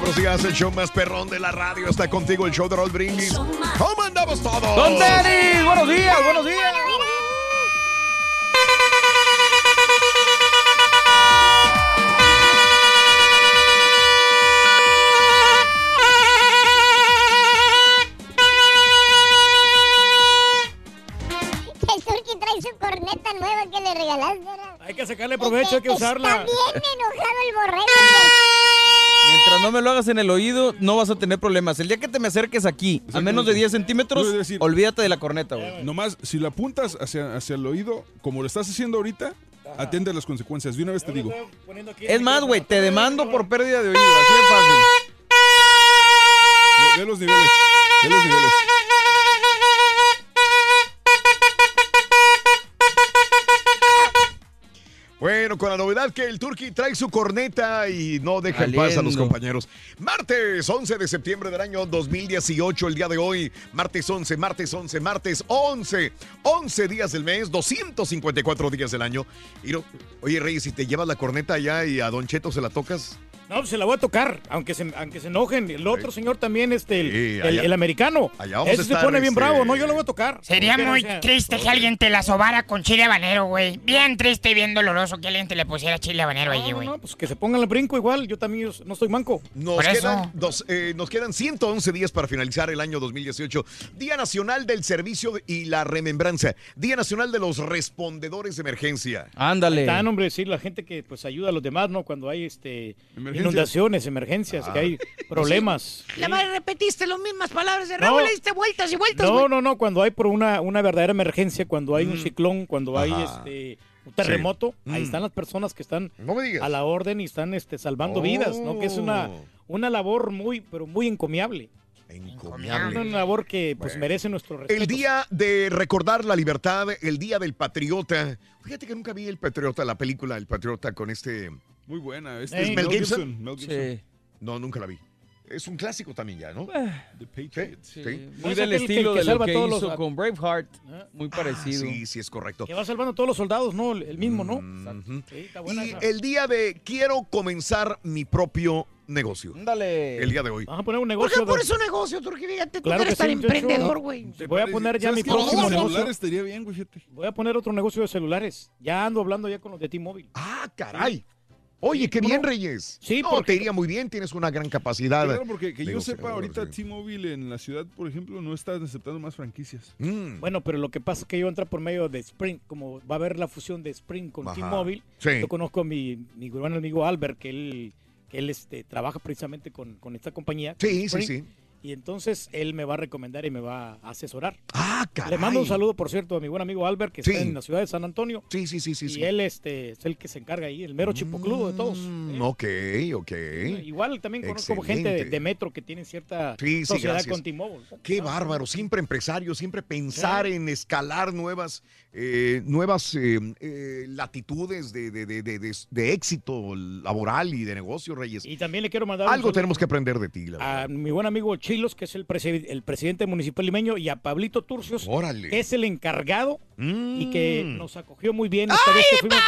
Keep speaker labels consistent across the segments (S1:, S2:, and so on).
S1: Mis amigos. Buenos días. El show más perrón de la radio está contigo, el show de Raúl Brindis. ¿Cómo andamos todos?
S2: ¡Don Denis! ¡Buenos días! ¡Buenos días!
S3: El Turqui trae su corneta nueva que le regalaste.
S2: Hay que sacarle provecho, hay que
S3: Está
S2: usarla.
S3: bien enojado el borrego.
S4: Mientras no me lo hagas en el oído, no vas a tener problemas. El día que te me acerques aquí, a menos de 10 centímetros,
S5: decir-
S4: olvídate de la corneta, güey.
S5: Nomás, si lo apuntas hacia, hacia el oído, como lo estás haciendo ahorita, atiende las consecuencias. De una vez te digo.
S4: Es más, güey, te demando por pérdida de oído, así de fácil.
S5: Ve, ve los niveles. Ve los niveles.
S1: Bueno, con la novedad que el Turqui trae su corneta y no deja en paz a los compañeros. Martes 11 de septiembre del año 2018, el día de hoy. Martes 11, martes 11, martes 11. 11 días del mes, 254 días del año. Oye, Reyes, si te llevas la corneta allá y a Don Cheto se la tocas.
S2: No, pues se la voy a tocar, aunque se, aunque se enojen. El otro señor también, este, el,
S1: Sí,
S2: el-
S1: allá-
S2: el americano.
S1: allá vamos a
S2: Ese se pone bien
S1: este,
S2: bravo, ¿no? Yo lo voy a tocar.
S6: Sería muy
S2: sea.
S6: triste que alguien te la sobara con chile habanero, güey. Bien triste y bien doloroso que alguien te le pusiera chile habanero allí, güey.
S2: No, pues que se pongan el brinco igual. Yo también no estoy manco.
S1: Nos
S6: Por eso.
S1: quedan, dos- eh, nos quedan 111 días para finalizar el año 2018. Día Nacional del Servicio y la Remembranza. Día Nacional de los Respondedores de Emergencia.
S4: Ándale.
S2: Están, hombre, sí, la gente que pues ayuda a los demás, ¿no? Cuando hay este
S5: Emergencias.
S2: inundaciones, emergencias, que hay problemas.
S6: La madre repetiste las mismas palabras de
S2: No.
S6: Raúl, le diste vueltas y vueltas,
S2: No, no, no, cuando hay por una, una verdadera emergencia, cuando hay un ciclón, cuando hay este un terremoto, ahí
S1: Mm.
S2: están las personas que están
S1: No
S2: a la orden y están este salvando vidas, ¿no? Que es una,
S1: Oh.
S2: una labor muy, pero muy encomiable.
S1: Encomiable.
S2: Una labor que pues merece nuestro respeto.
S1: El día de recordar la libertad, el día del patriota. Fíjate que nunca vi el patriota, la película El Patriota con este.
S5: Muy buena. Este
S1: ¿Es
S5: es
S1: Mel Gibson?
S5: Gibson. Mel Gibson.
S4: Sí.
S1: No, nunca la vi. Es un clásico también ya, ¿no?
S5: The Patriot.
S1: Sí.
S4: Muy del
S2: aquel que-
S4: estilo
S2: que
S4: de lo
S2: salva
S4: que
S2: todos
S4: hizo
S2: los-
S4: con Braveheart.
S2: Ah.
S4: Muy parecido.
S1: Sí, sí, es correcto.
S2: Que va salvando a todos los soldados, ¿no? El mismo, ¿no? Sí, está buena
S1: Y
S2: esa.
S1: el día de quiero comenzar mi propio negocio.
S4: Ándale.
S1: El día de hoy.
S2: Vamos a poner un
S6: ¿Por
S2: negocio.
S6: qué pones un negocio, Turqui? Fíjate, tú
S2: Claro
S6: eres
S2: que
S6: tan
S2: sí,
S6: emprendedor, güey.
S2: Voy a poner ya mi próximo negocio.
S5: celulares estaría bien, güey.
S2: Voy a poner otro negocio de celulares. Ya ando hablando ya con los de T-Mobile.
S1: Ah, caray. Oye, qué
S2: ¿cómo
S1: bien,
S2: no?
S1: Reyes.
S2: Sí,
S1: no,
S2: porque-
S1: te iría muy bien, tienes una gran capacidad.
S5: Claro, porque que yo sepa, ahorita
S1: sí.
S5: T-Mobile en la ciudad, por ejemplo, no está aceptando más franquicias.
S1: Mm.
S2: Bueno, pero lo que pasa es que yo entro por medio de Sprint, como va a haber la fusión de Sprint con. T-Mobile.
S1: Sí.
S2: Yo conozco a mi, mi buen amigo Albert, que él, que él este, trabaja precisamente con, con esta compañía. con
S1: Sí, sí, sí.
S2: Y entonces él me va a recomendar y me va a asesorar.
S1: Ah, caray.
S2: Le mando un saludo, por cierto, a mi buen amigo Albert, que
S1: Sí.
S2: está en la ciudad de San Antonio.
S1: Sí, sí, sí, sí.
S2: Y
S1: sí.
S2: él este, es el que se encarga ahí, el mero chipocludo de todos.
S1: Mm, ok, ok.
S2: Igual también conozco gente de,
S1: Excelente.
S2: de Metro que tiene cierta
S1: Sí,
S2: sociedad con T-Mobile.
S1: Qué bárbaro, siempre empresario, siempre pensar en escalar nuevas, eh, nuevas eh, eh, latitudes de, de- de- de- de- de éxito laboral y de negocio, Reyes.
S2: Y también le quiero mandar
S1: Algo tenemos que aprender de ti, la verdad.
S2: a mi buen amigo Chilos, que es el, presi- el presidente municipal limeño, y a Pablito Turcios,
S1: Órale.
S2: que es el encargado y que
S1: Mm.
S2: nos acogió muy bien esta vez que fuimos,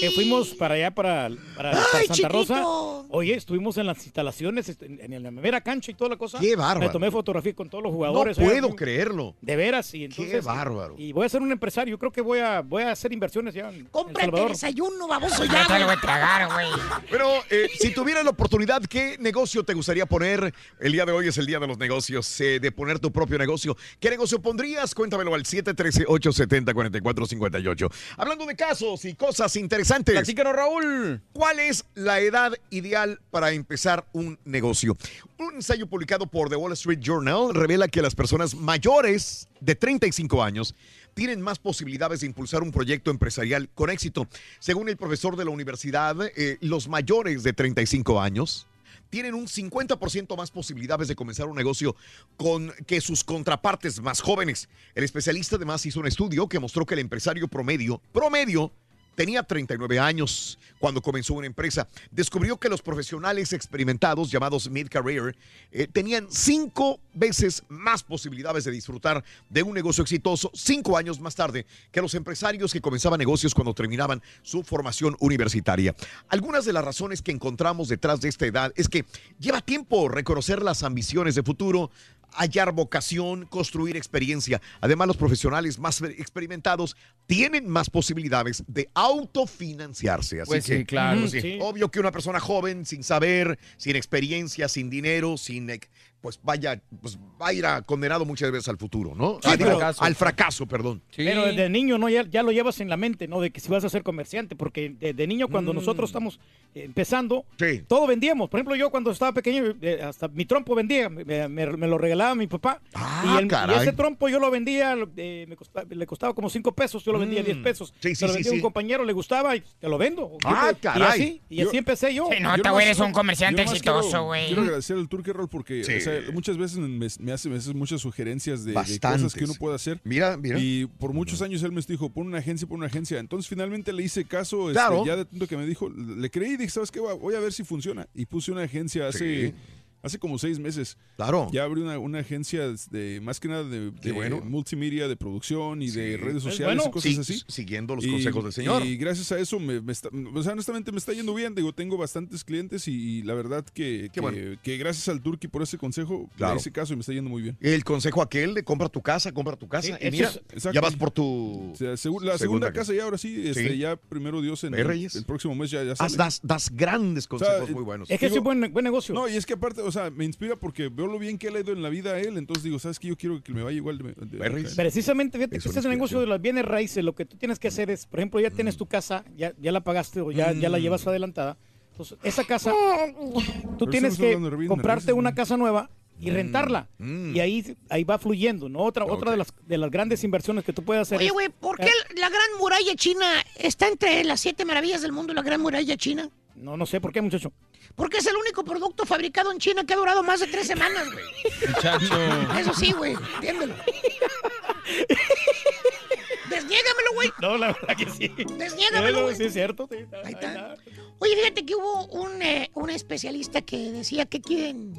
S2: que fuimos para allá, para, para- para
S7: ¡Ay,
S2: Santa Rosa. Oye, estuvimos en las instalaciones, este, en, en la primera cancha y toda la cosa.
S1: ¡Qué bárbaro!
S2: Me tomé fotografía con todos los
S1: No
S2: jugadores. allá.
S1: puedo creerlo.
S2: De veras, y entonces.
S1: bárbaro!
S2: Y voy a ser un empresario. Yo creo que voy a, voy a hacer inversiones ya en El
S7: Cómprate
S2: Salvador.
S7: desayuno, baboso,
S6: Ya te lo voy a tragar, güey.
S1: Pero eh, si tuvieras la oportunidad, ¿qué negocio te gustaría poner? El día de hoy es el día de los negocios, eh, de poner tu propio negocio. ¿Qué negocio pondrías? Cuéntamelo al 713-870-4458. Hablando de casos y cosas interesantes.
S4: Platícanos, Raúl.
S1: ¿Cuál es la edad ideal para empezar un negocio? Un ensayo publicado por The Wall Street Journal revela que las personas mayores de 35 años tienen más posibilidades de impulsar un proyecto empresarial con éxito. Según el profesor de la universidad, eh, los mayores de 35 años tienen un 50% más posibilidades de comenzar un negocio con que sus contrapartes más jóvenes. El especialista además hizo un estudio que mostró que el empresario promedio, promedio, tenía 39 años cuando comenzó una empresa. Descubrió que los profesionales experimentados llamados mid-career eh, tenían cinco veces más posibilidades de disfrutar de un negocio exitoso cinco años más tarde que los empresarios que comenzaban negocios cuando terminaban su formación universitaria. Algunas de las razones que encontramos detrás de esta edad es que lleva tiempo reconocer las ambiciones de futuro, hallar vocación, construir experiencia. Además, los profesionales más experimentados tienen más posibilidades de autofinanciarse. Así
S4: Pues sí, claro.
S1: pues sí,
S4: Sí.
S1: obvio que una persona joven, sin saber, sin experiencia, sin dinero, sin ex- pues vaya, pues va a ir a condenado muchas veces al futuro, ¿no?
S2: Sí,
S1: digo,
S2: pero-
S1: al fracaso, perdón.
S2: Pero desde niño no ya, ya lo llevas en la mente, ¿no? De que si vas a ser comerciante, porque de, de niño cuando
S1: Mm.
S2: nosotros estamos empezando, todo vendíamos. Por ejemplo, yo cuando estaba pequeño, eh, hasta mi trompo vendía, me, me- me lo regalaba mi papá.
S1: Ah,
S2: y, el- y
S1: caray.
S2: ese trompo yo lo vendía, eh, me costaba- le costaba como 5 pesos, yo lo vendía a 10 pesos.
S1: Sí, sí,
S2: Se lo
S1: sí,
S2: vendía a
S1: sí.
S2: un compañero, le gustaba y te lo vendo.
S1: Ah,
S2: Y-
S1: caray.
S2: Y así, y así
S5: Yo-
S2: empecé yo.
S6: Se nota, güey, eres un comerciante
S5: Yo
S6: exitoso, güey.
S5: Quiero agradecer al Turkey Roll porque
S1: Sí.
S5: o sea, muchas veces me, me hace, me hace muchas sugerencias de, cosas que uno puede hacer.
S1: Mira, mira.
S5: Y por muchos años él me dijo, pon una agencia, pon una agencia. Entonces finalmente le hice caso, este,
S1: Claro.
S5: ya de tanto que me dijo, le creí y dije, ¿sabes qué? Voy a ver si funciona. Y puse una agencia hace...
S1: Sí.
S5: Hace como seis meses.
S1: Claro.
S5: Ya abrí una, una agencia de más que nada de,
S1: bueno.
S5: multimedia, de producción y de redes
S1: Es
S5: sociales
S1: bueno.
S5: y cosas
S1: Sí,
S5: así.
S1: siguiendo los consejos del señor.
S5: Y gracias a eso, me, me está- o sea, honestamente me está yendo bien. Digo, tengo bastantes clientes y, y la verdad que, que,
S1: bueno.
S5: que gracias al Turki por ese consejo,
S1: Claro.
S5: le hice caso y me está yendo muy bien.
S1: El consejo aquel de compra tu casa, compra tu casa.
S5: Sí,
S1: y mira,
S5: es- exacto.
S1: ya vas por tu.
S5: O sea, segu- la segunda, casa ya ahora sí, este,
S1: Sí.
S5: ya primero Dios en
S1: ¿Ve,
S5: el, próximo mes ya, ya
S1: Haz-
S5: sale.
S1: das, das grandes
S5: O sea,
S1: consejos muy buenos.
S2: Es que es un buen, buen negocio.
S5: No, y es que aparte, o sea, me inspira porque veo lo bien que le ha ido en la vida a él. Entonces digo, ¿sabes qué? Yo quiero que me vaya igual de. de-
S2: Precisamente, fíjate
S5: Es
S2: que
S5: una
S2: este es el negocio de las bienes raíces. Lo que tú tienes que hacer es, por ejemplo, ya tienes tu casa, ya, ya la pagaste o ya, ya la
S5: Mm.
S2: llevas adelantada. Entonces, esa casa, tú
S5: Pero
S2: tienes que comprarte
S5: raíces,
S2: una
S5: ¿no?
S2: casa nueva y rentarla.
S1: Mm.
S2: Y ahí, ahí va fluyendo, ¿no? Otra, otra de, las, de las grandes inversiones que tú puedes hacer.
S7: Oye, güey, ¿por qué
S2: Eh,
S7: la gran muralla china está entre las siete maravillas del mundo, la gran muralla china?
S2: No, no sé, ¿por qué, muchacho?
S7: Porque es el único producto fabricado en China que ha durado más de tres semanas, güey.
S4: Muchacho.
S7: Eso sí, güey, entiéndelo. Desniégamelo, güey.
S2: No, la verdad que sí.
S7: Desniégamelo, güey.
S2: Sí, es cierto. sí,
S7: Ahí está. Oye, fíjate que hubo un, eh, un especialista que decía qué quieren,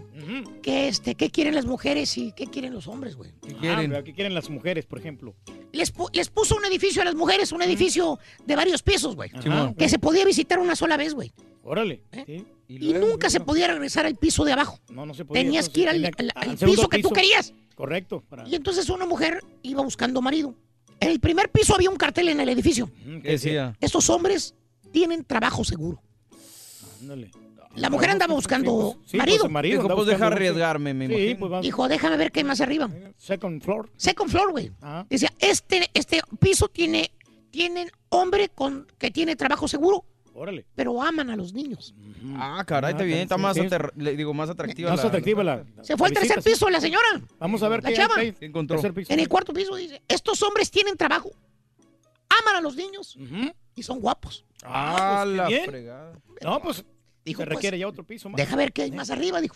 S7: que este, qué quieren las mujeres y qué quieren los hombres, güey.
S2: ¿Qué quieren? ¿Qué quieren las mujeres, por ejemplo?
S7: Les, pu- les puso un edificio a las mujeres, un edificio de varios pisos, güey. Que se podía visitar una sola vez, güey.
S2: Órale.
S7: ¿Eh?
S2: sí.
S7: Y nunca se podía regresar al piso de abajo.
S2: No, no se podía.
S7: Tenías
S2: entonces,
S7: que ir al,
S2: tenía-
S7: al- al
S2: al segundo
S7: piso que tú querías.
S2: Correcto. para-
S7: Y entonces una mujer iba buscando marido. En el primer piso había un cartel en el edificio.
S4: ¿Qué decía?
S7: Estos hombres tienen trabajo seguro.
S2: Ándale.
S7: La mujer andaba buscando
S2: Sí,
S7: marido.
S2: pues, marido,
S4: Dijo, pues deja arriesgarme, me
S2: Sí,
S4: imagino.
S2: pues.
S7: Dijo, déjame ver qué hay más arriba.
S2: Second floor.
S7: Second floor, güey. Decía, este, este piso tiene, tienen hombre con que tiene trabajo seguro
S2: Órale.
S7: pero aman a los niños.
S4: Ah, caray, está bien, está más, ater- le digo, más atractiva.
S2: Más
S4: la-
S2: atractiva la.
S7: Se fue al
S2: la
S7: tercer
S2: visita, sí.
S7: piso la señora.
S2: Vamos a ver
S7: La
S2: qué,
S7: chava.
S2: qué
S4: encontró.
S2: Tercer piso.
S7: En el cuarto piso dice, estos hombres tienen trabajo, aman a los niños y son guapos.
S4: Ah,
S2: pues, qué
S4: la
S2: bien.
S4: fregada.
S2: No, pues
S7: Dijo,
S2: se
S7: pues,
S2: requiere ya otro piso más.
S7: Deja ver qué hay más arriba, dijo.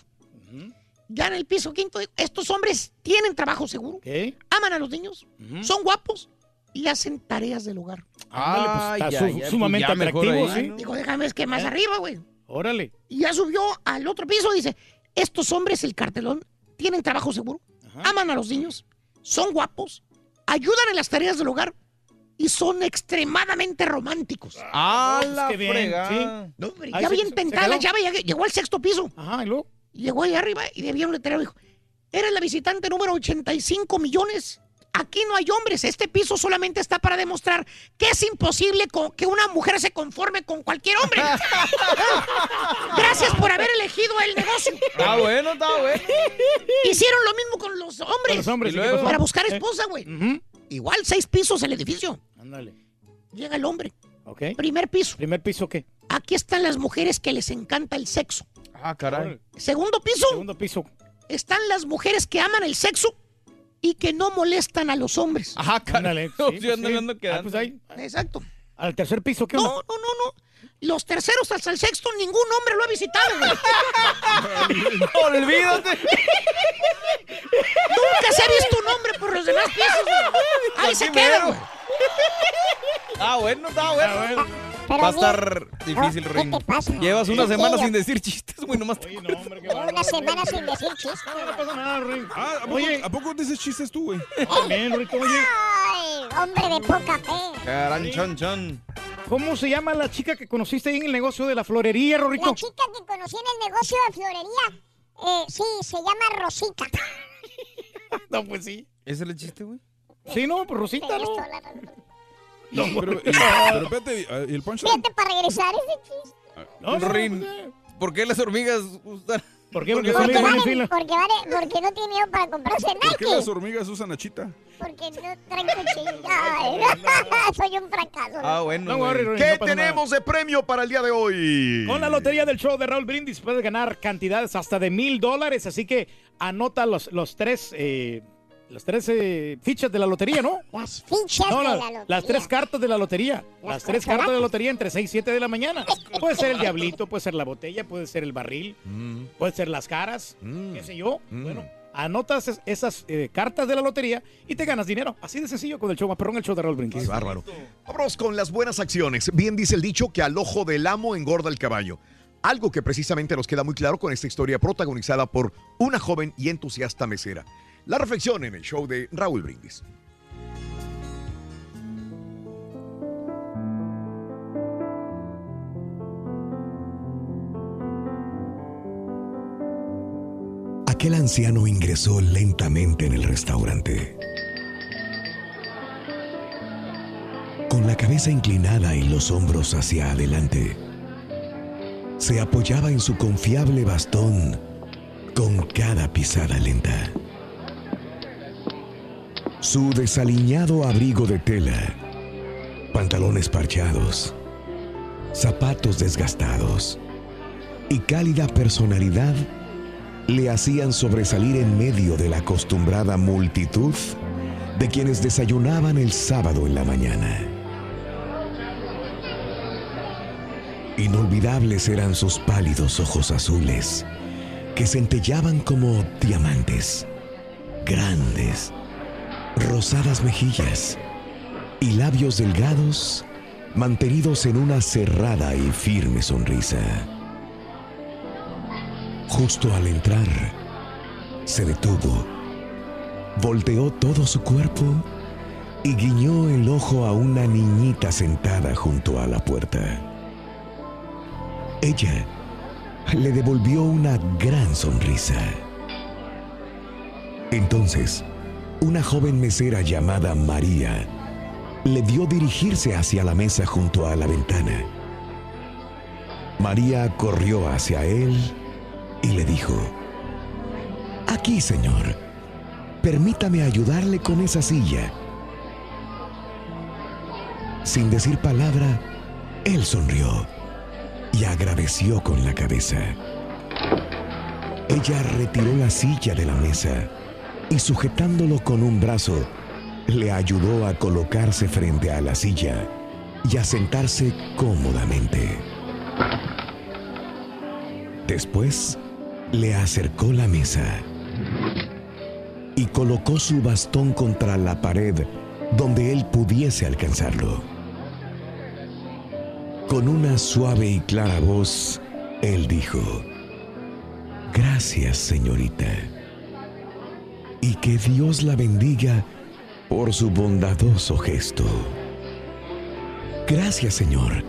S7: Ya en el piso quinto, dijo, estos hombres tienen trabajo seguro,
S2: ¿Qué?
S7: aman a los niños, son guapos y hacen tareas del hogar.
S2: Ándale, pues, está
S4: ya,
S2: su-
S4: ya,
S2: sumamente
S4: pues, ya mejor
S2: atractivo,
S4: ahí,
S2: sí.
S4: ¿no?
S7: Dijo, déjame ver qué hay más
S2: ¿Eh?
S7: arriba, güey.
S2: Órale.
S7: Y ya subió al otro piso, dice, estos hombres, el cartelón, tienen trabajo seguro, aman a los niños, son guapos, ayudan en las tareas del hogar y son extremadamente románticos.
S4: Ah,
S2: pues,
S4: la
S2: qué.
S7: No, hombre,
S2: Ahí
S7: ya tentada
S2: se
S7: la llave, ya llegó al sexto piso.
S2: Ajá, y luego.
S7: Llegó ahí arriba y había un letrero, dijo, eres la visitante número 85 millones. Aquí no hay hombres, este piso solamente está para demostrar que es imposible que una mujer se conforme con cualquier hombre. Gracias por haber elegido el negocio.
S4: Está bueno, está bueno.
S7: Hicieron lo mismo con los hombres.
S2: Con los hombres,
S4: Y
S2: ¿y qué
S4: luego-?
S7: Para buscar
S2: Eh,
S7: esposa, güey. Igual seis pisos el edificio.
S2: Ándale.
S7: Llega el hombre.
S2: Ok.
S7: Primer piso.
S2: ¿Primer piso qué?
S7: Aquí están las mujeres que les encanta el sexo.
S4: Ah, caray.
S7: Segundo piso.
S2: Segundo piso.
S7: Están las mujeres que aman el sexo y que no molestan a los hombres.
S4: Ah,
S2: Ándale. sí,
S4: Yo ando
S2: sí.
S4: ando
S2: Ah,
S4: quedando.
S2: pues ahí.
S7: Exacto.
S2: Al tercer piso, ¿qué
S7: No,
S2: onda?
S7: no, no, no. Los terceros hasta el sexto, ningún hombre lo ha visitado, güey.
S4: Olvídate.
S7: Nunca se ha visto un hombre por los demás pisos, güey. Ahí se queda,
S4: mero.
S7: güey.
S4: Ah, bueno, está bueno.
S3: Pero
S4: Va a estar difícil,
S3: ¿qué
S4: Ring.
S3: te pasa?
S4: Llevas una
S3: ¿Qué
S4: semana sin decir chistes, güey, nomás te
S2: Oye, no, hombre, qué
S3: Llevo
S2: bárbaro.
S3: una semana sin decir chistes.
S2: No pasa nada, Ring.
S5: Ah, ¿a poco,
S2: Oye,
S5: ¿a poco dices chistes tú, güey?
S2: también, Rito, oye.
S3: Ay, hombre de poca fe.
S4: Caran, chon, chon.
S2: ¿Cómo se llama la chica que conociste ahí en el negocio de la florería?
S3: La chica que conocí en el negocio de florería, eh, sí, se llama Rosita.
S2: No, pues sí.
S4: ¿Ese es el chiste, güey?
S2: Sí, no, pues Rosita, ¿no?
S5: No, pero, y- pero espérate, ah, ¿y el punchline?
S3: Fíjate para regresar ese chiste.
S2: No, no,
S4: Rin, ¿por qué las hormigas usan?
S2: ¿Por qué? Porque
S4: Porque
S3: vale-
S2: fila.
S3: porque, vale- porque no tiene dinero para comprarse
S5: ¿Por qué las
S3: Nike.
S5: hormigas usan a chita?
S3: Porque no traen cuchillo. Ay, Soy un fracaso.
S4: Ah, bueno,
S2: No, Rin,
S8: ¿Qué
S2: no nada.
S8: tenemos de premio para el día de hoy?
S2: Con la lotería del show de Raúl Brindis puedes ganar cantidades hasta de mil dólares, así que anota los, los tres, eh, las tres eh, fichas de la lotería, ¿no?
S3: Las fichas
S2: No,
S3: de
S2: la-
S3: la lotería.
S2: las tres cartas de la lotería.
S3: Las
S2: Las tres cartas de la lotería entre 6 y 7 de la mañana. Puede ser el diablito, puede ser la botella, puede ser el barril,
S8: Mm,
S2: puede ser las caras,
S8: mm.
S2: qué sé yo.
S8: Mm.
S2: Bueno, anotas es- esas eh, cartas de la lotería y te ganas dinero. Así de sencillo con el show más perrón, el show de Raúl Brindis.
S8: Bárbaro. Vámonos con las buenas acciones. Bien dice el dicho que al ojo del amo engorda el caballo. Algo que precisamente nos queda muy claro con esta historia protagonizada por una joven y entusiasta mesera. La reflexión en el show de Raúl Brindis.
S1: Aquel anciano ingresó lentamente en el restaurante. Con la cabeza inclinada y los hombros hacia adelante, se apoyaba en su confiable bastón con cada pisada lenta. Su desaliñado abrigo de tela, pantalones parchados, zapatos desgastados y cálida personalidad le hacían sobresalir en medio de la acostumbrada multitud de quienes desayunaban el sábado en la mañana. Inolvidables eran sus pálidos ojos azules, que centellaban como diamantes, grandes, rosadas mejillas y labios delgados mantenidos en una cerrada y firme sonrisa. Justo al entrar, se detuvo, volteó todo su cuerpo y guiñó el ojo a una niñita sentada junto a la puerta. Ella le devolvió una gran sonrisa. Entonces, una joven mesera llamada María le dio dirigirse hacia la mesa junto a la ventana. María corrió hacia él y le dijo, Aquí, señor, permítame ayudarle con esa silla. Sin decir palabra, él sonrió y agradeció con la cabeza. Ella retiró la silla de la mesa y sujetándolo con un brazo, le ayudó a colocarse frente a la silla y a sentarse cómodamente. Después, le acercó la mesa y colocó su bastón contra la pared donde él pudiese alcanzarlo. Con una suave y clara voz, él dijo, Gracias, señorita. Y que Dios la bendiga por su bondadoso gesto. Gracias, señor,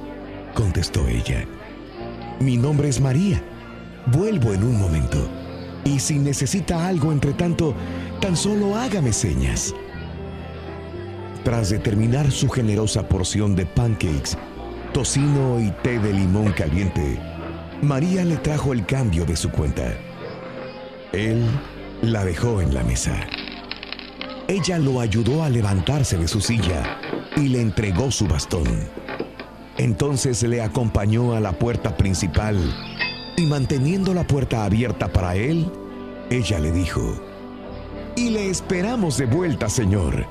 S1: contestó ella. Mi nombre es María. Vuelvo en un momento. Y si necesita algo entre tanto, tan solo hágame señas. Tras de terminar su generosa porción de pancakes, tocino y té de limón caliente, María le trajo el cambio de su cuenta. Él la dejó en la mesa. Ella lo ayudó a levantarse de su silla y le entregó su bastón. Entonces le acompañó a la puerta principal y manteniendo la puerta abierta para él, ella le dijo, Y le esperamos de vuelta, señor.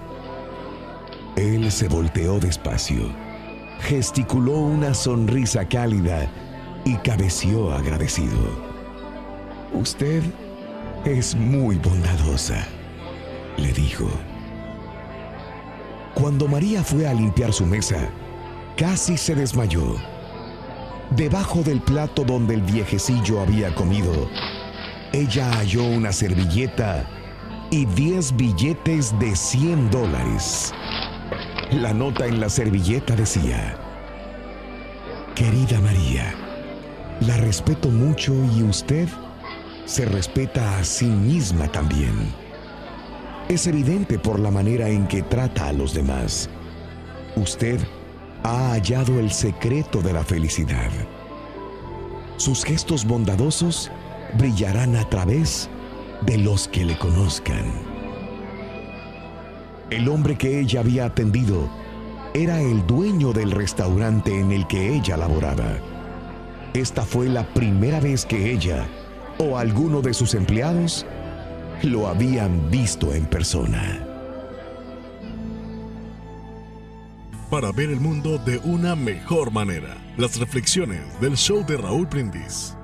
S1: Él se volteó despacio, gesticuló una sonrisa cálida y cabeció agradecido. Usted es muy bondadosa, le dijo. Cuando María fue a limpiar su mesa, casi se desmayó. Debajo del plato donde el viejecillo había comido, ella halló una servilleta y 10 billetes de 100 dólares. La nota en la servilleta decía, Querida María, la respeto mucho y usted se respeta a sí misma también. Es evidente por la manera en que trata a los demás. Usted ha hallado el secreto de la felicidad. Sus gestos bondadosos brillarán a través de los que le conozcan. El hombre que ella había atendido era el dueño del restaurante en el que ella laboraba. Esta fue la primera vez que ella o alguno de sus empleados lo habían visto en persona.
S9: Para ver el mundo de una mejor manera, las reflexiones del show de Raúl Brindis.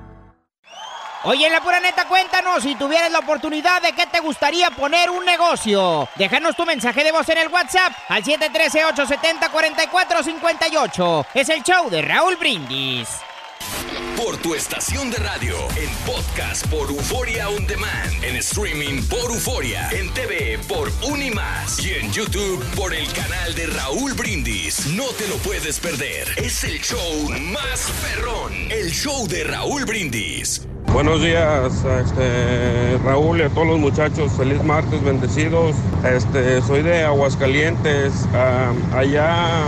S10: Oye, en la pura neta, cuéntanos si tuvieras la oportunidad de qué te gustaría poner un negocio. Déjanos tu mensaje de voz en el WhatsApp al 713-870-4458. Es el show de Raúl Brindis.
S11: Por tu estación de radio, en podcast por Euforia On Demand, en streaming por Euforia, en TV por Unimás y en YouTube por el canal de Raúl Brindis. No te lo puedes perder. Es el show más perrón, el show de Raúl Brindis.
S12: Buenos días, este, Raúl y a todos los muchachos. Feliz martes, bendecidos. Este, soy de Aguascalientes. Allá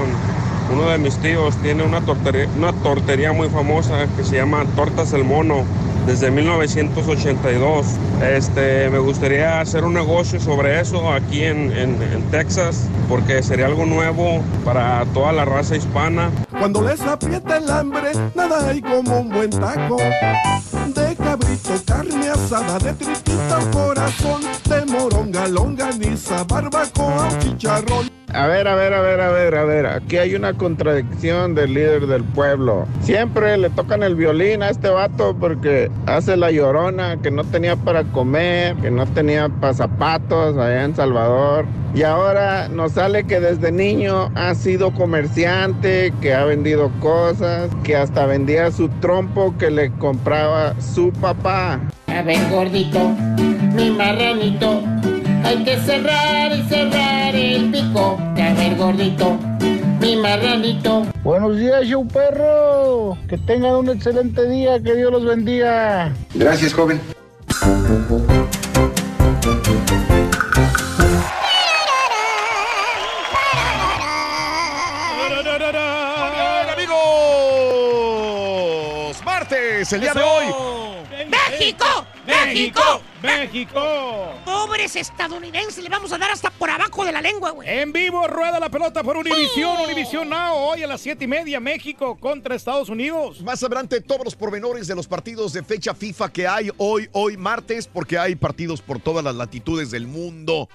S12: uno de mis tíos tiene una tortería, una tortería muy famosa que se llama Tortas El Mono desde 1982. Este, me gustaría hacer un negocio sobre eso aquí en, en- en Texas porque sería algo nuevo para toda la raza hispana.
S13: Cuando les aprieta el hambre, nada hay como un buen taco. Carne de tritita al corazón, de moronga, longaniza, barbacoa chicharrón.
S14: A ver, a ver, a ver, a ver, a ver. Aquí hay una contradicción del líder del pueblo. Siempre le tocan el violín a este vato porque hace la llorona que no tenía para comer, que no tenía para zapatos allá en Salvador. Y ahora nos sale que desde niño ha sido comerciante, que ha vendido cosas, que hasta vendía su trompo que le compraba su papá.
S15: A ver, gordito, mi marranito, hay que cerrar y cerrar el pico. A ver, gordito, mi marranito.
S16: Buenos días, show perro. Que tengan un excelente día. Que Dios los bendiga.
S3: Gracias, joven.
S4: amigos! Martes, el día de hoy.
S2: ¡México! ¡México! ¡México!
S7: Pobres estadounidenses, le vamos a dar hasta por abajo de la lengua, güey.
S2: En vivo rueda la pelota por Univisión, Univisión Now, hoy a las siete y media, México contra Estados Unidos.
S1: Más adelante, todos los pormenores de los partidos de fecha FIFA que hay hoy, hoy martes, porque hay partidos por todas las latitudes del mundo.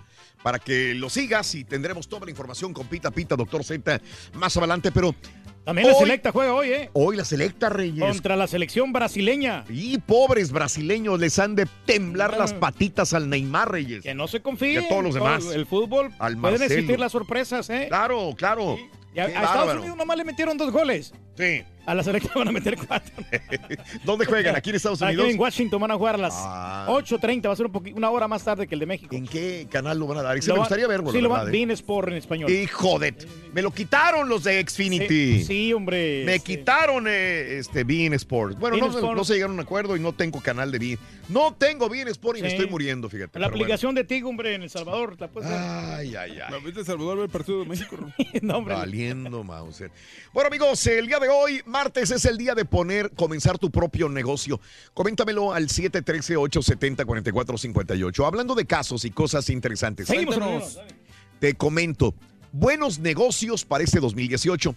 S1: Para que lo sigas y tendremos toda la información con Pita Pita, Doctor Z, más adelante, pero.
S2: También la
S1: hoy-
S2: selecta juega hoy, ¿eh?
S1: Hoy la selecta, Reyes.
S2: Contra la selección brasileña.
S1: Y pobres brasileños les han de temblar las patitas al Neymar, Reyes.
S2: Que no se confíen.
S1: A todos los demás.
S2: El fútbol
S1: Al
S2: pueden existir las sorpresas, ¿eh?
S1: Claro, claro.
S2: Y a, a Estados. Unidos nomás le metieron dos goles.
S1: Sí.
S2: A la selecta van a meter cuatro.
S1: ¿Dónde juegan? ¿Aquí en Estados Unidos?
S2: Aquí en Washington van a jugar a las
S1: Ah.
S2: 8.30. Va a ser un una hora más tarde que el de México.
S1: ¿En qué canal lo van a dar? Ese
S2: Lo
S1: me gustaría verlo,
S2: Sí,
S1: la
S2: lo va
S1: verdad, ¿eh?
S2: Bean Sport en español.
S1: Hijo de... Me lo quitaron los de Xfinity.
S2: Sí, sí, hombre.
S1: Me
S2: este,
S1: quitaron eh, este Bean Sports. Bueno, no,
S2: Sport.
S1: no se llegaron a un acuerdo y no tengo canal de Bean. No tengo Bean Sport y me estoy muriendo, fíjate.
S2: La
S1: bueno.
S2: aplicación de Tigo, hombre, en El Salvador. La puedes.
S1: Ay, ay, ay.
S5: ¿La viste a Salvador ver el partido de México? No,
S2: hombre.
S1: Valiendo, Mauser. Bueno, amigos, el día de hoy, martes, es el día de poner, comenzar tu propio negocio. Coméntamelo al 713-870-4458. Hablando de casos y cosas interesantes.
S2: Seguimos,
S4: Cuéntanos.
S2: amigos.
S1: Te comento, buenos negocios para este 2018.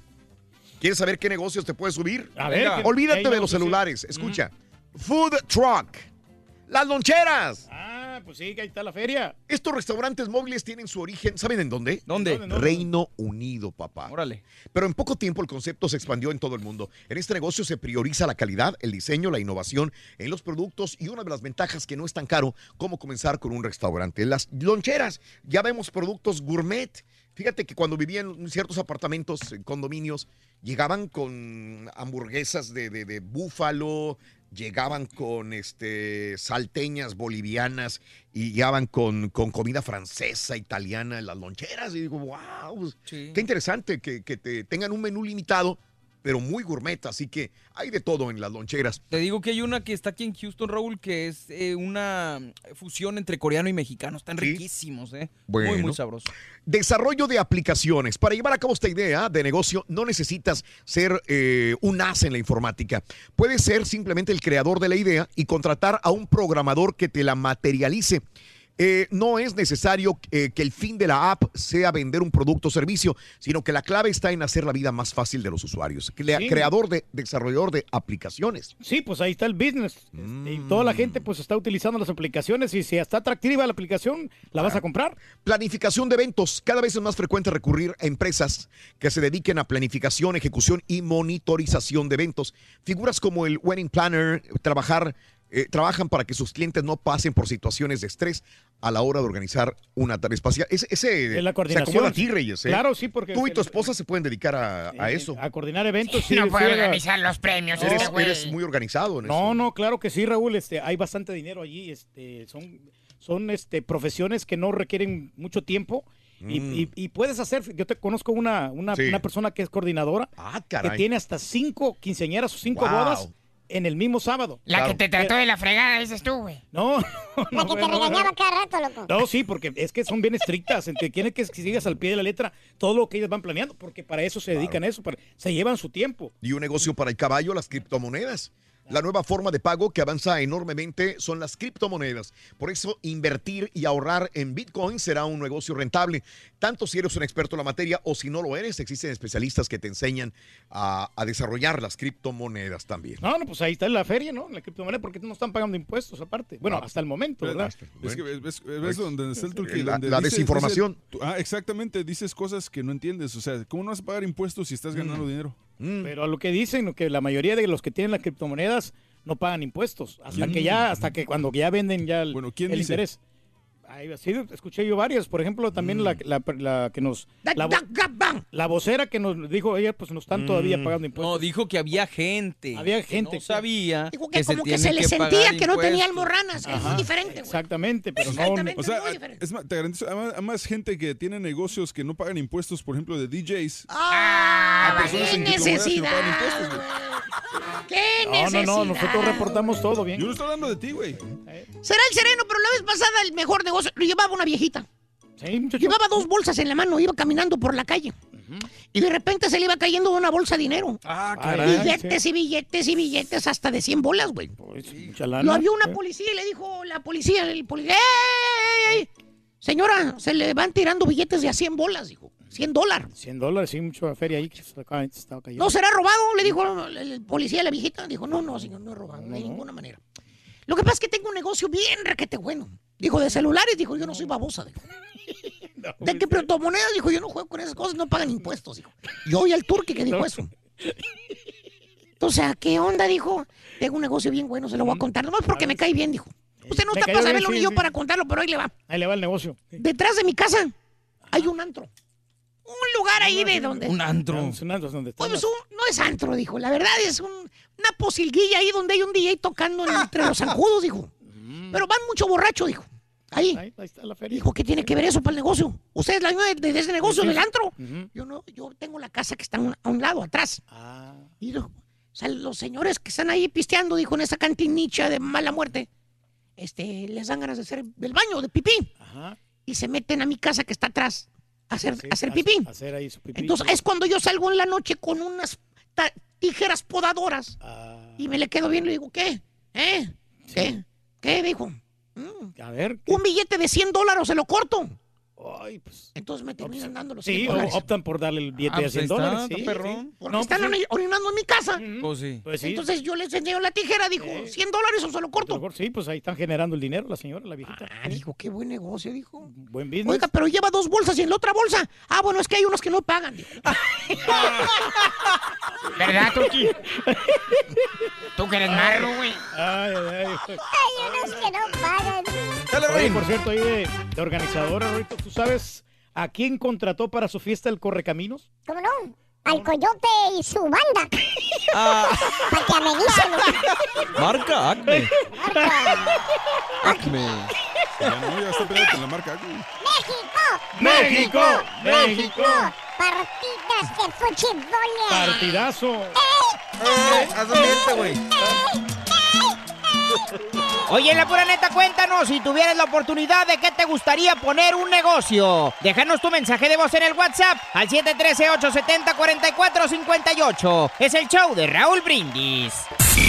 S1: ¿Quieres saber qué negocios te puedes subir?
S2: A ver, ¿qué-
S1: Olvídate de los celulares. Escucha. Food truck. Las loncheras.
S2: Ah, pues sí, que ahí está la feria.
S1: Estos restaurantes móviles tienen su origen, ¿saben en dónde?
S4: ¿Dónde?
S2: ¿Dónde?
S1: Reino Unido, papá.
S4: Órale.
S1: Pero en poco tiempo el concepto se expandió en todo el mundo. En este negocio se prioriza la calidad, el diseño, la innovación en los productos y una de las ventajas que no es tan caro como comenzar con un restaurante. Las loncheras, ya vemos productos gourmet. Fíjate que cuando vivían en ciertos apartamentos, en condominios, llegaban con hamburguesas de, de- de búfalo, llegaban con este, salteñas bolivianas y llegaban con, con comida francesa, italiana, en las loncheras. Y digo, wow, pues,
S4: Sí.
S1: qué interesante que, que te tengan un menú limitado, pero muy gourmet. Así que hay de todo en las loncheras.
S4: Te digo que hay una que está aquí en Houston, Raúl, que es eh, una fusión entre coreano y mexicano. Están
S1: ¿Sí?
S4: riquísimos, ¿eh?
S1: Bueno.
S4: Muy, muy sabrosos.
S1: Desarrollo de aplicaciones. Para llevar a cabo esta idea de negocio no necesitas ser eh, un as en la informática. Puedes ser simplemente el creador de la idea y contratar a un programador que te la materialice. Eh, no es necesario eh, que el fin de la app sea vender un producto o servicio, sino que la clave está en hacer la vida más fácil de los usuarios. Crea-
S2: Sí.
S1: Creador de, desarrollador de aplicaciones.
S2: Sí, pues ahí está el business. Este, Y toda la gente pues está utilizando las aplicaciones y si está atractiva la aplicación, la vas a comprar.
S1: Planificación de eventos. Cada vez es más frecuente recurrir a empresas que se dediquen a planificación, ejecución y monitorización de eventos. Figuras como el wedding planner, trabajar, eh, trabajan para que sus clientes no pasen por situaciones de estrés a la hora de organizar una tarea espacial. Ese, ese
S2: Es la
S1: se
S2: coordinación.
S1: acomoda a ti, Reyes. ¿eh?
S2: Claro, sí, porque
S1: Tú y tu
S2: el-
S1: esposa se pueden dedicar a, a eso.
S2: A coordinar eventos. sí,
S7: no
S2: sí,
S7: puede organizar los premios
S1: Eres,
S7: este
S1: eres muy organizado en eso.
S2: No, no, claro que sí, Raúl. Este, hay bastante dinero allí. Este, son, son este, profesiones que no requieren mucho tiempo. Y,
S1: Mm.
S2: y- y puedes hacer, yo te conozco una, una,
S1: Sí.
S2: una persona que es coordinadora,
S1: Ah,
S2: que tiene hasta cinco quinceañeras o cinco
S1: Wow.
S2: bodas en el mismo sábado.
S7: La
S1: Claro.
S7: que te trató de la fregada, dices tú, güey.
S2: No,
S3: La que te regañaba cada rato, loco.
S2: No, sí, porque es que son bien estrictas, en que quieren que sigas al pie de la letra todo lo que ellos van planeando, porque para eso se dedican a eso, para- se llevan su tiempo.
S1: Y un negocio para el caballo, las criptomonedas. La nueva forma de pago que avanza enormemente son las criptomonedas. Por eso invertir y ahorrar en Bitcoin será un negocio rentable. Tanto si eres un experto en la materia o si no lo eres, existen especialistas que te enseñan a, a desarrollar las criptomonedas también.
S2: No, no, pues ahí está en la feria, ¿no? La criptomoneda, porque no están pagando impuestos aparte. Bueno,
S1: No.
S2: hasta el momento, ¿verdad?
S5: Es que ves, ves- ves donde está el truque.
S1: La-
S5: donde
S1: la
S5: dice-
S1: desinformación.
S5: ah, exactamente, dices cosas que no entiendes. O sea, ¿cómo no vas a pagar impuestos si estás ganando
S1: Mm.
S5: dinero?
S2: Pero a lo que dicen, que la mayoría de los que tienen las criptomonedas no pagan impuestos. Hasta que ya, hasta que cuando ya venden ya el,
S5: Bueno, ¿quién
S2: el
S5: dice?
S2: interés. Ahí, sí, escuché yo varias. Por ejemplo, también la, la- la que nos... La, vo- la vocera que nos dijo ella, pues no están todavía
S4: Mm.
S2: pagando impuestos.
S4: No, dijo que había gente.
S2: Había
S4: que
S2: gente
S4: no sabía.
S7: Dijo que,
S4: se
S7: como que
S4: tiene
S7: se le sentía que no tenía almorranas. Es
S2: Ajá,
S7: muy diferente, güey.
S2: Exactamente, pero no...
S7: Exactamente.
S5: O sea,
S7: muy diferente.
S5: es más, te garantizo, hay más, gente que tiene negocios que no pagan impuestos, por ejemplo, de DJs.
S7: Ah, qué
S5: que no
S7: necesidad. Qué
S2: No,
S7: necesidad.
S2: no, no, nosotros reportamos todo bien.
S5: Yo no estoy hablando de ti, güey.
S7: Será el sereno, pero la vez pasada el mejor negocio lo llevaba una viejita.
S2: Sí, muchacho.
S7: Llevaba dos bolsas en la mano, iba caminando por la calle. Y de repente se le iba cayendo una bolsa de dinero.
S5: Ah,
S2: caray,
S7: billetes y billetes y billetes hasta de 100 bolas, güey.
S2: Mucha lana.
S7: Lo vio una policía y le dijo la policía, el policía, ¡Ey, ey, ey! Señora, se le van tirando billetes de a 100 bolas, dijo. 100 dólares.
S2: 100 dólares, sí, mucha feria ahí que se estaba, cayendo.
S7: ¿No será robado? Le dijo el el policía a la viejita. Dijo, no, no, señor, no es robado, de ninguna manera. Lo que pasa es que tengo un negocio bien requete bueno. Dijo, de celulares, dijo, yo no soy babosa. Dijo. de criptomonedas, dijo, yo no juego con esas cosas, no pagan impuestos, dijo. Yo y el turque que dijo eso. Entonces, ¿a qué onda? Dijo, tengo un negocio bien bueno, se lo voy a contar. Nomás porque me cae bien, dijo. Usted no
S2: Me
S7: está
S2: cayó
S7: para saberlo
S2: sí,
S7: ni yo
S2: sí.
S7: para contarlo, pero ahí le va.
S2: Ahí le va el negocio.
S7: Detrás de mi casa hay un antro. Un lugar ahí de donde...
S2: Un antro. Un antro es donde está.
S7: Pues un- no es antro, dijo. La verdad es un- una posilguilla ahí donde hay un DJ tocando entre los zancudos, dijo. Pero van mucho borracho, dijo. Ahí.
S2: Ahí, ahí está la feria.
S7: Dijo, ¿qué tiene que ver eso para el negocio? ¿Usted es la dueña de, de ese negocio,
S2: Sí,
S7: del antro? Yo no, yo tengo la casa que está a un, a lado, atrás.
S2: Ah.
S7: Y dijo, o sea, los señores que están ahí pisteando, dijo, en esa cantinicha de mala muerte, este, les dan ganas de hacer del baño, de pipí.
S2: Ajá.
S7: Y se meten a mi casa que está atrás a hacer, a hacer
S2: hace-
S7: pipí.
S2: Hacer ahí su pipí.
S7: Entonces es cuando yo salgo en la noche con unas tijeras podadoras
S2: Ah.
S7: y me le quedo bien y le digo, ¿qué? ¿Eh? ¿Qué? ¿Qué? Dijo. "Mm,
S2: A ver.
S7: un billete de 100 dólares se lo corto.
S2: Ay, pues.
S7: Entonces me terminan dando los
S2: Sí,
S7: 100
S2: o
S7: dólares.
S2: optan por darle el billete
S4: Ah,
S2: de
S4: pues
S2: 100
S4: ahí está,
S2: dólares.
S4: está
S2: sí,
S4: perrón.
S2: sí.
S7: Porque
S2: No,
S7: están
S2: pues sí.
S7: orinando en mi casa.
S4: Pues sí.
S2: Pues sí.
S7: Entonces yo les enseño la tijera, dijo, 100 dólares o se lo corto.
S2: Sí, pues ahí están generando el dinero la señora, la viejita.
S7: Ah, dijo, qué buen negocio, dijo.
S2: Buen business.
S7: Oiga, pero lleva dos bolsas y en la otra bolsa. Ah, bueno, es que hay unos que no pagan. dijo.
S6: ¿Verdad, Turki? Tú que eres marro, güey.
S2: Ay, ay, ay.
S3: Hay unos que no pagan.
S2: Oye, por cierto, ahí de, de organizadora, ¿tú sabes a quién contrató para su fiesta el Correcaminos?
S3: ¿Cómo no? Al coyote y su banda.
S4: Ah.
S3: Para que amenicen.
S4: Marca Acme. Acme.
S5: Ya está peleado con la marca.
S3: ¡México!
S2: ¡México! ¡México!
S3: Partidas de fútbol.
S2: Partidazo.
S4: Haz ambiente, güey.
S6: Oye, en la pura neta, cuéntanos si tuvieras la oportunidad de qué te gustaría poner un negocio. Déjanos tu mensaje de voz en el WhatsApp al 713-870-4458. Es el show de Raúl Brindis.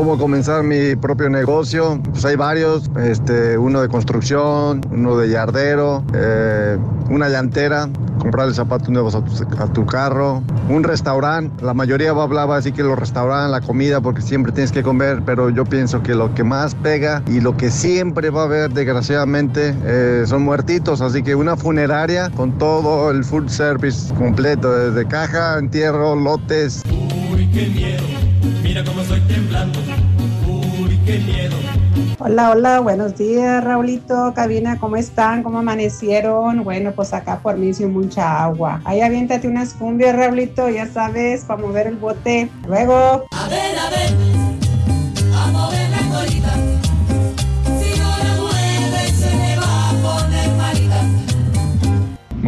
S17: ¿Cómo comenzar mi propio negocio? Pues hay varios, este, uno de construcción, uno de yardero, eh, una llantera, comprarle zapatos nuevos a tu, carro, un restaurante, la mayoría va a hablar así que los restaurantes, la comida, porque siempre tienes que comer, pero yo pienso que lo que más pega y lo que siempre va a haber desgraciadamente eh, son muertitos, así que una funeraria con todo el food service completo, desde caja, entierro, lotes.
S18: Uy, qué miedo, mira cómo estoy temblando. Uy, qué miedo.
S19: Hola, hola, buenos días, Raulito, cabina, ¿cómo están? ¿Cómo amanecieron? Bueno, pues acá por mí hizo mucha agua. Ahí aviéntate unas cumbias, Raulito, ya sabes, para mover el bote. Luego.
S18: A ver, a ver, a mover la colita.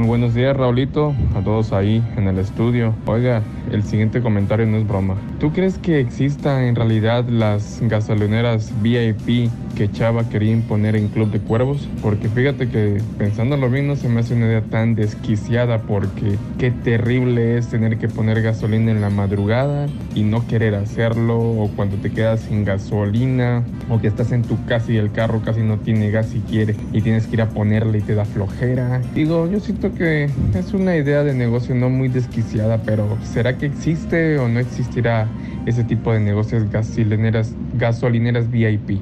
S20: Muy buenos días, Raulito, a todos ahí en el estudio. Oiga, el siguiente comentario no es broma. ¿Tú crees que exista en realidad las gasolineras VIP que Chava quería imponer en Club de Cuervos? Porque fíjate que pensándolo bien no se me hace una idea tan desquiciada porque qué terrible es tener que poner gasolina en la madrugada y no querer hacerlo o cuando te quedas sin gasolina o que estás en tu casa y el carro casi no tiene gas si quiere y tienes que ir a ponerle y te da flojera. Digo, yo siento que es una idea de negocio no muy desquiciada, pero ¿será que existe o no existirá ese tipo de negocios gasolineras, gasolineras VIP?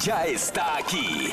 S21: Ya está aquí.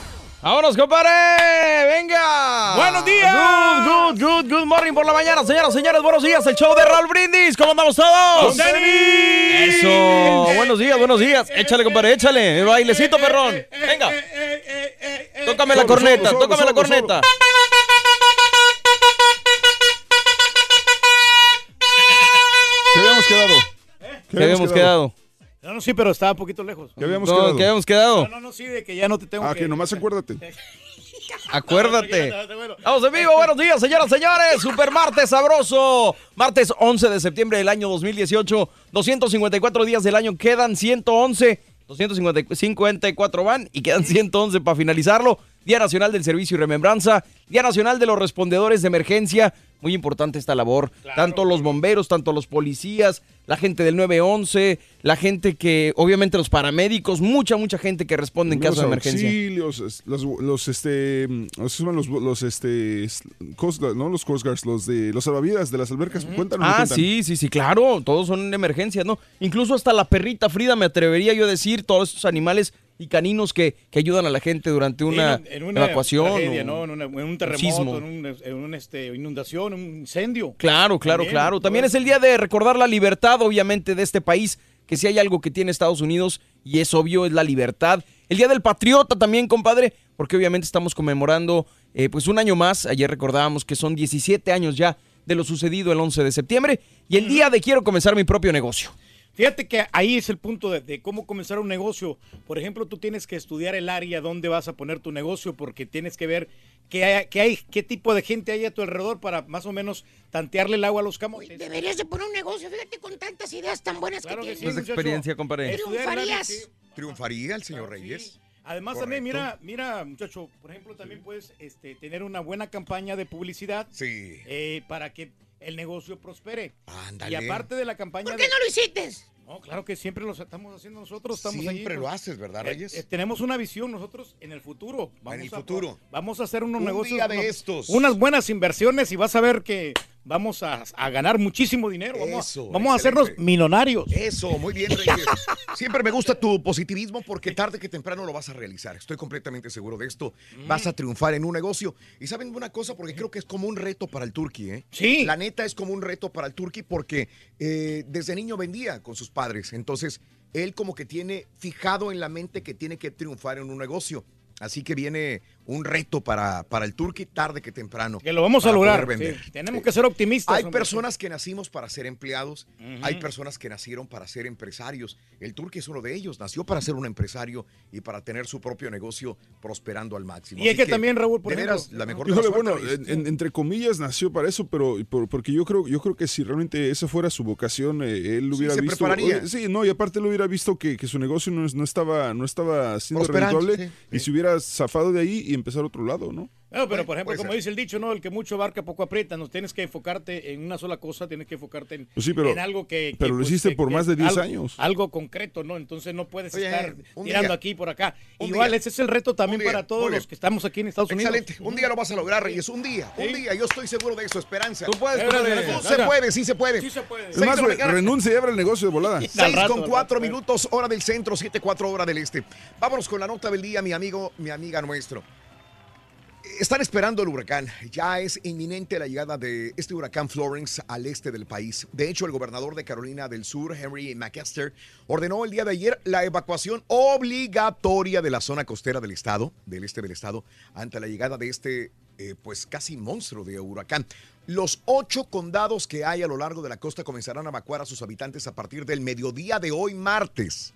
S4: ¡Vámonos, compadre! ¡Venga!
S2: ¡Buenos días!
S4: Good, good, good, good morning por la mañana, señoras, señores. Buenos días, el show de Raúl Brindis. ¿Cómo andamos todos?
S2: ¡Con!
S4: Eso. Buenos días, buenos días. Échale, compadre, échale. El bailecito, perrón. Venga. Tócame la corneta, tócame la corneta.
S5: ¿Qué habíamos quedado?
S4: ¿Qué habíamos quedado?
S2: No, no, sí, pero estaba un poquito lejos.
S5: ¿Qué habíamos
S4: No,
S5: quedado?
S4: ¿qué habíamos quedado?
S2: No, no, no, sí, de que ya no te tengo
S5: Ah,
S2: que...
S5: que nomás acuérdate.
S4: Acuérdate. Vamos en vivo, buenos días, señoras, señores. Super martes sabroso. Martes 11 de septiembre del año 2018. 254 días del año, quedan 111. 254 van y quedan 111 para finalizarlo. Día Nacional del Servicio y Remembranza. Día Nacional de los Respondedores de Emergencia. Muy importante esta labor. tanto los bomberos, tanto los policías, la gente del 911, la gente que, obviamente los paramédicos, mucha, mucha gente que responde en
S5: Los
S4: caso de emergencia.
S5: auxilios, es- los, los, este, los, los, los, este, Coast no los Coast Guards, los de los salvavidas de las albercas, cuéntanos.
S4: Ah, sí, sí, sí, claro, todos son emergencias, ¿no? Incluso hasta la perrita Frida, me atrevería yo a decir, todos estos animales y caninos que, que ayudan a la gente durante una,
S2: Sí, en una
S4: evacuación.
S2: tragedia,
S4: o
S2: ¿no? en, una- en un terremoto,
S4: sismo.
S2: en, un, en un, este, inundación, un incendio.
S4: Claro, claro,
S2: También,
S4: claro. También es el día de recordar la libertad, obviamente, de este país, que si hay algo que tiene Estados Unidos, y es obvio, es la libertad. El día del patriota también, compadre, porque obviamente estamos conmemorando eh, pues un año más. Ayer recordábamos que son 17 años ya de lo sucedido el 11 de septiembre, y el día de quiero comenzar mi propio negocio.
S2: Fíjate que ahí es el punto de, de cómo comenzar un negocio. Por ejemplo, tú tienes que estudiar el área donde vas a poner tu negocio porque tienes que ver qué hay, qué, hay, qué tipo de gente hay a tu alrededor para más o menos tantearle el agua a los camotes.
S7: Deberías de poner un negocio, fíjate, con tantas ideas tan buenas
S2: Claro
S7: que
S2: que
S7: tienes.
S2: sí,
S4: No es
S2: muchacho.
S4: experiencia, compadre.
S7: Triunfarías.
S1: ¿Triunfaría el señor Reyes?
S2: Además
S1: Correcto.
S2: también, mira, mira, muchacho, por ejemplo, también puedes este, tener una buena campaña de publicidad
S1: Sí.
S2: eh, para que el negocio prospere.
S1: Ándale.
S2: Y aparte de la campaña
S7: ¿Por
S2: de-
S7: qué no lo hiciste?
S2: No, claro que siempre lo estamos haciendo nosotros. Estamos
S1: Siempre
S2: allí,
S1: lo haces, ¿verdad,
S2: Eh,
S1: Reyes?
S2: eh, tenemos una visión nosotros en el futuro.
S1: En el
S2: a-
S1: futuro.
S2: Vamos a hacer unos
S1: Un
S2: negocios.
S1: día de
S2: unos-
S1: estos.
S2: Unas buenas inversiones y vas a ver que vamos a, a ganar muchísimo dinero. Vamos,
S1: Eso,
S2: vamos a hacernos millonarios.
S1: Eso, muy bien, Reyes. Siempre me gusta tu positivismo porque tarde que temprano lo vas a realizar. Estoy completamente seguro de esto. Vas a triunfar en un negocio. Y saben una cosa, porque creo que es como un reto para el Turqui, ¿eh?
S2: Sí.
S1: La neta es como un reto para el Turqui porque eh, desde niño vendía con sus padres. Entonces, él como que tiene fijado en la mente que tiene que triunfar en un negocio. Así que viene un reto para, para el Turqui tarde que temprano.
S2: Que lo vamos a lograr.
S1: vender.
S2: sí. Tenemos que ser optimistas.
S1: Hay
S2: hombre.
S1: personas que nacimos para ser empleados, hay personas que nacieron para ser empresarios. El Turqui es uno de ellos, nació para ser un empresario y para tener su propio negocio prosperando al máximo.
S2: Y es que también, Raúl, por
S1: de
S2: ejemplo,
S1: veras, la mejor
S5: bueno,
S1: suertes,
S5: en- en- entre comillas nació para eso, pero por- porque yo creo, yo creo que si realmente esa fuera su vocación, eh, él
S1: Sí,
S5: hubiera
S1: se
S5: visto.
S1: prepararía.
S5: sí, no, y aparte él hubiera visto que, que su negocio no, es- no estaba, no estaba siendo rentable
S1: sí,
S5: y se hubiera zafado de ahí y empezar otro lado, ¿no?
S2: No, pero por ejemplo, como dice el dicho, ¿no? El que mucho abarca, poco aprieta. No tienes que enfocarte en una sola cosa, tienes que enfocarte en,
S5: Pues sí, pero-
S2: en algo que.
S5: pero lo hiciste
S2: que-
S5: por más de 10
S2: algo-
S5: años.
S2: Algo concreto, ¿no? Entonces no puedes
S1: Oye,
S2: estar tirando
S1: día.
S2: aquí por acá. Igual,
S1: día.
S2: ese es el reto también
S1: día.
S2: para todos los que estamos aquí en Estados Unidos.
S1: Excelente. Un día lo vas a lograr, Reyes. Un día. Un día. Yo estoy seguro de eso. Esperanza.
S4: Tú puedes,
S2: gracias.
S1: Se puede, sí se puede.
S2: Sí se puede.
S5: Es más, renuncia y abre el negocio de volada.
S1: 6
S2: Al rato,
S1: con
S2: al
S1: 4
S2: rato.
S1: minutos, hora del centro, 7, 4 hora del este. Vámonos con la nota del día, mi amigo, mi amiga nuestro. Están esperando el huracán. Ya es inminente la llegada de este huracán Florence al este del país. De hecho, el gobernador de Carolina del Sur, Henry McAster, ordenó el día de ayer la evacuación obligatoria de la zona costera del estado, del este del estado, ante la llegada de este, eh, pues casi monstruo de huracán. Los ocho condados que hay a lo largo de la costa comenzarán a evacuar a sus habitantes a partir del mediodía de hoy, martes.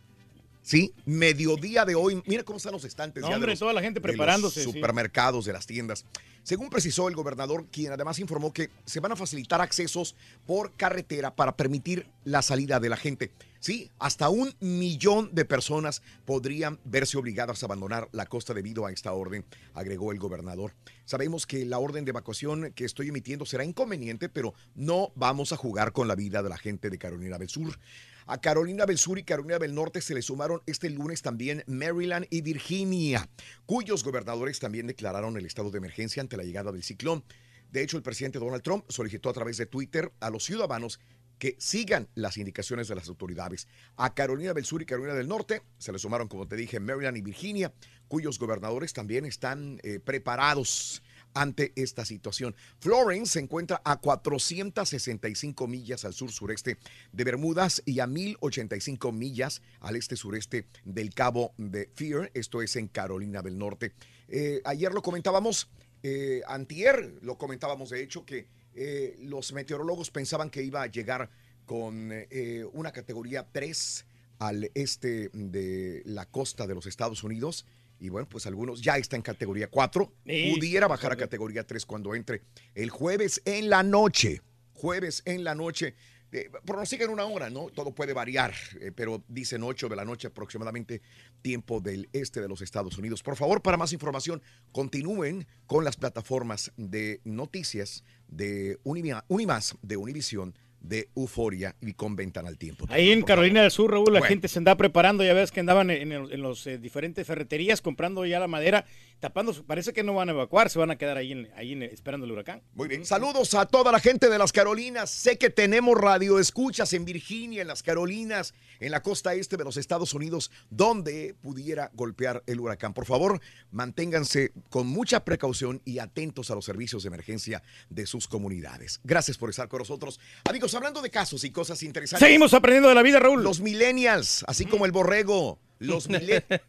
S1: ¿Sí? Mediodía de hoy. Mira cómo están los estantes.
S2: No,
S1: ya de
S2: hombre,
S1: los-
S2: toda la gente
S1: de los
S2: preparándose, sí.
S1: supermercados, de las tiendas. Según precisó el gobernador, quien además informó que se van a facilitar accesos por carretera para permitir la salida de la gente. Sí, hasta un millón de personas podrían verse obligadas a abandonar la costa debido a esta orden, agregó el gobernador. Sabemos que la orden de evacuación que estoy emitiendo será inconveniente, pero no vamos a jugar con la vida de la gente de Carolina del Sur. A Carolina del Sur y Carolina del Norte se le sumaron este lunes también Maryland y Virginia, cuyos gobernadores también declararon el estado de emergencia ante la llegada del ciclón. De hecho, el presidente Donald Trump solicitó a través de Twitter a los ciudadanos que sigan las indicaciones de las autoridades. A Carolina del Sur y Carolina del Norte se le sumaron, como te dije, Maryland y Virginia, cuyos gobernadores también están eh, preparados ante esta situación. Florence se encuentra a 465 millas al sur-sureste de Bermudas y a 1085 millas al este-sureste del Cabo de Fear, esto es en Carolina del Norte. Eh, ayer lo comentábamos, eh, antier lo comentábamos de hecho, que eh, los meteorólogos pensaban que iba a llegar con eh, una categoría 3 al este de la costa de los Estados Unidos. Y bueno, pues algunos ya está en categoría 4.
S2: Sí,
S1: Pudiera bajar a categoría 3 cuando entre el jueves en la noche. Jueves en la noche. Eh, pronostican una hora, ¿no? Todo puede variar, eh, pero dicen 8 de la noche aproximadamente, tiempo del este de los Estados Unidos. Por favor, para más información, continúen con las plataformas de noticias de Unima- Unimás, de Univisión, de Euforia y con Ventana al Tiempo.
S2: Ahí en Carolina del Sur, Raúl, la
S1: Bueno.
S2: gente se anda preparando, ya ves que andaban en, en- en los eh, diferentes ferreterías comprando ya la madera, tapando, parece que no van a evacuar, se van a quedar ahí, en- ahí en- esperando el huracán.
S1: Muy bien, saludos a toda la gente de las Carolinas. Sé que tenemos radio escuchas en Virginia, en las Carolinas, en la costa este de los Estados Unidos, donde pudiera golpear el huracán. Por favor, manténganse con mucha precaución y atentos a los servicios de emergencia de sus comunidades. Gracias por estar con nosotros. Amigos, hablando de casos y cosas interesantes.
S2: Seguimos aprendiendo de la vida, Raúl.
S1: Los millennials, así como el borrego. Los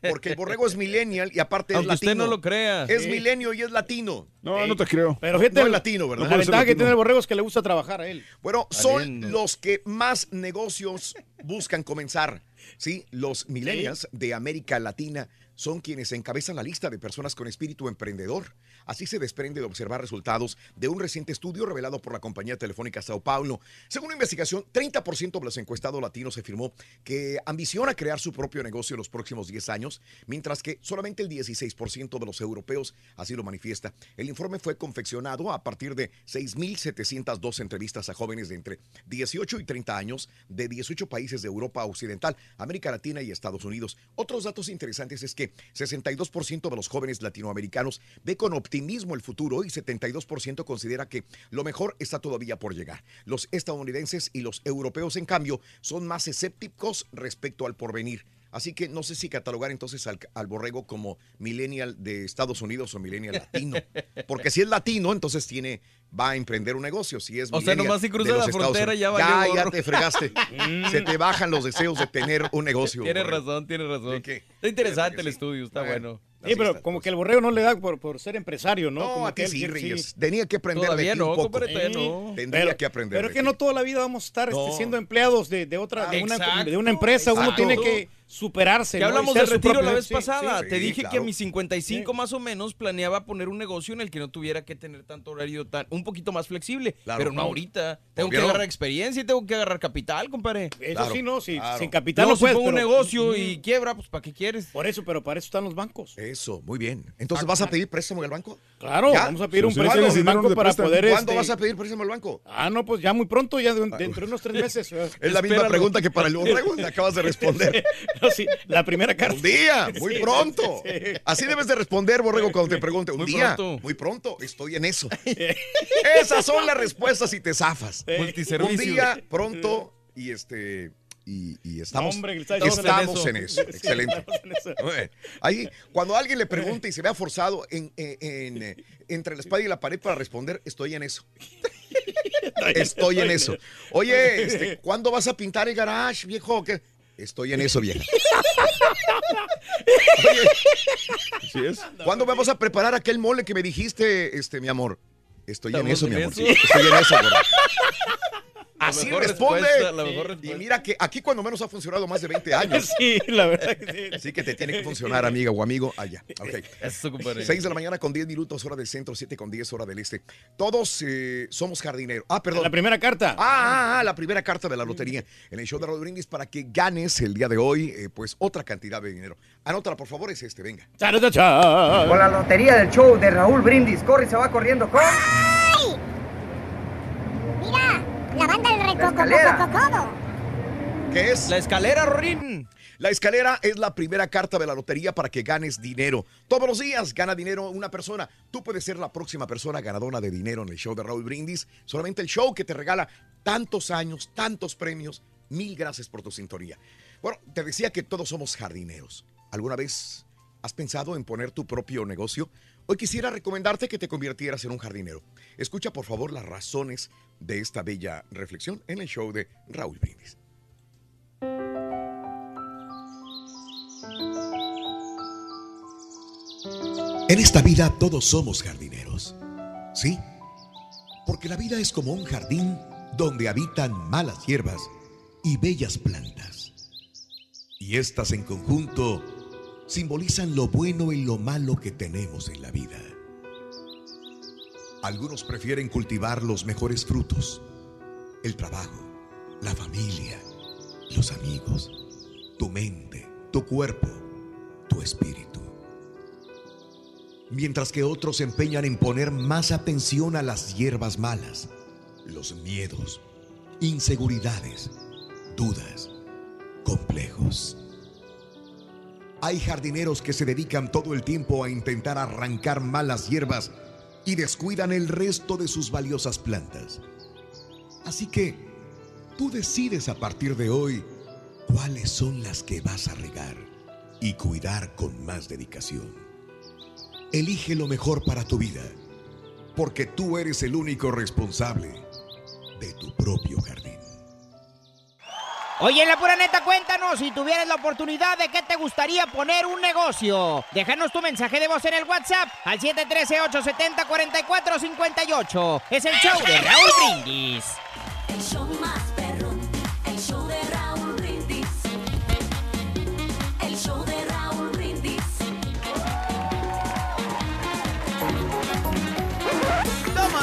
S1: porque el borrego es millennial y aparte es
S4: Aunque
S1: latino.
S4: usted no lo crea.
S1: Es
S4: Sí.
S1: milenio y es latino.
S5: No, no te creo.
S2: Pero fíjate,
S1: No es latino, ¿verdad?
S2: La ventaja que tiene el borrego es que le gusta trabajar a él.
S1: Bueno, son los que más negocios buscan comenzar. Sí, los millennials de América Latina son quienes encabezan la lista de personas con espíritu emprendedor. Así se desprende de observar resultados de un reciente estudio revelado por la compañía telefónica Sao Paulo. Según una investigación, 30% de los encuestados latinos afirmó que ambiciona crear su propio negocio en los próximos 10 años, mientras que solamente el 16% de los europeos así lo manifiesta. El informe fue confeccionado a partir de 6.702 entrevistas a jóvenes de entre 18 y 30 años de 18 países de Europa Occidental, América Latina y Estados Unidos. Otros datos interesantes es que 62% de los jóvenes latinoamericanos ve con optimismo el futuro y 72% considera que lo mejor está todavía por llegar. Los estadounidenses y los europeos, en cambio, son más escépticos respecto al porvenir. Así que no sé si catalogar entonces al, al borrego como millennial de Estados Unidos o millennial latino. Porque si es latino, entonces tiene, va a emprender un negocio. Si es
S4: O sea, nomás si cruza la frontera, ya valió
S1: Ya, ya
S4: gorro.
S1: te fregaste. Se te bajan los deseos de tener un negocio.
S4: Tiene
S1: borrego.
S4: razón, tiene razón. Está interesante el estudio, está bueno.
S2: Sí, pero como que el borrego no le da por, por ser empresario, ¿no?
S1: No,
S2: como
S1: a ti sí, Reyes. Tenía que aprender
S4: Todavía
S1: de ti
S4: no,
S1: un poco.
S4: compadre, todavía no.
S1: Tendría
S2: Pero-
S1: que aprender.
S2: Pero
S1: de
S2: que no toda la vida vamos a estar este, siendo empleados de, de otra, de una,
S4: Exacto,
S2: de una empresa. Uno tiene que superarse. ¿no?
S4: hablamos
S2: Y ser
S4: de
S2: su
S4: retiro
S2: propio-
S4: la vez
S2: sí,
S4: pasada.
S2: sí.
S4: Te dije que a
S1: claro.
S4: mis 55 más o menos planeaba poner un negocio en el que no tuviera que tener tanto horario tan un poquito más flexible.
S1: Claro.
S4: pero no
S1: No.
S4: ahorita. Tengo que
S1: no.
S4: agarrar experiencia y tengo que agarrar capital, compadre.
S2: Eso
S1: Claro,
S2: sí, no, si,
S1: claro.
S2: sin capital
S4: No,
S2: no,
S4: si
S2: puedes.
S4: pongo un negocio y quiebra, pues ¿para qué quieres?
S2: Por eso, pero para eso están los bancos.
S1: Eso, muy bien. Entonces, ¿vas a pedir préstamo al banco?
S2: Claro,
S1: ¿Ya?
S2: vamos a pedir un
S5: sí,
S2: préstamo al banco para poder.
S1: ¿Cuándo
S2: este-
S1: vas a pedir préstamo al banco?
S2: Ah, no, pues ya muy pronto, ya de- dentro de unos tres meses.
S1: Es la misma pregunta que para el borrego. Le acabas de responder.
S2: No, sí, la primera carta.
S1: Un día, muy
S2: Sí,
S1: pronto.
S2: sí, sí.
S1: Así debes de responder, Borrego, cuando te pregunte. Un
S4: Muy
S1: día,
S4: pronto.
S1: muy pronto, estoy en eso. Esas son las respuestas y te zafas. Un día, pronto, y este. Y, y estamos,
S2: hombre, diciendo
S1: estamos
S4: en
S1: en
S4: eso.
S1: eso. Excelente. Muy bien. Ahí, cuando alguien le pregunta y se vea forzado en, en- en, eh, entre la espada y la pared para responder, estoy en eso. Estoy en eso. Oye, este, ¿cuándo vas a pintar el garage, viejo? ¿Qué? Estoy en eso, vieja. Oye. ¿cuándo vamos a preparar aquel mole que me dijiste, este, mi amor? Estoy en
S4: ¿Estamos
S1: eso,
S4: en
S1: mi amor.
S4: eso?
S1: sí, estoy en eso, gordo. Así responde.
S4: respuesta, la mejor
S1: Y mira que aquí cuando menos ha funcionado más de 20 años.
S2: Sí, la verdad que sí.
S1: Así que te tiene que funcionar, amiga o amigo, allá. Ok.
S4: Eso, compadre.
S1: 6 de la mañana con 10 minutos, hora del centro, 7 con 10, hora del este. Todos eh, somos jardineros. Ah, perdón.
S2: La primera carta.
S1: Ah, ah, ah, la primera carta de la lotería en el show de Raúl Brindis para que ganes el día de hoy, eh, pues otra cantidad de dinero. Anótala, por favor, es este, venga.
S22: Con la lotería del show de Raúl Brindis, corre y se va corriendo con
S3: ¡Ay! Mira, la banda del
S22: escalera.
S3: recococococodo.
S1: ¿Qué es?
S4: La escalera, Rorín.
S1: La escalera es la primera carta de la lotería para que ganes dinero. Todos los días gana dinero una persona. Tú puedes ser la próxima persona ganadora de dinero en el show de Raúl Brindis. Solamente el show que te regala tantos años, tantos premios. Mil gracias por tu sintonía. Bueno, te decía que todos somos jardineros. ¿Alguna vez has pensado en poner tu propio negocio? Hoy quisiera recomendarte que te convirtieras en un jardinero. Escucha por favor las razones de esta bella reflexión en el show de Raúl Brindis.
S23: En esta vida todos somos jardineros. ¿Sí? Porque la vida es como un jardín donde habitan malas hierbas y bellas plantas. Y estas en conjunto simbolizan lo bueno y lo malo que tenemos en la vida. Algunos prefieren cultivar los mejores frutos, el trabajo, la familia, los amigos, tu mente, tu cuerpo, tu espíritu. Mientras que otros se empeñan en poner más atención a las hierbas malas, los miedos, inseguridades, dudas, complejos. Hay jardineros que se dedican todo el tiempo a intentar arrancar malas hierbas y descuidan el resto de sus valiosas plantas. Así que tú decides a partir de hoy cuáles son las que vas a regar y cuidar con más dedicación. Elige lo mejor para tu vida, porque tú eres el único responsable de tu propio jardín.
S6: Oye, en la pura neta, cuéntanos si tuvieras la oportunidad de qué te gustaría poner un negocio. Déjanos tu mensaje de voz en el WhatsApp al 713-870-4458. Es el show de Raúl Brindis.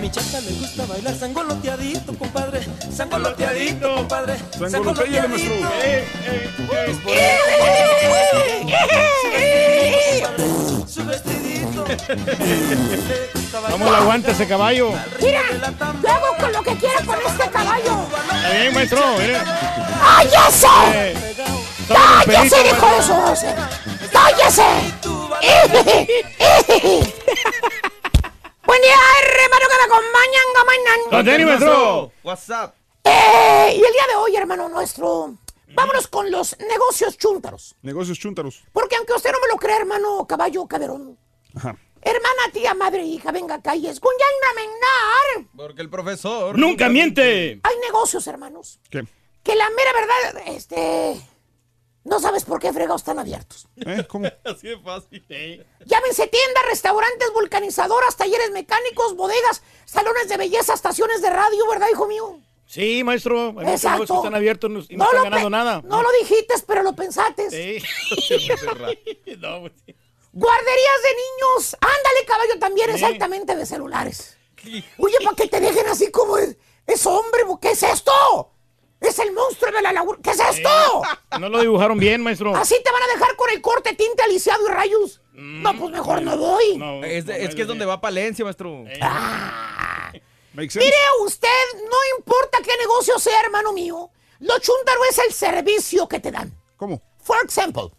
S18: A mi chata le gusta bailar sangoloteadito, compadre. Sangoloteadito, compadre.
S5: Sangoloteadito,
S18: Su vestidito.
S2: ¿Cómo le aguanta ese caballo?
S7: Mira, yo hago con lo que quiera con este caballo.
S2: Está bien, maestro.
S7: ¡Cállese!
S2: Eh,
S7: ¡Cállese, hijo de su... ¡Cállese! Buen día, hermano, que me acompañan,
S2: Denny, maestro.
S4: WhatsApp.
S7: Eh, y el día de hoy, hermano nuestro, vámonos con los negocios chúntaros.
S5: Negocios chúntaros.
S7: Porque aunque usted no me lo crea, hermano caballo caderón,
S5: Ajá.
S7: hermana, tía, madre, hija, venga acá y mennar.
S4: Porque el profesor.
S2: Nunca miente.
S7: Hay negocios, hermanos,
S5: ¿Qué?
S7: que la mera verdad, este, no sabes por qué fregados están abiertos.
S5: ¿Eh? ¿Cómo?
S4: Así de fácil.
S7: Llámense tiendas, restaurantes, vulcanizadoras, talleres mecánicos, bodegas, salones de belleza, estaciones de radio, ¿verdad, hijo mío?
S2: Sí, maestro. Hay
S7: Exacto.
S2: que están abiertos y no,
S7: No
S2: están ganando nada.
S7: No lo dijiste, pero lo pensaste.
S2: Sí. no, pues, sí.
S7: Guarderías de niños. Ándale, caballo, también, exactamente, de celulares. Oye, para que te dejen así como es, es hombre, ¿qué es esto? Es el monstruo de la laguna. ¿Qué es esto?
S2: No lo dibujaron bien, maestro.
S7: Así te van a dejar con el corte tinte aliciado y rayos. No, pues mejor no voy.
S2: No,
S4: Es, de-
S2: no,
S4: es que es donde va Palencia, maestro.
S5: Make sense?
S7: Mire usted, no importa qué negocio sea, hermano mío, lo chúntaro es el servicio que te dan.
S5: ¿Cómo?
S7: For example,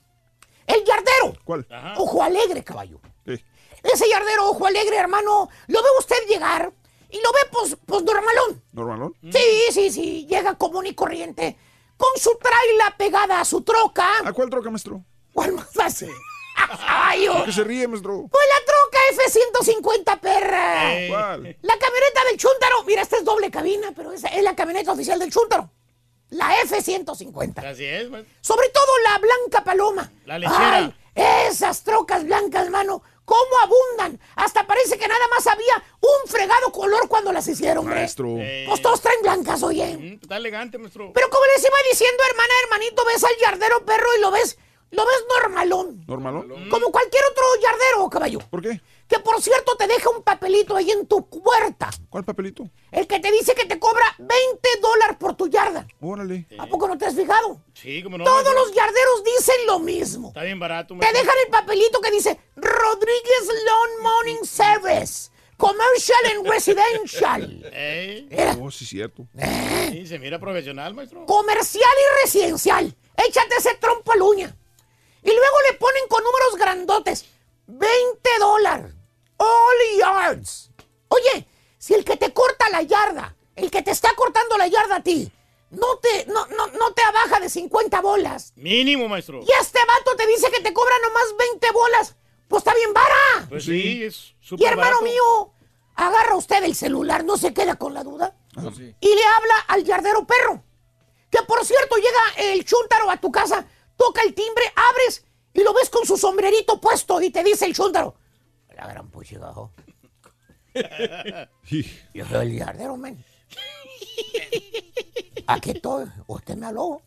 S7: el yardero.
S5: ¿Cuál?
S7: Ojo alegre, caballo. Ese yardero, ojo alegre, hermano, lo ve usted llegar y lo ve pues, pues normalón.
S5: ¿Normalón?
S7: Sí, sí, sí, llega común y corriente, con su traila pegada a su troca.
S5: ¿A cuál troca, maestro?
S7: ¿Cuál más hace? Caballo.
S5: ¿Por qué se ríe, maestro?
S7: Pues la troca F-150, perra.
S5: ¿Cuál?
S7: La camioneta del Chúntaro. Mira, esta es doble cabina, pero esa es la camioneta oficial del Chúntaro. La F-150.
S2: Así es, maestro.
S7: Sobre todo la Blanca Paloma.
S2: La lechera.
S7: Ay, esas trocas blancas, mano, cómo abundan. Hasta parece que nada más había un fregado color cuando las hicieron, hombre.
S5: Maestro.
S7: Pues todos traen blancas, oye.
S2: Mm, Está elegante, maestro.
S7: Pero como les iba diciendo, hermana, hermanito, ves al yardero perro y lo ves lo ves normalón.
S5: ¿Normal?
S7: Como cualquier otro yardero, caballo.
S5: ¿Por qué?
S7: Que por cierto te deja un papelito ahí en tu puerta.
S5: ¿Cuál papelito?
S7: El que te dice que te cobra 20 dólares por tu yarda.
S5: Órale.
S7: ¿A poco no te has fijado?
S2: Sí, como no.
S7: Todos
S2: maestro.
S7: los yarderos dicen lo mismo.
S2: Está bien barato,
S7: Te
S2: maestro.
S7: dejan el papelito que dice Rodríguez Lawn Morning Service. Commercial and Residential.
S2: Ey.
S7: Mira.
S5: Oh, sí, cierto.
S2: Sí, se mira profesional, maestro.
S7: Comercial y residencial. Échate ese trompo al uña. Y luego le ponen con números grandotes. 20 dólares. All yards. Oye, si el que te corta la yarda, el que te está cortando la yarda a ti, no te, no, no, no te abaja de 50 bolas.
S2: Mínimo, maestro.
S7: Y este vato te dice que te cobra nomás 20 bolas. Pues está bien vara.
S2: Pues sí, es
S7: Y
S2: súper
S7: hermano
S2: barato.
S7: mío, agarra usted el celular, no se queda con la duda. Y le habla al yardero perro. Que por cierto, llega el chúntaro a tu casa, toca el timbre, abres y lo ves con su sombrerito puesto y te dice el chúntaro. La gran puchigajo. Yo soy el yardero, men. Aquí estoy. Usted me habló.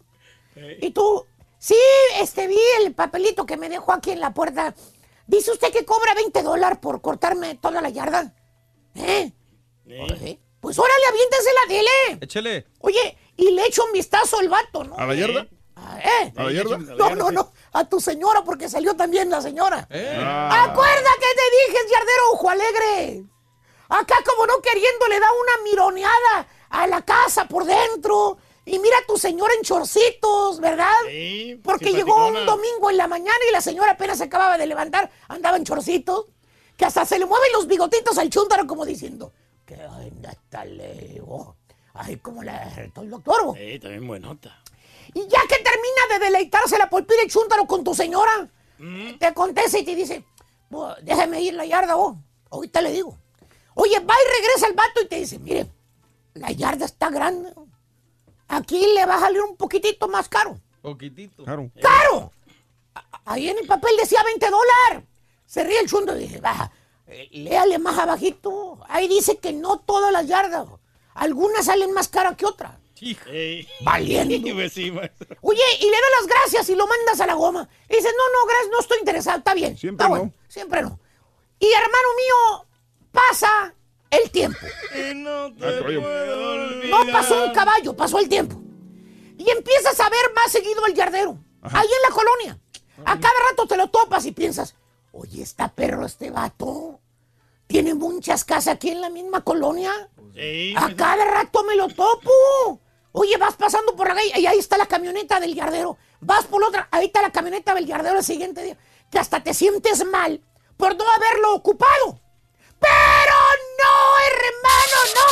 S7: Y tú, sí, este vi el papelito que me dejó aquí en la puerta. Dice usted que cobra 20 dólares por cortarme toda la yarda. ¿Eh? Pues, Pues órale, aviéntesela, dile.
S4: Échele.
S7: Oye, y le echo un vistazo al vato, ¿no?
S5: ¿A la yarda?
S7: ¿Eh?
S5: ¿A la yarda?
S7: No, no, no. A tu señora, porque salió también la señora.
S5: Ah.
S7: Acuerda que te dije, yardero ojo alegre. Acá como no queriendo le da una mironeada a la casa por dentro. Y mira a tu señora en chorcitos, ¿verdad?
S2: Sí,
S7: Porque llegó un domingo en la mañana y la señora apenas se acababa de levantar, andaba en chorcitos, que hasta se le mueven los bigotitos al chúntaro como diciendo, que onda está lejos. Ay, como le acertó el doctor. bo.
S2: Sí, también buenota.
S7: Y ya que termina de deleitarse la polpira el chúntaro con tu señora, te contesta y te dice, "Bo, déjame ir la yarda, vos. Ahorita le digo. Oye, va y regresa el vato y te dice, mire, la yarda está grande. Aquí le va a salir un poquitito más caro.
S4: Poquitito.
S5: Claro.
S7: ¡Caro! A- Ahí en el papel decía 20 dólares. Se ríe el chundo y dice, baja, eh, léale más abajito. Ahí dice que no todas las yardas. Algunas salen más caras que otras.
S2: Ey.
S7: Valiendo.
S2: Pues sí, maestro.
S7: Oye, y le da las gracias y lo mandas a la goma. Y dice, no, no, gracias, no estoy interesado. Está bien.
S5: Siempre
S7: está
S5: no.
S7: bueno, Siempre no. Y hermano mío, pasa el tiempo.
S5: Ah.
S7: No pasó un caballo, pasó el tiempo. Y empiezas a ver más seguido al yardero. Ahí en la colonia. A cada rato te lo topas y piensas, oye, está perro este vato. Tiene muchas casas aquí en la misma colonia.
S2: Sí,
S7: A cada rato me lo topo. Oye, vas pasando por ahí y ahí está la camioneta del yardero. Vas por la otra, ahí está la camioneta del yardero el siguiente día. Que hasta te sientes mal por no haberlo ocupado. Pero no, hermano, no.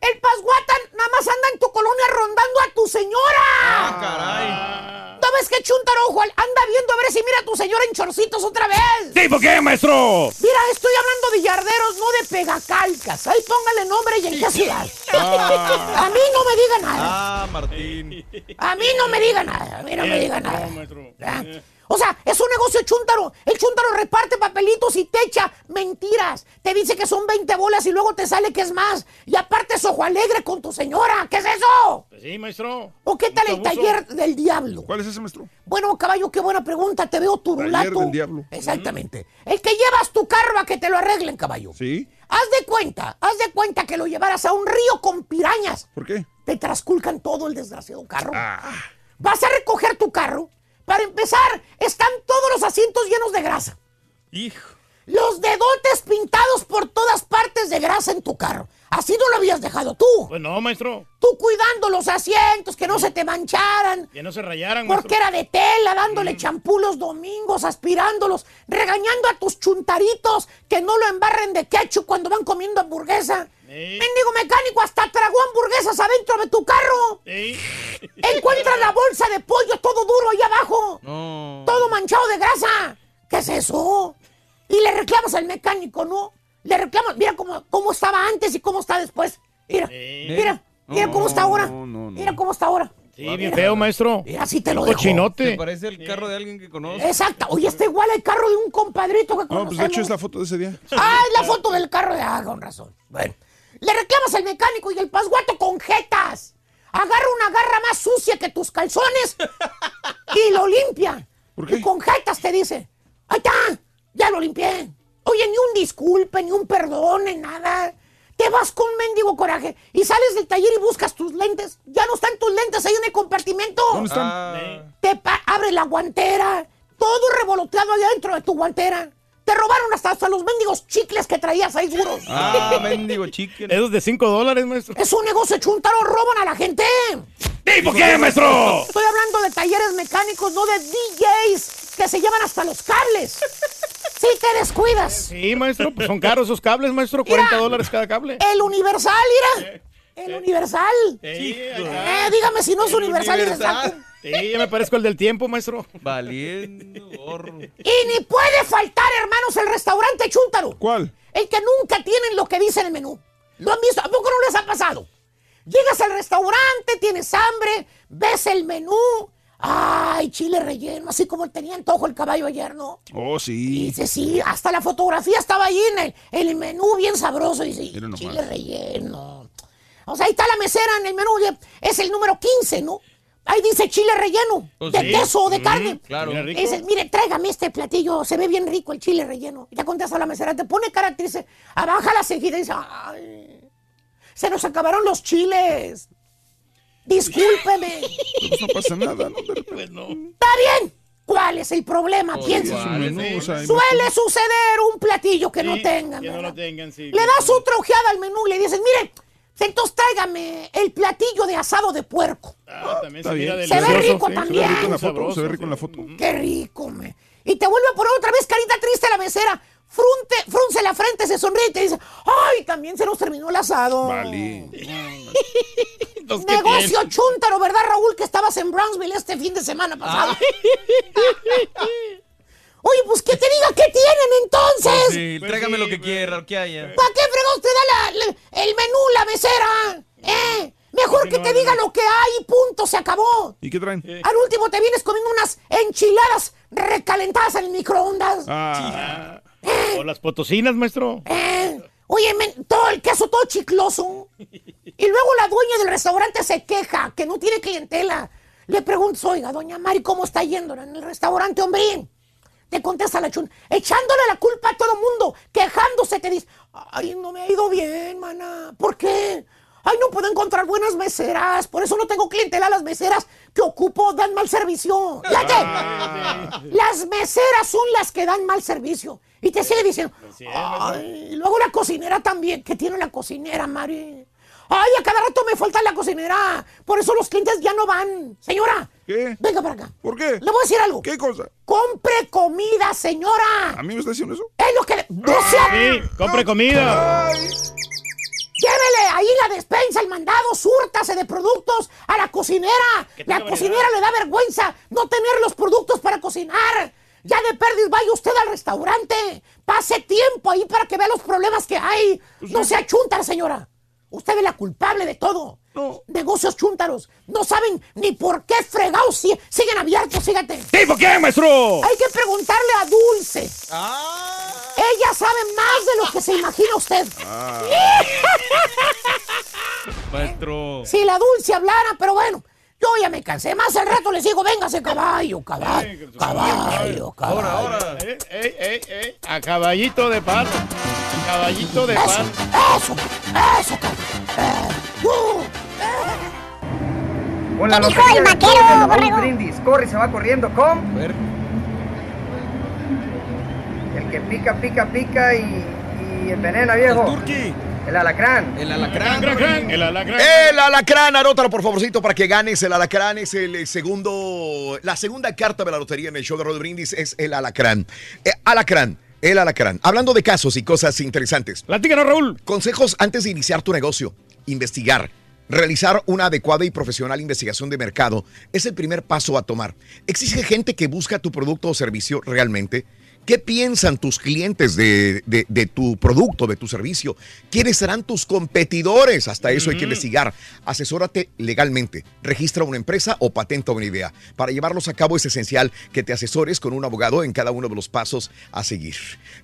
S7: El pasguatan nada más anda en tu colonia rondando a tu señora.
S4: Ah, caray.
S7: ¿No ves que chuntaro ojo? Anda viendo a ver si mira a tu señora en chorcitos otra vez.
S4: ¿Sí, por qué, maestro?
S7: Mira, estoy hablando de yarderos, no de pegacalcas. Ahí póngale nombre y en qué ciudad.
S4: Ah.
S7: A mí no me diga nada.
S4: Ah, Martín.
S7: A mí no me diga nada. A mí no me diga
S2: No,
S7: nada.
S2: maestro.
S7: ¿Ah? O sea, es un negocio chúntaro. El chúntaro reparte papelitos y te echa mentiras. Te dice que son 20 bolas y luego te sale que es más. Y aparte es ojo alegre con tu señora. ¿Qué es eso?
S2: Pues sí, maestro.
S7: ¿O qué tal el taller del diablo?
S5: ¿Cuál es ese, maestro?
S7: Bueno, caballo, qué buena pregunta. Te veo turulato.
S5: Taller del diablo.
S7: Exactamente. El que llevas tu carro a que te lo arreglen, caballo.
S5: ¿Sí?
S7: Haz de cuenta, haz de cuenta que lo llevaras a un río con pirañas.
S5: ¿Por qué?
S7: Te trasculcan todo el desgraciado carro.
S5: Ah.
S7: Vas a recoger tu carro. Para empezar, están todos los asientos llenos de grasa.
S4: Hijo.
S7: Los dedotes pintados por todas partes de grasa en tu carro. Así no lo habías dejado tú.
S2: Pues no, maestro.
S7: Tú cuidando los asientos, que no se te mancharan.
S2: Que no se rayaran, maestro.
S7: Porque era de tela, dándole champú los domingos, aspirándolos, regañando a tus chuntaritos que no lo embarren de ketchup cuando van comiendo hamburguesa. Mendigo mecánico hasta tragó hamburguesas adentro de tu carro.
S2: Ey.
S7: Encuentra la bolsa de pollo todo duro ahí abajo.
S4: No.
S7: Todo manchado de grasa. ¿Qué es eso? Y le reclamas al mecánico, ¿no? Le reclamas, mira cómo, cómo estaba antes y cómo está después. Mira, mira, mira cómo está ahora.
S5: No, no, no.
S7: Mira cómo está ahora.
S2: Sí, bien feo, maestro.
S7: Mira, así te lo dejo.
S2: Cochinote.
S4: parece el carro de alguien que conozco.
S7: Exacto. Oye, está igual al carro de un compadrito que
S5: No,
S7: conocemos.
S5: pues de hecho es la foto de ese día.
S7: Ah, es la foto del carro de... Ah, con razón. Bueno. Le reclamas al mecánico y el pasguato con jetas. agarra una garra más sucia que tus calzones y lo limpia. Y con jetas te dice, ahí está, ya lo limpié. Oye, ni un disculpe, ni un perdón, ni nada. Te vas con mendigo coraje y sales del taller y buscas tus lentes. Ya no están tus lentes ahí en el compartimento.
S5: ¿Dónde están?
S7: Te pa- abre la guantera, todo revoloteado allá dentro de tu guantera. Te robaron hasta, hasta los mendigos chicles que traías ahí duros.
S4: Ah, mendigo chicken.
S2: Esos de 5 dólares, maestro.
S7: Es un negocio chuntaro, roban a la gente.
S2: ¿Tipo qué, maestro?
S7: Estoy hablando de talleres mecánicos, no de DJs que se llevan hasta los cables. Si te descuidas.
S2: Sí, maestro, pues son caros esos cables, maestro. 40 dólares cada cable.
S7: El Universal, mira. El Universal. Eh, dígame si no es Universal, y resalto.
S2: Sí, ya me parezco el del tiempo, maestro.
S4: Valiendo gorro.
S7: Y ni puede faltar, hermanos, el restaurante Chúntaro.
S5: ¿Cuál?
S7: El que nunca tienen lo que dice en el menú. ¿Lo han visto? ¿A poco no les ha pasado? Llegas al restaurante, tienes hambre, ves el menú. Ay, chile relleno, así como tenía antojo el caballo ayer, ¿no?
S5: Oh, sí.
S7: Dice, sí, hasta la fotografía estaba ahí en el, en el menú bien sabroso. Dice,
S5: Mira nomás.
S7: chile relleno. O sea, ahí está la mesera en el menú, es el número 15, ¿no? Ahí dice chile relleno,
S4: Pues
S7: de
S4: sí.
S7: queso o de
S4: Mm,
S7: carne.
S4: claro.
S7: Y dice, mire, tráigame este platillo, se ve bien rico el chile relleno. Y ya contesta la mesera, te pone cara, te dice, abaja la cejita y dice, ay, se nos acabaron los chiles. Discúlpeme.
S5: Pues no pasa nada, ¿no?
S7: Está bien. ¿Cuál es el problema?
S2: Pues
S7: Piensa.
S5: Hay
S7: Suele suceder un platillo que no
S2: Sí,
S7: tengan.
S2: Que no lo tengan, sí.
S7: Le das otra ojeada al menú y le dices, mire, entonces tráigame el platillo de asado de puerco.
S2: Ah, también se mira
S5: bien.
S7: Se ve rico
S2: sí.
S7: también.
S5: Se ve rico en la foto,
S2: Sabroso,
S5: se ve rico
S2: sí.
S5: en la foto.
S7: Qué rico, me. Y te vuelve a poner otra vez carita triste la mesera. Frunte, frunce la frente, se sonríe y te dice, ay, también se nos terminó el asado.
S5: Vale.
S2: Entonces, ¿qué
S7: Negocio
S2: tiene?
S7: chúntaro, ¿verdad, Raúl? Que estabas en Brownsville este fin de semana pasado. Oye, pues que te diga qué tienen entonces.
S4: Sí, tráigame lo que quiera, que haya.
S7: ¿Para qué fregos te da la- la- el menú la mesera? ¿Eh? Mejor que te diga lo que hay y punto, se acabó.
S5: ¿Y qué traen?
S7: Al último te vienes comiendo unas enchiladas recalentadas en el microondas.
S5: Ah,
S2: O las potosinas, maestro.
S7: ¿Eh? Oye, men, todo el queso todo chicloso. Y luego la dueña del restaurante se queja que no tiene clientela. Le preguntas, oiga, doña Mari, ¿cómo está yendo en el restaurante, hombre? Te contesta la chun, echándole la culpa a todo mundo, quejándose, te dice, ay, no me ha ido bien, mana. ¿Por qué? Ay, no puedo encontrar buenas meseras, por eso no tengo clientela. Las meseras que ocupo dan mal servicio. Fíjate, las meseras son las que dan mal servicio. Y te sigue diciendo, ay, y luego la cocinera también, ¿qué tiene la cocinera, Mari? Ay, a cada rato me falta la cocinera, por eso los clientes ya no van. Señora,
S5: ¿Qué?
S7: venga para acá.
S5: ¿Por qué?
S7: Le voy a decir algo.
S5: ¿Qué cosa?
S7: Compre comida, señora.
S5: ¿A mí me está diciendo eso?
S7: Es lo que le... ¡No sea-
S2: Sí, compre comida.
S7: Llévele ahí la despensa, el mandado, súrtase de productos a la cocinera. La cocinera le da vergüenza no tener los productos para cocinar. Ya de perdiz vaya usted al restaurante. Pase tiempo ahí para que vea los problemas que hay. No sea chúntara, señora. Usted es la culpable de todo. Negocios chúntaros. No saben ni por qué fregados si- siguen abiertos, fíjate.
S2: ¿Tipo qué, maestro?
S7: Hay que preguntarle a Dulce. Ella sabe más de lo que se imagina usted.
S4: Maestro.
S7: Si la Dulce hablara, pero bueno, yo ya me cansé. Más al rato les digo, véngase caballo, caballo, caballo, caballo.
S4: Ahora, ahora.
S2: Ey, ey, ey, A caballito de pan. Caballito de
S7: Eso,
S2: pan.
S7: eso, eso, uh,
S22: Con la
S3: ¿Qué dijo
S22: lotería
S3: el vaquero,
S22: Raúl
S3: borrego?
S22: Brindis. Corre y se va corriendo con
S4: A ver.
S22: el que pica, pica, pica y, y envenena, viejo.
S4: Turqui.
S22: El alacrán.
S4: El alacrán.
S2: cran, cran, El alacrán.
S1: El alacrán, anótalo por favorcito para que ganes. El alacrán es el segundo, la segunda carta de la lotería en el show de Rod Brindis es el alacrán. Eh, alacrán, el alacrán. Hablando de casos y cosas interesantes.
S2: Platícanos, Raúl.
S1: Consejos antes de iniciar tu negocio. Investigar. Realizar una adecuada y profesional investigación de mercado es el primer paso a tomar. Existe gente que busca tu producto o servicio realmente, ¿Qué piensan tus clientes de, de- de tu producto, de tu servicio? ¿Quiénes serán tus competidores? Hasta eso hay que investigar. Asesórate legalmente. Registra una empresa o patenta una idea. Para llevarlos a cabo es esencial que te asesores con un abogado en cada uno de los pasos a seguir.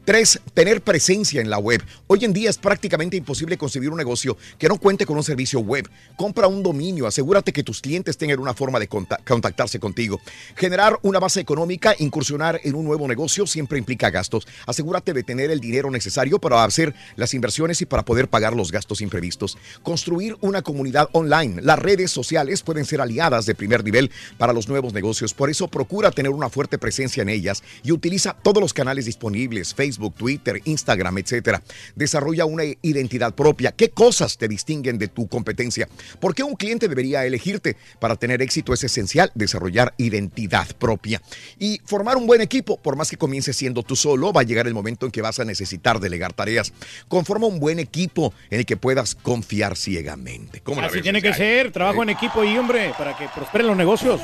S1: Tres, tener presencia en la web. Hoy en día es prácticamente imposible concebir un negocio que no cuente con un servicio web. Compra un dominio, asegúrate que tus clientes tengan una forma de conta- contactarse contigo. Generar una base económica, incursionar en un nuevo negocio siempre implica gastos. Asegúrate de tener el dinero necesario para hacer las inversiones y para poder pagar los gastos imprevistos. Construir una comunidad online. Las redes sociales pueden ser aliadas de primer nivel para los nuevos negocios. Por eso procura tener una fuerte presencia en ellas y utiliza todos los canales disponibles, Facebook, Twitter, Instagram, etcétera. Desarrolla una identidad propia. ¿Qué cosas te distinguen de tu competencia? ¿Por qué un cliente debería elegirte? Para tener éxito es esencial desarrollar identidad propia y formar un buen equipo. Por más que comiences siendo tú solo, va a llegar el momento en que vas a necesitar delegar tareas. Conforma un buen equipo en el que puedas confiar ciegamente. ¿Cómo la
S2: Así
S1: ves,
S2: tiene que ser, trabajo en equipo y hombre, para que prosperen los negocios.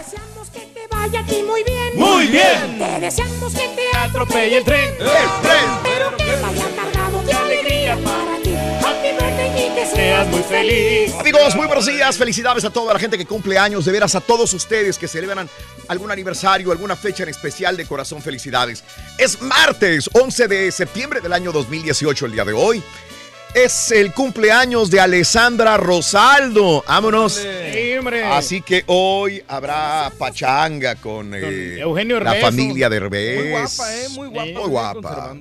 S18: Te vaya a ti muy bien.
S2: Muy bien.
S18: Te deseamos que te
S2: atropelle el tren.
S18: Pero que vaya cargado de alegría para y que seas muy feliz.
S1: Amigos, muy buenos días. Felicidades a toda la gente que cumple años. De veras, a todos ustedes que celebran algún aniversario, alguna fecha en especial de corazón. Felicidades. Es martes 11 de septiembre del año 2018, el día de hoy. Es el cumpleaños de Alessandra Rosaldo. Vámonos.
S2: Sí.
S1: Así que hoy habrá pachanga con, eh,
S2: Eugenio
S1: la familia de Herbés.
S4: Muy guapa, ¿eh? Muy guapa.
S1: Muy guapa.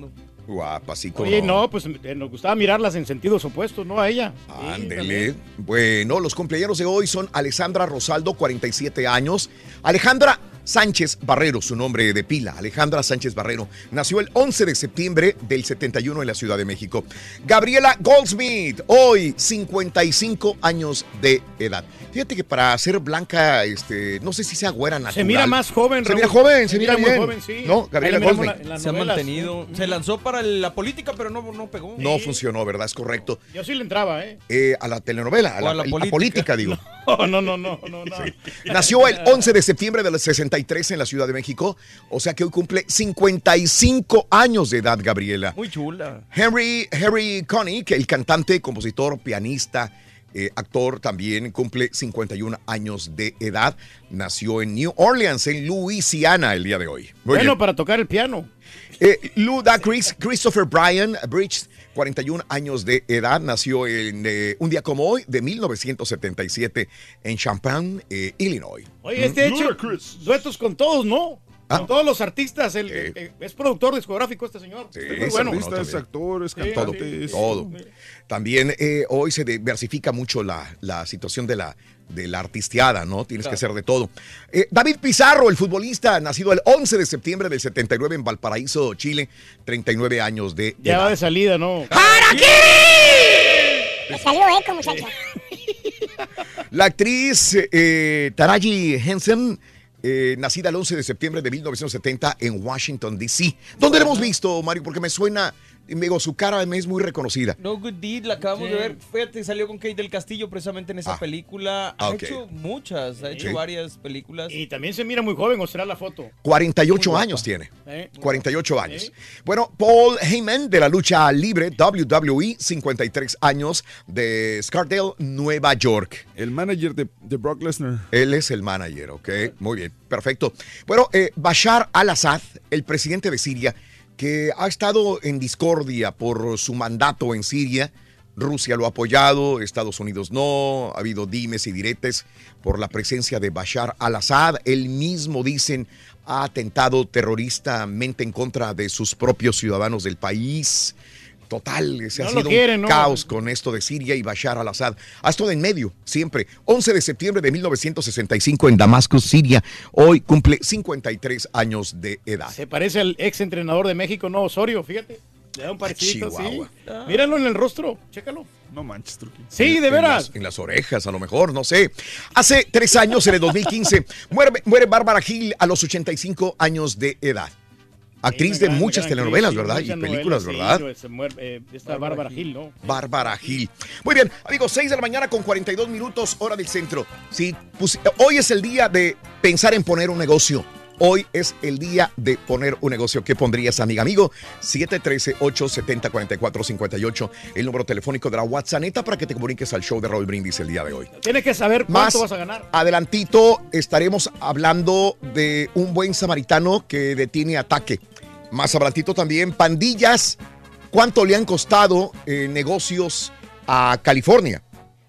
S1: Guapa, sí, como
S2: Oye, no, pues eh, nos gustaba mirarlas en sentidos opuestos, ¿no? A ella.
S1: Ándele. Bueno, los cumpleaños de hoy son Alessandra Rosaldo, 47 años. Alejandra Sánchez Barrero, su nombre de pila, Alejandra Sánchez Barrero, nació el 11 de septiembre del 71 en la Ciudad de México. Gabriela Goldsmith, hoy 55 años de edad. Fíjate que para ser blanca, este, no sé si sea güera natural.
S2: Se mira más joven,
S1: Se mira
S2: Raúl.
S1: joven, se, mira,
S2: muy
S1: bien.
S2: joven, sí.
S1: No, Gabriela Goldsmith.
S2: la-
S4: Se ha mantenido. Se lanzó para la política, pero no, no pegó.
S1: No funcionó, ¿verdad? Es correcto.
S2: Yo sí le entraba, ¿eh?
S1: Eh, a la telenovela, a
S4: O
S1: la,
S4: a la
S1: a
S4: política.
S1: política, digo.
S2: No, no, no, no, no. no.
S1: Nació el 11 de septiembre del 63 en la Ciudad de México, o sea que hoy cumple 55 años de edad, Gabriela.
S4: Muy chula.
S1: Henry, Harry Connick, el cantante, compositor, pianista, eh, actor, también cumple 51 años de edad. Nació en New Orleans, en Luisiana, el día de hoy. Muy
S2: bueno,
S1: bien.
S2: para tocar el piano.
S1: Eh, Lou Dacris, Christopher Bryan Bridge, 41 años de edad, nació en eh, un día como hoy, de 1977, en Champaign, eh, Illinois.
S2: Oye, este hecho duetos con todos, ¿no?
S1: Ah.
S2: Todos los artistas. El, eh, es productor discográfico este señor.
S1: Sí,
S2: Está muy
S1: es
S2: bueno.
S1: artista,
S5: es actor, es
S2: Sí,
S1: Todo,
S5: es-.
S1: También eh, hoy se diversifica mucho la, la situación de la, de la artisteada, ¿no? Tienes que hacer de todo. Eh, David Pizarro, el futbolista, nacido el 11 de septiembre del 79 en Valparaíso, Chile, 39 años de
S2: Ya
S1: edad.
S2: va de salida, ¿no?
S3: Me salió eco, muchacho.
S1: La actriz eh, Taraji Henson, eh, nacida el 11 de septiembre de 1970 en Washington, D.C. ¿Dónde la hemos visto, Mario? Porque me suena, digo, su cara me es muy reconocida.
S4: No Good Deed, la acabamos
S2: Sí.
S4: de ver. Fíjate, salió con Kate del Castillo precisamente en esa
S1: Ah.
S4: película. Ha hecho muchas, ha hecho
S1: Sí.
S4: varias películas.
S2: Y también se mira muy joven, mostrará la foto.
S1: 48
S4: Muy guapa.
S1: años tiene.
S2: ¿eh?
S1: 48 años. Bueno, Paul Heyman de la lucha libre WWE, 53 años de Scardale, Nueva York.
S5: El manager de, de Brock Lesnar.
S1: Él es el manager, ¿ok? Muy bien, perfecto. Bueno, eh, Bashar al-Assad, el presidente de Siria, que ha estado en discordia por su mandato en Siria. Rusia lo ha apoyado, Estados Unidos no, ha habido dimes y diretes por la presencia de Bashar al-Assad. Él mismo, dicen, ha atentado terroristamente en contra de sus propios ciudadanos del país. Total, se ha
S2: No lo
S1: sido
S2: quieren,
S1: un
S2: ¿no?
S1: caos con esto de Siria y Bashar al-Assad. Ha estado en medio, siempre. 11 de septiembre de 1965 en Damasco, Siria. Hoy cumple 53 años de edad.
S2: Se parece al ex entrenador de México, no, Osorio, fíjate. Le da un parecito, sí.
S1: Chihuahua.
S2: Míralo en el rostro, chécalo.
S5: No manches, Truqui.
S2: Sí, de
S1: En
S2: veras.
S1: las, en las orejas, a lo mejor, no sé. Hace tres años, en el 2015, muere, muere Bárbara Gil a los 85 años de edad. Actriz de
S2: gran-
S1: muchas
S2: gran
S1: telenovelas,
S2: actriz,
S1: ¿verdad? Y películas,
S2: novelas,
S1: ¿verdad?
S2: sí, eh, esta Bárbara Gil, ¿no?
S1: Bárbara Gil. Muy bien, amigos, 6 de la mañana con 42 minutos, hora del centro. Sí, pues, hoy es el día de pensar en poner un negocio. Hoy es el día de poner un negocio. ¿Qué pondrías, amiga, amigo? 713-870-4458, el número telefónico de la WhatsApp para que te comuniques al show de Raúl Brindis el día de hoy.
S2: Tienes que saber
S1: Más
S2: cuánto vas a ganar.
S1: adelantito estaremos hablando de un buen samaritano que detiene ataque. Más adelantito también pandillas, cuánto le han costado eh, negocios a California.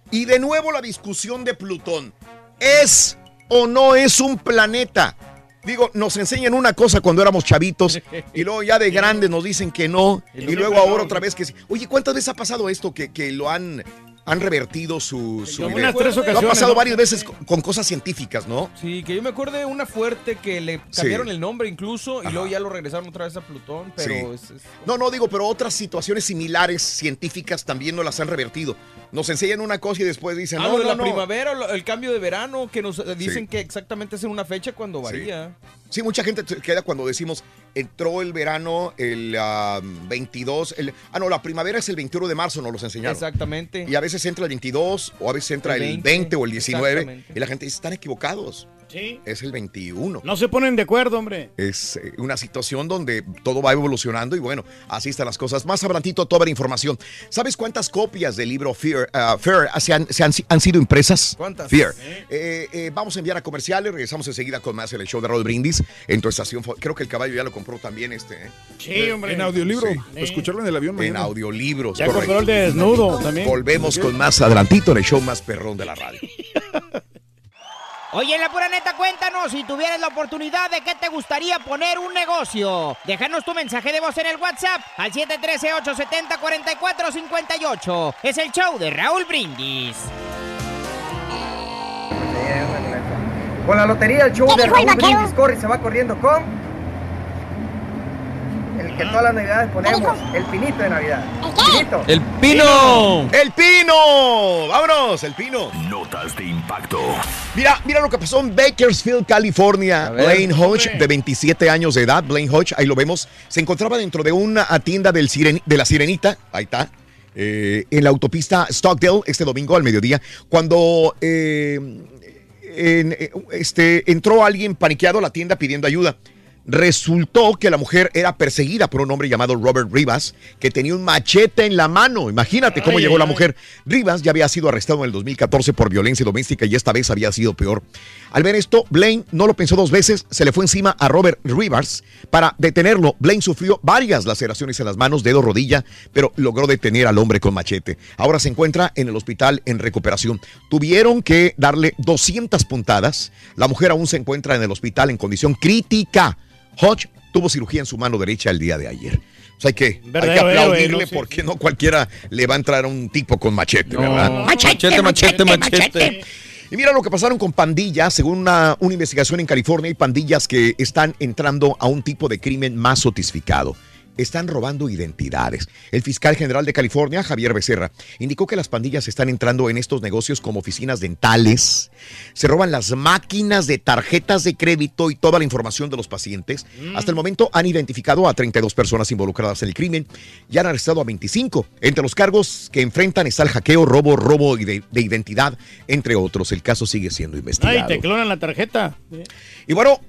S1: Y de nuevo la discusión de Plutón. ¿Es o no es un planeta? Digo, nos enseñan una cosa cuando éramos chavitos y luego ya de grandes nos dicen que no y luego ahora otra vez que sí. Oye, ¿cuántas veces ha pasado esto que, que lo han, han revertido su, su
S4: Unas
S1: idea? Lo ha pasado
S4: ¿no?
S1: varias veces con, con cosas científicas, ¿no?
S4: Sí, que yo me acuerdo de una fuerte que le cambiaron el nombre incluso y luego ya lo regresaron otra vez a Plutón, pero
S1: Sí.
S4: es- es-
S1: No, no digo, pero otras situaciones similares científicas también no las han revertido. Nos enseñan una cosa y después dicen,
S4: Ah,
S1: no,
S4: de
S1: no,
S4: la
S1: no.
S4: primavera, el cambio de verano, que nos dicen
S1: Sí.
S4: que exactamente es en una fecha cuando varía.
S1: Sí, mucha gente queda cuando decimos entró el verano el ah, 22. El, ah, no, la primavera es el 21 de marzo, nos los enseñaron.
S4: Exactamente.
S1: Y a veces entra el 22 o a veces entra el
S2: El
S1: 20,
S2: 20,
S1: o el 19.
S2: exactamente.
S1: Y la gente dice, están equivocados.
S2: Sí.
S1: Es el 21.
S2: No se ponen de acuerdo, hombre.
S1: Es eh, una situación donde todo va evolucionando y bueno, así están las cosas. Más adelantito toda la información. ¿Sabes cuántas copias del libro Fear, ah, Fear se, han, se han- han sido impresas?
S4: ¿Cuántas?
S1: Fear. Eh, eh, vamos a enviar a comerciales, regresamos enseguida con más en el show de Roll Brindis en tu estación. Creo que el caballo ya lo compró también este. ¿eh?
S2: Sí, hombre.
S5: En audiolibro.
S1: Sí.
S5: Escucharlo en el avión
S1: En audiolibros.
S2: Ya
S1: correcto.
S2: compró el de desnudo también.
S1: Volvemos con más adelantito en el show más perrón de la radio.
S6: Oye, en la pura neta, cuéntanos si tuvieras la oportunidad de qué te gustaría poner un negocio. Déjanos tu mensaje de voz en el WhatsApp al 713-870-4458. Es el show de Raúl Brindis.
S22: Con la lotería, el show
S3: ¿Qué
S22: de Raúl? Brindis corre y se va corriendo con. El que todas las navidades ponemos, el pinito de Navidad. ¿El Pinito.
S4: ¡El pino!
S1: ¡El pino! ¡Vámonos! ¡El pino!
S21: Notas de impacto.
S1: Mira, mira lo que pasó en Bakersfield, California.
S21: ver.
S1: Blaine Hodge, de 27 años de edad, Blaine Hodge, ahí lo vemos, se encontraba dentro de una tienda del siren- de la Sirenita, ahí está, eh, en la autopista Stockdale este domingo al mediodía, cuando eh, en- eh, este, entró alguien paniqueado a la tienda pidiendo ayuda. Resultó que la mujer era perseguida por un hombre llamado Robert Rivas, que tenía un machete en la mano. Imagínate cómo
S2: Ay,
S1: llegó
S2: ay,
S1: la mujer. Rivas ya había sido arrestado en el 2014 por violencia doméstica y esta vez había sido peor. Al ver esto, Blaine no lo pensó dos veces, se le fue encima a Robert Rivas para detenerlo. Blaine sufrió varias laceraciones en las manos, dedo, rodilla, pero logró detener al hombre con machete. Ahora se encuentra en el hospital en recuperación. Tuvieron que darle 200 puntadas. La mujer aún se encuentra en el hospital en condición crítica. Hodge tuvo cirugía en su mano derecha el día de ayer. O sea, hay que, hay que aplaudirle porque no cualquiera le va a entrar a un tipo con machete, ¿verdad?
S4: Machete, machete, machete.
S1: Y mira lo que pasaron con pandillas. Según una, una investigación en California, hay pandillas que están entrando a un tipo de crimen más sotificado. Están robando identidades. El fiscal general de California, Javier Becerra, indicó que las pandillas están entrando en estos negocios como oficinas dentales, se roban las máquinas de tarjetas de crédito y toda la información de los pacientes. Hasta el momento han identificado a 32 personas involucradas en el crimen y han arrestado a 25. Entre los cargos que enfrentan está el hackeo, robo, robo de, de identidad, entre otros. El caso sigue siendo investigado.
S2: Ay, te clonan la tarjeta.
S1: Y bueno,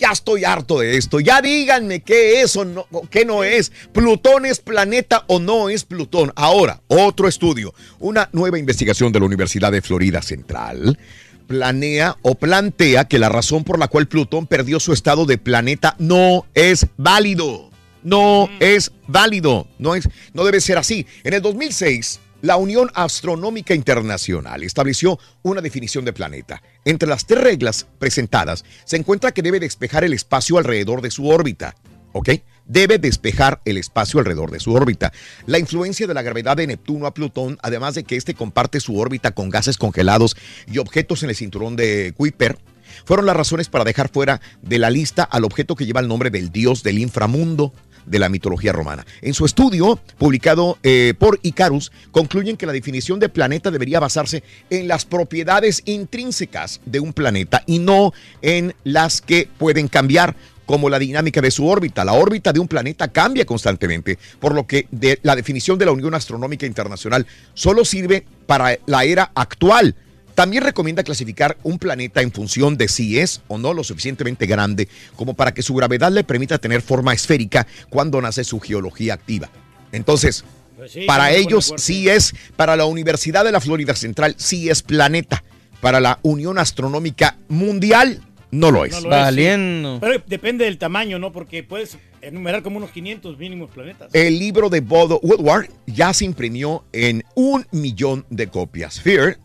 S1: ya estoy harto de esto. Ya díganme qué es o no, qué no es. ¿Plutón es planeta o no es Plutón? Ahora, otro estudio. Una nueva investigación de la Universidad de Florida Central planea o plantea que la razón por la cual Plutón perdió su estado de planeta no es válido. No es válido. No, es, no debe ser así. En el 2006, la Unión Astronómica Internacional estableció una definición de planeta. Entre las tres reglas presentadas se encuentra que debe despejar el espacio alrededor de su órbita. ¿Ok? Debe despejar el espacio alrededor de su órbita. La influencia de la gravedad de Neptuno a Plutón, además de que éste comparte su órbita con gases congelados y objetos en el cinturón de Kuiper, fueron las razones para dejar fuera de la lista al objeto que lleva el nombre del dios del inframundo de la mitología romana. En su estudio, publicado eh, por Icarus, concluyen que la definición de planeta debería basarse en las propiedades intrínsecas de un planeta y no en las que pueden cambiar como la dinámica de su órbita. La órbita de un planeta cambia constantemente, por lo que de- la definición de la Unión Astronómica Internacional solo sirve para la era actual. También recomienda clasificar un planeta en función de si es o no lo suficientemente grande como para que su gravedad le permita tener forma esférica cuando nace su geología activa. Entonces,
S2: Pues sí,
S1: para ellos sí es, para la Universidad de la Florida Central sí es planeta. Para la Unión Astronómica Mundial no lo es.
S2: No lo es, sí. Pero depende del tamaño, ¿no? Porque puedes enumerar como unos 500 mínimos planetas.
S1: El libro de Bodo Woodward ya se imprimió en un millón de copias. Fear,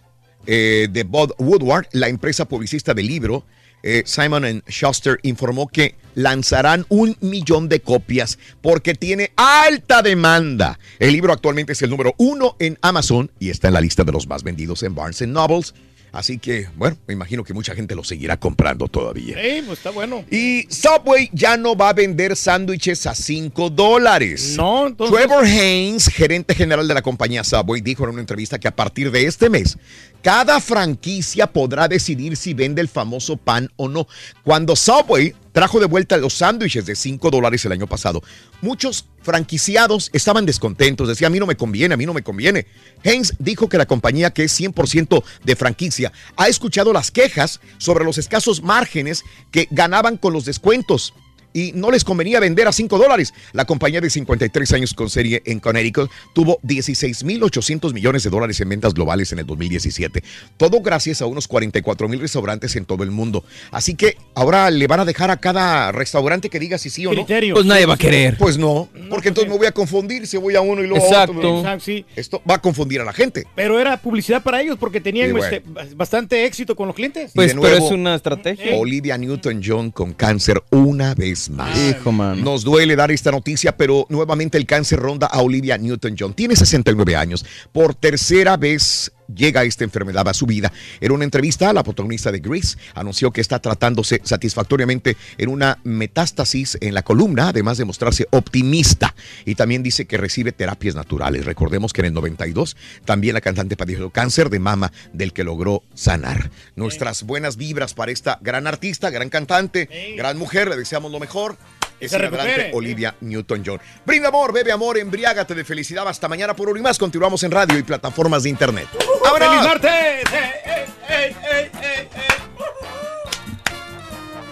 S1: eh, de Bob Woodward, la empresa publicista del libro, eh, Simon Schuster informó que lanzarán un millón de copias porque tiene alta demanda. El libro actualmente es el número uno en Amazon y está en la lista de los más vendidos en Barnes Nobles. Así que, bueno, me imagino que mucha gente lo seguirá comprando todavía.
S2: Sí, pues está bueno.
S1: Y Subway ya no va a vender sándwiches a 5 dólares.
S2: No, entonces-
S1: Trevor Haynes, gerente general de la compañía Subway, dijo en una entrevista que a partir de este mes, cada franquicia podrá decidir si vende el famoso pan o no. Cuando Subway trajo de vuelta los sándwiches de 5 dólares el año pasado, muchos franquiciados estaban descontentos. Decían, a mí no me conviene, a mí no me conviene. Haynes dijo que la compañía, que es 100% de franquicia, ha escuchado las quejas sobre los escasos márgenes que ganaban con los descuentos y no les convenía vender a 5 dólares. La compañía de 53 años con serie en Connecticut tuvo 16.800 millones de dólares en ventas globales en el 2017. Todo gracias a unos 44 mil restaurantes en todo el mundo. Así que ahora le van a dejar a cada restaurante que diga si sí o no.
S2: Criterio.
S4: Pues nadie va a querer.
S1: Pues no, porque entonces me voy a confundir si voy a uno y luego a
S4: Exacto.
S1: otro.
S2: Exacto, sí.
S1: Esto va a confundir a la gente.
S2: Pero era publicidad para ellos porque tenían
S1: Sí, bueno.
S2: este, bastante éxito con los clientes.
S1: De nuevo,
S4: estrategia.
S1: Olivia Newton-John con cáncer una vez más.
S4: Hijo, mano.
S1: Nos duele dar esta noticia, pero nuevamente el cáncer ronda a Olivia Newton-John. Tiene 69 años. Por tercera vez llega esta enfermedad a su vida. En una entrevista, la protagonista de Grease anunció que está tratándose satisfactoriamente en una metástasis en la columna, además de mostrarse optimista. Y también dice que recibe terapias naturales. Recordemos que en el 92 también la cantante padeció cáncer de mama del que logró sanar. Nuestras buenas vibras para esta gran artista, gran cantante, gran mujer. Le deseamos lo mejor. Es adelante
S2: recupere.
S1: Olivia Newton-John. Brinda amor, bebe amor, embriágate de felicidad. Hasta mañana por hoy más. Continuamos en radio y plataformas de internet. ¡Vámonos!
S2: ¡Feliz martes! ¡Eh, eh, eh, eh, eh!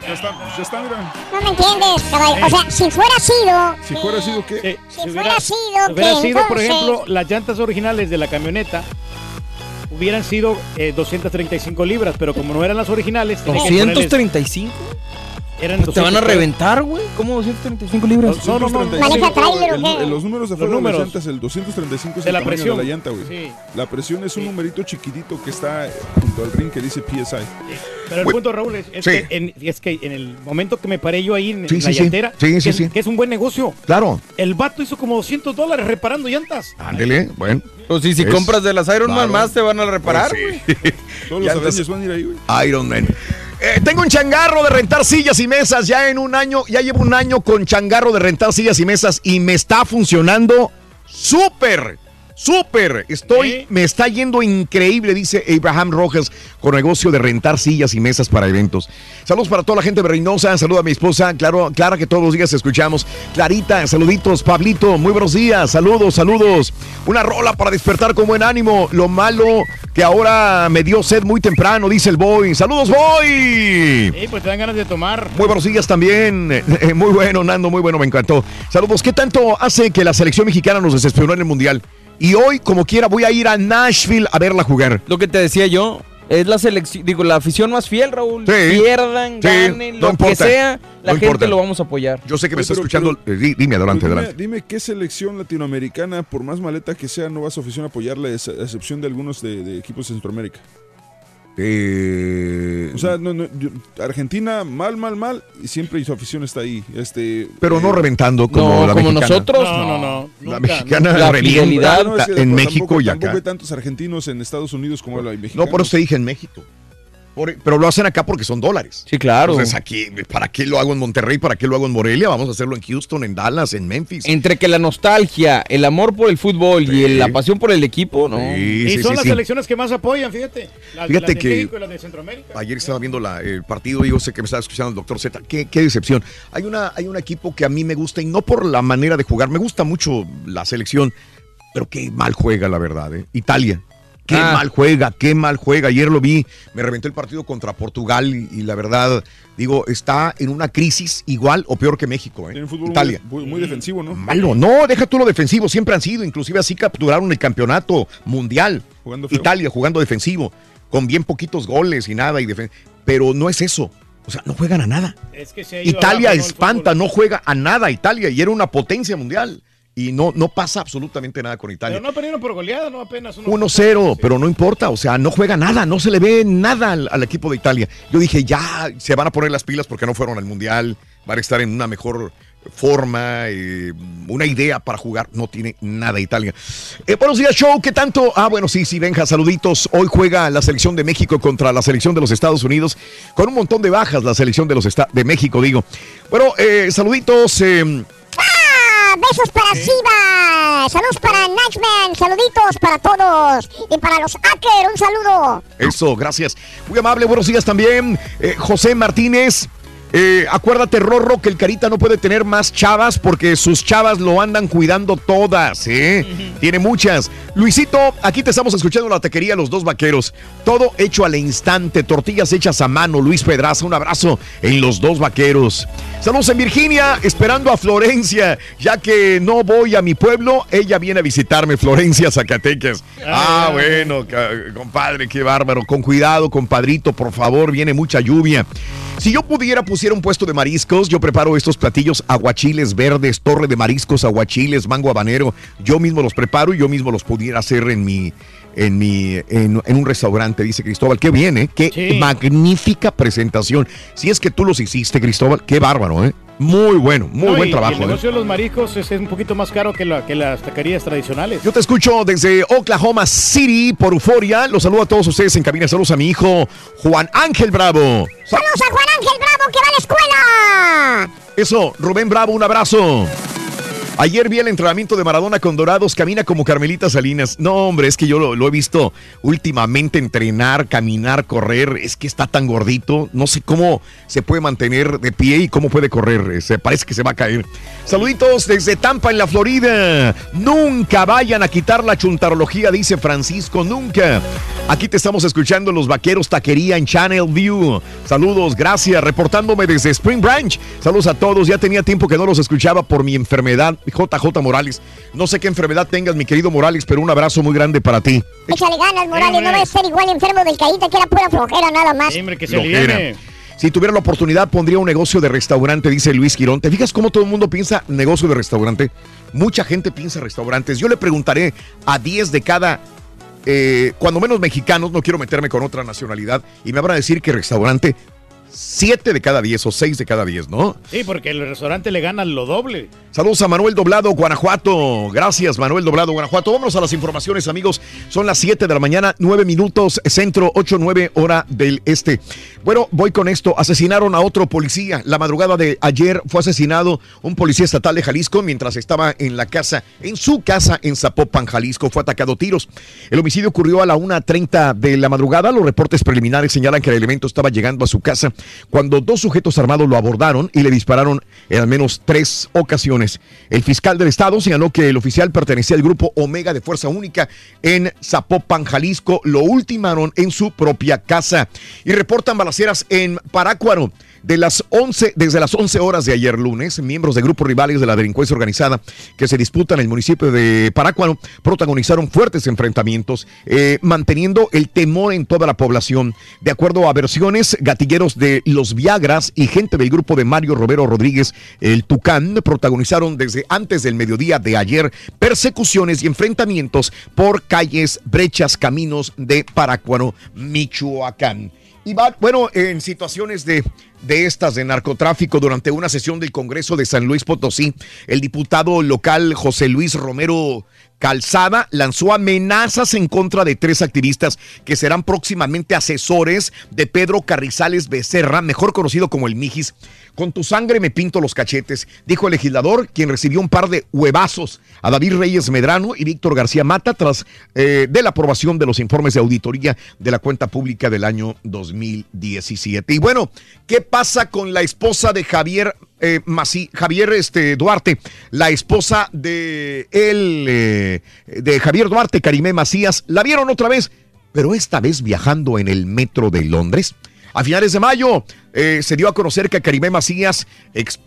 S5: Ya está, ya está, mira.
S3: No me entiendes, caballo. O sea, si fuera sido.
S5: Si fuera sido, ¿qué?
S3: Si fuera sido,
S2: Si hubiera
S3: que
S2: sido, por
S3: entonces-
S2: ejemplo, las llantas originales de la camioneta hubieran sido eh, 235 libras, pero como no eran las originales, tenía que ponerles-
S4: ¿235?
S2: Eran
S4: Pues te van a
S2: 200.
S4: reventar, güey. ¿Cómo 235 libras?
S2: No, no, no.
S5: 235,
S3: ¿Maneja trailer o
S5: Los números de de las llantas, el 235 es
S2: De
S5: el
S2: la
S5: tamaño
S2: presión.
S5: de la llanta, güey.
S2: Sí.
S5: La presión es un numerito chiquitito que está junto al ring que dice PSI.
S2: Pero el punto, Raúl, es, es
S1: sí.
S2: que en, es que en el momento que me paré yo ahí en, la
S1: sí.
S2: llantera,
S1: Sí, sí,
S2: que,
S1: sí.
S2: que es un buen negocio.
S1: Claro.
S2: El vato hizo como 200 dólares reparando llantas.
S1: Ándele, bueno.
S4: Pues sí, si
S1: Es-
S4: compras de las Iron Man
S1: Claro.
S4: más te van a reparar,
S1: Pues
S4: güey.
S1: sí.
S5: Todos los
S1: Llantas
S5: Avengers van a ir ahí, güey.
S1: Iron Man. Eh, tengo un changarro de rentar sillas y mesas. Ya en un año, ya llevo un año con changarro de rentar sillas y mesas y me está funcionando súper, súper. Estoy, me está yendo increíble, dice Abraham Rojas, con negocio de rentar sillas y mesas para eventos. Saludos para toda la gente de Reynosa, saludo a mi esposa, claro, Clara, que todos los días escuchamos. Clarita, saluditos, Pablito, muy buenos días, saludos, saludos. Una rola para despertar con buen ánimo. Lo malo que ahora me dio sed muy temprano, dice el Boy. Saludos, Boy.
S2: Sí, pues te dan ganas de tomar.
S1: Muy buenos días también. Muy bueno, Nando, muy bueno, me encantó. Saludos. ¿Qué tanto hace que la selección mexicana nos desesperó en el Mundial? Y hoy, como quiera, voy a ir a Nashville a verla jugar.
S4: Lo que te decía yo, es la selección, digo, la afición más fiel, Raúl.
S1: Sí.
S4: Pierdan,
S1: Sí,
S4: ganen,
S1: no
S4: lo que
S1: importa.
S4: sea, la
S1: No
S4: gente
S1: importa.
S4: lo vamos a apoyar.
S1: Yo sé que me está
S5: pero-
S1: escuchando. eh, di- dime, adelante,
S5: dime,
S1: adelante.
S5: dime qué selección latinoamericana, por más maleta que sea, no va a su afición a apoyarle, a excepción de algunos de, de equipos de Centroamérica.
S1: Eh,
S5: O sea, no, no, yo- Argentina, mal, mal, mal, y siempre su afición está ahí. Este,
S1: pero no
S5: eh,
S1: reventando como
S4: No,
S1: la
S4: como
S1: mexicana.
S4: nosotros.
S2: No, no, no.
S1: La
S2: nunca,
S1: mexicana
S4: La
S5: no, es que
S1: en
S5: tampoco-
S1: México y
S5: Tampoco
S1: acá.
S5: hay tantos argentinos en Estados Unidos como hay mexicanos.
S1: No, por eso te dije en México. Por- pero lo hacen acá porque son dólares.
S4: Sí, claro.
S1: Entonces aquí, ¿para qué lo hago en Monterrey? ¿Para qué lo hago en Morelia? Vamos a hacerlo en Houston, en Dallas, en Memphis.
S4: Entre que la nostalgia, el amor por el fútbol y la pasión por el equipo, ¿no?
S1: Sí,
S2: Y
S1: sí,
S2: son
S1: sí,
S2: las
S1: sí.
S2: selecciones que más apoyan, fíjate. Las,
S1: Fíjate
S2: las de
S1: que-
S2: México y las de Centroamérica.
S1: Ayer estaba viendo la- el partido y yo sé que me estaba escuchando el doctor Z. Qué, qué decepción. Hay, una, hay un equipo que a mí me gusta y no por la manera de jugar. Me gusta mucho la selección, pero qué mal juega, la verdad. ¿eh? Italia. Qué
S4: Ah.
S1: mal juega, qué mal juega. Ayer lo vi, me reventó el partido contra Portugal y, y la verdad, digo, está en una crisis igual o peor que México, ¿eh?
S5: Un fútbol
S1: Italia.
S5: Muy, muy defensivo, ¿no?
S1: Malo, no, deja tú lo defensivo, siempre han sido, inclusive así capturaron el campeonato mundial.
S5: Jugando feo.
S1: Italia jugando defensivo, con bien poquitos goles y nada, y defen- pero no es eso. O sea, no juegan a nada.
S2: Es que se ha ido
S1: Italia espanta, no juega a nada Italia y era una potencia mundial. Y no, no pasa absolutamente nada con Italia.
S2: Pero no perdieron por goleada, no apenas. uno-
S1: 1-0, pero no importa, o sea, no juega nada, no se le ve nada al, al equipo de Italia. Yo dije, ya se van a poner las pilas porque no fueron al Mundial, van a estar en una mejor forma, eh, una idea para jugar, no tiene nada Italia. Eh, buenos días, show, ¿qué tanto? Ah, bueno, sí, sí, Benja, saluditos. Hoy juega la selección de México contra la selección de los Estados Unidos, con un montón de bajas la selección de los de México, digo. Bueno, eh, saluditos.
S3: Besos para Siva. Saludos para Nachman. Saluditos para todos. Y para los Acker, un saludo.
S1: Eso, gracias. Muy amable, buenos días también. Eh, José Martínez. Eh, acuérdate, Rorro, que el Carita no puede tener más chavas porque sus chavas lo andan cuidando todas, ¿eh? Tiene muchas. Luisito, aquí te estamos escuchando la taquería Los Dos Vaqueros. Todo hecho al instante, tortillas hechas a mano. Luis Pedraza, un abrazo en Los Dos Vaqueros. Saludos en Virginia, esperando a Florencia, ya que no voy a mi pueblo, ella viene a visitarme, Florencia, Zacatecas. Ah, bueno, compadre, qué bárbaro. Con cuidado, compadrito, por favor, viene mucha lluvia. Si yo pudiera pusiera un puesto de mariscos, yo preparo estos platillos aguachiles verdes, torre de mariscos, aguachiles, mango habanero. Yo mismo los preparo y yo mismo los pudiera hacer en mi en mi en, en un restaurante, dice Cristóbal. Qué bien, ¿eh? Qué magnífica presentación. Si es que tú los hiciste, Cristóbal, qué bárbaro, ¿eh? Muy bueno, muy
S2: No,
S1: buen
S2: y- y
S1: trabajo.
S2: El
S1: ¿eh?
S2: negocio de los mariscos es, es un poquito más caro que, la- que las taquerías tradicionales.
S1: Yo te escucho desde Oklahoma City por Euforia. Los saludo a todos ustedes en cabina. Saludos a mi hijo Juan Ángel Bravo. Sa-
S3: Saludos a Juan Ángel Bravo que va a la escuela.
S1: Eso, Rubén Bravo, un abrazo. Ayer vi el entrenamiento de Maradona con Dorados, camina como Carmelita Salinas. No, hombre, es que yo lo, he visto últimamente entrenar, caminar, correr. Es que está tan gordito. No sé cómo se puede mantener de pie y cómo puede correr. Eh, Se parece que se va a caer. Saluditos desde Tampa, en la Florida. Nunca vayan a quitar la chuntarología, dice Francisco, nunca. Aquí te estamos escuchando los vaqueros taquería en Channel View. Saludos, gracias. Reportándome desde Spring Branch. Saludos a todos. Ya tenía tiempo que no los escuchaba por mi enfermedad. JJ Morales. No sé qué enfermedad tengas, mi querido Morales, pero un abrazo muy grande para ti.
S3: Échale ganas, Morales. No va a ser igual enfermo del caíta que era pura flojera nada más.
S1: Flojera. Si tuviera la oportunidad, pondría un negocio de restaurante, dice Luis Quirón. ¿Te fijas cómo todo el mundo piensa negocio de restaurante? Mucha gente piensa restaurantes. Yo le preguntaré a 10 de cada, eh, cuando menos mexicanos, no quiero meterme con otra nacionalidad, y me van a decir que restaurante, 7 de cada 10 o 6 de cada 10, ¿no?
S2: Sí, porque el restaurante le gana lo doble.
S1: Saludos a Manuel Doblado, Guanajuato. Gracias, Manuel Doblado, Guanajuato. Vámonos a las informaciones, amigos. Son las 7 de la mañana, 9 minutos, centro, 8, 9, hora del este. Bueno, voy con esto. Asesinaron a otro policía. La madrugada de ayer fue asesinado un policía estatal de Jalisco mientras estaba en la casa, en su casa en Zapopan, Jalisco. Fue atacado a tiros. El homicidio ocurrió a la 1.30 de la madrugada. Los reportes preliminares señalan que el elemento estaba llegando a su casa cuando dos sujetos armados lo abordaron y le dispararon en al menos tres ocasiones. El fiscal del estado señaló que el oficial pertenecía al grupo Omega de Fuerza Única en Zapopan, Jalisco. Lo ultimaron en su propia casa. Y reportan balaceras en Parácuaro. De las 11, desde las 11 horas de ayer lunes, miembros de grupos rivales de la delincuencia organizada que se disputan en el municipio de Parácuaro protagonizaron fuertes enfrentamientos, eh, manteniendo el temor en toda la población. De acuerdo a versiones, gatilleros de los Viagras y gente del grupo de Mario Romero Rodríguez, el Tucán, protagonizaron desde antes del mediodía de ayer persecuciones y enfrentamientos por calles, brechas, caminos de Parácuaro, Michoacán. Y bueno, en situaciones de, de estas de narcotráfico, durante una sesión del Congreso de San Luis Potosí, el diputado local José Luis Romero Calzada lanzó amenazas en contra de tres activistas que serán próximamente asesores de Pedro Carrizales Becerra, mejor conocido como el Mijis. Con tu sangre me pinto los cachetes, dijo el legislador, quien recibió un par de huevazos a David Reyes Medrano y Víctor García Mata tras eh, de la aprobación de los informes de auditoría de la cuenta pública del año 2017. Y bueno, ¿qué pasa con la esposa de Javier eh, Mací- Javier este, Duarte, la esposa de él, eh, de Javier Duarte, Karimé Macías? La vieron otra vez, pero esta vez viajando en el metro de Londres. A finales de mayo eh, se dio a conocer que Karimé Macías,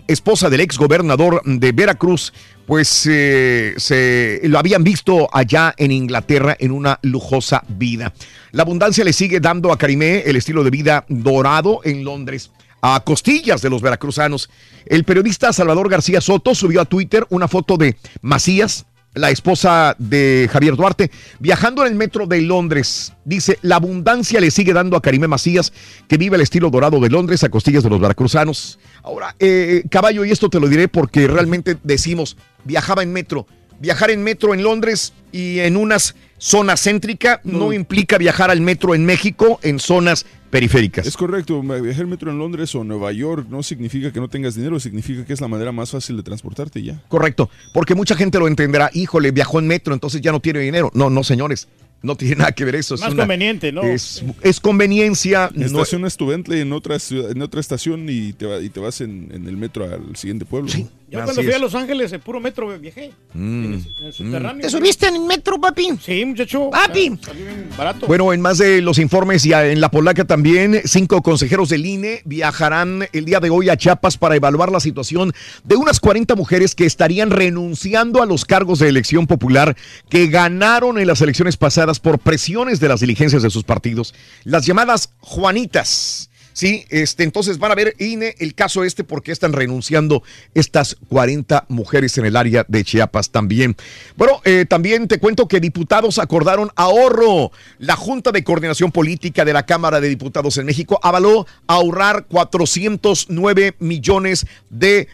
S1: esposa del ex gobernador de Veracruz, pues se lo habían visto allá en Inglaterra en una lujosa vida. La abundancia le sigue dando a Karimé el estilo de vida dorado en Londres a costillas de los veracruzanos. El periodista Salvador García Soto subió a Twitter una foto de Macías, la esposa de Javier Duarte, viajando en el metro de Londres. Dice, la abundancia le sigue dando a Karimé Macías, que vive el estilo dorado de Londres a costillas de los veracruzanos. Ahora, eh, caballo, y esto te lo diré porque realmente decimos, viajaba en metro. Viajar en metro en Londres y en unas zona céntrica no implica viajar al metro en México en zonas periféricas.
S5: Es correcto, viajar en metro en Londres o Nueva York no significa que no tengas dinero, significa que es la manera más fácil de transportarte ya.
S1: Correcto, porque mucha gente lo entenderá, híjole, viajó en metro, entonces ya no tiene dinero. No, no, señores, no tiene nada que ver eso. es
S2: Más
S1: una-
S2: conveniente, ¿no?
S1: Es, es conveniencia. no-
S5: Estacionas tu Bentley en otra, ciudad- en otra estación y te, va- y te vas en, en el metro al siguiente pueblo. Sí,
S2: Yo cuando fui a Los Ángeles, el puro metro viajé.
S1: Mm,
S2: En el subterráneo.
S7: ¿Te subiste en el metro, papi?
S2: Sí, muchacho.
S7: Papi.
S2: Salió bien barato.
S1: Bueno, en más de los informes y en la polaca también, cinco consejeros del INE viajarán el día de hoy a Chiapas para evaluar la situación de unas 40 mujeres que estarían renunciando a los cargos de elección popular que ganaron en las elecciones pasadas por presiones de las diligencias de sus partidos, las llamadas Juanitas. Sí, este, entonces van a ver INE el caso este porque están renunciando estas 40 mujeres en el área de Chiapas también. Bueno, eh, también te cuento que diputados acordaron ahorro. La Junta de Coordinación Política de la Cámara de Diputados en México avaló ahorrar 409 millones de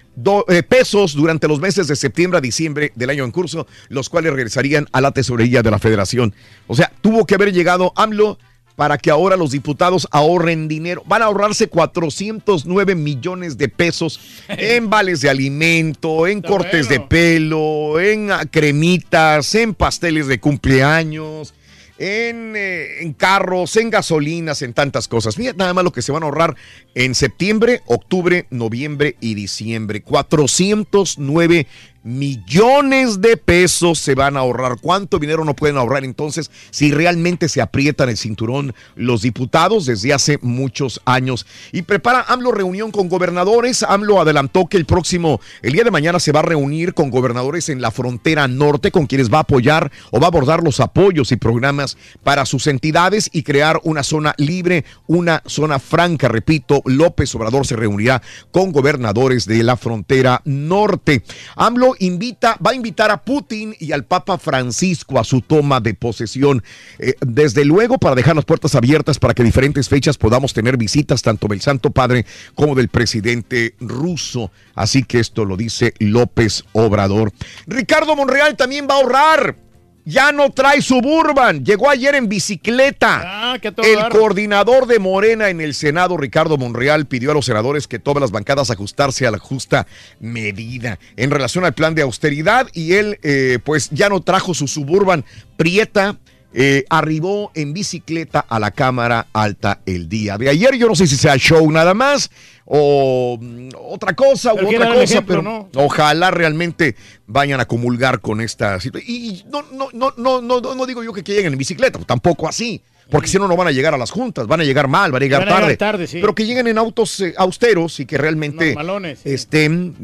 S1: eh, pesos durante los meses de septiembre a diciembre del año en curso, los cuales regresarían a la tesorería de la federación. O sea, tuvo que haber llegado AMLO para que ahora los diputados ahorren dinero. Van a ahorrarse 409 millones de pesos en vales de alimento, en cortes de pelo, en cremitas, en pasteles de cumpleaños. En, eh, en carros, en gasolinas, en tantas cosas. Mira nada más lo que se van a ahorrar en septiembre, octubre, noviembre y diciembre. 409 millones de pesos se van a ahorrar. ¿Cuánto dinero no pueden ahorrar entonces si realmente se aprietan el cinturón los diputados desde hace muchos años? Y prepara AMLO reunión con gobernadores. AMLO adelantó que el próximo, el día de mañana se va a reunir con gobernadores en la frontera norte con quienes va a apoyar o va a abordar los apoyos y programas para sus entidades y crear una zona libre, una zona franca. Repito, López Obrador se reunirá con gobernadores de la frontera norte. AMLO invita, va a invitar a Putin y al Papa Francisco a su toma de posesión. Eh, desde luego, para dejar las puertas abiertas para que diferentes fechas podamos tener visitas tanto del Santo Padre como del presidente ruso. Así que esto lo dice López Obrador. Ricardo Monreal también va a ahorrar. Ya no trae suburban. Llegó ayer en bicicleta.
S2: Ah,
S1: El coordinador de Morena en el Senado, Ricardo Monreal, pidió a los senadores que todas las bancadas ajustarse a la justa medida en relación al plan de austeridad y él eh, pues ya no trajo su suburban prieta. Eh, arribó en bicicleta a la Cámara Alta el día de ayer. Yo no sé si sea show nada más o mm, otra cosa
S2: Pero
S1: u otra cosa,
S2: ejemplo,
S1: pero
S2: ¿no?
S1: ojalá realmente vayan a comulgar con esta situación. Y no, no, no, no, no, no, digo yo que, que lleguen en bicicleta, tampoco así. Porque si no, no van a llegar a las juntas, van a llegar mal, van a llegar
S2: Van a llegar
S1: tarde.
S2: tarde, sí.
S1: Pero que lleguen en autos eh, austeros y que realmente
S2: sí.
S1: estén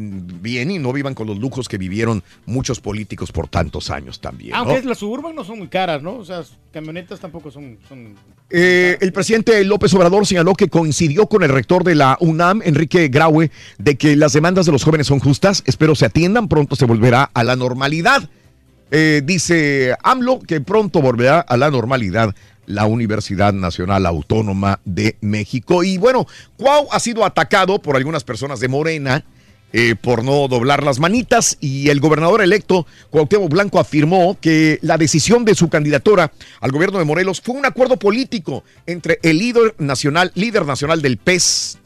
S1: bien y no vivan con los lujos que vivieron muchos políticos por tantos años también. ¿no?
S2: Aunque las suburban no son muy caras, ¿no? O sea, camionetas tampoco son... son...
S1: Eh, el presidente López Obrador señaló que coincidió con el rector de la UNAM, Enrique Graue, de que las demandas de los jóvenes son justas. Espero se atiendan, pronto se volverá a la normalidad. Eh, dice AMLO que pronto volverá a la normalidad la Universidad Nacional Autónoma de México. Y bueno, Cuau ha sido atacado por algunas personas de Morena. eh, por no doblar las manitas y el gobernador electo Cuauhtémoc Blanco afirmó que la decisión de su candidatura al gobierno de Morelos fue un acuerdo político entre el líder nacional, líder nacional del PES,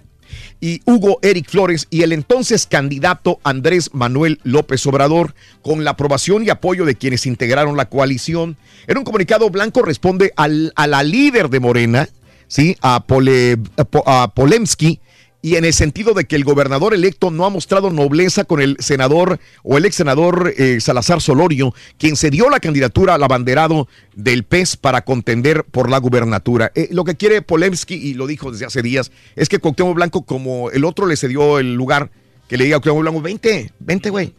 S1: y Hugo Eric Flores y el entonces candidato Andrés Manuel López Obrador, con la aprobación y apoyo de quienes integraron la coalición. En un comunicado, Blanco responde al- a la líder de Morena, ¿sí? a, Pole- a a Polemski, y en el sentido de que el gobernador electo no ha mostrado nobleza con el senador o el ex senador eh, Salazar Solorio, quien se dio la candidatura al abanderado del PES para contender por la gubernatura. Eh, lo que quiere Polemski, y lo dijo desde hace días, es que Cuauhtémoc Blanco, como el otro le cedió el lugar, que le diga a Cuauhtémoc Blanco, vente, vente, güey.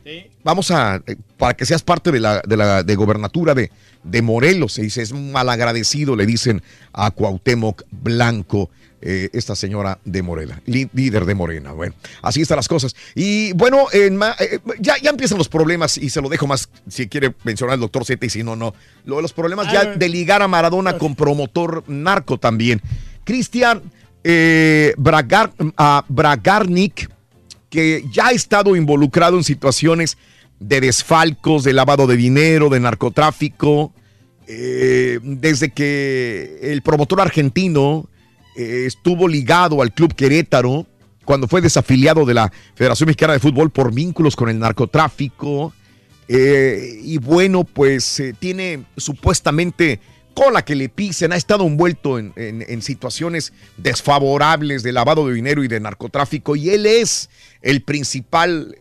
S1: Vamos a, eh, para que seas parte de la, de la de gobernatura de, de Morelos. Se dice, es malagradecido, le dicen a Cuauhtémoc Blanco. Eh, esta señora de Morena, líder de Morena. Bueno, así están las cosas. Y bueno, en eh, ya, ya empiezan los problemas y se lo dejo más si quiere mencionar el doctor Z y si no, no. Lo de los problemas ya de ligar a Maradona con promotor narco también. Cristian eh, Bragar, Bragarnik, que ya ha estado involucrado en situaciones de desfalcos, de lavado de dinero, de narcotráfico, eh, desde que el promotor argentino eh, estuvo ligado al Club Querétaro, cuando fue desafiliado de la Federación Mexicana de Fútbol por vínculos con el narcotráfico. Eh, y bueno, pues eh, tiene supuestamente cola que le pisen, ha estado envuelto en, en- situaciones desfavorables de lavado de dinero y de narcotráfico y él es el principal,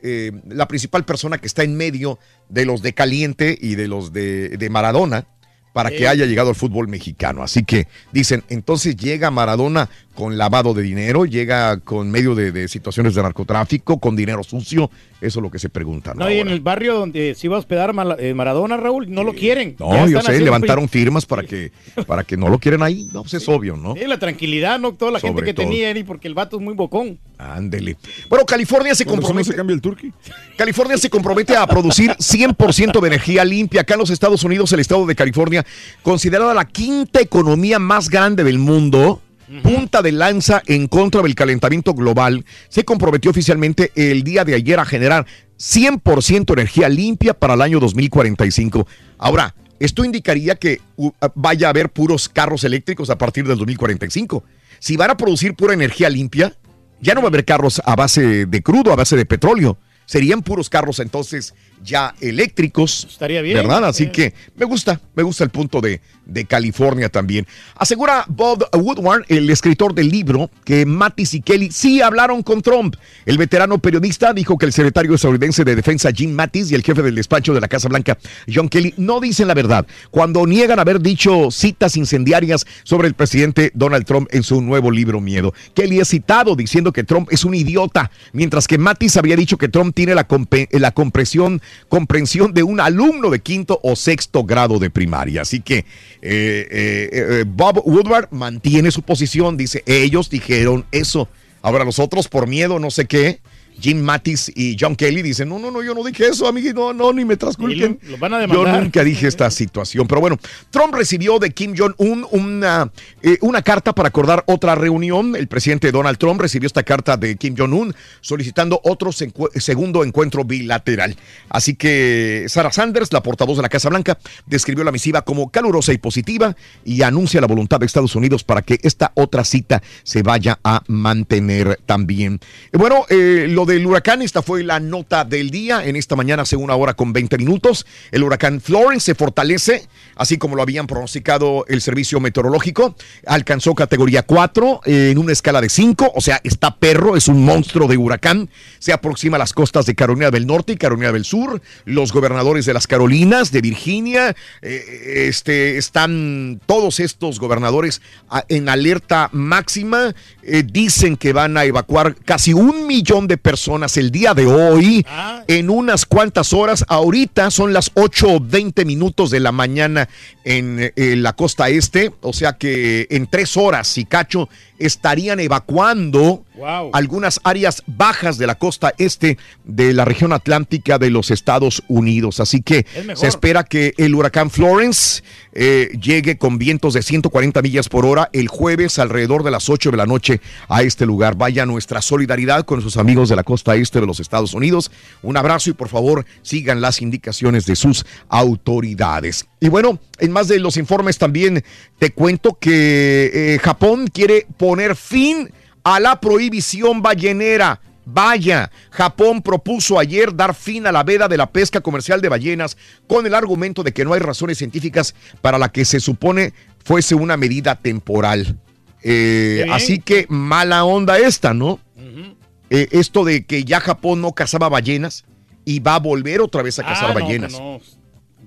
S1: la principal persona que está en medio de los de Caliente y de los de, de Maradona para que
S2: Sí.
S1: haya llegado al fútbol mexicano. Así que dicen, entonces llega Maradona con lavado de dinero, llega con medio de, de situaciones de narcotráfico, con dinero sucio, eso es lo que se pregunta. ¿no?
S2: No, y en el barrio donde se iba a hospedar eh, Maradona, Raúl, no lo quieren.
S1: No, yo sé, levantaron firmas para que, para que no lo quieran ahí. No, pues es obvio, ¿no?
S2: Sí, la tranquilidad, ¿no? Toda la gente que
S1: todo.
S2: tenía y porque el vato es muy bocón.
S1: Ándele. Bueno, California se compromete.
S5: se cambia el turqui.
S1: California se compromete a producir 100% de energía limpia. Acá en los Estados Unidos, el estado de California, considerada la quinta economía más grande del mundo, punta de lanza en contra del calentamiento global, se comprometió oficialmente el día de ayer a generar 100% energía limpia para el año 2045. Ahora, esto indicaría que vaya a haber puros carros eléctricos a partir del 2045. Si van a producir pura energía limpia, ya no va a haber carros a base de crudo, a base de petróleo. Serían puros carros entonces ya eléctricos.
S2: Estaría bien.
S1: ¿Verdad? Así que me gusta, me gusta el punto de, de California también. Asegura Bob Woodward, el escritor del libro, que Mattis y Kelly sí hablaron con Trump. El veterano periodista dijo que el secretario estadounidense de Defensa Jim Mattis y el jefe del despacho de la Casa Blanca, John Kelly, no dicen la verdad cuando niegan haber dicho citas incendiarias sobre el presidente Donald Trump en su nuevo libro Miedo. Kelly es citado diciendo que Trump es un idiota, mientras que Mattis habría dicho que Trump tiene la, la compresión, comprensión de un alumno de quinto o sexto grado de primaria. Así que eh, eh, eh, Bob Woodward mantiene su posición, dice, ellos dijeron eso. Ahora los otros por miedo, no sé qué. Jim Mattis y John Kelly dicen, no, no, no, yo no dije eso, amiguito, no, no, ni me transculquen.
S2: Y lo- lo van a
S1: Yo nunca dije esta situación. Pero bueno, Trump recibió de Kim Jong-un una, eh, una carta para acordar otra reunión. El presidente Donald Trump recibió esta carta de Kim Jong-un solicitando otro segundo encuentro bilateral. Así que Sarah Sanders, la portavoz de la Casa Blanca, describió la misiva como calurosa y positiva y anuncia la voluntad de Estados Unidos para que esta otra cita se vaya a mantener también. Bueno, eh, lo del huracán, esta fue la nota del día. En esta mañana, hace una hora con 20 minutos, el huracán Florence se fortalece, así como lo habían pronosticado el servicio meteorológico. Alcanzó categoría 4 eh, en una escala de 5, o sea, está perro, es un monstruo de huracán. Se aproxima a las costas de Carolina del Norte y Carolina del Sur. Los gobernadores de las Carolinas, de Virginia, eh, este, están todos estos gobernadores ah, en alerta máxima. Eh, dicen que van a evacuar casi un millón de personas el día de hoy en unas cuantas horas. Ahorita son las 8.20 minutos de la mañana en, eh, la costa este, o sea que en tres horas, si cacho, estarían evacuando
S2: Wow.
S1: algunas áreas bajas de la costa este de la región atlántica de los Estados Unidos. Así que se espera que el huracán Florence eh, llegue con vientos de 140 millas por hora el jueves alrededor de las 8 de la noche a este lugar. Vaya nuestra solidaridad con sus amigos de la costa este de los Estados Unidos. Un abrazo y por favor sigan las indicaciones de sus autoridades. Y bueno, en más de los informes también te cuento que eh, Japón quiere poner fin a la prohibición ballenera. Vaya, Japón propuso ayer dar fin a la veda de la pesca comercial de ballenas con el argumento de que no hay razones científicas para la que se supone fuese una medida temporal. Eh, así que mala onda esta, ¿no? eh, esto de que ya Japón no cazaba ballenas y va a volver otra vez a cazar
S2: Ah, no,
S1: ballenas.
S2: no,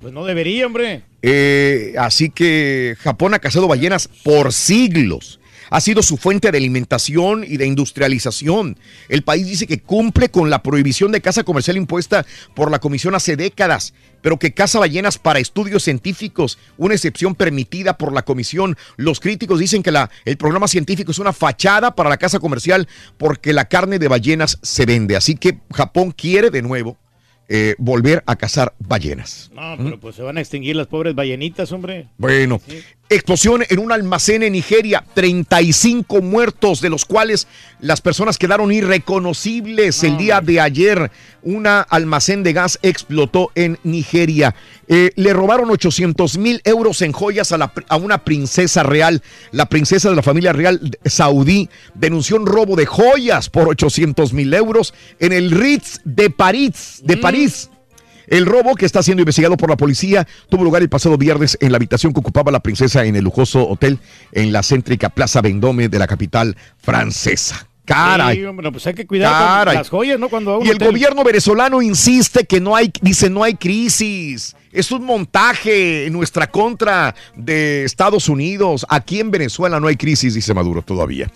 S2: Pues no debería, hombre.
S1: Eh, así que Japón ha cazado ballenas por siglos. Ha sido su fuente de alimentación y de industrialización. El país dice que cumple con la prohibición de caza comercial impuesta por la Comisión hace décadas, pero que caza ballenas para estudios científicos, una excepción permitida por la Comisión. Los críticos dicen que el programa científico es una fachada para la caza comercial porque la carne de ballenas se vende. Así que Japón quiere de nuevo eh, volver a cazar ballenas.
S2: No, pero pues se van a extinguir las pobres ballenitas, hombre.
S1: Bueno, explosión en un almacén en Nigeria, 35 muertos, de los cuales las personas quedaron irreconocibles el día de ayer. Un almacén de gas explotó en Nigeria. Eh, le robaron 800 mil euros en joyas a, la a una princesa real. La princesa de la familia real saudí denunció un robo de joyas por 800 mil euros en el Ritz de París. De París. El robo, que está siendo investigado por la policía, tuvo lugar el pasado viernes en la habitación que ocupaba la princesa en el lujoso hotel en la céntrica Plaza Vendôme de la capital francesa. Caray.
S2: Sí, hombre, pues hay que cuidar con
S1: Caray.
S2: las joyas, ¿no? Cuando
S1: Y el
S2: hotel.
S1: gobierno venezolano insiste que no hay, dice no hay crisis. Es un montaje en nuestra contra de Estados Unidos. Aquí en Venezuela no hay crisis, dice Maduro todavía.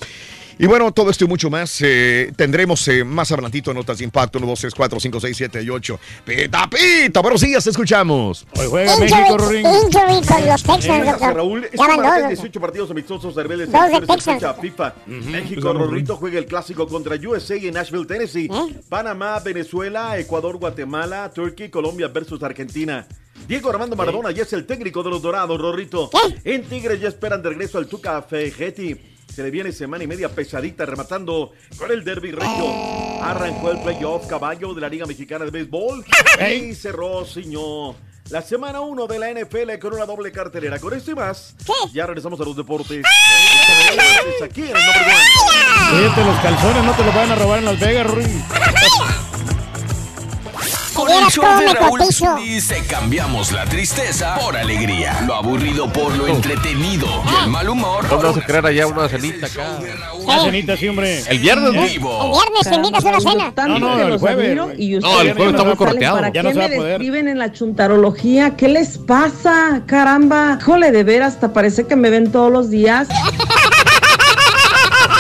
S1: Y bueno, todo esto y mucho más eh, tendremos eh, más adelantito en Notas de Impacto, 1, 2, 3, 4, 5, 6, 7 y 8. Pita, pita, buenos días, te escuchamos.
S2: Hoy juega
S3: Injury, injury con los Texans, doctor.
S24: Raúl.
S3: Ya
S24: Esta
S3: van dos.
S24: 18 partidos amistosos de niveles
S3: Dos de Texas.
S24: FIFA. México,
S3: Pues,
S24: Rorrito juega el clásico contra USA en Nashville, Tennessee. Panamá, Venezuela, Ecuador, Guatemala, Turquía, Colombia versus Argentina. Diego Armando Maradona ya es el técnico de los Dorados, Rorrito. En Tigres ya esperan de regreso al Tuca Ferretti. Se le viene semana y media pesadita rematando con el derby regio. Arrancó el playoff caballo de la Liga Mexicana de Béisbol y cerró Ciñó. La semana 1 de la NFL con una doble cartelera. Con esto y más, ya regresamos a los deportes. Es aquí en el.
S2: Cuídate los calzones, no te los van a robar en Las Vegas, Ruin.
S11: El show de Raúl dice cambiamos la tristeza por alegría, lo aburrido por lo entretenido y el mal humor.
S20: ¿Dónde vas a creer allá una cenita acá?
S2: Una cenita, sí, hombre.
S20: El viernes, ¿no?
S3: El viernes a una cena.
S2: No, no, el jueves.
S20: No, el jueves está muy corteado.
S25: ¿Para
S2: Ya
S25: qué
S2: no se va
S25: me
S2: a poder.
S25: describen en la chuntarología? ¿Qué les pasa? Caramba. Híjole, de veras, hasta parece que me ven todos los días.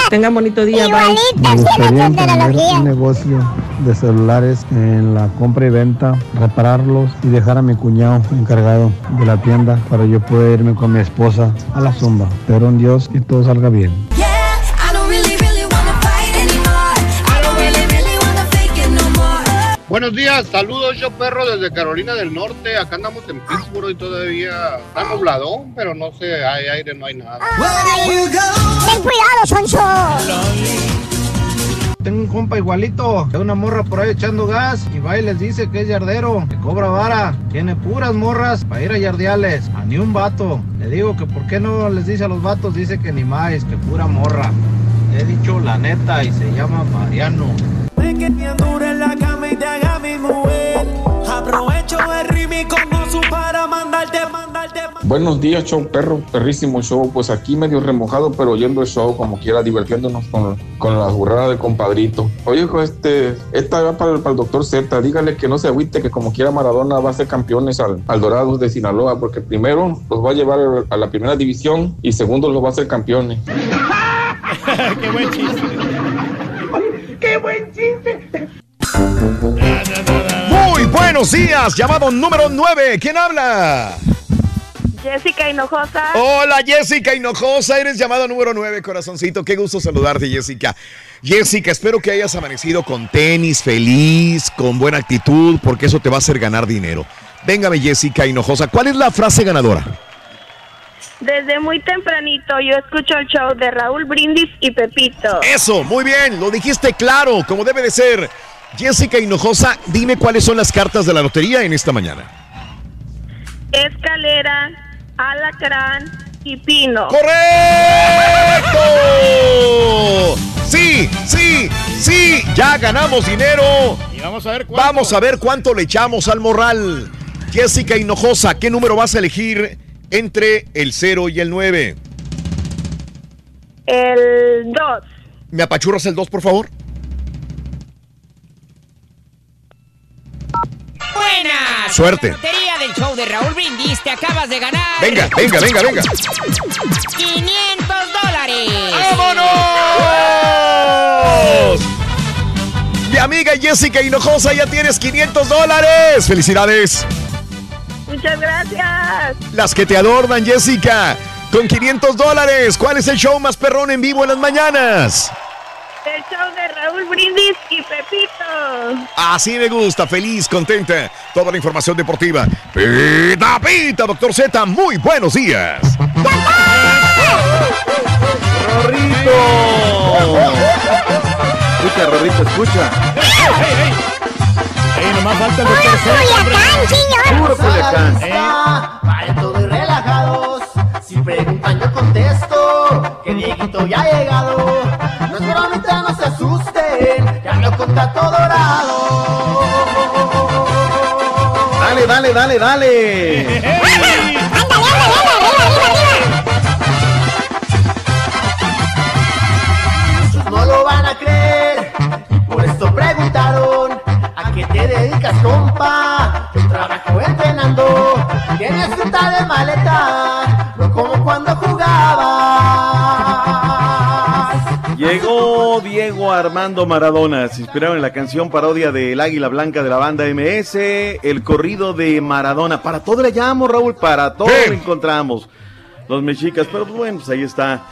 S25: Tengan bonito día, bye.
S26: Me gustaría emprender un negocio de celulares en la compra y venta, repararlos y dejar a mi cuñado encargado de la tienda para yo poder irme con mi esposa a la zumba. Pero en Dios que todo salga bien.
S27: Buenos días, saludos yo perro desde Carolina del Norte, acá andamos en Pittsburgh y todavía está nublado, pero no sé, hay aire, no hay nada.
S3: Ten cuidado, Sonso.
S26: Tengo un compa igualito, que una morra por ahí echando gas y va y les dice que es yardero, que cobra vara, tiene puras morras para ir a yardeales, a ni un vato. Le digo que por qué no les dice a los vatos, dice que ni más, que pura morra. He dicho la neta y se llama Mariano.
S28: que me dure en la cama y te haga mi mujer. Aprovecho el ritmo y su para mandarte.
S29: Buenos días, show perro, perrísimo show. Pues aquí medio remojado, pero oyendo el show como quiera, divirtiéndonos con, con las burradas del compadrito. Oye, hijo, este, esta va para, el- para el doctor Z. Dígale que no se agüite, que como quiera Maradona va a ser campeones al, al Dorados de Sinaloa, porque primero los va a llevar a la primera división y segundo los va a hacer campeones.
S2: Qué buen chiste.
S28: ¡Qué buen chiste!
S1: Muy buenos días, llamado número 9. ¿Quién habla?
S18: Jessica Hinojosa.
S1: Hola Jessica Hinojosa, eres llamado número 9, corazoncito. Qué gusto saludarte, Jessica. Jessica, espero que hayas amanecido con tenis, feliz, con buena actitud, porque eso te va a hacer ganar dinero. Véngame, Jessica Hinojosa. ¿Cuál es la frase ganadora?
S18: Desde muy tempranito yo escucho el show de Raúl Brindis y Pepito.
S1: Eso, muy bien, lo dijiste claro, como debe de ser. Jessica Hinojosa, dime cuáles son las cartas de la lotería en esta mañana.
S18: Escalera, alacrán y pino.
S1: ¡Correcto! Sí, sí, sí, ya ganamos dinero.
S2: Y vamos a ver cuánto.
S1: Vamos a ver cuánto le echamos al morral. Jessica Hinojosa, ¿qué número vas a elegir entre el 0 y el 9?
S18: El 2.
S1: ¿Me apachurras el 2, por favor?
S6: Buenas.
S1: Suerte.
S6: Lotería del show de Raúl Brindis, te acabas de ganar.
S1: Venga, venga, venga, venga.
S6: 500 dólares.
S1: ¡Vámonos! Mi amiga Jessica Hinojosa, ya tienes 500 dólares. ¡Felicidades!
S30: Muchas gracias.
S1: Las que te adornan, Jessica. Con 500 dólares. ¿Cuál es el show más perrón en vivo en las mañanas?
S30: El show de Raúl Brindis y Pepito.
S1: Así me gusta, feliz, contenta. Toda la información deportiva. Pita, pita, doctor Z, muy buenos días.
S24: Escucha, Rorrito, escucha.
S2: Ahí nomás falta el doctor Z,
S24: Puro Culiacán.
S18: Para todos relajados. Si preguntan, yo contesto que Dieguito ya ha llegado. No es bromita, no se asusten. Ya lo contrato dorado.
S24: Dale, dale, dale, dale.
S18: Muchos no lo van a creer. Por esto preguntaron. ¿A qué te dedicas, compa? Yo trabajo entrenando. Tienes fruta de maleta. Como cuando jugabas.
S24: Llegó Diego Armando Maradona. Se inspiraron en la canción parodia del Águila Blanca de la banda MS, el corrido de Maradona. Para todo le llamo, Raúl, para todo lo encontramos. Los mexicas, pero pues, bueno, pues ahí está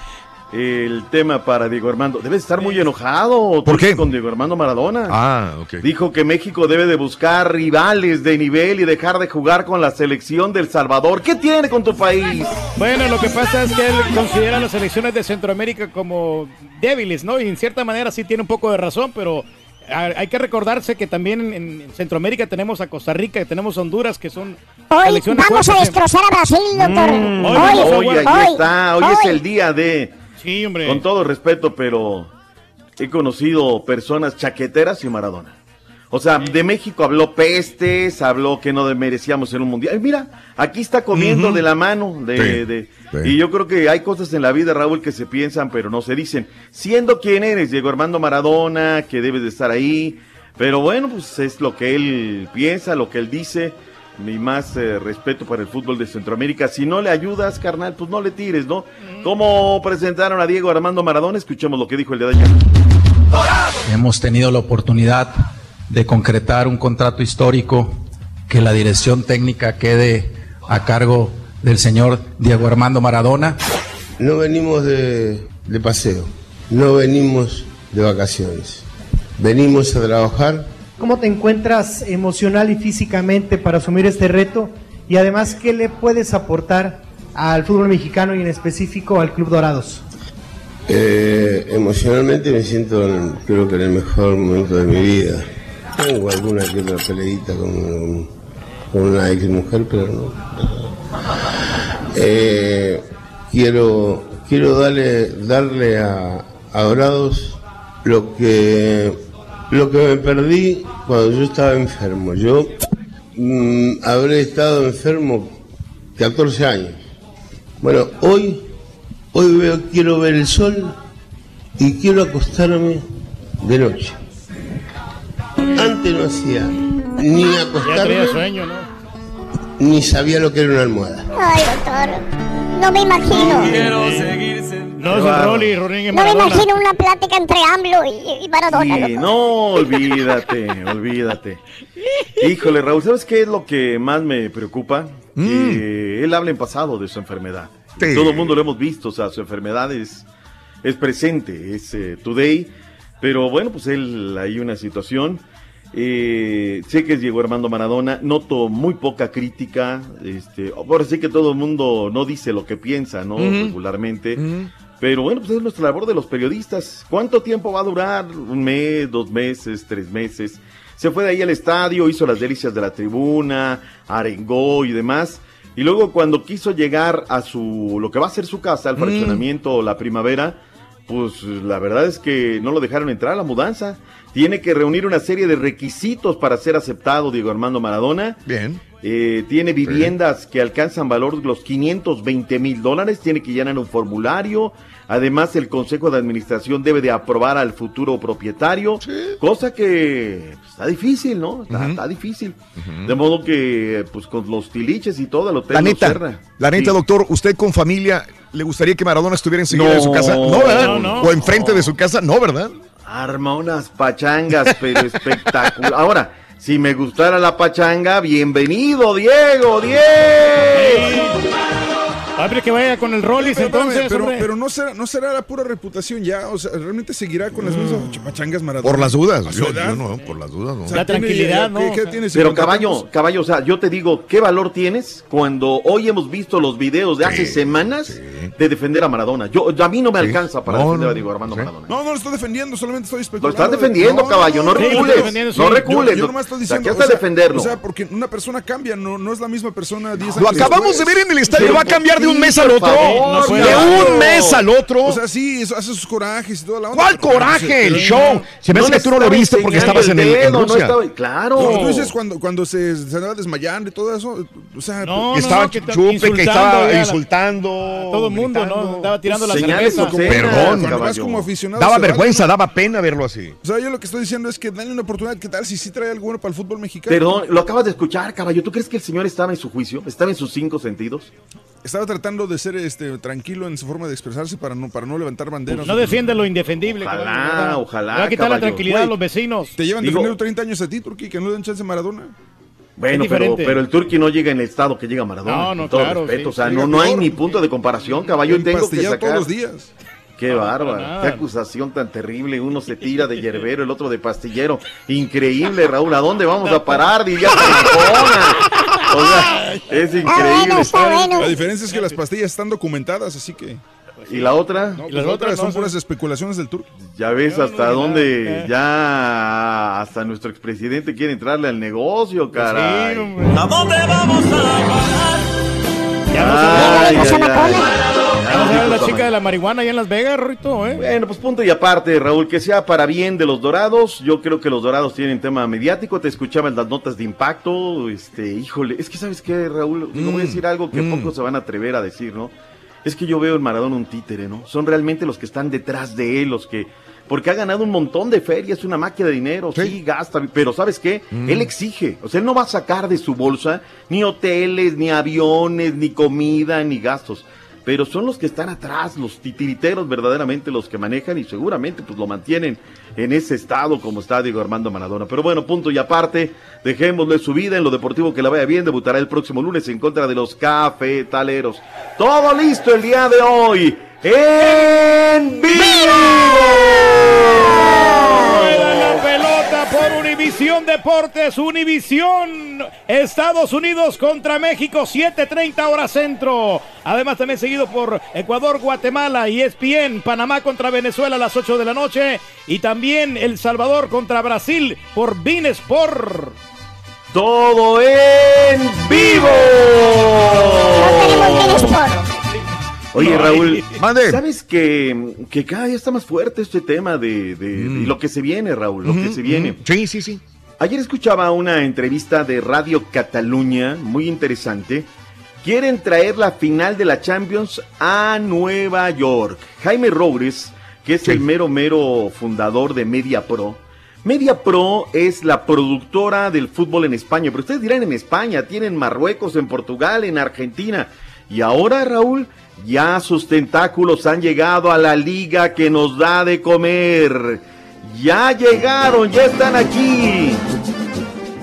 S24: el tema para Diego Armando. Debes estar muy enojado ¿Por qué? con Diego Armando Maradona.
S1: Ah, ok.
S24: Dijo que México debe de buscar rivales de nivel y dejar de jugar con la selección del Salvador. ¿Qué tiene con tu país?
S2: Bueno, lo que pasa es que él considera las selecciones de Centroamérica como débiles, ¿no? Y en cierta manera sí tiene un poco de razón, pero hay que recordarse que también en en Centroamérica tenemos a Costa Rica, que tenemos a Honduras, que son
S3: Hoy
S2: selecciones
S3: vamos a destrozar a Brasil, doctor.
S24: Mm,
S3: hoy,
S24: hoy, ahí
S3: hoy,
S24: está, hoy, es
S3: hoy.
S24: el día de...
S2: Sí, hombre.
S24: Con todo respeto, pero he conocido personas chaqueteras y Maradona. O sea, de México habló pestes, habló que no merecíamos en un mundial. Y mira, aquí está comiendo de la mano. De,
S1: Sí,
S24: de-
S1: sí.
S24: Y yo creo que hay cosas en la vida, Raúl, que se piensan, pero no se dicen. Siendo quien eres, Diego Armando Maradona, que debes de estar ahí. Pero bueno, pues es lo que él piensa, lo que él dice. Mi más eh, respeto para el fútbol de Centroamérica. Si no le ayudas, carnal, pues no le tires, ¿no? ¿Cómo presentaron a Diego Armando Maradona? Escuchemos lo que dijo el de ayer.
S31: Hemos tenido la oportunidad de concretar un contrato histórico, que la dirección técnica quede a cargo del señor Diego Armando Maradona.
S32: No venimos de, de paseo, no venimos de vacaciones. Venimos a trabajar.
S33: ¿Cómo te encuentras emocional y físicamente para asumir este reto? Y además, ¿qué le puedes aportar al fútbol mexicano y en específico al Club Dorados?
S32: Eh, emocionalmente me siento, en- creo que en el mejor momento de mi vida. Tengo alguna que otra peleita con, una ex mujer, pero no. Eh, quiero quiero darle darle a Dorados lo que lo que me perdí cuando yo estaba enfermo. Yo mm, habré estado enfermo 14 años. Bueno, hoy hoy veo, quiero ver el sol y quiero acostarme de noche. Antes no hacía ni
S2: Ya
S32: acostarme
S2: tenía sueño, ¿no?
S32: ni sabía lo que era una almohada.
S3: Ay, doctor. No me imagino.
S2: No es el Rolly, Rolly es
S3: No me imagino una plática entre AMLO y, y Maradona.
S24: Sí, no, olvídate, olvídate. Híjole, Raúl, ¿sabes qué es lo que más me preocupa? Que él habla en pasado de su enfermedad.
S1: Sí.
S24: Todo el mundo lo hemos visto, o sea, su enfermedad es, es presente, es eh, today. Pero bueno, pues él hay una situación. Eh, sé que es Diego Armando Maradona, noto muy poca crítica. Este, ahora sí que todo el mundo no dice lo que piensa, ¿no? Regularmente. Pero bueno, pues es nuestra labor de los periodistas. ¿Cuánto tiempo va a durar? ¿Un mes, dos meses, tres meses? Se fue de ahí al estadio, hizo las delicias de la tribuna, arengó y demás. Y luego cuando quiso llegar a su, lo que va a ser su casa, al
S1: Mm.
S24: fraccionamiento La Primavera, pues la verdad es que no lo dejaron entrar a la mudanza. Tiene que reunir una serie de requisitos para ser aceptado Diego Armando Maradona.
S1: Bien.
S24: Eh, tiene viviendas que alcanzan valor de los 520 mil dólares, tiene que llenar un formulario. Además, el Consejo de Administración debe de aprobar al futuro propietario, cosa que pues, está difícil, ¿no? Está, está difícil. De modo que, pues con los tiliches y todo, el hotel
S1: La
S24: lo
S1: neta, la neta,
S24: Sí.
S1: doctor, ¿usted con familia le gustaría que Maradona estuviera enseguida
S24: No,
S1: de su casa? No, ¿verdad?
S24: no, no.
S1: O enfrente de su casa, no, ¿verdad?
S24: Arma unas pachangas, pero espectacular. Ahora, si me gustara la pachanga, bienvenido, Diego, Diego.
S2: Abre que vaya con el Rollis entonces,
S5: pero,
S2: hombre.
S5: pero no, será, no será la pura reputación ya, o sea, realmente seguirá con las mismas pachangas Maradona.
S1: Por las dudas. Yo, yo no, por las dudas, no.
S5: O sea, tiene- ¿qué- qué tiene,
S24: Pero
S5: 50
S24: caballo, caballo, o sea, yo te digo, ¿qué valor tienes cuando hoy hemos visto los videos de hace semanas de defender a Maradona? Yo, a mí no me alcanza para
S5: No,
S24: defender
S5: no,
S24: a Diego Armando Maradona.
S5: No, no lo estoy defendiendo, solamente estoy
S24: Lo
S5: especulando.
S24: estás defendiendo, caballo, no recules,
S5: lo
S24: no recules.
S5: Yo, yo
S24: no-
S5: nomás estoy
S24: o sea,
S5: diciendo.
S24: ¿qué hasta
S5: o sea,
S24: defenderlo?
S5: O sea, porque una persona cambia, no, no es la misma persona 10
S1: Lo
S5: años
S1: acabamos de ver en el estadio, va a cambiar de un
S5: sí,
S1: mes al otro.
S5: favor,
S1: De un mes al otro.
S5: O sea, sí, eso hace sus corajes y toda la onda.
S1: ¿Cuál coraje? El show. Se me hace que tú no lo viste porque estabas en, el, en Rusia.
S24: claro.
S5: No, tú dices cuando, cuando se, se andaba desmayando y todo eso. O sea,
S2: No,
S5: que
S2: no,
S5: estaba
S2: no, que
S1: chupe, que
S2: insultando
S1: estaba
S2: la-
S1: insultando.
S2: a todo el mundo, ¿no? Estaba tirando la
S24: Señales
S2: cerveza.
S24: obscenas,
S1: Perdón,
S5: como aficionado,
S1: Daba vergüenza,
S5: ¿no?
S1: daba pena verlo así.
S5: O sea, yo lo que estoy diciendo es que dale una oportunidad. ¿Qué tal si sí trae algo bueno para el fútbol mexicano?
S24: Perdón, lo acabas de escuchar, caballo. ¿Tú crees que el señor estaba en su juicio? ¿Estaba en sus cinco sentidos?
S5: Estaba tratando de ser este tranquilo en su forma de expresarse para no, para no levantar banderas.
S2: No defiende lo indefendible.
S24: Ojalá,
S2: caballo.
S24: ojalá,
S2: Le Va a quitar la tranquilidad a los vecinos.
S5: Te llevan
S24: Digo-
S5: defendiendo 30 años a ti, Turquía, que no le den chance a Maradona.
S24: Bueno, pero, pero el Turqui no llega en el estado que llega Maradona.
S2: No, no,
S24: con todo
S2: claro,
S24: respeto.
S2: sí.
S24: O sea, no, no hay ni punto de comparación, caballo. Tengo que sacar.
S5: todos los días.
S24: Qué bárbaro.
S2: nada.
S24: Qué acusación tan terrible. Uno se tira de yerbero, el otro de pastillero. Increíble, Raúl. ¿A dónde vamos a parar? Diría. O sea, es increíble.
S5: La diferencia es que las pastillas están documentadas, así que.
S24: ¿Y la otra?
S5: No, pues
S2: las
S5: las
S2: otras
S5: otras son
S2: no,
S5: puras especulaciones del turco.
S24: Ya ves hasta
S2: no,
S24: dónde ya hasta nuestro expresidente quiere entrarle al negocio, caray.
S2: Sí, hombre.
S18: ¿A dónde vamos a
S2: Ya no se
S24: Ay,
S2: ve-
S24: ay,
S2: ya no
S24: ay.
S2: se ve
S24: Ya nos
S2: la chica de la marihuana allá en Las Vegas, Rito, ¿eh?
S24: Bueno, pues punto y aparte, Raúl, que sea para bien de los Dorados. Yo creo que los Dorados tienen tema mediático. Te escuchaba en las notas de impacto. Este, híjole, es que sabes qué, Raúl, Digo, voy a decir algo que pocos se van a atrever a decir, ¿no? Es que yo veo en Maradona un títere, ¿no? Son realmente los que están detrás de él, los que porque ha ganado un montón de ferias, una máquina de dinero, sí, gasta, pero ¿sabes qué? Él exige, o sea, él no va a sacar de su bolsa ni hoteles, ni aviones, ni comida, ni gastos pero son los que están atrás, los titiriteros verdaderamente los que manejan y seguramente pues lo mantienen en ese estado como está Diego Armando Maradona. Pero bueno, punto y aparte, dejémosle su vida en lo deportivo que la vaya bien, debutará el próximo lunes en contra de los cafetaleros. Todo listo el día de hoy en vivo.
S2: Rueda la pelota por Univisión Deportes, Univisión, Estados Unidos contra México, 7:30 hora centro. Además también seguido por Ecuador, Guatemala, E ESPN, Panamá contra Venezuela a las 8 de la noche y también El Salvador contra Brasil por Bean Sport.
S24: Todo en vivo. Oye, Raúl,
S1: Mande.
S24: ¿sabes que, que cada día está más fuerte este tema de, de- de lo que se viene, Raúl? Lo que se viene.
S1: Sí, sí, sí.
S24: Ayer escuchaba una entrevista de Radio Cataluña, muy interesante. Quieren traer la final de la Champions a Nueva York. Jaime Roures, que es el mero mero fundador de Media Pro. Media Pro es la productora del fútbol en España, pero ustedes dirán en España, tienen Marruecos, en Portugal, en Argentina. Y ahora, Raúl, ya sus tentáculos han llegado a la liga que nos da de comer. Ya llegaron, ya están aquí.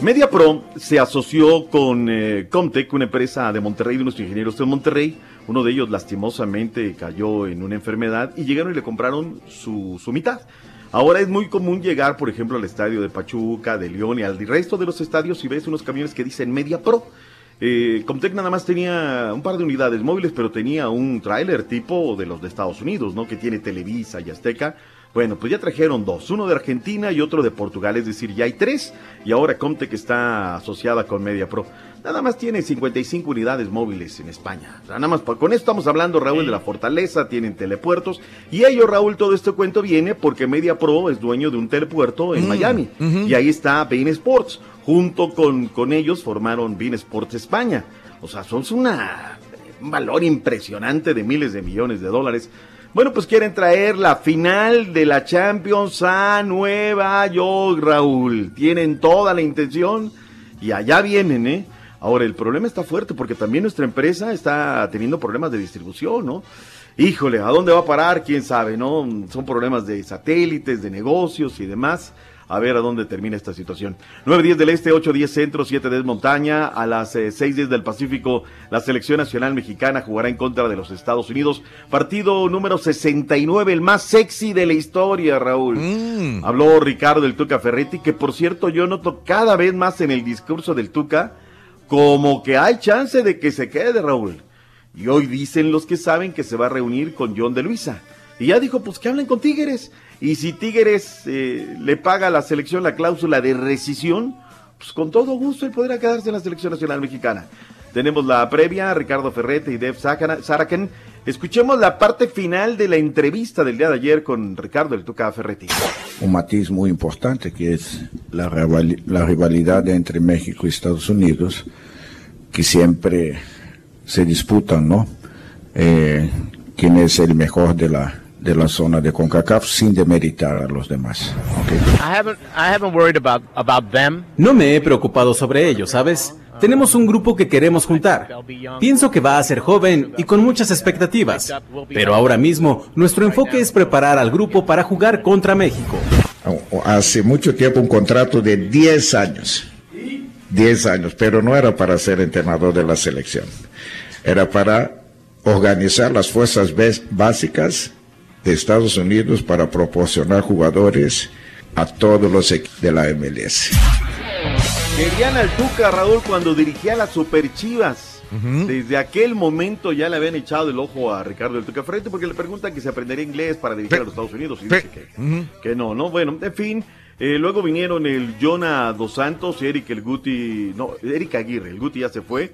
S24: Media Pro se asoció con eh, Comtech, una empresa de Monterrey, de unos ingenieros de Monterrey. Uno de ellos lastimosamente cayó en una enfermedad y llegaron y le compraron su, mitad. Ahora es muy común llegar, por ejemplo, al estadio de Pachuca, de León y al resto de los estadios y ves unos camiones que dicen Media Pro. Eh, Comtech nada más tenía un par de unidades móviles, pero tenía un tráiler tipo de los de Estados Unidos, ¿no? Que tiene Televisa y Azteca. Bueno, pues ya trajeron dos, uno de Argentina y otro de Portugal, es decir, ya hay tres, y ahora Comtech está asociada con Media Pro. Nada más tiene 55 unidades móviles en España. O sea, nada más, con esto estamos hablando, Raúl, de la Fortaleza, tienen telepuertos, y ello, Raúl, todo este cuento viene porque Media Pro es dueño de un telepuerto en
S1: Mm,
S24: Miami, y ahí está Bein Sports, junto con, con ellos formaron Bean Sports España. O sea, son una, un valor impresionante de miles de millones de dólares. Bueno, pues quieren traer la final de la Champions a Nueva York, Raúl. Tienen toda la intención y allá vienen, ¿eh? Ahora, el problema está fuerte porque también nuestra empresa está teniendo problemas de distribución, ¿no? Híjole, ¿a dónde va a parar? ¿Quién sabe, no? Son problemas de satélites, de negocios y demás. A ver a dónde termina esta situación. 9-10 del Este, 8-10 Centro, 7 de Montaña. A las eh, 6-10 del Pacífico, la Selección Nacional Mexicana jugará en contra de los Estados Unidos. Partido número 69, el más sexy de la historia, Raúl. Habló Ricardo del Tuca Ferretti, que por cierto yo noto cada vez más en el discurso del Tuca como que hay chance de que se quede, Raúl. Y hoy dicen los que saben que se va a reunir con John de Luisa. Y ya dijo, pues que hablen con Tigres. Y si Tigres eh, le paga a la selección la cláusula de rescisión, pues con todo gusto él podrá quedarse en la selección nacional mexicana. Tenemos la previa, Ricardo Ferrete y Dev Saraken. Escuchemos la parte final de la entrevista del día de ayer con Ricardo el Tuca Ferretti.
S34: un matiz muy importante que es la, la rivalidad entre México y Estados Unidos, que siempre se disputan, ¿no? Eh, ¿Quién es el mejor de la, de la zona de CONCACAF sin demeritar a los demás? ¿ok?
S35: I haven't I haven't worried about about them.
S36: No me he preocupado sobre ello, ¿sabes? Tenemos un grupo que queremos juntar. Pienso que va a ser joven y con muchas expectativas. Pero ahora mismo, nuestro enfoque es preparar al grupo para jugar contra México.
S34: Hace mucho tiempo un contrato de 10 años. 10 años, pero no era para ser entrenador de la selección. Era para organizar las fuerzas básicas de Estados Unidos para proporcionar jugadores a todos los equipos de la MLS.
S24: Querían al Tuca, Raúl, cuando dirigía las Super Chivas. Desde aquel momento ya le habían echado el ojo a Ricardo del Tuca Frente porque le preguntan que se aprendería inglés para dirigir a los Estados Unidos y dice que, que no, ¿no? Bueno, en fin. Eh, luego vinieron el Jonah Dos Santos y Eric el Guti, no, Eric Aguirre, el Guti ya se fue.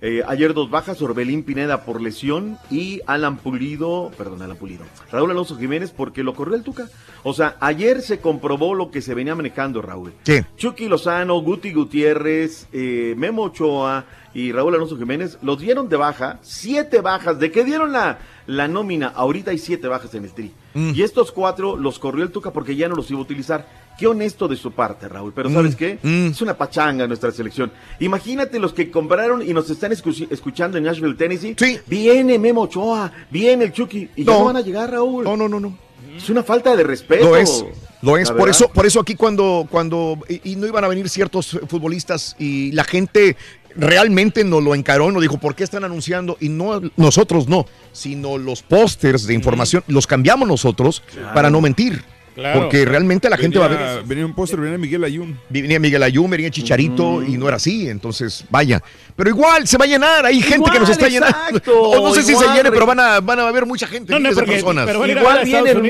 S24: Eh, ayer dos bajas, Orbelín Pineda por lesión y Alan Pulido, perdón, Alan Pulido, Raúl Alonso Jiménez porque lo corrió el Tuca. O sea, ayer se comprobó lo que se venía manejando, Raúl.
S1: ¿Qué?
S24: Chucky Lozano, Guti Gutiérrez, eh, Memo Ochoa y Raúl Alonso Jiménez los dieron de baja, siete bajas, de que dieron la, la nómina, ahorita hay siete bajas en el tri. Y estos cuatro los corrió el Tuca porque ya no los iba a utilizar. Qué honesto de su parte, Raúl. Pero ¿sabes qué? Es una pachanga nuestra selección. Imagínate los que compraron y nos están escu- escuchando en Nashville, Tennessee. Viene Memo Ochoa, viene el Chucky. Y ya
S1: No.
S24: no van a llegar, Raúl.
S1: No, no, no, no.
S24: Es una falta de respeto.
S1: Lo es, lo es. Por eso, por eso aquí cuando, cuando y, y no iban a venir ciertos futbolistas y la gente realmente nos lo encaró, nos dijo, ¿por qué están anunciando? Y no nosotros no, sino los pósters de información los cambiamos nosotros para no mentir.
S5: Claro.
S1: Porque realmente la gente va a ver.
S5: Venía un póster, venía Miguel Ayun.
S1: Venía Miguel Ayun, venía Chicharito y no era así, entonces vaya. Pero igual se va a llenar, hay gente que nos está
S24: Igual,
S1: llenando.
S24: exacto,
S1: O no sé si se llene, pero van a, van a haber mucha gente, de personas.
S24: Igual vienen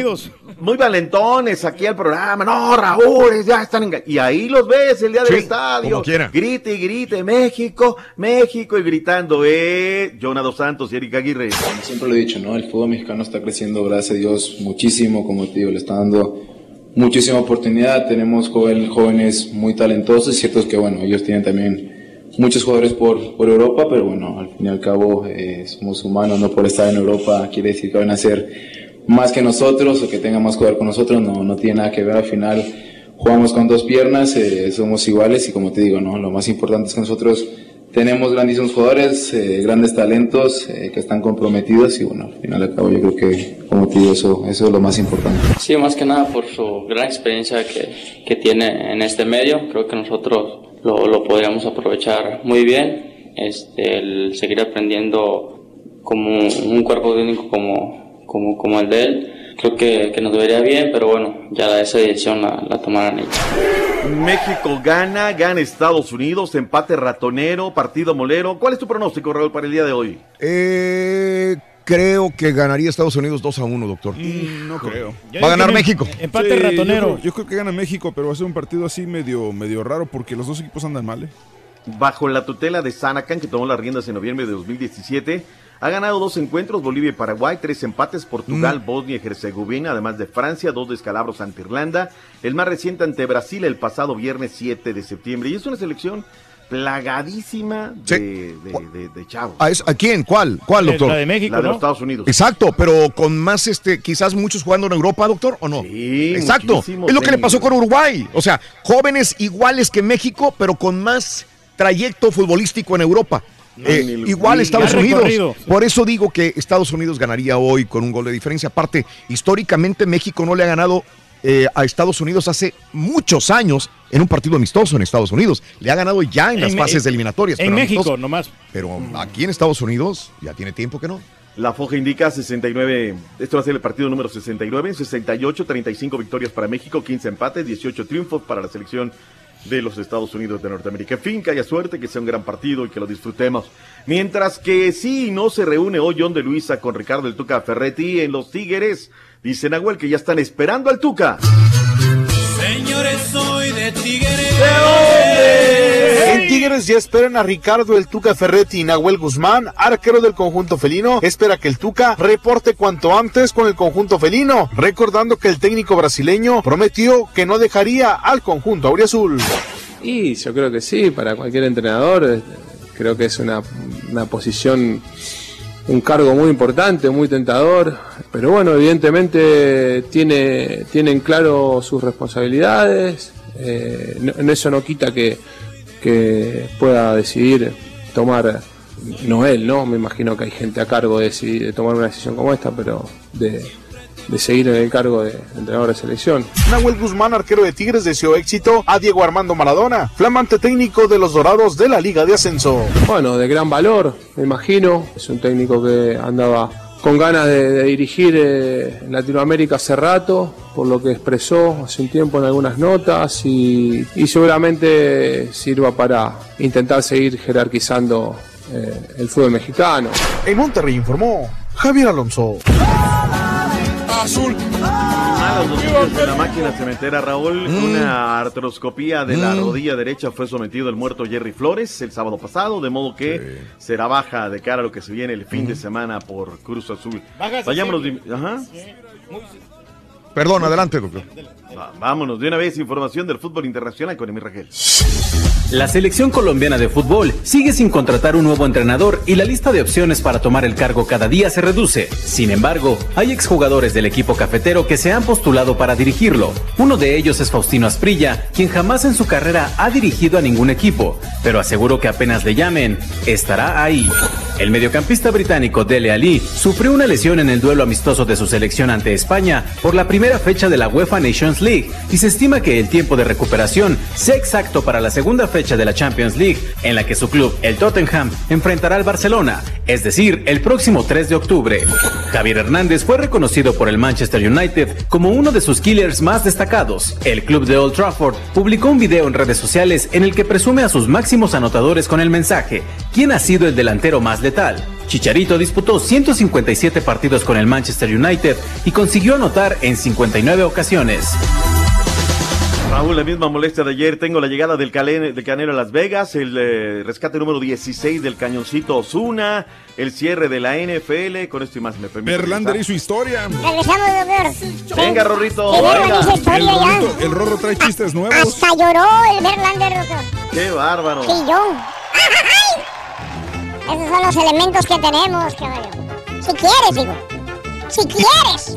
S24: muy valentones aquí al programa. No, Raúl, ya están enga- Y ahí los ves el día del
S1: Sí,
S24: estadio.
S1: como quiera.
S24: Grite y grite, México, México, y gritando, eh, Jonah Dos Santos y Erika Aguirre.
S37: Siempre lo he dicho, ¿no? El fútbol mexicano está creciendo, gracias a Dios, muchísimo, como te digo, le está dando muchísima oportunidad. Tenemos jóvenes muy talentosos. Es cierto que, bueno, ellos tienen también muchos jugadores por, por Europa, pero bueno, al fin y al cabo eh, somos humanos, no por estar en Europa quiere decir que van a ser más que nosotros o que tengan más jugador con nosotros, no, no tiene nada que ver. Al final jugamos con dos piernas, eh, somos iguales y como te digo, ¿no? Lo más importante es que nosotros tenemos grandísimos jugadores, eh, grandes talentos eh, que están comprometidos y bueno, al final al cabo yo creo que, como te digo, eso, eso es lo más importante.
S38: Sí, más que nada por su gran experiencia que, que tiene en este medio. Creo que nosotros lo, lo podríamos aprovechar muy bien. Este, el seguir aprendiendo como un cuerpo técnico como, como, como el de él. Creo que, que nos debería bien, pero bueno, ya esa decisión la, la tomarán ellos.
S24: México gana, gana Estados Unidos, empate ratonero, partido molero. ¿Cuál es tu pronóstico, Raúl, para el día de hoy?
S1: Eh, creo que ganaría Estados Unidos 2 a 1, doctor.
S5: No creo.
S1: Va a ganar México.
S5: Sí, Yo creo, yo creo que gana México, pero va a ser un partido así medio, medio raro porque los dos equipos andan mal. ¿eh?
S24: Bajo la tutela de Sanacan, que tomó las riendas en noviembre de 2017, ha ganado dos encuentros, Bolivia y Paraguay, tres empates, Portugal, Bosnia y Herzegovina, además de Francia, dos descalabros ante Irlanda, el más reciente ante Brasil el pasado viernes 7 de septiembre. Y es una selección plagadísima de, de- de- de chavos.
S1: ¿A, es- a quién? ¿Cuál? ¿Cuál, doctor?
S24: La de los Estados Unidos.
S1: Exacto, pero con más, este, quizás muchos jugando en Europa, doctor, ¿o no?
S24: Sí,
S1: Exacto. Es lo que le pasó con Uruguay. O sea, jóvenes iguales que México, pero con más trayecto futbolístico en Europa. Eh,
S24: ni
S1: igual
S24: ni-
S1: Estados Unidos.
S24: recorrido.
S1: Por eso digo que Estados Unidos ganaría hoy con un gol de diferencia. Aparte, históricamente México no le ha ganado eh, a Estados Unidos hace muchos años en un partido amistoso en Estados Unidos. Le ha ganado ya en, las fases eliminatorias.
S2: En
S1: pero
S2: México
S1: amistoso.
S2: nomás.
S1: Pero aquí en Estados Unidos ya tiene tiempo que no.
S24: La foja indica 69, esto va a ser el partido número 69, 68, 35 victorias para México, 15 empates, 18 triunfos para la selección de los Estados Unidos de Norteamérica. Fin, que haya suerte, que sea un gran partido y que lo disfrutemos. Mientras que sí, no se reúne hoy John de Luisa con Ricardo el Tuca Ferretti en los Tigres. Dice Nahuel que ya están esperando al Tuca.
S39: Señores, soy de Tigres.
S29: En Tigres ya esperan a Ricardo el Tuca Ferretti y Nahuel Guzmán, arquero del conjunto felino. Espera que el Tuca reporte cuanto antes con el conjunto felino, recordando que el técnico brasileño prometió que no dejaría al conjunto auriazul.
S40: Y yo creo que sí, para cualquier entrenador, eh, creo que es una, una posición, un cargo muy importante, muy tentador, pero bueno, evidentemente tiene, tienen claro sus responsabilidades, eh, eso no quita que, que pueda decidir tomar, no él, ¿no? Me imagino que hay gente a cargo de, de tomar una decisión como esta, pero de, de seguir en el cargo de entrenador de selección.
S29: Nahuel Guzmán, arquero de Tigres, deseó éxito a Diego Armando Maradona, flamante técnico de los Dorados de la Liga de Ascenso.
S40: Bueno, de gran valor, me imagino. Es un técnico que andaba con ganas de, de dirigir eh, Latinoamérica hace rato, por lo que expresó hace un tiempo en algunas notas y, y seguramente sirva para intentar seguir jerarquizando eh, el fútbol mexicano.
S29: En Monterrey informó Javier Alonso.
S39: Azul.
S24: Malas noticias de la máquina cementera, Raúl.
S1: Mm.
S24: Una artroscopía de la
S39: Mm.
S24: rodilla derecha fue sometido el muerto Jerry Flores el sábado pasado, de modo que será baja de cara a lo que se viene el fin de semana por Cruz Azul.
S2: Sí,
S24: Vayámonos
S2: sí.
S24: de, ajá.
S1: Perdón, adelante, doctor.
S24: Vámonos de una vez, información del fútbol internacional con Emir Rangel.
S36: La selección colombiana de fútbol sigue sin contratar un nuevo entrenador y la lista de opciones para tomar el cargo cada día se reduce. Sin embargo, hay exjugadores del equipo cafetero que se han postulado para dirigirlo. Uno de ellos es Faustino Asprilla, quien jamás en su carrera ha dirigido a ningún equipo, pero aseguro que apenas le llamen, estará ahí. El mediocampista británico Dele Ali sufrió una lesión en el duelo amistoso de su selección ante España por la primera fecha de la UEFA Nations League y se estima que el tiempo de recuperación sea exacto para la segunda fecha de la Champions League en la que su club, el Tottenham, enfrentará al Barcelona, es decir, el próximo 3 de octubre. Javier Hernández fue reconocido por el Manchester United como uno de sus killers más destacados. El club de Old Trafford publicó un video en redes sociales en el que presume a sus máximos anotadores con el mensaje, ¿quién ha sido el delantero más letal? Chicharito disputó 157 partidos con el Manchester United y consiguió anotar en 59 ocasiones.
S24: Raúl, la misma molestia de ayer. Tengo la llegada del, Calen- del Canelo a Las Vegas, el eh, rescate número 16 del Cañoncito Osuna, el cierre de la NFL. Con esto y más me permite.
S5: Y su historia.
S3: Regresamos, doctor.
S24: Venga, Rorrito. Venga.
S3: hizo
S5: El
S3: ya.
S5: Rorrito, el Rorro trae chistes nuevos.
S3: Hasta lloró el Verlander, doctor.
S24: Qué bárbaro.
S3: Chillón. Esos son los elementos que tenemos, caballo. Si quieres, digo. Si quieres.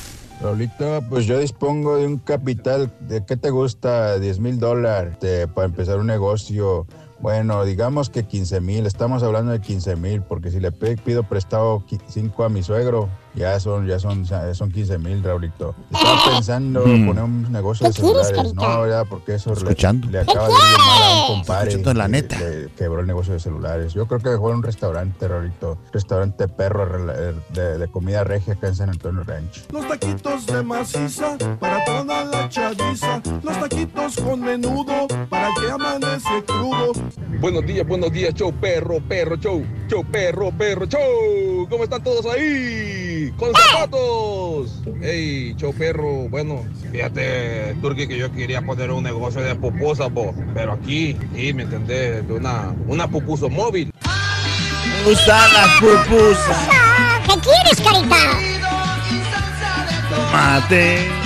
S41: Raulito, pues yo dispongo de un capital de, ¿qué te gusta? 10 mil dólares este, para empezar un negocio Bueno, digamos que 15 mil, estamos hablando de 15 mil, porque si le pido prestado 5 a mi suegro, ya son, ya son, ya son 15 mil, Raulito. Estaba pensando
S42: Mm.
S41: poner un negocio de
S42: ¿Qué quieres,
S41: celulares, no, ya, porque eso le-
S42: Escuchando.
S41: le, acaba de ir mal a un compadre.
S42: Escuchando la
S41: que
S42: neta.
S41: le quebró el negocio de celulares. Yo creo que dejó un restaurante, Raulito, restaurante perro rela- de, de comida regia acá en San Antonio Ranch.
S39: Los taquitos de maciza para toda la chaviza. Los taquitos con menudo para que amanece crudo.
S43: Buenos días, buenos días, show perro, perro, show, show perro, perro, show. ¿Cómo están todos ahí? Con zapatos. Hey, show perro, bueno, fíjate, Turki, que yo quería poner un negocio de pupusas, pero aquí, aquí, ¿me entendés? De una, una pupuso móvil.
S42: Usa la pupusa.
S3: ¿Qué quieres, carita?
S42: Tomate.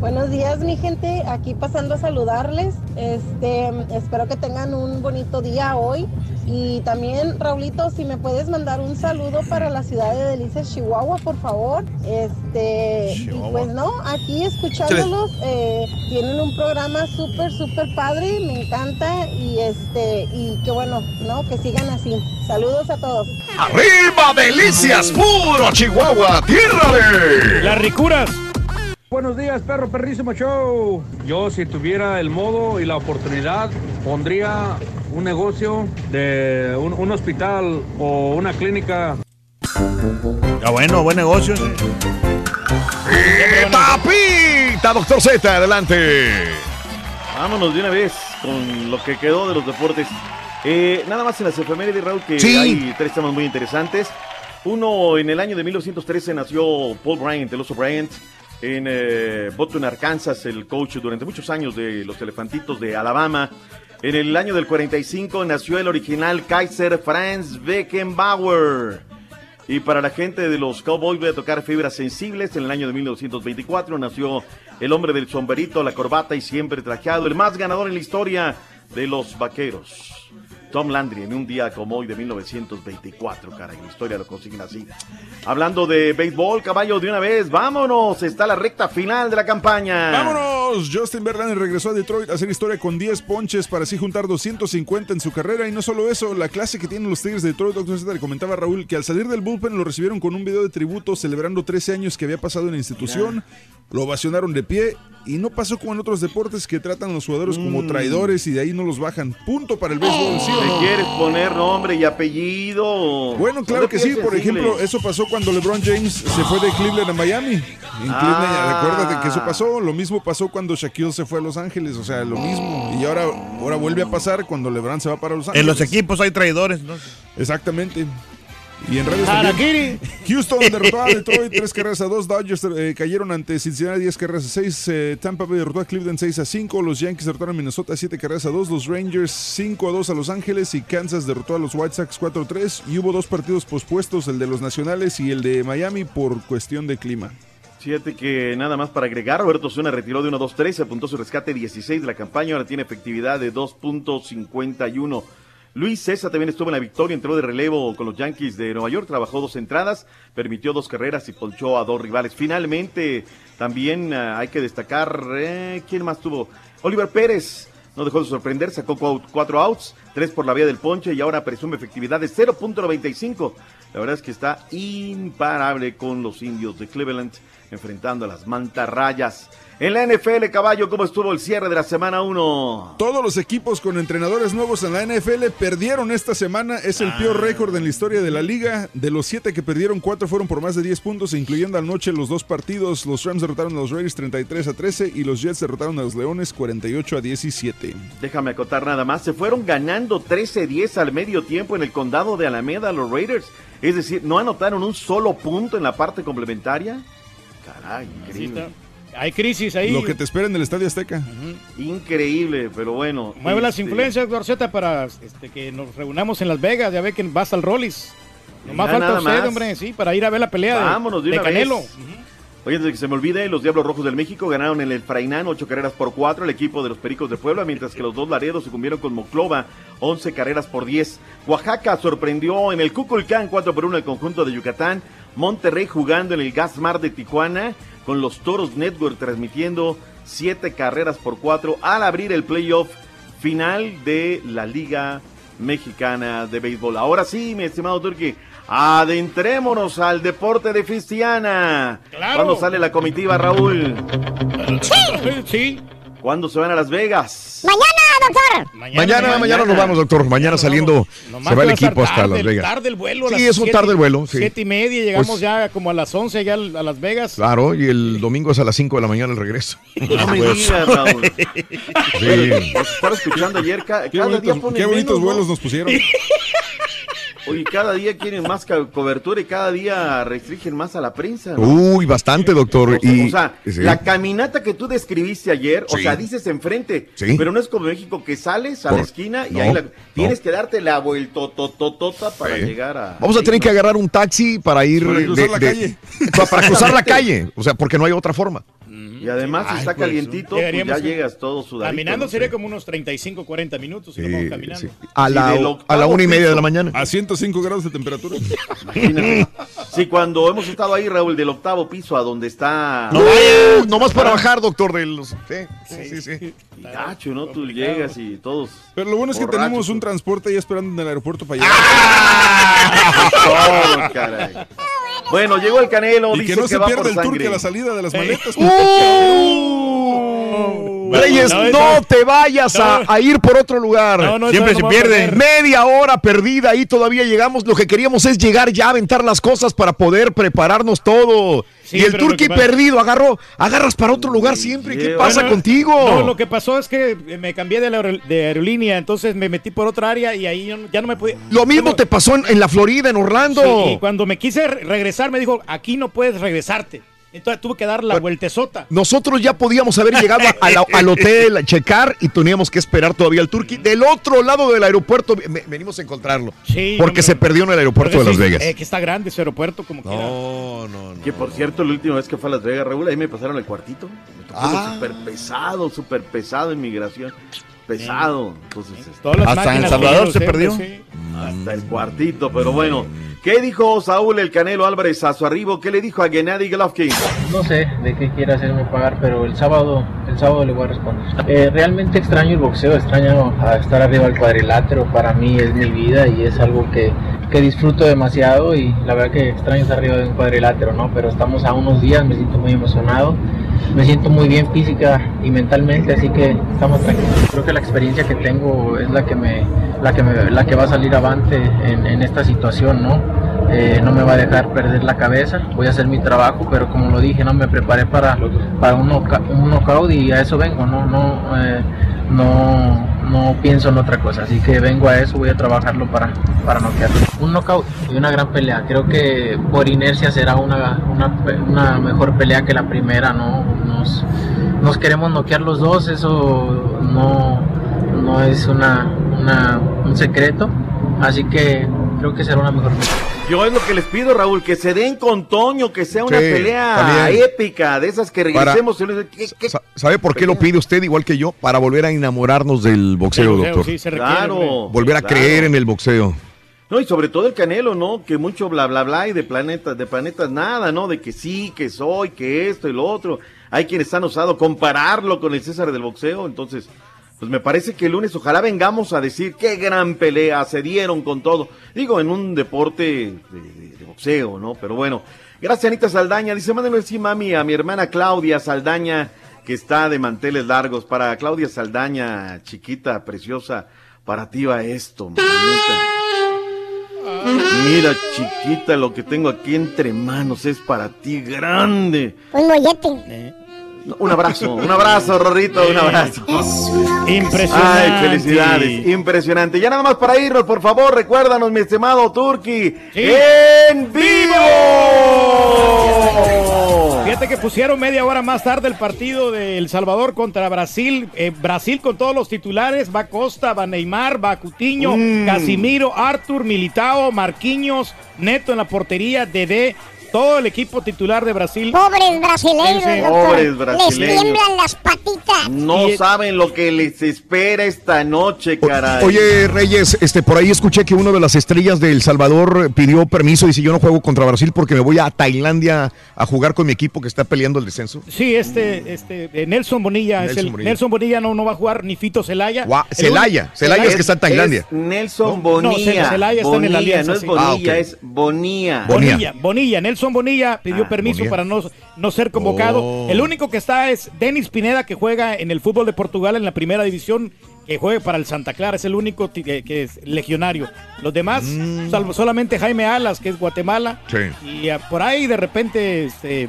S44: Buenos días, mi gente. Aquí pasando a saludarles. Este, espero que tengan un bonito día hoy. Y también, Raulito, si me puedes mandar un saludo para la ciudad de Delicias, Chihuahua, por favor. Este, y
S42: Chihuahua.
S44: pues no, aquí escuchándolos, eh, tienen un programa súper, súper padre, me encanta y este, y qué bueno, ¿no? Que sigan así. Saludos a todos.
S1: ¡Arriba, delicias! ¡Puro Chihuahua! ¡Tierra de!
S2: Las ricuras.
S45: Buenos días, perro perrísimo show. Yo si tuviera el modo y la oportunidad, pondría un negocio de un, un hospital o una clínica.
S42: Ya bueno, buen negocio. ese.
S1: ¡Eh, ¡Papita, doctor Z! ¡Adelante!
S24: Vámonos de una vez con lo que quedó de los deportes. Eh, nada más en las efemérides, Raúl, que
S1: Sí.
S24: hay tres temas muy interesantes. Uno, en el año de 1913 nació Paul Bryant, el oso Bryant, en eh, Button, Arkansas, el coach durante muchos años de los Elefantitos de Alabama. En el año del 45 nació el original Kaiser Franz Beckenbauer. Y para la gente de los Cowboys voy a tocar fibras sensibles. En el año de 1924 nació el hombre del sombrerito, la corbata y siempre trajeado, el más ganador en la historia de los vaqueros. Tom Landry en un día como hoy de 1924, caray, la historia lo consiguen así. Hablando de béisbol, caballo, de una vez, vámonos, está la recta final de la campaña.
S5: ¡Vámonos! Justin Verlander regresó a Detroit a hacer historia con 10 ponches para así juntar 250 en su carrera. Y no solo eso, la clase que tienen los Tigres de Detroit, le comentaba Raúl que al salir del bullpen lo recibieron con un video de tributo celebrando 13 años que había pasado en la institución. Lo ovacionaron de pie y no pasó como en otros deportes que tratan a los jugadores como
S24: Mm.
S5: traidores y de ahí no los bajan. Punto para el béisbol, ¿sí o
S24: ¿Le
S5: no?
S24: quieres poner nombre y apellido?
S5: Bueno, claro
S24: ¿Dónde
S5: que sí. Por ejemplo, eso pasó cuando LeBron James se fue de Cleveland a Miami. En Cleveland,
S24: Ah.
S5: recuérdate que eso pasó. Lo mismo pasó cuando Shaquille se fue a Los Ángeles. O sea, lo mismo. Y ahora, ahora vuelve a pasar cuando LeBron se va para Los Ángeles.
S42: En los equipos hay traidores, ¿no?
S5: Exactamente. Y en redes también. Houston derrotó a Detroit 3 carreras a 2. Dodgers eh, cayeron ante Cincinnati 10 carreras a 6. Eh, Tampa Bay derrotó a Cleveland 6 a 5. Los Yankees derrotaron a Minnesota 7 carreras a 2. Los Rangers 5 a 2 a Los Ángeles. Y Kansas derrotó a los White Sox 4 a 3. Y hubo dos partidos pospuestos, el de los Nacionales y el de Miami por cuestión de clima.
S24: Fíjate que nada más para agregar, Roberto Zuna retiró de 1-2-3, se apuntó su rescate 16 de la campaña, ahora tiene efectividad de 2.51. Luis César también estuvo en la victoria, entró de relevo con los Yankees de Nueva York, trabajó dos entradas, permitió dos carreras y ponchó a dos rivales. Finalmente, también ah, hay que destacar, eh, ¿quién más tuvo? Oliver Pérez, no dejó de sorprender, sacó cu- cuatro outs, tres por la vía del ponche y ahora presume efectividad de 0.95. La verdad es que está imparable con los indios de Cleveland enfrentando a las mantarrayas. En la NFL, caballo, ¿cómo estuvo el cierre de la semana 1?
S5: Todos los equipos con entrenadores nuevos en la NFL perdieron esta semana. Es el peor récord en la historia de la liga. De los siete que perdieron, cuatro fueron por más de 10 puntos, incluyendo anoche los dos partidos. Los Rams derrotaron a los Raiders 33 a 13 y los Jets derrotaron a los Leones 48 a 17.
S24: Déjame acotar nada más. Se fueron ganando 13-10 al medio tiempo en el condado de Alameda los Raiders. Es decir, no anotaron un solo punto en la parte complementaria. Caray, increíble.
S2: Hay crisis ahí.
S5: Lo que te espera en el Estadio Azteca.
S24: Increíble, pero bueno.
S2: Mueve las
S24: este,
S2: influencias, Dorceta, para este, que nos reunamos en Las Vegas. Ya ve que vas al Rollis. Nomás falta usted,
S24: más.
S2: hombre, sí, para ir a ver la pelea de-
S24: Vámonos de,
S2: de,
S24: una
S2: Canelo.
S24: Oye, antes de que se me olvide, los Diablos Rojos del México ganaron en el Frainán ocho carreras por cuatro el equipo de los Pericos de Puebla, mientras que los dos Laredos sucumbieron con Moclova 11 carreras por 10. Oaxaca sorprendió en el Cuculcán 4 por 1 el conjunto de Yucatán. Monterrey jugando en el Gasmar de Tijuana con los Toros Network transmitiendo siete carreras por cuatro al abrir el playoff final de la Liga Mexicana de Béisbol. Ahora sí, mi estimado Turki, adentrémonos al deporte de Cristiana.
S2: Claro.
S24: ¿Cuándo sale la comitiva, Raúl?
S2: Sí.
S24: ¿Cuándo se van a Las Vegas?
S3: Mañana, doctor.
S1: Mañana, mañana, nos vamos, doctor. Mañana saliendo
S2: Nomás
S1: se va el equipo hasta
S2: tarde,
S1: Las Vegas.
S2: Tarde el vuelo. a
S1: Sí, es un tarde el vuelo, sí.
S2: Siete y media, llegamos
S1: Pues-
S2: ya como a las 11 ya a Las Vegas.
S1: Claro, y el domingo es a las 5 de la mañana el regreso.
S24: No me
S1: Pues,
S24: digas, Raúl.
S1: Sí.
S24: Nos estaba escuchando ayer, ca-
S5: Qué
S24: cada día
S5: bonitos,
S24: ponen
S5: qué bonitos
S24: menos, ¿no?
S5: vuelos nos pusieron.
S24: Oye, cada día quieren más cobertura y cada día restringen más a la prensa. ¿no?
S1: Uy, bastante, doctor. Y,
S24: o sea,
S1: sí.
S24: la caminata que tú describiste ayer, o
S1: Sí.
S24: sea, dices enfrente,
S1: Sí.
S24: pero no es como México que sales a
S1: Por-
S24: la esquina y
S1: no,
S24: ahí la-
S1: no.
S24: tienes que darte la vueltototota para
S1: Sí.
S24: llegar a...
S1: Vamos a tener que agarrar un taxi para ir
S5: Para cruzar la calle.
S1: para, para cruzar la calle, o sea, porque no hay otra forma.
S24: Y además, si está
S2: pues,
S24: calientito, pues ya llegas todo sudadito.
S2: Caminando sería como unos 35, 40 minutos si vamos caminando.
S1: A
S24: Sí,
S1: la, a la una y media
S24: piso.
S1: de la mañana.
S5: A 105 grados de temperatura.
S24: Imagínate. Sí, cuando hemos estado ahí, Raúl, del octavo piso a donde está...
S1: No nomás para bajar, doctor, de los. Sí, sí, sí. sí.
S24: Y Gacho, ¿no? Tú llegas y todos...
S5: Pero lo bueno es que
S24: borrachos.
S5: tenemos un transporte ahí esperando en el aeropuerto para allá.
S24: Todo, caray. Bueno, llegó el Canelo,
S5: y
S24: dice
S5: que no se
S24: va
S5: pierda el tour que a la salida de las maletas.
S1: ¡Uh! Reyes,
S2: No,
S1: no,
S2: no,
S1: te vayas a,
S2: no.
S1: a ir por otro lugar.
S2: No, no,
S1: Siempre
S2: no,
S1: se pierde. Media hora perdida, ahí todavía llegamos. Lo que queríamos es llegar ya a aventar las cosas para poder prepararnos todo.
S2: Sí,
S1: y el turqui
S2: pasa-
S1: perdido, agarró, agarras para otro lugar siempre. ¿Qué pasa
S2: Bueno,
S1: contigo?
S2: No, lo que pasó es que me cambié de, la de aerolínea, entonces me metí por otra área y ahí yo no- ya no me podía.
S1: Lo mismo
S2: Bueno,
S1: te pasó en, en la Florida, en Orlando.
S2: sí, y cuando me quise re- regresar, me dijo, aquí no puedes regresarte. Entonces tuve que dar la vueltezota.
S1: Nosotros ya podíamos haber llegado a la- al hotel, a checar y teníamos que esperar todavía al Turqui. Del otro lado del aeropuerto ve- venimos a encontrarlo.
S2: Sí,
S1: porque
S2: hombre.
S1: se perdió en el aeropuerto de Las
S2: sí,
S1: Vegas.
S2: eh, que está grande ese aeropuerto, como quiera.
S1: No, no, no.
S24: Que por cierto, la última vez que fue a Las Vegas, Raúl, ahí me pasaron el cuartito. Me tocó
S1: Ah.
S24: súper pesado, súper pesado en migración. Pesado. Entonces, este,
S42: Hasta en
S2: máquinas
S42: Salvador se perdió.
S2: sí.
S24: hasta el cuartito, pero bueno. ¿Qué dijo Saúl el Canelo Álvarez a su arribo? ¿Qué le dijo a Gennady Golovkin?
S46: No sé de qué quiere hacerme pagar, pero el sábado, el sábado le voy a responder. Eh, realmente extraño el boxeo, extraño a estar arriba del cuadrilátero. Para mí es mi vida y es algo que, que disfruto demasiado y la verdad que extraño estar arriba de un cuadrilátero, ¿no? Pero estamos a unos días, me siento muy emocionado, me siento muy bien física y mentalmente, así que estamos tranquilos. Creo que la experiencia que tengo es la que me, la que me, la que va a salir avante en, en esta situación, ¿no? Eh, no me va a dejar perder la cabeza, voy a hacer mi trabajo, pero como lo dije, no me preparé para, para un, knockout y a eso vengo, no, no, eh, no, no pienso en otra cosa, así que vengo a eso, voy a trabajarlo para, para noquearlo. Un knockout y una gran pelea, creo que por inercia será una, una, mejor pelea que la primera, ¿no? Nos, nos queremos noquear los dos, eso no, no es una, una, un secreto, así que creo que será una mejor pelea.
S24: Yo es lo que les pido, Raúl, que se den con Toño, que sea una
S1: Sí,
S24: pelea
S1: también.
S24: épica, de esas que regresemos. y les- ¿qué- qué-
S1: Sa- ¿Sabe por qué lo pide usted igual que yo? Para volver a enamorarnos del boxeo, doctor.
S2: sí, se requiere,
S24: Claro.
S2: hombre.
S1: Volver a
S24: Claro.
S1: creer en el boxeo.
S24: No, y sobre todo el Canelo, ¿no? Que mucho bla, bla, bla y de planetas, de planetas nada, ¿no? De que sí, que soy, que esto y lo otro. Hay quienes han osado compararlo con el César del boxeo, entonces, pues me parece que el lunes ojalá vengamos a decir qué gran pelea, se dieron con todo. Digo, en un deporte de, de- de boxeo, ¿no? Pero bueno, gracias Anita Saldaña. Dice, mándenle sí, mami, a mi hermana Claudia Saldaña, que está de manteles largos. Para Claudia Saldaña, chiquita, preciosa, para ti va esto, mamita. Mira, chiquita, lo que tengo aquí entre manos es para ti grande.
S3: Un mollete.
S24: Un abrazo, un abrazo, Rorrito, un abrazo.
S2: Impresionante.
S24: Ay, felicidades, impresionante. Ya nada más para irnos, por favor, recuérdanos, mi estimado Turki, en vivo.
S2: Fíjate que pusieron media hora más tarde el partido de El Salvador contra Brasil. Eh, Brasil con todos los titulares. Va Costa, va Neymar, va Cutiño,
S24: Mm.
S2: Casimiro, Artur, Militao, Marquinhos, Neto en la portería, Dede. Todo el equipo titular de Brasil.
S3: Pobres brasileños,
S2: Sí, sí.
S24: Pobres
S3: Les
S24: brasileños.
S3: tiemblan las patitas.
S24: No saben lo que les espera esta noche, caray.
S1: Oye, Reyes, este, por ahí escuché que uno de las estrellas de El Salvador pidió permiso y dice yo no juego contra Brasil porque me voy a Tailandia a jugar con mi equipo que está peleando el descenso.
S2: Sí, este, este, eh, Nelson Bonilla es
S1: Nelson
S2: el
S1: Bonilla.
S2: Nelson Bonilla no, no va a jugar ni Fito Celaya.
S1: Celaya, Celaya es que está en Tailandia.
S24: Es Nelson
S2: No, no,
S24: Bonilla.
S2: Celaya está en el
S24: Bonilla,
S2: Alianza,
S24: no es
S2: sí.
S24: Bonilla,
S1: Ah, ok.
S24: es Bonilla.
S2: Bonilla, Bonilla, Nelson Bonilla pidió
S24: Ah,
S2: permiso
S24: Bonilla.
S2: para no, no ser convocado.
S24: Oh.
S2: El único que está es Denis Pineda, que juega en el fútbol de Portugal en la primera división, que juega para el Santa Clara, es el único que, que es legionario. Los demás,
S1: Mm.
S2: salvo solamente Jaime Alas, que es Guatemala,
S1: Sí.
S2: y ah, por ahí de repente este,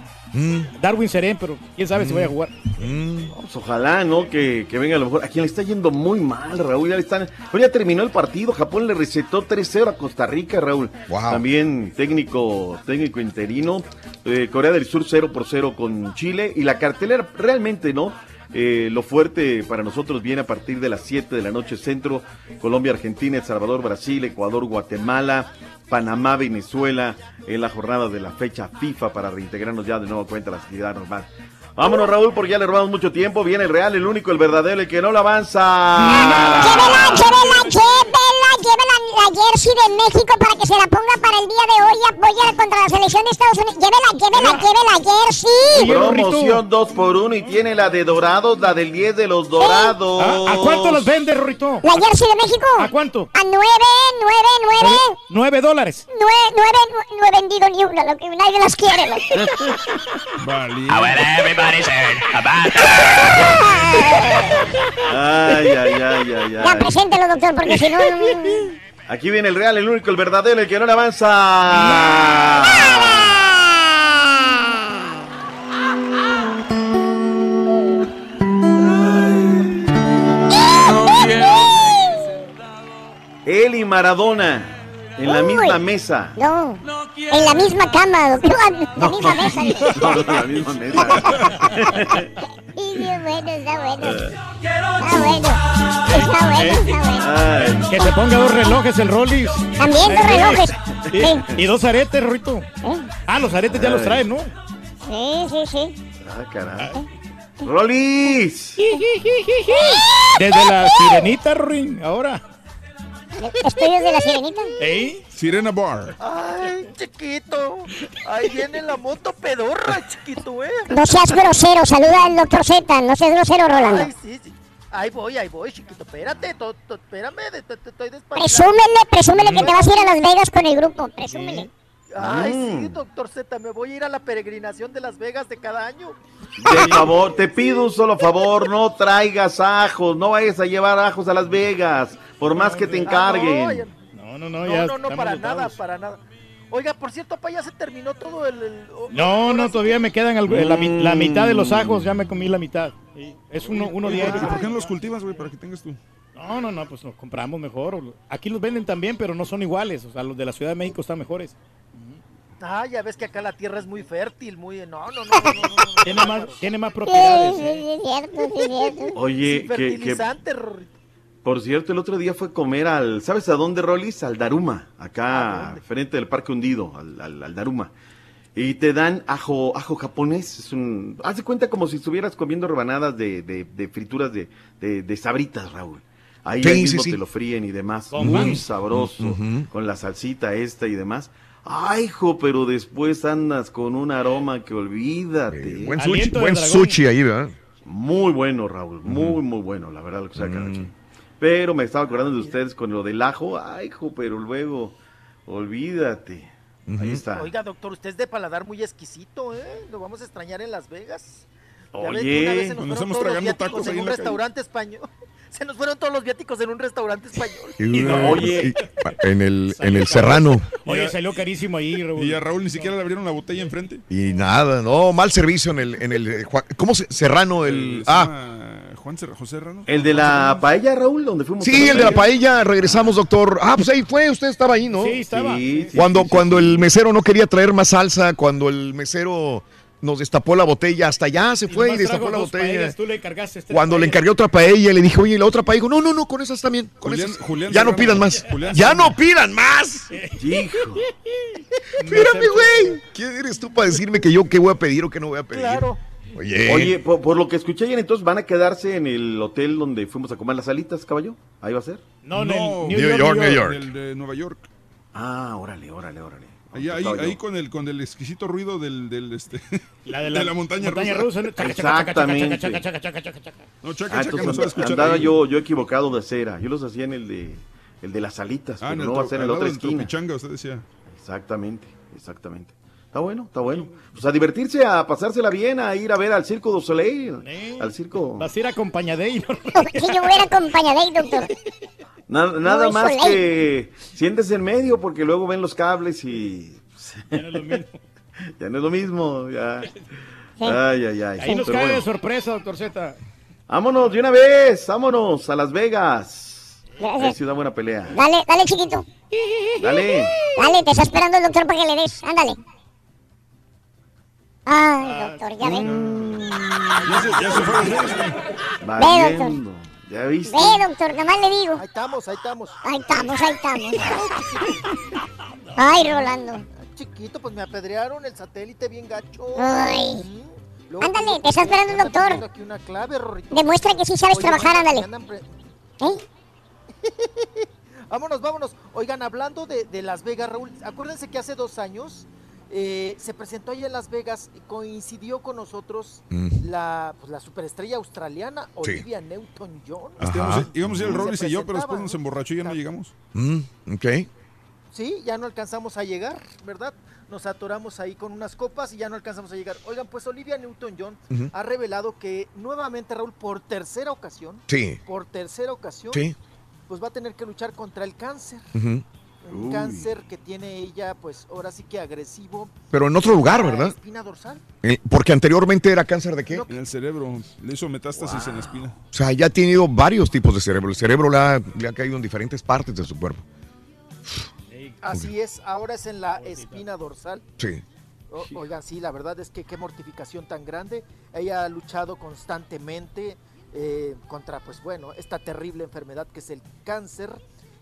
S2: Darwin Serén, pero quién sabe si vaya a jugar.
S24: Pues ojalá, ¿no? Que, que venga a lo mejor. A quien le está yendo muy mal, Raúl. Ya le están. Pero ya terminó el partido. Japón le recetó 3-0 a Costa Rica, Raúl. También técnico, técnico interino. Eh, Corea del Sur 0 por 0 con Chile. Y la cartelera realmente, ¿no? Eh, lo fuerte para nosotros viene a partir de las 7 de la noche centro. Colombia, Argentina, El Salvador, Brasil, Ecuador, Guatemala, Panamá, Venezuela. En la jornada de la fecha FIFA para reintegrarnos ya de nuevo cuenta la actividad normal. Vámonos, Raúl, porque ya le robamos mucho tiempo. Viene el real, el único, el verdadero, el que no lo avanza.
S3: La jersey de México para que se la ponga para el día de hoy y apoya contra la selección de Estados Unidos. Llévela, llévela, llévela, jersey.
S24: Promoción 2 por 1 y tiene la de dorados, la del 10 de los dorados.
S2: ¿A, a cuánto los vende, Rorito?
S3: ¿La jersey de México?
S2: ¿A cuánto?
S3: A nueve, nueve, nueve.
S2: Nueve dólares.
S3: Nueve, nueve, nu- no he vendido ni una, lo que nadie las quiere. loco.
S24: Ay, ay, ay, ay,
S3: Ya,
S24: ay.
S3: preséntelo, doctor, porque si no...
S24: Aquí viene el real, el único, el verdadero, el que no le avanza. Él y Maradona en la
S3: Uy.
S24: misma mesa.
S3: No, en la misma cama, doctor, en la misma mesa.
S24: No, no, en la misma mesa.
S3: Sí, bueno, está bueno. Está bueno. Está bueno, está bueno.
S2: Que se ponga dos relojes el Rollis.
S3: También dos relojes.
S2: Sí. Y dos aretes, Rorito.
S3: ¿Eh?
S2: Ah, los aretes ya los traen, ¿no?
S3: Sí, sí, sí.
S24: Ah, caray. Rolis.
S2: Desde la sirenita, Ruin, ahora.
S3: ¿Estudios de la sirenita?
S2: ¿Eh?
S5: Sirena Bar.
S47: Ay, chiquito. Ahí viene la moto pedorra, chiquito, eh.
S3: No seas grosero, saluda al doctor Z, no seas grosero, Rolando.
S47: Ay, sí, sí. Ahí voy, ahí voy, chiquito. Espérate, to- to- espérame, de- te, te estoy despachando.
S3: Presúmele, presúmele que te vas a ir a Las Vegas con el grupo, presúmele.
S47: Ay,
S24: Mm.
S47: sí, doctor Z, me voy a ir a la peregrinación de Las Vegas de cada año.
S24: De favor, te pido un solo favor, no traigas ajos, no vayas a llevar ajos a Las Vegas, por más que te encarguen.
S2: No, no, no,
S47: No,
S2: ya
S47: no, no,
S2: estamos
S47: para
S2: dotados.
S47: nada, para nada. Oiga, por cierto, pa, ya se terminó todo el... el-
S2: No, no, todavía me quedan algo- la, mi- la
S24: Mm.
S2: mitad de los ajos, ya me comí la mitad. Es uno, uno diario.
S5: ¿Por qué no los cultivas, güey? Para que tengas tú.
S2: No, no, no, pues los compramos mejor. Aquí los venden también, pero no son iguales. O sea, los de la Ciudad de México están mejores.
S47: Ah, ya ves que acá la tierra es muy fértil, muy... No, no, no, no, no, no, no.
S2: Tiene más, tiene más propiedades.
S3: Sí,
S2: ¿eh?
S3: sí, es cierto, sí, es cierto.
S24: Oye, que, que-
S47: fertilizante, Rorrito.
S24: Por cierto, el otro día fue a comer al, ¿sabes a dónde, Rolis? Al Daruma, acá, frente del Parque Hundido, al, al- al Daruma. Y te dan ajo, ajo japonés, es un, haz de cuenta como si estuvieras comiendo rebanadas de, de- de frituras de, de, de sabritas, Raúl. Ahí
S1: Sí,
S24: mismo
S1: sí.
S24: te lo fríen y demás,
S2: Con
S24: muy sabroso, con la salsita esta y demás. Ay, hijo, pero después andas con un aroma que olvídate.
S1: Buen sushi, buen sushi ahí, ¿verdad?
S24: Muy bueno, Raúl, muy, muy bueno, la verdad, lo que sea cada quien. Pero me estaba acordando de ustedes con lo del ajo, ay, hijo, pero luego, olvídate. Ahí está.
S47: Oiga, doctor, usted es de paladar muy exquisito, ¿eh? Lo vamos a extrañar en Las Vegas.
S24: Oye.
S47: una vez se nos
S5: Cuando
S47: fueron
S5: estamos
S47: todos los
S5: tragando
S47: viáticos en un restaurante español. Se nos fueron todos los viáticos en un restaurante español.
S1: Y-
S24: Oye.
S1: y- en el, en el Serrano.
S2: Oye, salió carísimo ahí, Raúl.
S5: Y a Raúl ni siquiera le abrieron la botella enfrente.
S1: Y nada, no, mal servicio en el, en el eh, ¿cómo se, Serrano? El,
S5: Se
S1: ah,
S5: llama Juan José Rano.
S24: El de la paella, Raúl, donde fuimos.
S1: sí, el de la paella, regresamos, doctor. Ah, pues ahí fue, usted estaba ahí, ¿no?
S2: Sí, estaba.
S24: Sí, sí,
S1: Cuando,
S24: sí, sí.
S1: cuando el mesero no quería traer más salsa, cuando el mesero nos destapó la botella, hasta allá se fue y destapó la botella.
S2: paellas, tú le cargaste tres
S1: Cuando le encargué otra paella, le dije, oye, la otra paella, dijo, no, no, no, con esas también. Con
S5: Julián-
S1: esas.
S5: Julián
S1: ya no pidan más.
S5: Julián
S1: ya no pidan más.
S24: Hijo.
S1: Espérame, güey. ¿Quién eres tú para decirme que yo qué voy a pedir o qué no voy a pedir?
S24: Claro.
S1: Oye.
S24: Oye, por, por lo que escuché ayer, entonces van a quedarse en el hotel donde fuimos a comer las alitas, caballo. Ahí va a ser.
S2: No, en
S5: No,
S2: el
S1: New York, New York.
S5: En el de Nueva York.
S24: Ah, órale, órale, órale.
S5: Ahí, ahí, ahí con el con el exquisito ruido del, del este
S2: La de la,
S5: montaña,
S2: montaña
S5: rusa.
S2: rusa. ¿no? Chaca, chaca, chaca,
S24: Exactamente.
S2: chaca, chaca, chaca, chaca, chaca.
S5: No, chaca,
S24: Ah,
S5: chaca, no escuchar
S24: andaba
S5: ahí.
S24: yo, yo equivocado de acera. Yo los hacía en el de el de las alitas,
S5: Ah,
S24: pero no va a ser en la otra esquina.
S5: Usted decía.
S24: Exactamente, exactamente. Está bueno, está bueno. Pues a divertirse, a pasársela bien, a ir a ver al Circo du Soleil, al circo.
S2: Vas a ir acompañadito.
S3: Sí, yo voy a ir acompañada ahí, doctor.
S24: Na- nada más
S3: Soleil.
S24: que siéntese en medio porque luego ven los cables y
S2: Ya no es lo mismo.
S24: ya no es lo mismo. Ya. Ay, ay, ay.
S2: Ahí nos cae de
S24: bueno.
S2: sorpresa, doctor Z.
S24: Vámonos de una vez, vámonos a Las Vegas.
S3: Gracias.
S24: A ver si da buena pelea.
S3: Dale, dale, chiquito.
S24: Dale.
S3: Dale, te está esperando el doctor para que le des. Ándale. Ay, doctor, ya ve.
S5: Ya se, ya se fue güey.
S24: Valiendo. ¿Ya viste?
S3: Ve, doctor, nada más le digo.
S48: Ahí estamos, ahí estamos.
S3: Ahí estamos, ahí estamos. Ay, Rolando.
S48: Chiquito, pues me apedrearon el satélite bien gacho.
S3: Ay.
S48: Mm. Luego,
S3: Ándale, te está esperando el doctor.
S48: poniendo aquí una clave, Rorrito.
S3: Demuestra que sí sabes
S48: Oye,
S3: trabajar, ándale. ¿Eh?
S48: Vámonos, vámonos. Oigan, hablando de, de Las Vegas, Raúl, acuérdense que hace dos años eh, se presentó ahí en Las Vegas y coincidió con nosotros
S1: Mm.
S48: la, pues, la superestrella australiana
S1: Sí.
S48: Olivia Newton-John.
S5: Íbamos, a- íbamos a ir el
S48: Se
S5: Rollis y yo, pero después nos emborrachó y ya no llegamos.
S1: Mm, ok.
S48: Sí, ya no alcanzamos a llegar, ¿verdad? Nos atoramos ahí con unas copas y ya no alcanzamos a llegar. Oigan, pues Olivia Newton-John ha revelado que nuevamente, Raúl, por tercera ocasión,
S1: Sí.
S48: por tercera ocasión,
S1: Sí.
S48: pues va a tener que luchar contra el cáncer.
S1: Ujú.
S48: Un
S1: Uy.
S48: cáncer que tiene ella, pues ahora sí que agresivo.
S1: Pero en otro lugar,
S48: La
S1: ¿verdad?
S48: Espina dorsal.
S1: Eh, porque anteriormente era cáncer de qué?
S5: En el cerebro. Le hizo metástasis en la espina.
S1: O sea, ya ha tenido varios tipos de cerebro. El cerebro le ha, le ha caído en diferentes partes de su cuerpo.
S48: Así es, ahora es en la espina dorsal.
S1: Sí.
S48: O- oigan, sí, la verdad es que qué mortificación tan grande. Ella ha luchado constantemente eh, contra, pues bueno, esta terrible enfermedad que es el cáncer.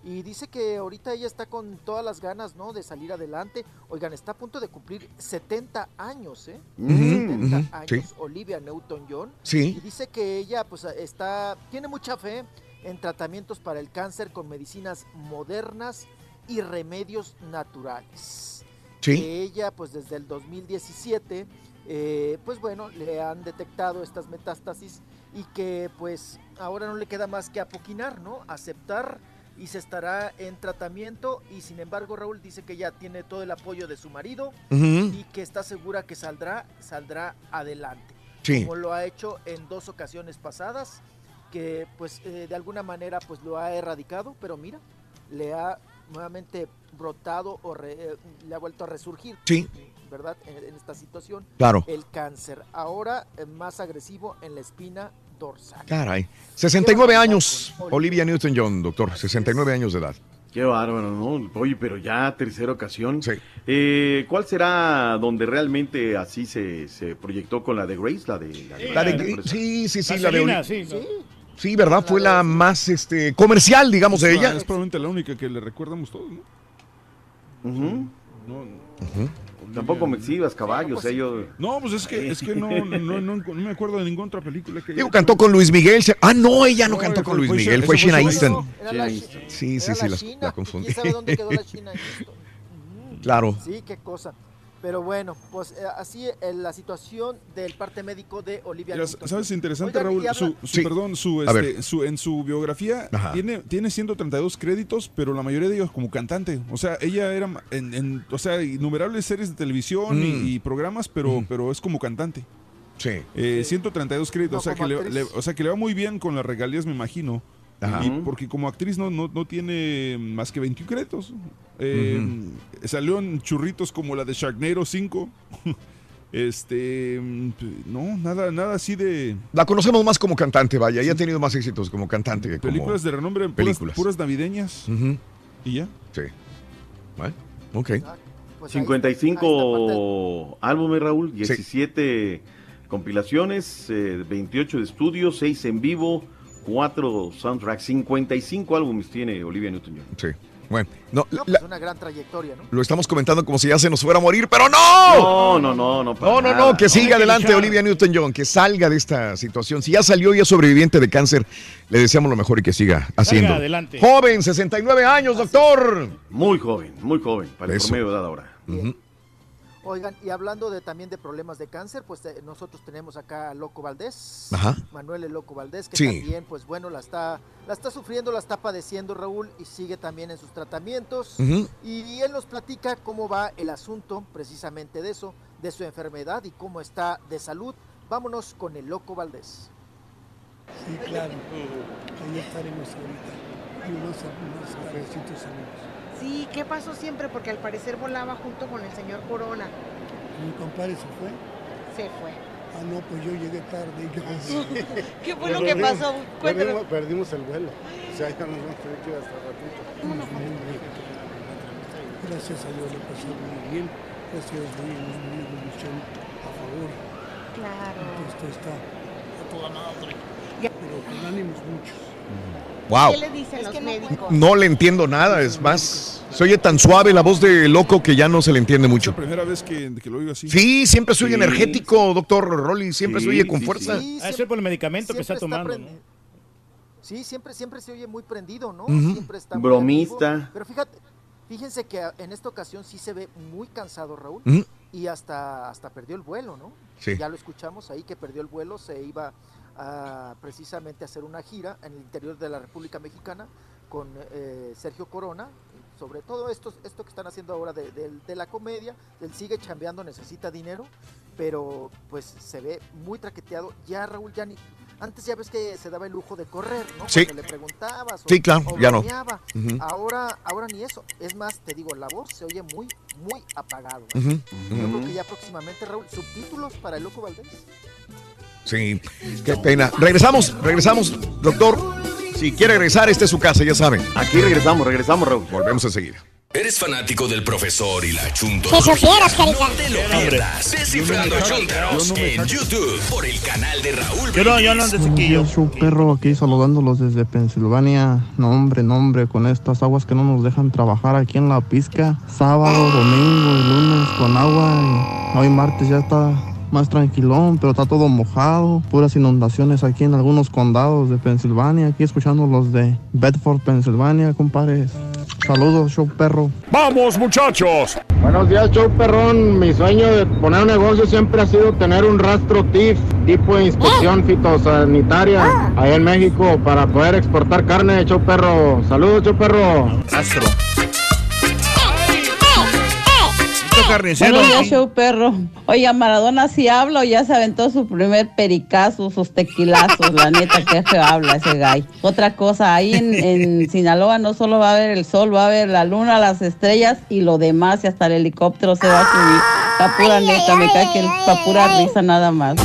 S48: Y dice que ahorita ella está con todas las ganas, ¿no? De salir adelante. Oigan, está a punto de cumplir 70 años, ¿eh?
S1: Ujú,
S48: 70
S1: ujú,
S48: años,
S1: sí.
S48: Olivia Newton-John.
S1: Sí.
S48: Y dice que ella, pues, está, tiene mucha fe en tratamientos para el cáncer con medicinas modernas y remedios naturales.
S1: Sí.
S48: Que ella, pues desde el 2017, eh, pues bueno, le han detectado estas metástasis y que pues ahora no le queda más que apoquinar, ¿no? Aceptar y se estará en tratamiento y sin embargo Raúl dice que ya tiene todo el apoyo de su marido y que está segura que saldrá, saldrá adelante.
S1: Sí.
S48: Como lo ha hecho en dos ocasiones pasadas, que pues eh, de alguna manera pues lo ha erradicado, pero mira, le ha nuevamente brotado o re- eh, le ha vuelto a resurgir.
S1: Sí.
S48: ¿Verdad? En, en esta situación.
S1: Claro.
S48: El cáncer. Ahora eh, más agresivo en la espina dorsal.
S1: Caray. 69 años. Olivia Newton-John, doctor. 69 años de edad.
S24: Qué bárbaro, ¿no? Oye, pero ya tercera ocasión. Eh, ¿Cuál será donde realmente así se, se proyectó con la de Grace? La de, la de-
S1: La de- sí, sí, sí, la de
S2: Vaselina,
S1: Oli-
S2: sí.
S1: Sí, ¿verdad? Fue la más este, comercial, digamos, de ella.
S5: Es probablemente la única que le recuerdamos todos, ¿no?
S24: Ujú.
S5: No,
S24: Tampoco me exhibas, caballos. ellos...
S5: no, pues es que, es que no, no, no, no, no me acuerdo de ninguna otra película que...
S1: Digo, cantó con Luis Miguel. se- Ah, no, ella no,
S5: No,
S1: cantó
S5: fue-
S1: con Luis
S5: fue
S1: Miguel, fue Sheena Easton. Sí, sí, sí, sí,
S48: la
S1: la,
S48: China,
S1: la
S48: ¿y
S1: confundí.
S48: ¿Quién sabe dónde quedó la China Easton?
S1: Claro.
S48: Sí, qué cosa. Pero bueno, pues eh, así eh, la situación del parte médico de Olivia
S5: Mira. ¿Sabes? Interesante,
S48: Oigan,
S5: Raúl.
S48: habla-
S5: Su, su-
S1: Sí.
S5: perdón, su, este, su, en su biografía
S1: Ajá.
S5: tiene, tiene 132 créditos, pero la mayoría de ellos como cantante. O sea, ella era en, en- o sea, innumerables series de televisión y,
S1: Mm.
S5: y programas, pero, pero es como cantante.
S1: Sí.
S5: Eh, 132 créditos,
S48: No,
S5: o, sea que le, le- o sea que le va muy bien con las regalías, me imagino.
S1: Ajá.
S5: Y porque como actriz no, no, no tiene más que 21 créditos. Eh, Salió en churritos como la de Sharknado 5. este, no, nada, nada así de
S1: La conocemos más como cantante, vaya. Ella ha tenido más éxitos como cantante que como...
S5: películas de renombre, puras,
S1: películas.
S5: puras navideñas.
S1: Ujú.
S5: Y ya.
S1: Sí. Bueno, ok.
S48: Pues pues ahí
S24: 55 álbumes, Raúl, 17 compilaciones, eh, 28 de estudio, 6 en vivo, 4 soundtracks, 55 álbumes tiene Olivia Newton-John.
S1: Sí. Bueno, no,
S48: No,
S1: la-
S48: pues una gran trayectoria, ¿no?
S1: lo estamos comentando como si ya se nos fuera a morir, pero no.
S24: No, no, no, no.
S1: No, no, no, que siga adelante. Olivia Newton-John, que salga de esta situación. Si ya salió y es sobreviviente de cáncer, le deseamos lo mejor y que siga haciendo.
S24: adelante.
S1: Joven, 69 años, doctor.
S24: Muy joven, muy joven, para el promedio de edad ahora.
S48: Oigan, y hablando de también de problemas de cáncer, pues eh, nosotros tenemos acá a Loco Valdés,
S1: Ajá.
S48: Manuel el Loco Valdés, que
S1: Sí.
S48: también, pues bueno, la está, la está sufriendo, la está padeciendo Raúl y sigue también en sus tratamientos. Y él nos platica cómo va el asunto precisamente de eso, de su enfermedad y cómo está de salud. Vámonos con el Loco Valdés.
S49: Sí, claro. Ahí estaremos ahorita. Y unos, unos amigos.
S50: Sí, ¿qué pasó siempre? Porque al parecer volaba junto con el señor Corona.
S49: Mi compadre se fue.
S50: Se fue.
S49: Ah, no, pues yo llegué tarde.
S50: ¿Qué fue lo que pasó?
S49: Perdimos, perdimos el vuelo. O sea, ya nos vamos a tener que ir hasta ratito. Gracias a Dios le pasó muy bien. Gracias a Dios buena evolución a favor.
S50: Claro.
S49: Esto está a toda madre. Pero con ánimos muchos.
S1: Wow.
S50: ¿Qué le dicen los médicos?
S1: No le entiendo nada, es más. Se oye tan suave la voz de loco que ya no se le entiende mucho.
S5: La primera vez que, que lo oigo así.
S1: Sí, siempre soy
S5: Sí.
S1: energético, doctor Rolly, siempre
S5: Sí,
S1: se oye con
S5: sí,
S1: fuerza.
S48: Sí,
S2: Ah, eso es por el medicamento que está tomando, ¿no?
S48: Sí, siempre, siempre se oye muy prendido, ¿no?
S1: Ujú.
S48: Siempre está muy
S24: Bromista.
S48: Pero fíjate, fíjense que en esta ocasión sí se ve muy cansado Raúl
S1: Ujú.
S48: y hasta, hasta perdió el vuelo, ¿no?
S1: Sí.
S48: Ya lo escuchamos ahí que perdió el vuelo, se iba a precisamente a hacer una gira en el interior de la República Mexicana con eh, Sergio Corona, sobre todo esto, esto que están haciendo ahora de, de- de la comedia, él sigue chambeando, necesita dinero, pero pues se ve muy traqueteado. Ya Raúl, ya ni, antes ya ves que se daba el lujo de correr, ¿no?
S1: Sí.
S48: Cuando le preguntabas o,
S1: Sí, claro,
S48: o
S1: ya no.
S48: Ahora, ahora ni eso. Es más, te digo, la voz se oye muy, muy apagado. ¿eh? Yo creo que ya próximamente, Raúl, subtítulos para el Loco Valdés.
S1: Sí, qué pena. Regresamos, regresamos, doctor. Si quiere regresar, esta es su casa, ya saben.
S24: Aquí regresamos, regresamos, Raúl.
S1: Volvemos enseguida.
S11: ¿Eres fanático del profesor y la chunto?
S3: Si supieras, carita.
S11: No te lo pierdas. Descifrando Chuntaros en YouTube por el canal de Raúl.
S42: Yo no, yo no, yo.
S51: show perro, aquí saludándolos desde Pensilvania. No, hombre, no, hombre, con estas aguas que no nos dejan trabajar aquí en la pizca. Sábado, domingo y lunes con agua. Y hoy martes ya está más tranquilón, pero está todo mojado. Puras inundaciones aquí en algunos condados de Pensilvania. Aquí escuchando los de Bedford, Pensilvania, compadres. Saludos, show perro.
S1: ¡Vamos, muchachos!
S51: Buenos días, show perrón. Mi sueño de poner un negocio siempre ha sido tener un rastro TIF, tipo de inspección fitosanitaria, allá en México, para poder exportar carne, show perro. Saludos, show perro.
S42: Rastro. Carnicero.
S52: Buenos días, show perro. Oiga, Maradona sí habla o ya se aventó su primer pericazo, sus tequilazos. La neta, que habla ese gay. Otra cosa, ahí en, en Sinaloa no solo va a haber el sol, va a haber la luna, las estrellas y lo demás, y hasta el helicóptero se va a subir. La pura neta, me cae que es pura risa nada más.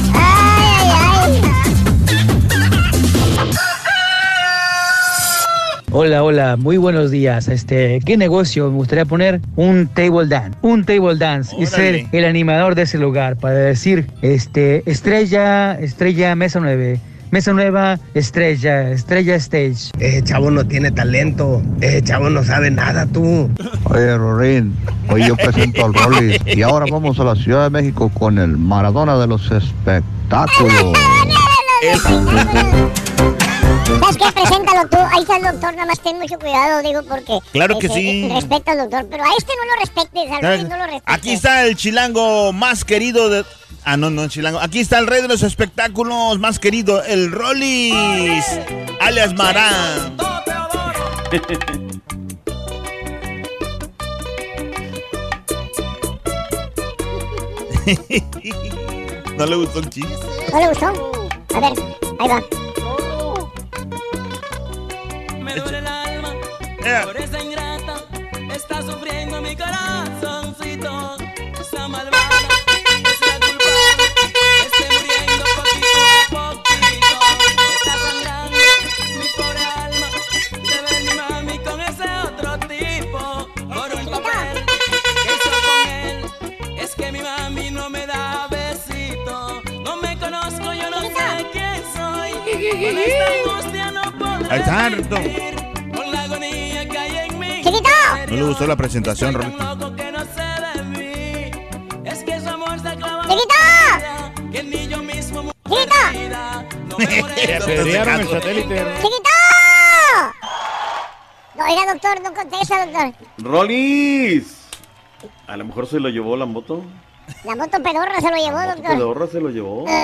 S53: Hola, hola, muy buenos días. Este, ¿qué negocio? Me gustaría poner un table dance, un table dance y ser el animador de ese lugar para decir, este, estrella, estrella, mesa 9, mesa nueva, estrella, estrella stage.
S54: Eh, chavo no tiene talento. Eh, chavo no sabe nada tú.
S55: Oye, Rorín, hoy yo presento al Rollis y ahora vamos a la Ciudad de México con el Maradona de los espectáculos.
S3: ¿Sabes qué? Preséntalo tú. Ahí está el doctor. Nada más ten mucho cuidado, digo, porque.
S42: Claro que
S3: este,
S42: sí.
S3: Respeta al doctor. Pero a este no lo respetes. Al rey no lo respetes.
S42: Aquí está el chilango más querido de. Ah, no, no, chilango. Aquí está el rey de los espectáculos más querido, el Rollis, alias Marán. ¿No le gustó el chiste?
S3: ¿No le gustó? A ver, ahí va.
S56: Alma por esa ingrata. Está sufriendo mi corazoncito. Esa malvada es la culpable. Esté muriendo poquito a poquito. Está sangrando mi pobre alma. De ver mi mami con ese otro tipo. Por un papel que hizo con a mí no me da besito. No me conozco, yo no sé quién soy. Con esta angustia no podré
S42: No le gustó la presentación, Rolito.
S56: Loco que no sé de mí. Es que su amor se clava
S3: ¡Chiquito!
S56: Que ni yo mismo muero
S3: ¡Chiquito!
S2: Apedrearon el satélite.
S3: ¡Chiquito! No, oiga, doctor, no contesta, doctor.
S24: Rolis. A lo mejor se lo llevó la moto.
S3: La moto pedorra se lo llevó, doctor.
S24: Pedorra se lo llevó.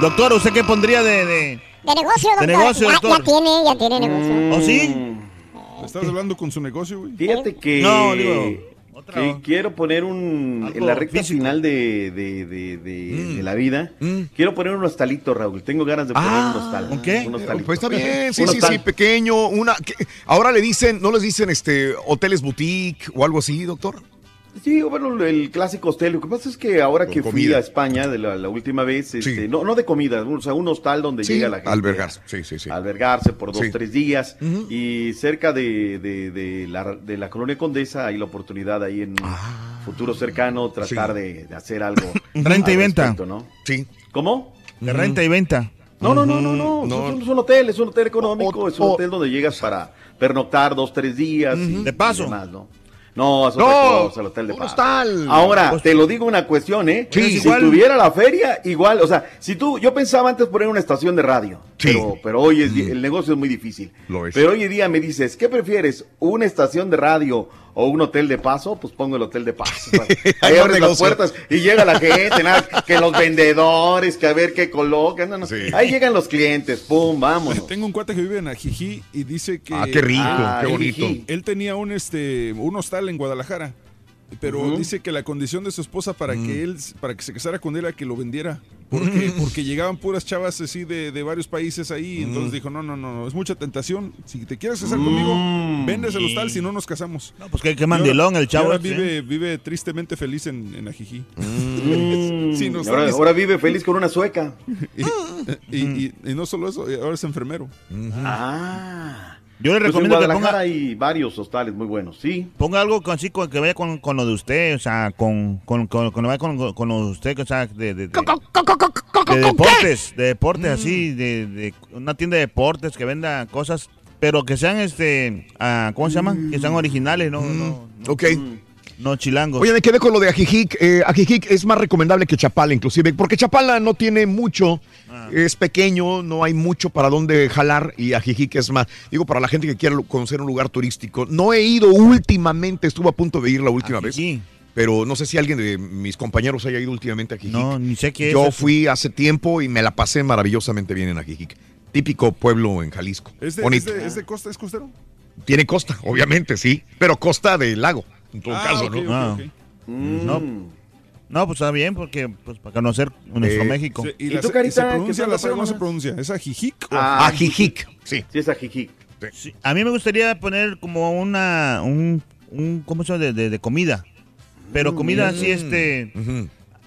S42: Doctor, ¿usted qué pondría de...? de...
S3: De negocio, doctor.
S42: De negocio,
S3: ya,
S42: doctor.
S3: ya tiene, ya tiene negocio.
S42: ¿Oh, sí?
S5: ¿Estás hablando con su negocio, güey?
S24: Fíjate que,
S42: No, digo,
S24: que quiero poner un en la recta final de, de, de, de-
S1: Mm.
S24: de la vida. Quiero poner un hostalito, Raúl. Tengo ganas de poner un hostal.
S1: ¿un qué?
S24: Un hostalito.
S1: Pues está bien, sí, sí, sí, pequeño, una... ¿qué? Ahora le dicen, ¿no les dicen este hoteles boutique o algo así, doctor?
S24: Sí, bueno, el clásico hostel. Lo que pasa es que ahora
S1: Con
S24: que fui a España de la, la última vez, este, no, no de comida, o sea, un hostal donde
S1: Sí,
S24: llega la gente.
S1: albergarse, sí, sí, sí.
S24: Albergarse por dos,
S1: Sí.
S24: tres días. Y cerca de, de, de la, de la colonia Condesa hay la oportunidad ahí en
S1: Ah.
S24: futuro cercano tratar de, de hacer algo.
S42: Renta y venta.
S24: respecto, ¿no?
S1: Sí.
S24: ¿Cómo?
S42: De renta y venta.
S24: No, no, no, no, no.
S1: No.
S24: Es, un, es un hotel, es un hotel económico,
S1: O-
S24: es un hotel donde llegas para pernoctar dos, tres días. y-
S42: De paso.
S24: y demás, ¿no? No, es otra
S1: No,
S24: cosa, el hotel de
S1: hostal.
S24: Ahora,
S42: Pues-
S24: te lo digo una cuestión, ¿eh?
S1: Sí.
S24: si
S42: Igual.
S24: tuviera la feria, igual, o sea, si tú, yo pensaba antes poner una estación de radio,
S1: Sí.
S24: pero, pero hoy es, di- el negocio es muy difícil.
S1: Lo es.
S24: Pero hoy en día me dices, ¿qué prefieres? ¿Una estación de radio o un hotel de paso? Pues pongo el hotel de paso. Ahí abres las puertas y llega la gente, nada, que los vendedores, que a ver qué colocan. no, no.
S1: Sí.
S24: Ahí llegan los clientes, pum, vámonos.
S5: Tengo un cuate que vive en Ajijí y dice que...
S1: Ah, qué rico,
S24: Ah,
S1: qué bonito.
S5: Él tenía un, este, un hostal en Guadalajara. Pero dice que la condición de su esposa para
S1: Mm.
S5: que él para que se casara con él era que lo vendiera. Porque, porque llegaban puras chavas así de, de varios países ahí.
S1: Mm.
S5: Entonces dijo, no, no, no, no, es mucha tentación. Si te quieres casar conmigo,
S24: Mm.
S5: vendes el hostal, si no nos casamos.
S42: No, pues qué, qué mandilón el chavo.
S5: ahora
S42: este, ¿eh?
S5: vive, vive tristemente feliz en, en Ajijí.
S24: Mm.
S5: Sí,
S24: ahora, vive feliz con una sueca.
S5: Y, y- y no solo eso, ahora es enfermero.
S24: Ah.
S42: Yo le
S24: Pues en
S42: recomiendo que ponga,
S24: hay varios hostales muy buenos, sí.
S42: ponga algo con, así, con- que vaya con, con lo de usted, o sea, con, con, con, con, vaya con, con lo de usted, o sea, de, de, de, de deportes, de deportes así, de, de una tienda de deportes que venda cosas, pero que sean, este, ah, ¿cómo se llama? Que sean originales, no, no,
S1: Ok.
S42: no chilangos.
S1: Oye, me quedé con lo de Ajijic. Eh, Ajijic es más recomendable que Chapala, inclusive, porque Chapala no tiene mucho, es pequeño, no hay mucho para dónde jalar y Ajijic es más, digo, para la gente que quiere conocer un lugar turístico. No he ido últimamente, estuve a punto de ir la última vez.
S42: Ajijic.
S1: Pero no sé si alguien de mis compañeros haya ido últimamente a Ajijic.
S42: No, ni sé qué es
S1: Yo
S42: eso.
S1: fui hace tiempo y me la pasé maravillosamente bien en Ajijic. Típico pueblo en Jalisco.
S5: ¿Es de,
S1: Bonito.
S5: es de- es de costa, es costero?
S1: Tiene costa, obviamente, sí. Pero costa del lago, en todo
S5: Ah,
S1: caso, ¿no?
S42: Ah.
S5: ok.
S42: No, no, pues está bien, porque pues para conocer nuestro
S1: Eh,
S42: México.
S5: Sí, ¿Y,
S24: ¿Y
S5: la,
S24: tú,
S5: se-
S24: Carita,
S5: se pronuncia la C o no se pronuncia? ¿Es Ajijic? o-
S24: Ah,
S1: Ajijic, sí.
S24: Sí, es Ajijic.
S42: Sí, a mí me gustaría poner como una, un, un ¿cómo se llama? De, de- de comida. Pero comida así, este,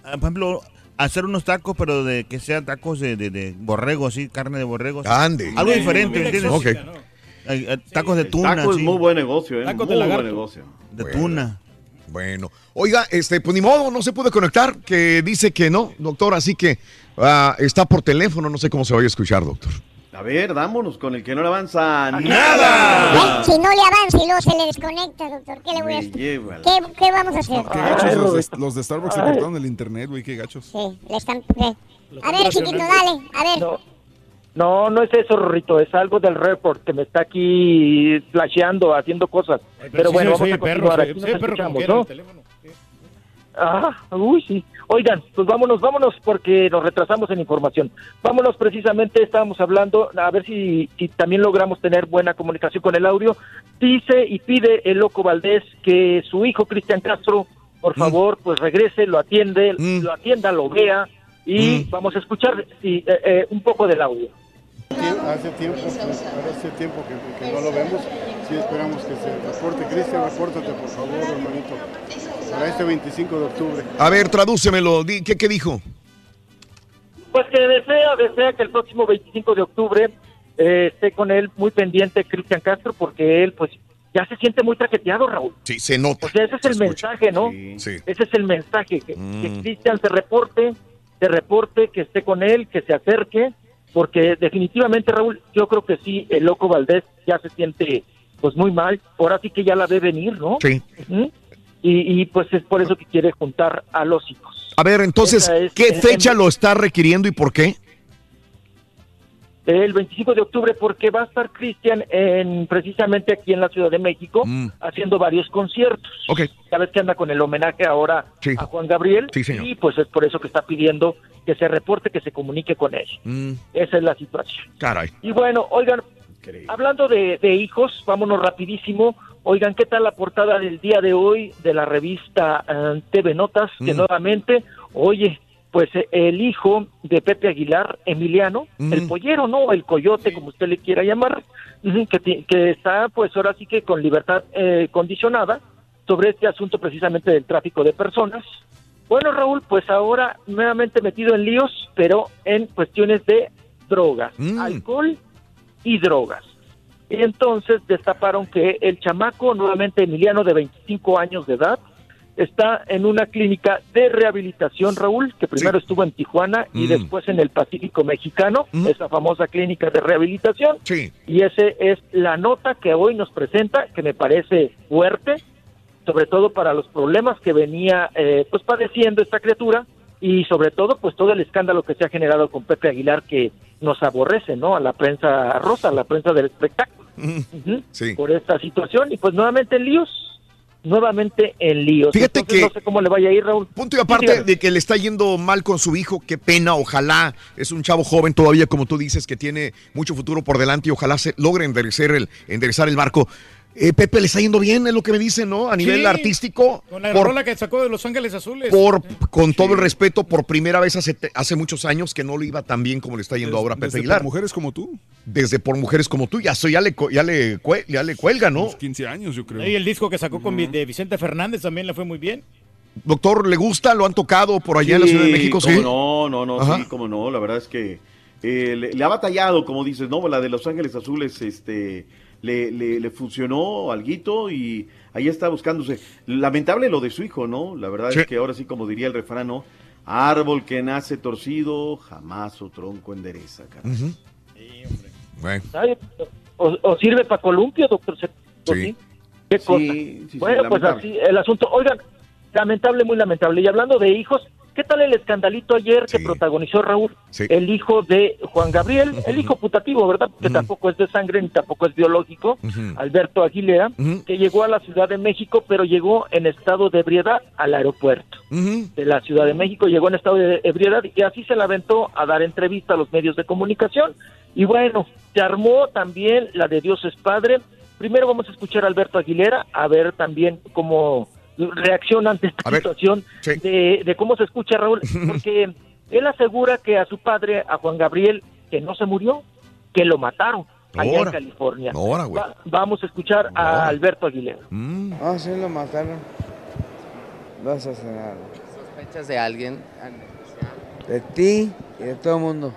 S42: ah, por ejemplo, hacer unos tacos, pero de que sean tacos de, de, de borrego, así, carne de borrego.
S1: Ande.
S42: Algo diferente, ¿entiendes?
S2: exótica,
S1: Ok.
S2: ¿no?
S42: Eh, tacos de tuna,
S24: Taco es
S42: sí,
S24: muy buen negocio, ¿eh?
S2: Tacos de
S24: muy
S2: lagarto.
S24: buen negocio.
S42: de
S1: Bueno.
S42: tuna.
S1: Bueno, oiga, este, pues ni modo, no se puede conectar, que dice que no, doctor, así que ah, está por teléfono, no sé cómo se vaya a escuchar, doctor.
S24: A ver, dámonos con el que no le avanza
S3: ¿Eh?
S24: nada.
S3: Si no le avanza y luego se le desconecta, doctor, ¿qué le voy a hacer? ¿Qué, qué vamos a hacer?
S5: Qué gachos los de, los de Starbucks le cortaron el internet, güey, qué gachos.
S3: Sí, le están... ¿qué? A ver, chiquito, dale, a ver.
S57: No, no, no es eso, Rorrito, es algo del report que me está aquí flasheando, haciendo cosas.
S2: Ay,
S57: Pero,
S2: sí
S57: bueno, vamos a
S2: perro,
S57: continuar.
S2: perro quiera en
S57: ¿no?
S2: el teléfono.
S57: Ah, uy, sí. Oigan, pues vámonos, vámonos porque nos retrasamos en información. Vámonos precisamente, estábamos hablando, a ver si, si también logramos tener buena comunicación con el audio. Dice y pide el loco Valdés que su hijo Cristian Castro, por favor, pues regrese, lo atiende,
S1: Mm.
S57: lo atienda, lo vea y
S1: Mm.
S57: vamos a escuchar sí, eh, eh, un poco del audio.
S55: Hace tiempo, hace tiempo que, que no lo vemos. Sí esperamos que se reporte. Cristian, repórtate por favor, hermanito. Para este 25 de octubre.
S1: A ver, tradúcemelo, di- ¿qué, qué dijo?
S57: Pues que desea, desea que el próximo 25 de octubre eh, esté con él muy pendiente Cristian Castro, porque él pues ya se siente muy traqueteado, Raúl.
S1: Sí, se nota.
S57: O sea, ese es el mensaje, ¿no?
S1: Sí.
S57: Ese es el mensaje, que,
S1: Mm.
S57: que Cristian se reporte, se reporte, que esté con él, que se acerque, porque definitivamente, Raúl, yo creo que sí, el loco Valdés ya se siente pues muy mal, ahora sí que ya la ve venir, ¿no?
S1: Sí.
S57: Y, y, pues es por eso que quiere juntar a los hijos.
S1: A ver, entonces,
S57: es-
S1: ¿qué fecha
S57: en-
S1: lo está requiriendo y por qué?
S57: El 25 de octubre, porque va a estar Cristian en precisamente aquí en la Ciudad de México
S1: Mm.
S57: haciendo varios conciertos.
S1: Ok.
S57: Sabes que anda con el homenaje ahora
S1: Sí.
S57: a Juan Gabriel.
S1: Sí, señor.
S57: Y pues es por eso que está pidiendo que se reporte, que se comunique con él.
S1: Mm,
S57: Esa es la situación.
S1: caray.
S57: Y bueno, oigan, hablando de, de hijos, vámonos rapidísimo. Oigan, ¿qué tal la portada del día de hoy de la revista eh, TV Notas? Que
S1: Mm.
S57: nuevamente, oye, pues eh, el hijo de Pepe Aguilar, Emiliano,
S1: Mm.
S57: el pollero, ¿no? El coyote, como usted le quiera llamar, que, que está pues ahora sí que con libertad eh, condicionada sobre este asunto precisamente del tráfico de personas. Bueno, Raúl, pues ahora nuevamente metido en líos, pero en cuestiones de drogas,
S1: Mm.
S57: alcohol y drogas. Y entonces destaparon que el chamaco, nuevamente Emiliano de 25 años de edad, está en una clínica de rehabilitación, Raúl, que primero estuvo en Tijuana y
S1: Mm.
S57: después en el Pacífico Mexicano, esa famosa clínica de rehabilitación.
S1: Sí.
S57: Y ese es la nota que hoy nos presenta, que me parece fuerte, sobre todo para los problemas que venía eh, pues padeciendo esta criatura y sobre todo pues todo el escándalo que se ha generado con Pepe Aguilar que nos aborrece, ¿no? A la prensa rosa, a la prensa del espectáculo.
S1: Sí.
S57: Por esta situación y pues nuevamente en líos, nuevamente en líos.
S1: Fíjate
S57: Entonces,
S1: que-
S57: no sé cómo le vaya a ir, Raúl.
S1: Punto y aparte de que le está yendo mal con su hijo, qué pena, ojalá es un chavo joven todavía, como tú dices, que tiene mucho futuro por delante y ojalá se logre enderezar el, enderezar el barco. Eh, Pepe le está yendo bien, es lo que me dicen, ¿no? A nivel
S2: Sí,
S1: artístico,
S2: Con la
S1: por,
S2: rola que sacó de Los Ángeles Azules.
S1: por- con todo el respeto, por primera vez hace, hace muchos años que no le iba tan bien como le está yendo ahora a Pepe
S5: Desde
S1: Aguilar.
S5: por mujeres como tú.
S1: Desde por mujeres como tú, ya, ya, le, ya, le, ya le cuelga, ¿no?
S5: 15 años, yo creo.
S2: Y el disco que sacó con de Vicente Fernández también le fue muy bien.
S1: Doctor, ¿le gusta? ¿Lo han tocado por allá en la Ciudad de México? Sí.
S24: No, no, no,
S1: Ajá.
S24: sí, cómo no. La verdad es que eh, le, le ha batallado, como dices, ¿no? La de Los Ángeles Azules, este, le, le, le funcionó alguito y ahí está buscándose. Lamentable lo de su hijo, ¿no? La verdad
S1: Sí.
S24: es que ahora sí, como diría el refrán, ¿no? Árbol que nace torcido, jamás su tronco endereza, caray.
S1: Ujú. Bueno.
S57: Ay, O, o sirve para columpio, doctor.
S1: Sí.
S57: sí. ¿Qué cosa?
S24: sí, sí,
S57: bueno, pues así el asunto. Oigan, lamentable, muy lamentable. Y hablando de hijos, ¿qué tal el escandalito ayer que protagonizó Raúl?
S1: Sí.
S57: El hijo de Juan Gabriel, el hijo putativo, ¿verdad? Que tampoco es de sangre ni tampoco es biológico, Alberto Aguilera, que llegó a la Ciudad de México, pero llegó en estado de ebriedad al aeropuerto de la Ciudad de México, llegó en estado de ebriedad y así se la aventó a dar entrevista a los medios de comunicación. Y bueno, se armó también la de Dios es Padre. Primero vamos a escuchar a Alberto Aguilera, a ver también cómo reacciona ante esta situación de, de cómo se escucha Raúl, porque él asegura que a su padre, a Juan Gabriel, que no se murió, que lo mataron allá
S58: Ahora.
S57: en California.
S58: Ahora, güey.
S57: Va- vamos a escuchar a Alberto Aguilera.
S58: Ah, sí, lo mataron. Lo asesinaron.
S59: ¿Sospechas de alguien?
S58: De ti y de todo el mundo.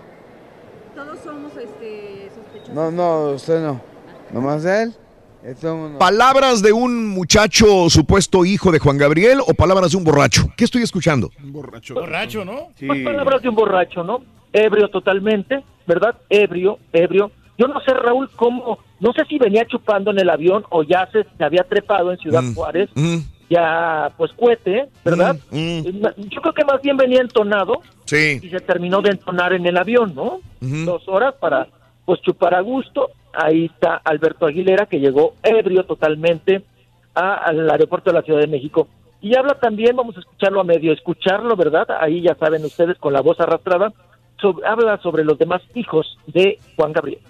S60: Todos somos este, sospechosos.
S58: No, no, usted no. Nomás él de mundo.
S1: ¿Palabras de un muchacho supuesto hijo de Juan Gabriel o palabras de un borracho? ¿Qué estoy escuchando?
S5: Un borracho.
S2: Borracho, ¿no?
S57: Pues palabras de un borracho, ¿no? Ebrio totalmente, ¿verdad? Ebrio, ebrio. Yo no sé, Raúl, cómo, no sé si venía chupando en el avión o ya se, se había trepado en Ciudad Juárez, ya pues cohete, ¿verdad? Yo creo que más bien venía entonado
S1: Sí.
S57: y se terminó de entonar en el avión, ¿no? Dos horas para pues chupar a gusto. Ahí está Alberto Aguilera que llegó ebrio totalmente a- al aeropuerto de la Ciudad de México. Y habla también, vamos a escucharlo a medio escucharlo, ¿verdad? Ahí ya saben ustedes con la voz arrastrada, sobre- habla sobre los demás hijos de Juan Gabriel.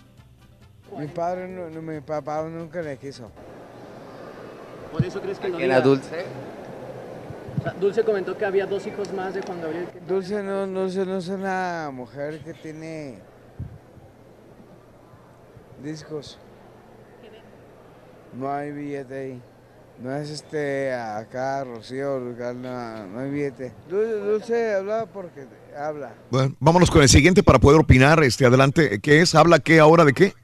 S58: Mi padre, no, no, mi papá nunca le quiso.
S61: ¿Por eso crees que no
S59: ¿Quién
S61: diga?
S59: a Dulce?
S61: O sea, Dulce comentó que había dos hijos más de Juan Gabriel. que-
S58: Dulce no, Dulce no es una mujer que tiene discos. No hay billete ahí. No es este acá, Rocío, Lugar, no, no hay billete. Dulce, Dulce habla porque habla.
S1: Bueno, vámonos con el siguiente para poder opinar. Este, adelante. ¿Qué es? ¿Habla qué ahora de qué?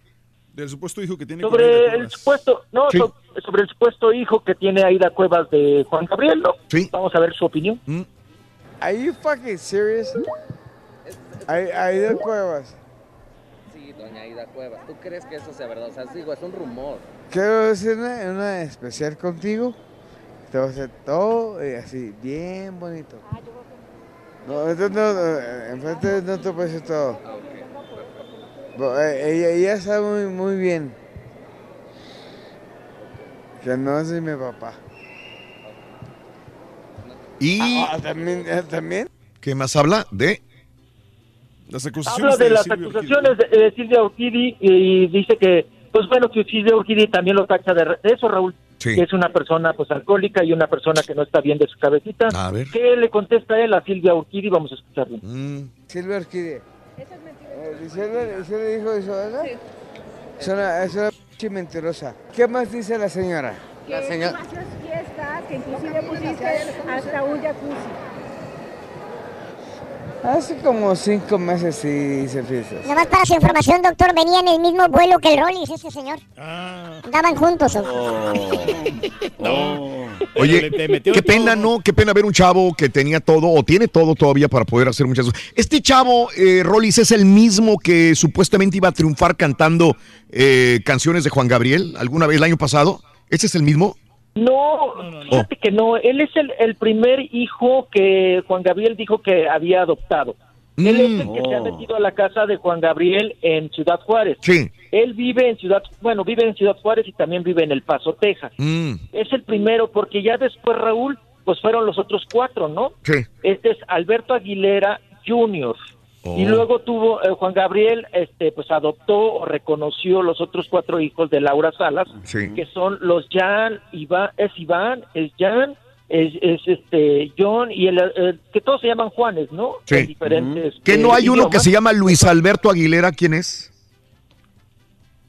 S5: Del supuesto hijo que tiene con él, ¿te
S57: Sobre el supuesto, no,
S1: Sí.
S57: so- sobre el supuesto hijo que tiene Aida Cuevas de Juan Gabriel, ¿no?
S1: Sí.
S57: Vamos a ver su opinión.
S59: Are you fucking serious? De cuevas.
S62: Doña Aida Cuevas. ¿Tú crees que eso sea verdad? O sea, digo, es un rumor.
S59: Quiero hacer una, una especial contigo. Te voy a hacer todo y así, bien bonito. No, esto no, no, enfrente no te puedo hacer todo. Bo- eh, Ella, ella sabe muy, muy bien que no soy mi papá.
S1: Y
S59: Ah, también, eh, también.
S1: ¿qué más habla? De
S5: las
S57: Habla de las acusaciones de, de Silvia Urquidi y dice que, pues bueno, que Silvia Urquidi también lo tacha de, eso, Raúl.
S1: Sí.
S57: Que es una persona pues alcohólica y una persona que no está bien de su cabecita.
S1: A ver.
S57: ¿Qué le contesta él a Silvia Urquidi? Vamos a escucharlo.
S1: Mm.
S59: Silvia Orquídea. Eh, ¿Gisela, Gisela dijo eso, verdad? Es una, es una pinche mentirosa. ¿Qué más dice la señora?
S63: Que haces fiestas, que inclusive pusiste hasta un jacuzzi.
S59: Hace como cinco meses sí hice fiestas.
S3: Nada más para su información, doctor, venía en el mismo vuelo que el Rollis, ese señor.
S1: Ah.
S3: Andaban juntos. ¿o?
S1: Oye, qué pena, ¿no? Qué pena ver un chavo que tenía todo o tiene todo todavía para poder hacer muchas cosas. Este chavo, eh, Rollis, es el mismo que supuestamente iba a triunfar cantando eh, canciones de Juan Gabriel alguna vez el año pasado. ¿Ese es el mismo?
S57: No, fíjate que no. Él es el, el primer hijo que Juan Gabriel dijo que había adoptado. Él es el que se ha metido a la casa de Juan Gabriel en Ciudad Juárez.
S1: Sí.
S57: Él vive en Ciudad, bueno, vive en Ciudad Juárez y también vive en El Paso, Texas.
S1: Mm.
S57: Es el primero porque ya después Raúl, pues fueron los otros cuatro, ¿no?
S1: Sí.
S57: Este es Alberto Aguilera Jr.
S1: Oh.
S57: Y luego tuvo eh, Juan Gabriel, este, pues adoptó o reconoció los otros cuatro hijos de Laura Salas,
S1: Sí.
S57: que son los Jan, Iván, es Iván, es Jan, es, es este John y el, el- que todos se llaman Juanes, ¿no?
S1: Sí.
S57: En diferentes.
S1: Que
S57: eh,
S1: no hay uno que se llama Luis Alberto Aguilera, ¿quién es?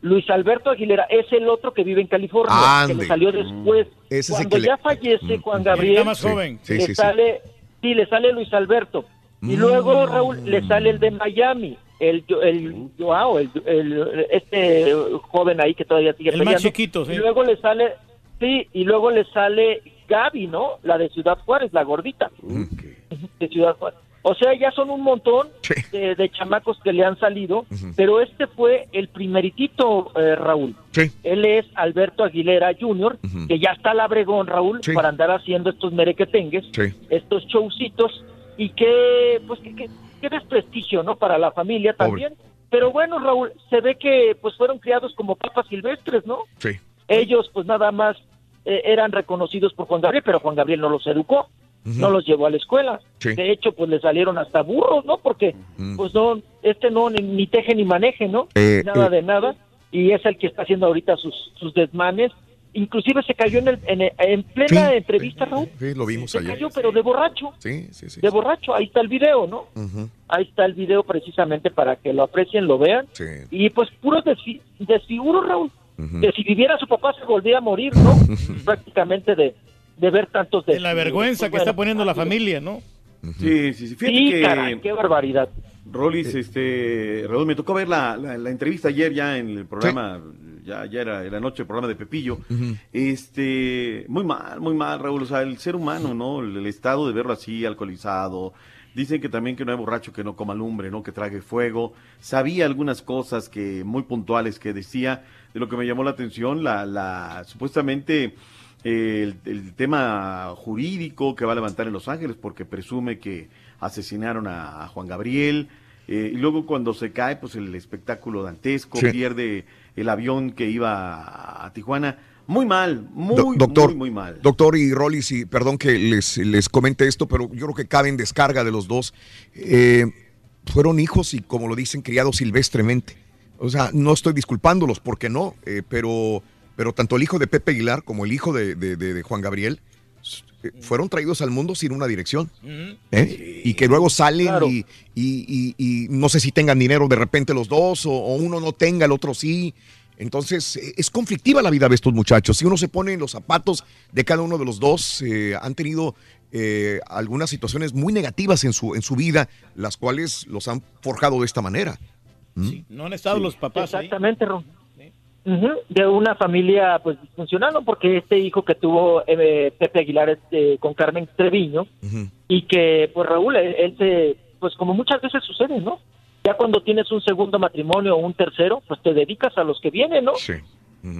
S57: Luis Alberto Aguilera es el otro que vive en California, que
S1: Ande.
S57: le salió después.
S1: Ese es el
S57: Cuando
S1: que le-
S57: ya fallece Juan Gabriel,
S2: más joven.
S1: Sí,
S57: le
S1: sí, sí.
S57: sale, sí, le sale Luis Alberto. Y
S1: Mm.
S57: luego, Raúl, le sale el de Miami, el, el Joao, el, el- este joven ahí que todavía sigue
S2: El más chiquito, sí.
S57: Y luego le sale, sí, y luego le sale Gaby, ¿no? La de Ciudad Juárez, la gordita. De Ciudad Juárez. O sea, ya son un montón de, de chamacos que le han salido, pero este fue el primeritito, eh, Raúl.
S1: Sí.
S57: Él es Alberto Aguilera Jr., que ya está labregón, Raúl, para andar haciendo estos merequetengues, estos showcitos, y que, pues, que, que, que desprestigio, ¿no? Para la familia también. Pero bueno, Raúl, se ve que, pues, fueron criados como papas silvestres, ¿no?
S1: Sí.
S57: Ellos, pues, nada más eh, eran reconocidos por Juan Gabriel, pero Juan Gabriel no los educó, no los llevó a la escuela.
S1: Sí.
S57: De hecho, pues, le salieron hasta burros, ¿no? Porque, pues, no, este no, ni, ni teje ni maneje, ¿no?
S1: Eh,
S57: nada
S1: eh.
S57: de nada. Y es el que está haciendo ahorita sus, sus desmanes. Inclusive se cayó en, el, en, en plena
S1: Sí,
S57: entrevista, Raúl.
S1: Sí, lo vimos
S57: Se
S1: ayer.
S57: cayó, pero de borracho.
S1: Sí, sí, sí.
S57: De borracho. Ahí está el video, ¿no?
S1: Ujú.
S57: Ahí está el video precisamente para que lo aprecien, lo vean.
S1: Sí.
S57: Y pues puros desfi desfiguros, Raúl. Que si viviera su papá se volvía a morir, ¿no? Prácticamente de, de ver tantos
S2: De la vergüenza que está poniendo la familia, ¿no?
S24: Sí, sí, sí. Fíjate
S57: Sí,
S24: que.
S57: caray, qué barbaridad.
S24: Rolis, este, Raúl, me tocó ver la, la, la entrevista ayer ya en el programa, ya, ya era la noche el programa de Pepillo. Este, muy mal, muy mal, Raúl. O sea, el ser humano, ¿no? El, el estado de verlo así, alcoholizado. Dicen que también que no hay borracho que no coma lumbre, ¿no? Que trague fuego. Sabía algunas cosas que muy puntuales que decía. De lo que me llamó la atención, la, la supuestamente eh, el, el tema jurídico que va a levantar en Los Ángeles porque presume que asesinaron a, a Juan Gabriel. eh, y luego cuando se cae, pues el espectáculo dantesco,
S1: Sí.
S24: pierde el avión que iba a, Tijuana. Muy mal, muy,
S1: Do- doctor,
S24: muy, muy mal.
S1: Doctor y Rollis, y perdón que les, les comente esto, pero yo creo que cabe en descarga de los dos. Eh, fueron hijos y, como lo dicen, criados silvestremente. O sea, no estoy disculpándolos, porque no, eh, pero, pero tanto el hijo de Pepe Aguilar como el hijo de, de- de- de Juan Gabriel fueron traídos al mundo sin una dirección. ¿eh? Y que luego salen
S57: Claro.
S1: y, y- y- y no sé si tengan dinero de repente los dos, o, o uno no tenga, el otro sí. Entonces, eh, es conflictiva la vida de estos muchachos. Si uno se pone en los zapatos de cada uno de los dos, eh, han tenido eh, algunas situaciones muy negativas en su, en su vida, las cuales los han forjado de esta manera. ¿Mm?
S2: No han estado los papás ahí.
S57: Ujú, de una familia pues disfuncional, ¿no? porque este hijo que tuvo eh, Pepe Aguilar este, con Carmen Treviño y que pues Raúl, él, él se, pues como muchas veces sucede, ¿no? Ya cuando tienes un segundo matrimonio o un tercero, pues te dedicas a los que vienen, ¿no?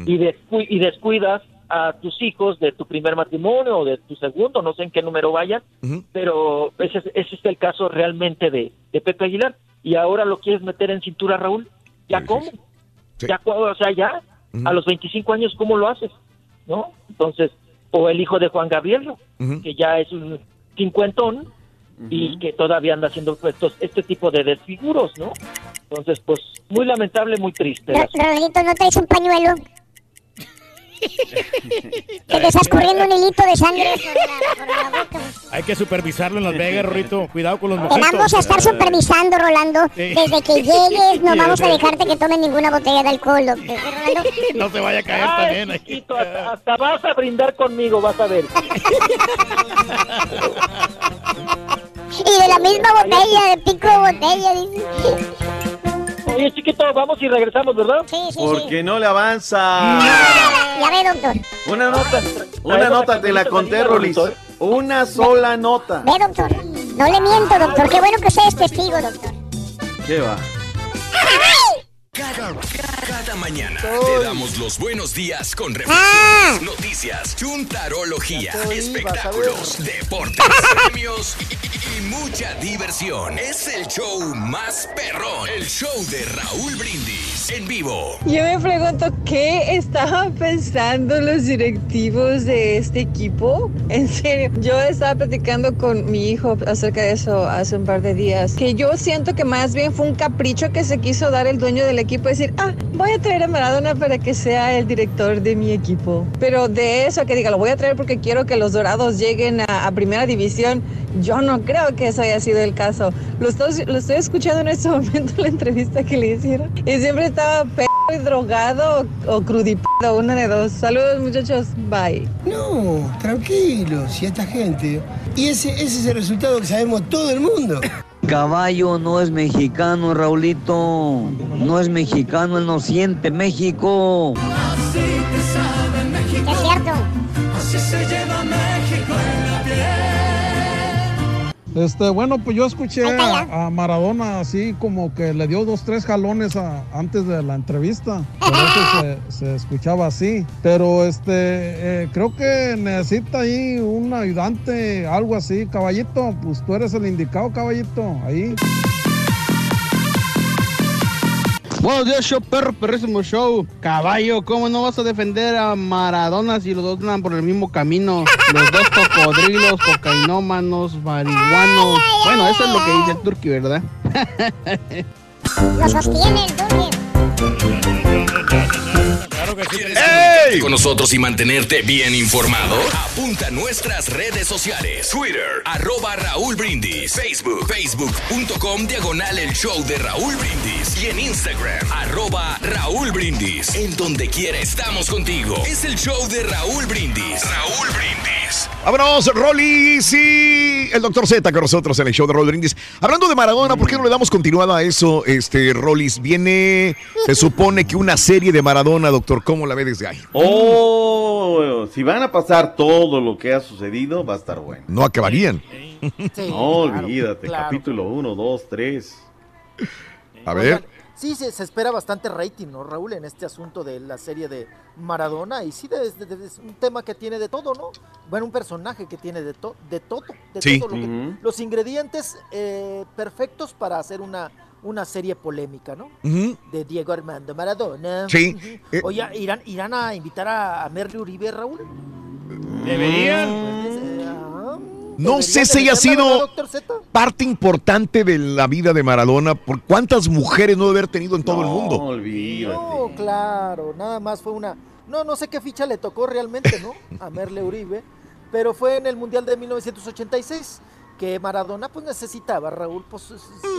S57: y, descu- y descuidas a tus hijos de tu primer matrimonio o de tu segundo, no sé en qué número vayan, pero ese, es- ese es el caso realmente de, de Pepe Aguilar. Y ahora lo quieres meter en cintura, Raúl. ¿Ya cómo? Ya, cu- o sea, ya, a los 25 años, ¿cómo lo haces? ¿No? Entonces, o el hijo de Juan Gabriel, que ya es un cincuentón y que todavía anda haciendo estos- este tipo de desfiguros, ¿no? Entonces, pues, muy lamentable, muy triste.
S3: ¿no traes un pañuelo? Que te estás corriendo un hilito de sangre por la, por la boca.
S2: Hay que supervisarlo en Las Vegas, Rorrito. Cuidado con los
S3: Te
S2: mojitos.
S3: vamos a estar supervisando, Rolando.
S2: Sí.
S3: Desde que llegues, no vamos a dejarte que tomes ninguna botella de alcohol, doctor. ¿Sí, Rolando?
S2: No se vaya a caer
S57: Ay,
S2: también. ahí.
S57: chiquito, hasta, hasta vas a brindar conmigo, vas a ver.
S3: Y de la misma botella, de pico de botella, dice.
S57: Oye, chiquito, vamos y regresamos, ¿verdad?
S3: Sí, sí,
S24: Porque no le avanza.
S3: Ya ve, doctor.
S24: Una nota, una nota te la conté, Rolis. Una sola nota.
S3: Ve, doctor. No le miento, doctor. Qué bueno que usted es testigo, doctor.
S24: ¿Qué va?
S11: Cada, cada mañana te damos los buenos días con reflexiones, noticias, chuntarología, espectáculos, deportes, premios y, y- y mucha diversión. Es el show más perrón, el show de Raúl Brindis en vivo.
S64: Yo me pregunto qué estaban pensando los directivos de este equipo. En serio, yo estaba platicando con mi hijo acerca de eso hace un par de días. Que yo siento que más bien fue un capricho que se quiso dar el dueño del equipo, decir, ah, voy a traer a Maradona para que sea el director de mi equipo. Pero de eso que diga, lo voy a traer porque quiero que los Dorados lleguen a, a primera división, yo no creo que eso haya sido el caso. Lo estoy, lo estoy escuchando en este momento la entrevista que le hicieron y siempre estaba p y drogado o, o crudipado, una de dos. Saludos muchachos, bye.
S65: No, tranquilo, si esta gente. Y ese, ese es el resultado que sabemos todo el mundo.
S66: Caballo no es mexicano, Raulito. No es mexicano, él no siente México.
S3: Es cierto.
S56: Así se
S67: Este, bueno, pues yo escuché a, a Maradona así como que le dio dos, tres jalones a- antes de la entrevista. Por eso se, se escuchaba así. Pero este, eh, creo que necesita ahí un ayudante, algo así. Caballito, pues tú eres el indicado, caballito. Ahí.
S68: Buenos días, show perro, perrísimo show. Caballo, ¿cómo no vas a defender a Maradona si los dos andan por el mismo camino? Los dos cocodrilos, cocainómanos, marihuanos. Bueno, eso es lo que dice el Turqui, ¿verdad?
S3: Lo sostiene el Turqui.
S11: ¿Quieres con nosotros y mantenerte bien informado? Apunta a nuestras redes sociales. Twitter, arroba Raúl Brindis. Facebook, facebook.com, diagonal el show de Raúl Brindis. Y en Instagram, arroba Raúl Brindis. En donde quiera estamos contigo. Es el show de Raúl Brindis. Raúl Brindis.
S1: Vámonos, Rolis y el doctor Z con nosotros en el show de Roll Brindis. Hablando de Maradona, ¿por qué no le damos continuada a eso, este, Rolis? Viene, se supone que una serie de Maradona, doctor, ¿cómo la ve desde ahí?
S24: Oh, si van a pasar todo lo que ha sucedido, va a estar bueno.
S1: No acabarían.
S24: no,
S48: claro,
S24: olvídate.
S48: claro.
S24: Capítulo 1, 2, 3.
S1: A
S48: Oigan, Sí, se, se espera bastante rating, ¿no, Raúl? En este asunto de la serie de Maradona. Y sí, es un tema que tiene de todo, ¿no? Bueno, un personaje que tiene de, to- de todo. De
S1: Sí.
S48: todo lo que-. Los ingredientes eh, perfectos para hacer una, una serie polémica, ¿no? De Diego Armando Maradona.
S1: Sí. Eh.
S48: Oye, ¿irán, ¿irán a invitar a, a Merle Uribe, Raúl?
S1: No sé
S48: Deberían
S1: si
S48: de
S1: haya
S48: meterla,
S1: sido
S48: ¿verdad, doctor Z?
S1: parte importante de la vida de Maradona. ¿Por cuántas mujeres no debe haber tenido en todo el mundo?
S24: olvídate.
S48: No, claro, nada más fue una... No, no sé qué ficha le tocó realmente, ¿no? A Merle Uribe, pero fue en el Mundial de 1986 que Maradona pues necesitaba, Raúl, pues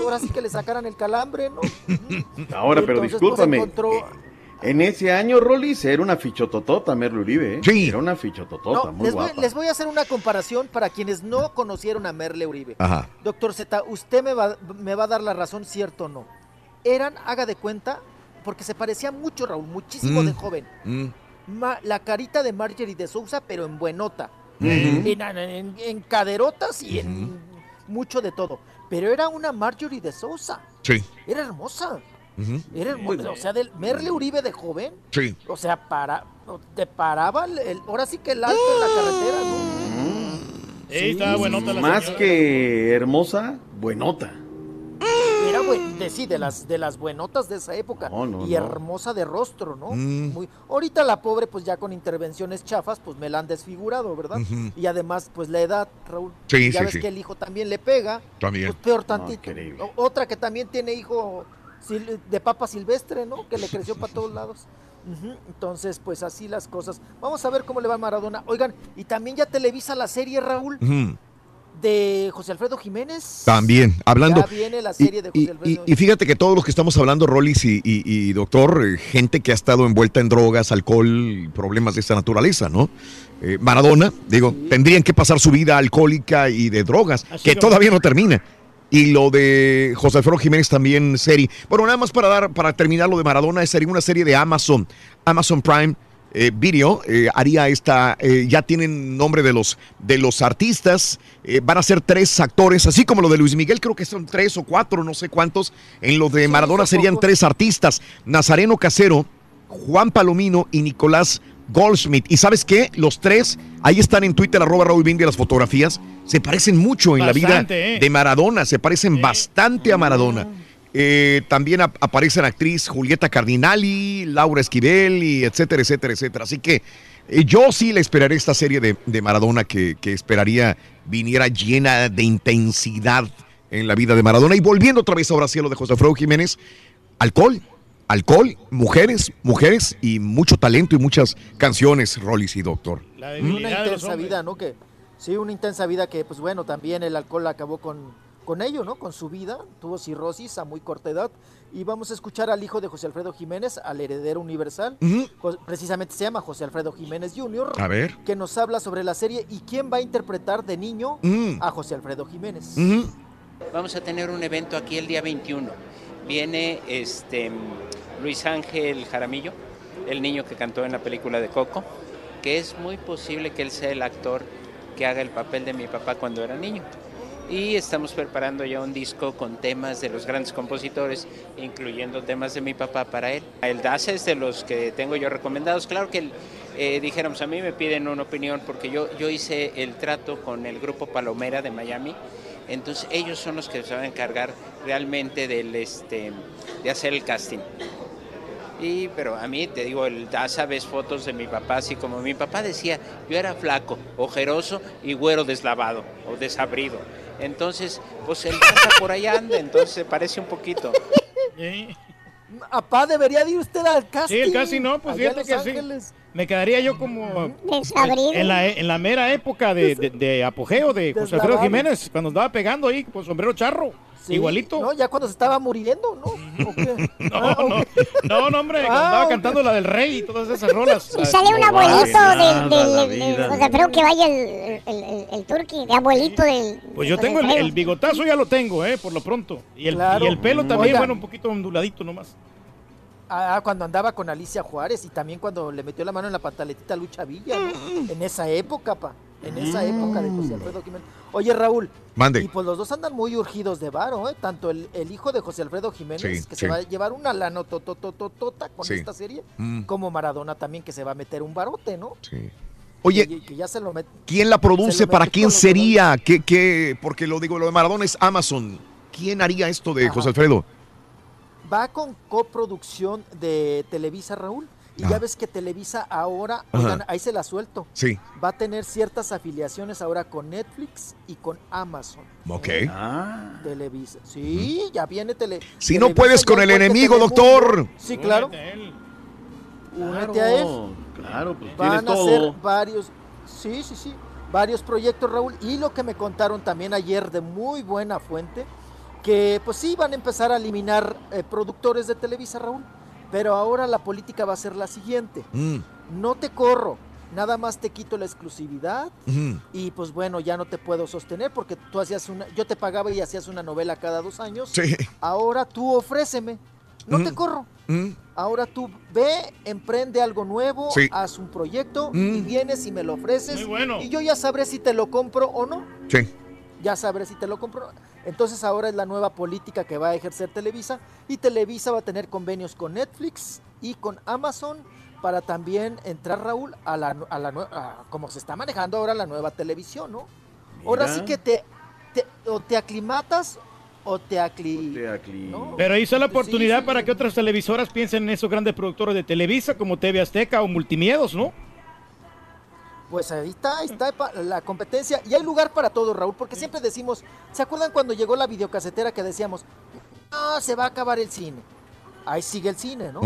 S48: ahora sí que le sacaran el calambre, ¿no?
S24: Ahora, pero
S48: Entonces, pues,
S24: discúlpame.
S48: encontró-
S24: En ese año, Rolis, era una fichototota, Merle Uribe. ¿eh?
S1: Sí.
S24: Era una fichototota,
S48: No,
S24: muy
S48: les voy,
S24: guapa.
S48: les voy a hacer una comparación para quienes no conocieron a Merle Uribe.
S1: Ajá.
S48: Doctor Z, usted me va, me va a dar la razón, cierto o no. Eran, haga de cuenta, porque se parecía mucho, Raúl, muchísimo
S1: Mm.
S48: de joven.
S1: Mm.
S48: Ma- la carita de Marjorie de Sousa, pero en buenota. En, en- en caderotas y en mucho de todo. Pero era una Marjorie de Sousa.
S1: Sí.
S48: Era hermosa. Era hermosa. O sea, del Merle Uribe de joven.
S1: Sí.
S48: O sea, para, te paraba el, el- ahora sí que el alto en la carretera, ¿no?
S2: Ey, estaba buenota la
S24: Más
S2: señora.
S24: que hermosa, buenota.
S48: Era buen, de, sí, de las, de las buenotas de esa época.
S24: No, no,
S48: y
S24: no.
S48: hermosa de rostro, ¿no?
S1: Mm.
S48: Muy, ahorita la pobre, pues ya con intervenciones chafas, pues me la han desfigurado, ¿verdad? Y además, pues la edad, Raúl.
S1: Sí,
S48: ya
S1: sí,
S48: ves
S1: sí.
S48: que el hijo también le pega.
S1: También.
S48: Pues peor tantito. O- Otra que también tiene hijo de papa silvestre, ¿no? Que le creció para todos lados. Entonces, pues así las cosas. Vamos a ver cómo le va a Maradona. Oigan, y también ya televisa la serie, Raúl,
S1: Ujú.
S48: De José Alfredo Jiménez.
S1: También, hablando.
S48: Ya viene la serie de
S1: y,
S48: José Alfredo.
S1: y- y fíjate que todos los que estamos hablando, Rollis y, doctor, eh, gente que ha estado envuelta en drogas, alcohol problemas de esta naturaleza, ¿no? Eh, Maradona, digo, tendrían que pasar su vida alcohólica y de drogas,
S2: Así
S1: que todavía no termina. Y lo de José Alfredo Jiménez también serie. Bueno, nada más para dar, para terminar lo de Maradona, sería una serie de Amazon, Amazon Prime. Eh, Video eh, haría esta, eh, ya tienen nombre de los, de los artistas, eh, van a ser tres actores, así como lo de Luis Miguel, creo que son tres o cuatro, no sé cuántos, en lo de Maradona serían tres artistas, Nazareno Casero, Juan Palomino y Nicolás Goldschmidt. ¿Y sabes qué? Los tres, ahí están en Twitter, arroba Raúl Bindi, las fotografías, se parecen mucho en la vida
S2: ¿eh?
S1: de Maradona, se parecen bastante a Maradona. Eh, también ap- aparece la actriz Julieta Cardinali, Laura Esquivel y etcétera, etcétera, etcétera. Así que eh, yo sí le esperaré esta serie de, de Maradona que, que esperaría viniera llena de intensidad en la vida de Maradona. Y volviendo otra vez ahora sí a lo de José Alfredo Jiménez, alcohol, alcohol, mujeres, mujeres y mucho talento y muchas canciones, Rollis y Doctor.
S2: La
S48: una intensa vida, ¿no? Que sí, una intensa vida que, pues bueno, también el alcohol acabó con, con ello, ¿no? Con su vida, tuvo cirrosis a muy corta edad. Y vamos a escuchar al hijo de José Alfredo Jiménez, al heredero universal. Precisamente se llama José Alfredo Jiménez Jr.
S1: A ver.
S48: Que nos habla sobre la serie y quién va a interpretar de niño a José Alfredo Jiménez.
S69: Vamos a tener un evento aquí el día 21. Viene este Luis Ángel Jaramillo, el niño que cantó en la película de Coco, que es muy posible que él sea el actor que haga el papel de mi papá cuando era niño. Y estamos preparando ya un disco con temas de los grandes compositores, incluyendo temas de mi papá para él. El DAS es de los que tengo yo recomendados. Claro que eh, dijéramos, a mí me piden una opinión porque yo, yo hice el trato con el grupo Palomera de Miami. Entonces ellos son los que se van a encargar realmente del, este, de hacer el casting. Y, pero a mí, te digo, el DASA ves fotos de mi papá, así como mi papá decía, yo era flaco, ojeroso y güero deslavado o desabrido. Entonces, pues el DASA por allá anda, entonces se parece un poquito.
S48: Apá, debería de ir usted al casting.
S2: Sí, el casting no, pues
S48: allá
S2: fíjate que sí. Me quedaría yo como en la, en la mera época de, de- de apogeo de José Alfredo. Jiménez, cuando andaba pegando ahí con sombrero charro,
S48: Sí,
S2: igualito.
S48: No, ya cuando se estaba muriendo, ¿no? ¿O qué?
S2: No,
S48: Ah,
S2: no, no, no, hombre, cuando
S48: Ah,
S2: andaba
S48: ok.
S2: cantando la del rey y todas esas rolas.
S3: Y sale un abuelito del, del, del José Alfredo que vaya el, el, el, el turqui, de abuelito del.
S2: Pues yo tengo el, bigotazo, ya lo tengo, eh, por lo pronto. Y el,
S48: Claro.
S2: y el pelo también,
S48: Oiga.
S2: bueno, un poquito onduladito nomás.
S48: Ah, cuando andaba con Alicia Juárez y también cuando le metió la mano en la pantaletita a Lucha Villa, ¿no? En esa época, pa. En esa época de José Alfredo Jiménez. Oye, Raúl.
S1: Mande.
S48: Y pues los dos andan muy urgidos de varo, ¿eh? Tanto el, el hijo de José Alfredo Jiménez,
S1: Sí,
S48: que
S1: sí.
S48: se va a llevar una lana totototota con
S1: Sí.
S48: esta serie,
S1: Mm.
S48: como Maradona también, que se va a meter un barote, ¿no?
S1: Sí. Oye,
S48: Que, que ya se lo met-
S1: ¿quién la
S48: se
S1: produce?
S48: lo
S1: ¿Para quién sería? ¿Qué, qué? Porque lo digo, lo de Maradona es Amazon. ¿Quién haría esto de
S48: Ajá.
S1: José Alfredo?
S48: Va con coproducción de Televisa, Raúl. Y ya ves que Televisa ahora, oigan, ahí se la suelto.
S1: Sí.
S48: Va a tener ciertas afiliaciones ahora con Netflix y con Amazon.
S1: Ok.
S48: Televisa. Sí, ya viene tele.
S1: Si no puedes con el enemigo,
S48: Telemundo.
S1: doctor.
S48: Sí, claro. Únete a él.
S24: Claro, pues tienes
S48: Van a
S24: todo.
S48: ser varios, sí, sí, sí, varios proyectos, Raúl. Y lo que me contaron también ayer de muy buena fuente, que pues sí, van a empezar a eliminar eh, productores de Televisa, Raúl. Pero ahora la política va a ser la siguiente.
S1: Mm,
S48: No te corro, nada más te quito la exclusividad y pues bueno, ya no te puedo sostener porque tú hacías una, yo te pagaba y hacías una novela cada dos años.
S1: Sí.
S48: Ahora tú ofréceme. no te corro.
S1: Mm.
S48: Ahora tú ve, emprende algo nuevo,
S1: Sí.
S48: haz un proyecto
S1: Mm.
S48: y vienes y me lo ofreces.
S2: Muy bueno.
S48: Y yo ya sabré si te lo compro o no.
S1: Sí.
S48: Ya sabré si te lo compro. Entonces ahora es la nueva política que va a ejercer Televisa y Televisa va a tener convenios con Netflix y con Amazon para también entrar Raúl a la, a la a como se está manejando ahora la nueva televisión, ¿no? Ahora sí que te, te- o te aclimatas o te acli... ¿no?
S2: Pero ahí está la oportunidad para que otras televisoras piensen en esos grandes productores de Televisa como TV Azteca o Multimiedos, ¿no?
S48: Pues ahí está, ahí está la competencia y hay lugar para todo, Raúl, porque siempre decimos, ¿se acuerdan cuando llegó la videocasetera que decíamos, no, se va a acabar el cine? Ahí sigue el cine, ¿no?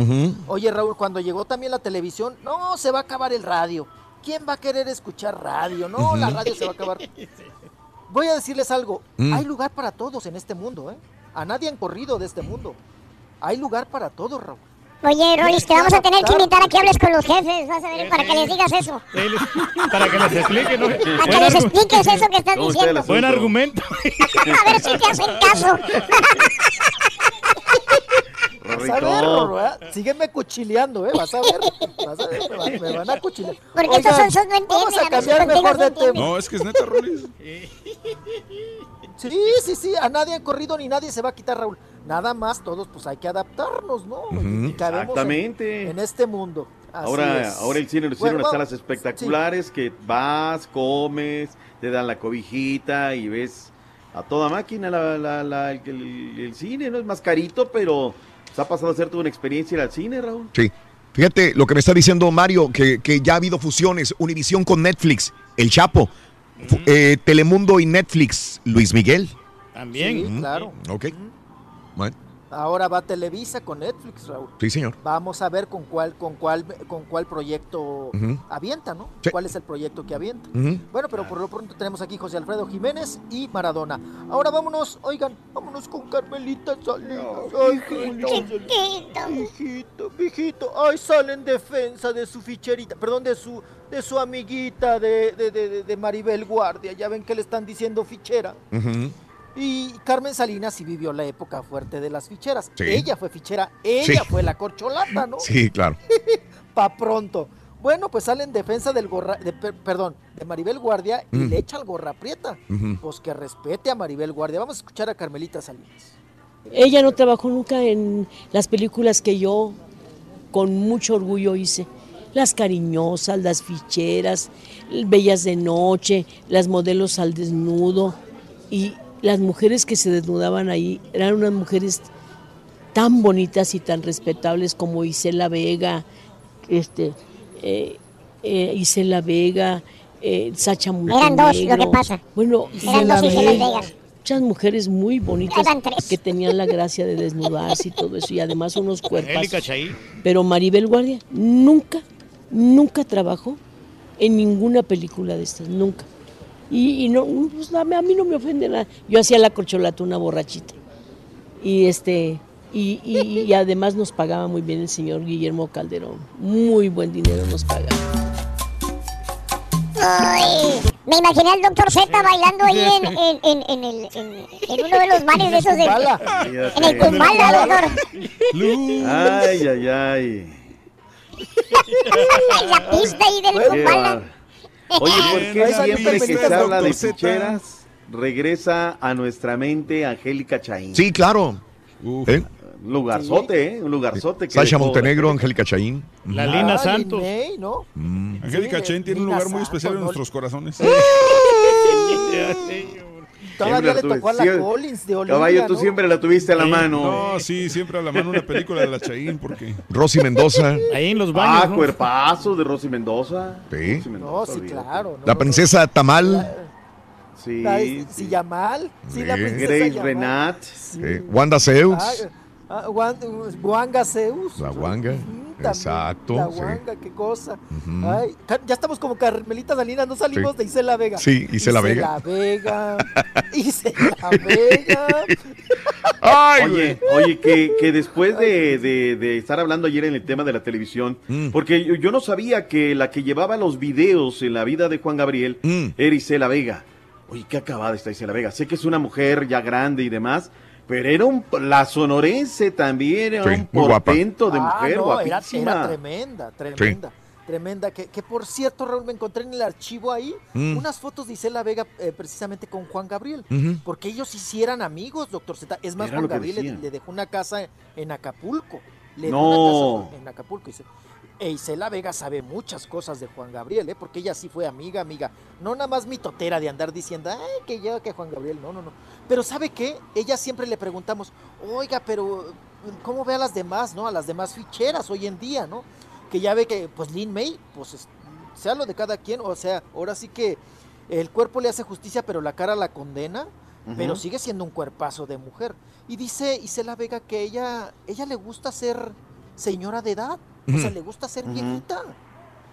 S48: Oye, Raúl, cuando llegó también la televisión, no, se va a acabar el radio. ¿Quién va a querer escuchar radio? No, la radio se va a acabar. Voy a decirles algo,
S1: Mm.
S48: hay lugar para todos en este mundo, ¿eh? A nadie han corrido de este mundo. Hay lugar para todos, Raúl.
S3: Oye, Rolis, te vamos a tener que invitar a que hables con los jefes, vas a ver, para que les digas eso.
S2: Para que les explique, ¿no?
S3: Para que les expliques eso que estás diciendo.
S2: Buen argumento.
S3: A ver si te hacen caso.
S48: Vas a ver, Rorro, ¿eh? Sígueme cuchileando, ¿eh? Vas a ver. Vas a ver, me van, me van a cuchilear.
S3: Porque estos sonsos no entienden,
S48: Vamos
S3: a
S48: cambiar mejor de tema.
S5: No, es que es neta, Rolis.
S48: Sí, sí, sí, a nadie han corrido ni nadie se va a quitar, Raúl. Nada más, todos pues hay que adaptarnos, ¿no? Y cabemos en-
S24: Exactamente.
S48: En, este mundo. Así
S24: Ahora,
S48: es.
S24: ahora el cine lo
S48: Bueno,
S24: hicieron
S48: va-
S24: salas espectaculares que vas, comes, te dan la cobijita y ves a toda máquina la- la- la- el, el- el cine, ¿no? Es más carito, pero se ha pasado a ser toda una experiencia ir al cine, Raúl.
S1: Sí. Fíjate lo que me está diciendo Mario, que, que ya ha habido fusiones, Univisión con Netflix, El Chapo, eh, Telemundo y Netflix, Luis Miguel.
S2: También.
S48: Sí, claro.
S1: Ok. Bueno,
S48: Ahora va Televisa con Netflix, Raúl.
S1: sí, señor.
S48: Vamos a ver con cuál, con cuál, con cuál proyecto avienta, ¿no?
S1: Sí.
S48: ¿Cuál es el proyecto que avienta? Bueno, pero por lo pronto tenemos aquí José Alfredo Jiménez y Maradona. Ahora vámonos, oigan, vámonos con Carmelita Salinas. Ay, Carmelita, mijito, mijito. Ay, sale en defensa de su ficherita, perdón, de su, de su amiguita de, de, de- de Maribel Guardia. Ya ven que le están diciendo fichera. Y Carmen Salinas sí vivió la época fuerte de las ficheras.
S1: Sí.
S48: Ella fue fichera, ella
S1: Sí.
S48: fue la corcholata, ¿no?
S1: Sí, claro.
S48: Pa' pronto. Bueno, pues sale en defensa del gorra, de, per- perdón, de Maribel Guardia y
S1: Mm.
S48: le echa al gorra prieta. Pues que respete a Maribel Guardia. Vamos a escuchar a Carmelita Salinas.
S70: Ella no trabajó nunca en las películas que yo con mucho orgullo hice. Las cariñosas, las ficheras, bellas de noche, las modelos al desnudo. Y las mujeres que se desnudaban ahí eran unas mujeres tan bonitas y tan respetables como Isela Vega, este, eh, eh, Isela Vega, eh, Sacha
S3: Eran dos, lo que pasa.
S70: Bueno,
S3: Eran
S70: Isela
S3: dos
S70: Vega,
S3: Vegas.
S70: muchas mujeres muy bonitas que tenían la gracia de desnudarse y todo eso y además unos cuerpos. Pero Maribel Guardia nunca, nunca trabajó en ninguna película de estas, nunca. Y, y no, pues, a mí a mí no me ofende nada. Yo hacía la corcholata una borrachita. Y este y, y- y además nos pagaba muy bien el señor Guillermo Calderón. Muy buen dinero nos pagaba.
S3: Ay, me imaginé al doctor Z bailando ahí en, en, en, en el, en, en uno de los bares de esos de... En el Kumbala, doctor.
S24: Ay, ay, ay.
S3: La pista ahí del
S24: bar- Oye, ¿por qué siempre que se habla de ficheras regresa a nuestra mente Angélica Chaín?
S1: Sí, claro. ¿Eh?
S24: Un lugarzote, ¿eh? Un lugarzote. que
S1: Sasha Montenegro, Angélica Chaín.
S2: La Lina Santos.
S48: May, ¿no?
S1: Mm.
S5: Angélica
S48: Sí,
S5: Chen tiene un lugar muy especial en nuestros corazones.
S48: Todavía le tocó a la Collins de Olivia,
S24: Caballo, tú
S48: ¿no?
S24: siempre la tuviste a la
S5: Sí,
S24: mano.
S5: No, sí, siempre a la mano una película de la Chaín, porque...
S1: Rosy Mendoza.
S2: Ahí en los baños.
S24: Ah,
S2: ¿no?
S24: cuerpazo de Rosy Mendoza.
S1: Sí.
S24: Rosy
S48: No, sí, claro. no,
S1: La princesa Tamal.
S48: no.
S24: Sí.
S48: La de- si Yamal, sí, la
S1: Sí.
S48: princesa
S24: Grace
S48: Yamal.
S24: Renat.
S1: eh, Wanda Zeus.
S48: Ah, ah, Zeus.
S1: La Wanga.
S48: Ujú, también,
S1: Exacto.
S48: La
S1: sí.
S48: Qué cosa. Ay, ya estamos como Carmelita Salinas, no salimos
S1: Sí.
S48: de Isela Vega.
S1: Sí, Isela Vega.
S48: Vega. Isela Vega.
S1: Ay,
S24: Oye, oye, que, que después de, de- de estar hablando ayer en el tema de la televisión,
S1: Mm.
S24: porque yo, yo no sabía que la que llevaba los videos en la vida de Juan Gabriel
S1: Mm.
S24: era Isela Vega. Oye, qué acabada está Isela Vega. Sé que es una mujer ya grande y demás, Pero era un, la sonorense también, era
S1: Sí,
S24: un portento de
S48: Ah,
S24: mujer,
S48: no, era,
S24: guapísima.
S48: era tremenda, tremenda. Tremenda, que, que por cierto, Raúl, me encontré en el archivo ahí
S1: Mm.
S48: unas fotos de Isela Vega eh, precisamente con Juan Gabriel, porque ellos hicieran amigos, doctor Z. Es más,
S24: Era
S48: Juan Gabriel le, dejó una casa en Acapulco. Le dejó una casa en Acapulco. E Isela Vega sabe muchas cosas de Juan Gabriel, ¿eh? porque ella sí fue amiga, amiga. No nada más mitotera de andar diciendo, ay, que yo, que Juan Gabriel. No, no, no. Pero ¿sabe qué? Ella siempre le preguntamos, oiga, pero ¿cómo ve a las demás, no? A las demás ficheras hoy en día, ¿no? Que ya ve que, pues, Lin May, pues, es- sea lo de cada quien, o sea, ahora sí que el cuerpo le hace justicia, pero la cara la condena, pero sigue siendo un cuerpazo de mujer. Y dice Isela Vega que ella, ella le gusta ser señora de edad, o sea, le gusta ser viejita.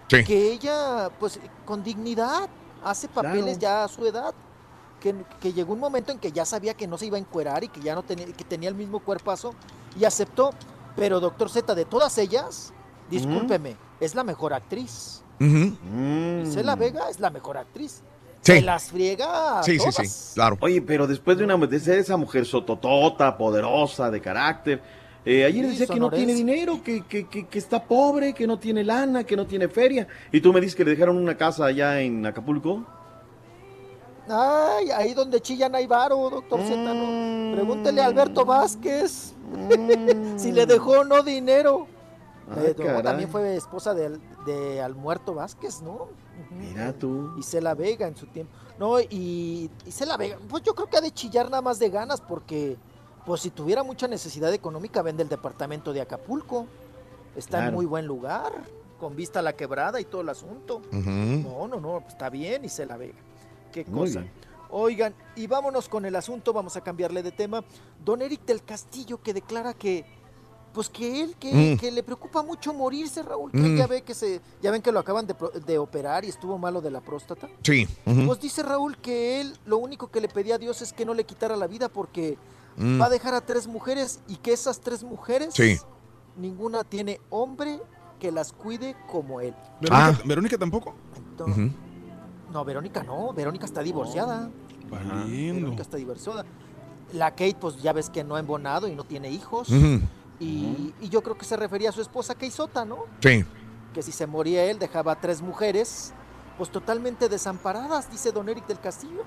S1: Sí.
S48: Que ella, pues, con dignidad, hace papeles
S24: Claro.
S48: ya a su edad. Que, que llegó un momento en que ya sabía que no se iba a encuerar y que ya no tenía, que tenía el mismo cuerpazo y aceptó. Pero doctor Z, de todas ellas, discúlpeme, es la mejor actriz.
S1: Ujú.
S24: Mm.
S48: Isela Vega es la mejor actriz.
S1: Sí.
S48: Se las friega a
S1: Sí, sí,
S48: todas.
S1: sí, claro.
S24: Oye, pero después de una de esa mujer sototota, poderosa, de carácter, eh, ayer
S48: Sí,
S24: decía que no tiene dinero, que, que, que, que está pobre, que no tiene lana, que no tiene feria. Y tú me dices que le dejaron una casa allá en Acapulco.
S48: Ay, ahí donde chillan hay varo, doctor ¿no? Pregúntele a Alberto Vázquez si le dejó o no dinero.
S24: Ah,
S48: Eh, no,
S24: caray.
S48: también fue esposa de, de Almuerto Vázquez, ¿no?
S24: Mira tú.
S48: Isela Vega en su tiempo. No, y Isela Vega, pues yo creo que ha de chillar nada más de ganas porque, pues si tuviera mucha necesidad económica, vende el departamento de Acapulco. Está en muy buen lugar, con vista a la quebrada y todo el asunto.
S1: Ujú.
S48: No, no, no, está bien Isela Vega. Qué cosa. Oigan, y vámonos con el asunto, vamos a cambiarle de tema. Don Eric del Castillo que declara que, pues que él, que,
S1: Mm.
S48: que le preocupa mucho morirse, Raúl, que
S1: Mm.
S48: ya ve que se, ya ven que lo acaban de, de operar y estuvo malo de la próstata.
S1: Sí.
S48: Pues dice Raúl que él lo único que le pedía a Dios es que no le quitara la vida porque
S1: Mm.
S48: va a dejar a tres mujeres y que esas tres mujeres,
S1: Sí.
S48: ninguna tiene hombre que las cuide como él.
S5: Verónica,
S1: Ah.
S5: Verónica tampoco.
S48: Entonces-. No, Verónica no, Verónica está divorciada. Verónica está divorciada. La Kate, pues ya ves que no ha embonado y no tiene hijos. Y yo creo que se refería a su esposa Kate Sota, ¿no?
S1: Sí.
S48: Que si se moría él, dejaba a tres mujeres, pues totalmente desamparadas, dice don Eric del Castillo.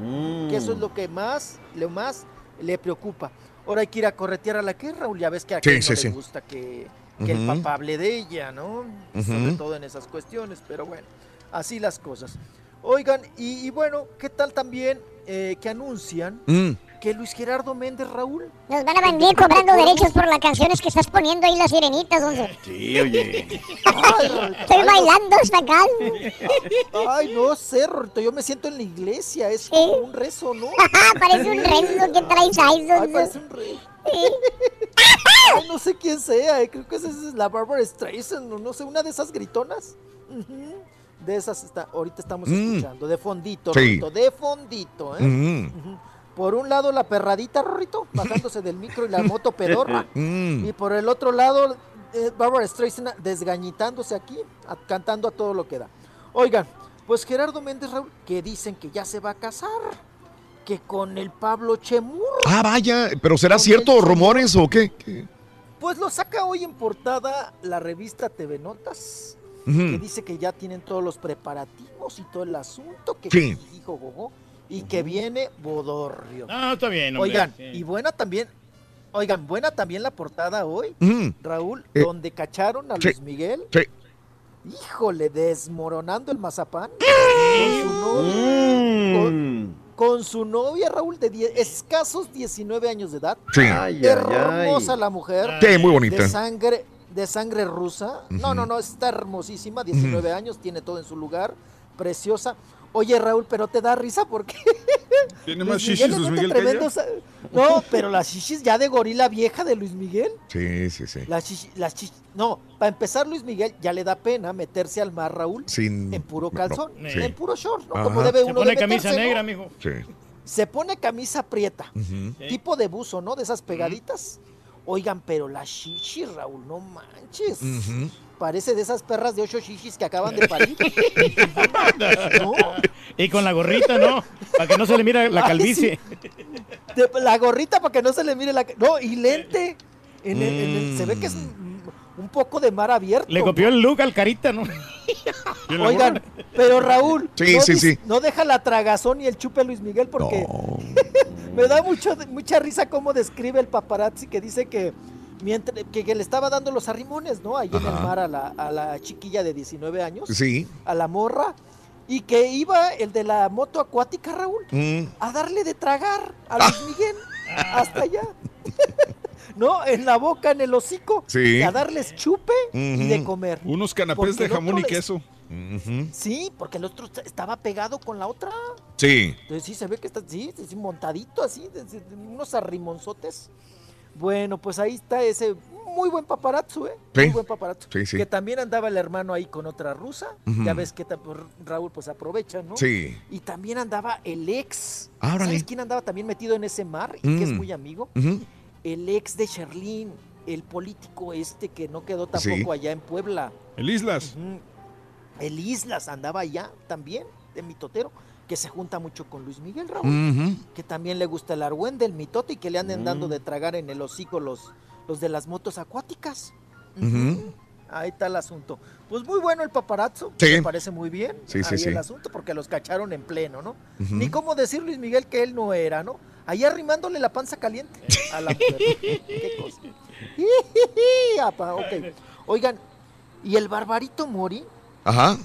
S24: Mm.
S48: Que eso es lo que más, lo más le preocupa. Ahora hay que ir a corretear a la que Raúl, ya ves que a
S1: Sí,
S48: no
S1: sí.
S48: le gusta que, que el papá hable de ella, ¿no? Sobre todo en esas cuestiones, pero bueno, así las cosas. Oigan, y, y bueno, ¿qué tal también eh, que anuncian
S1: Mm.
S48: Que Luis Gerardo Méndez Raúl
S3: Nos van a venir cobrando derechos por las canciones que estás poniendo ahí las sirenitas, once.
S24: Sí, oye.
S3: Estoy bailando hasta acá.
S48: Ay, no sé, yo me siento en la iglesia, es como un rezo, ¿no?
S3: Parece un rezo que traes ahí,
S48: Ay, parece un rezo. Ay, no sé quién sea, eh, creo que esa es la Barbara Streisand, o no sé, una de esas gritonas. De esas está, ahorita estamos
S1: Mm.
S48: escuchando, de fondito,
S1: Sí.
S48: De fondito, ¿eh?
S1: Ujú.
S48: Por un lado la perradita, Rorrito, bajándose del micro y la moto pedorra.
S1: Mm.
S48: Y por el otro lado, eh, Barbara Streisand desgañitándose aquí, a- cantando a todo lo que da. Oigan, pues Gerardo Méndez Raúl, que dicen que ya se va a casar, que con el Pablo Chemur,
S1: Ah, vaya. ¿Pero será cierto rumores o qué? ¿Qué?
S48: pues lo saca hoy en portada la revista TV Notas, que dice que ya tienen todos los preparativos y todo el asunto, que
S1: Sí.
S48: dijo Gogo, y que viene Bodorrio.
S2: No, está bien, hombre.
S48: Oigan,
S2: Sí.
S48: y buena también, oigan, buena también la portada hoy,
S1: Ujú.
S48: Raúl,
S1: Eh,
S48: donde cacharon a
S1: sí.
S48: Luis Miguel.
S1: Sí.
S48: Híjole, desmoronando el mazapán. Con su novia, con,
S24: Mm.
S48: con su novia, Raúl, de die- escasos 19 años de edad.
S1: Sí.
S24: Ay,
S48: Hermosa
S24: ay.
S48: la mujer.
S1: Sí, muy bonita.
S48: De sangre, de sangre rusa. No, no, no, está hermosísima, 19 años, tiene todo en su lugar, preciosa. Oye, Raúl, pero te da risa porque
S5: Tiene más shishis Luis
S48: mete
S5: Miguel que ella.
S48: tremendos- No, pero las shishis ya de gorila vieja de Luis Miguel.
S1: Sí, sí, sí.
S48: Las chichi- las chichi- no, para empezar Luis Miguel ya le da pena meterse al mar, Raúl,
S1: Sin...
S48: en puro
S1: no,
S48: calzón,
S1: sí.
S48: en puro short, ¿no?
S1: Ajá.
S48: Como debe
S2: Se
S48: uno
S2: pone
S48: de
S2: camisa
S48: meterse, ¿no?
S2: negra, mijo.
S1: Sí.
S48: Se pone camisa prieta, tipo de buzo, ¿no? De esas pegaditas. Oigan, pero la shishi, Raúl, no manches. Parece de esas perras de ocho shishis que acaban de parir. ¿No?
S2: Y con la gorrita, ¿no? Para que no se le mire la
S48: Ay,
S2: calvicie.
S48: De- la gorrita para que no se le mire la... No, y lente. En el- en el- se ve que es un, un poco de mar abierto.
S2: Le copió el look al carita, ¿no?
S48: Oigan, pero Raúl,
S1: Sí,
S48: no,
S1: sí, sí.
S48: no deja la tragazón y el chupe Luis Miguel porque me da mucho, mucha risa cómo describe el paparazzi que dice que, mientras, que, que le estaba dando los arrimones, ¿no? Ahí en el mar a la, a la chiquilla de 19 años,
S1: Sí.
S48: a la morra, y que iba el de la moto acuática, Raúl,
S1: Mm.
S48: a darle de tragar a Luis Miguel hasta allá. ¿No? En la boca, en el hocico.
S5: Sí.
S48: Y a darles chupe y de comer.
S5: Unos canapés
S48: Porque
S5: de jamón y queso.
S48: Sí, porque el otro est- estaba pegado con la otra.
S1: Sí.
S48: Entonces sí se ve que está, sí, sí, sí, montadito así, unos arrimonzotes. Bueno, pues ahí está ese muy buen paparazzo, ¿eh?
S1: Sí.
S48: Muy buen paparazzo.
S1: Sí, sí.
S48: Que también andaba el hermano ahí con otra rusa. Ya ves que pues, Raúl pues aprovecha, ¿no?
S1: Sí.
S48: Y también andaba el ex.
S1: Ah.
S48: ¿Sabes quién andaba también metido en ese mar y que es
S1: Mm.
S48: muy amigo? El ex de Sherlyn, el político este que no quedó tampoco
S5: Sí.
S48: allá en Puebla.
S5: El Islas.
S48: El Islas andaba allá también, de mitotero, que se junta mucho con Luis Miguel Raúl, que también le gusta el argüende, el mitote y que le anden
S1: Mm.
S48: dando de tragar en el hocico los, los de las motos acuáticas.
S1: Ujú.
S48: Ahí está el asunto. Pues muy bueno el paparazzo,
S1: Sí.
S48: me parece muy bien
S1: Sí, sí,
S48: ahí
S1: sí.
S48: el asunto, porque los cacharon en pleno, ¿no? Ni cómo decir Luis Miguel que él no era, ¿no? Ahí arrimándole la panza caliente a la. Qué cosa. Apa, ok. Oigan, y el barbarito Mori
S1: Ajá.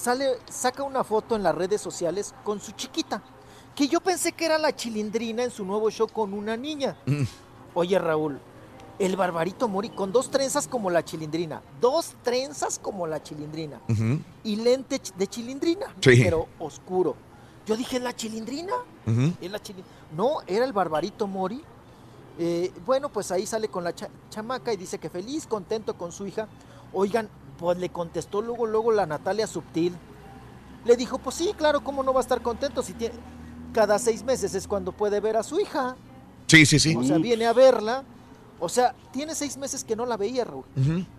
S48: Sale, saca una foto en las redes sociales con su chiquita, que yo pensé que era la chilindrina en su nuevo show con una niña.
S1: Mm.
S48: Oye, Raúl, el barbarito Mori con dos trenzas como la chilindrina, dos trenzas como la chilindrina y lente de chilindrina,
S1: Sí.
S48: pero oscuro. Yo dije, ¿es la chilindrina?
S1: Ujú.
S48: ¿Es la chili-?" No, era el barbarito Mori. Eh, bueno, pues ahí sale con la cha- chamaca y dice que feliz, contento con su hija. Oigan, pues le contestó luego, luego la Natalia Subtil. Le dijo, pues sí, claro, ¿cómo no va a estar contento si tiene... Cada seis meses es cuando puede ver a su hija.
S1: Sí, sí, sí.
S48: O sea, viene a verla. O sea, tiene seis meses que no la veía, Raúl.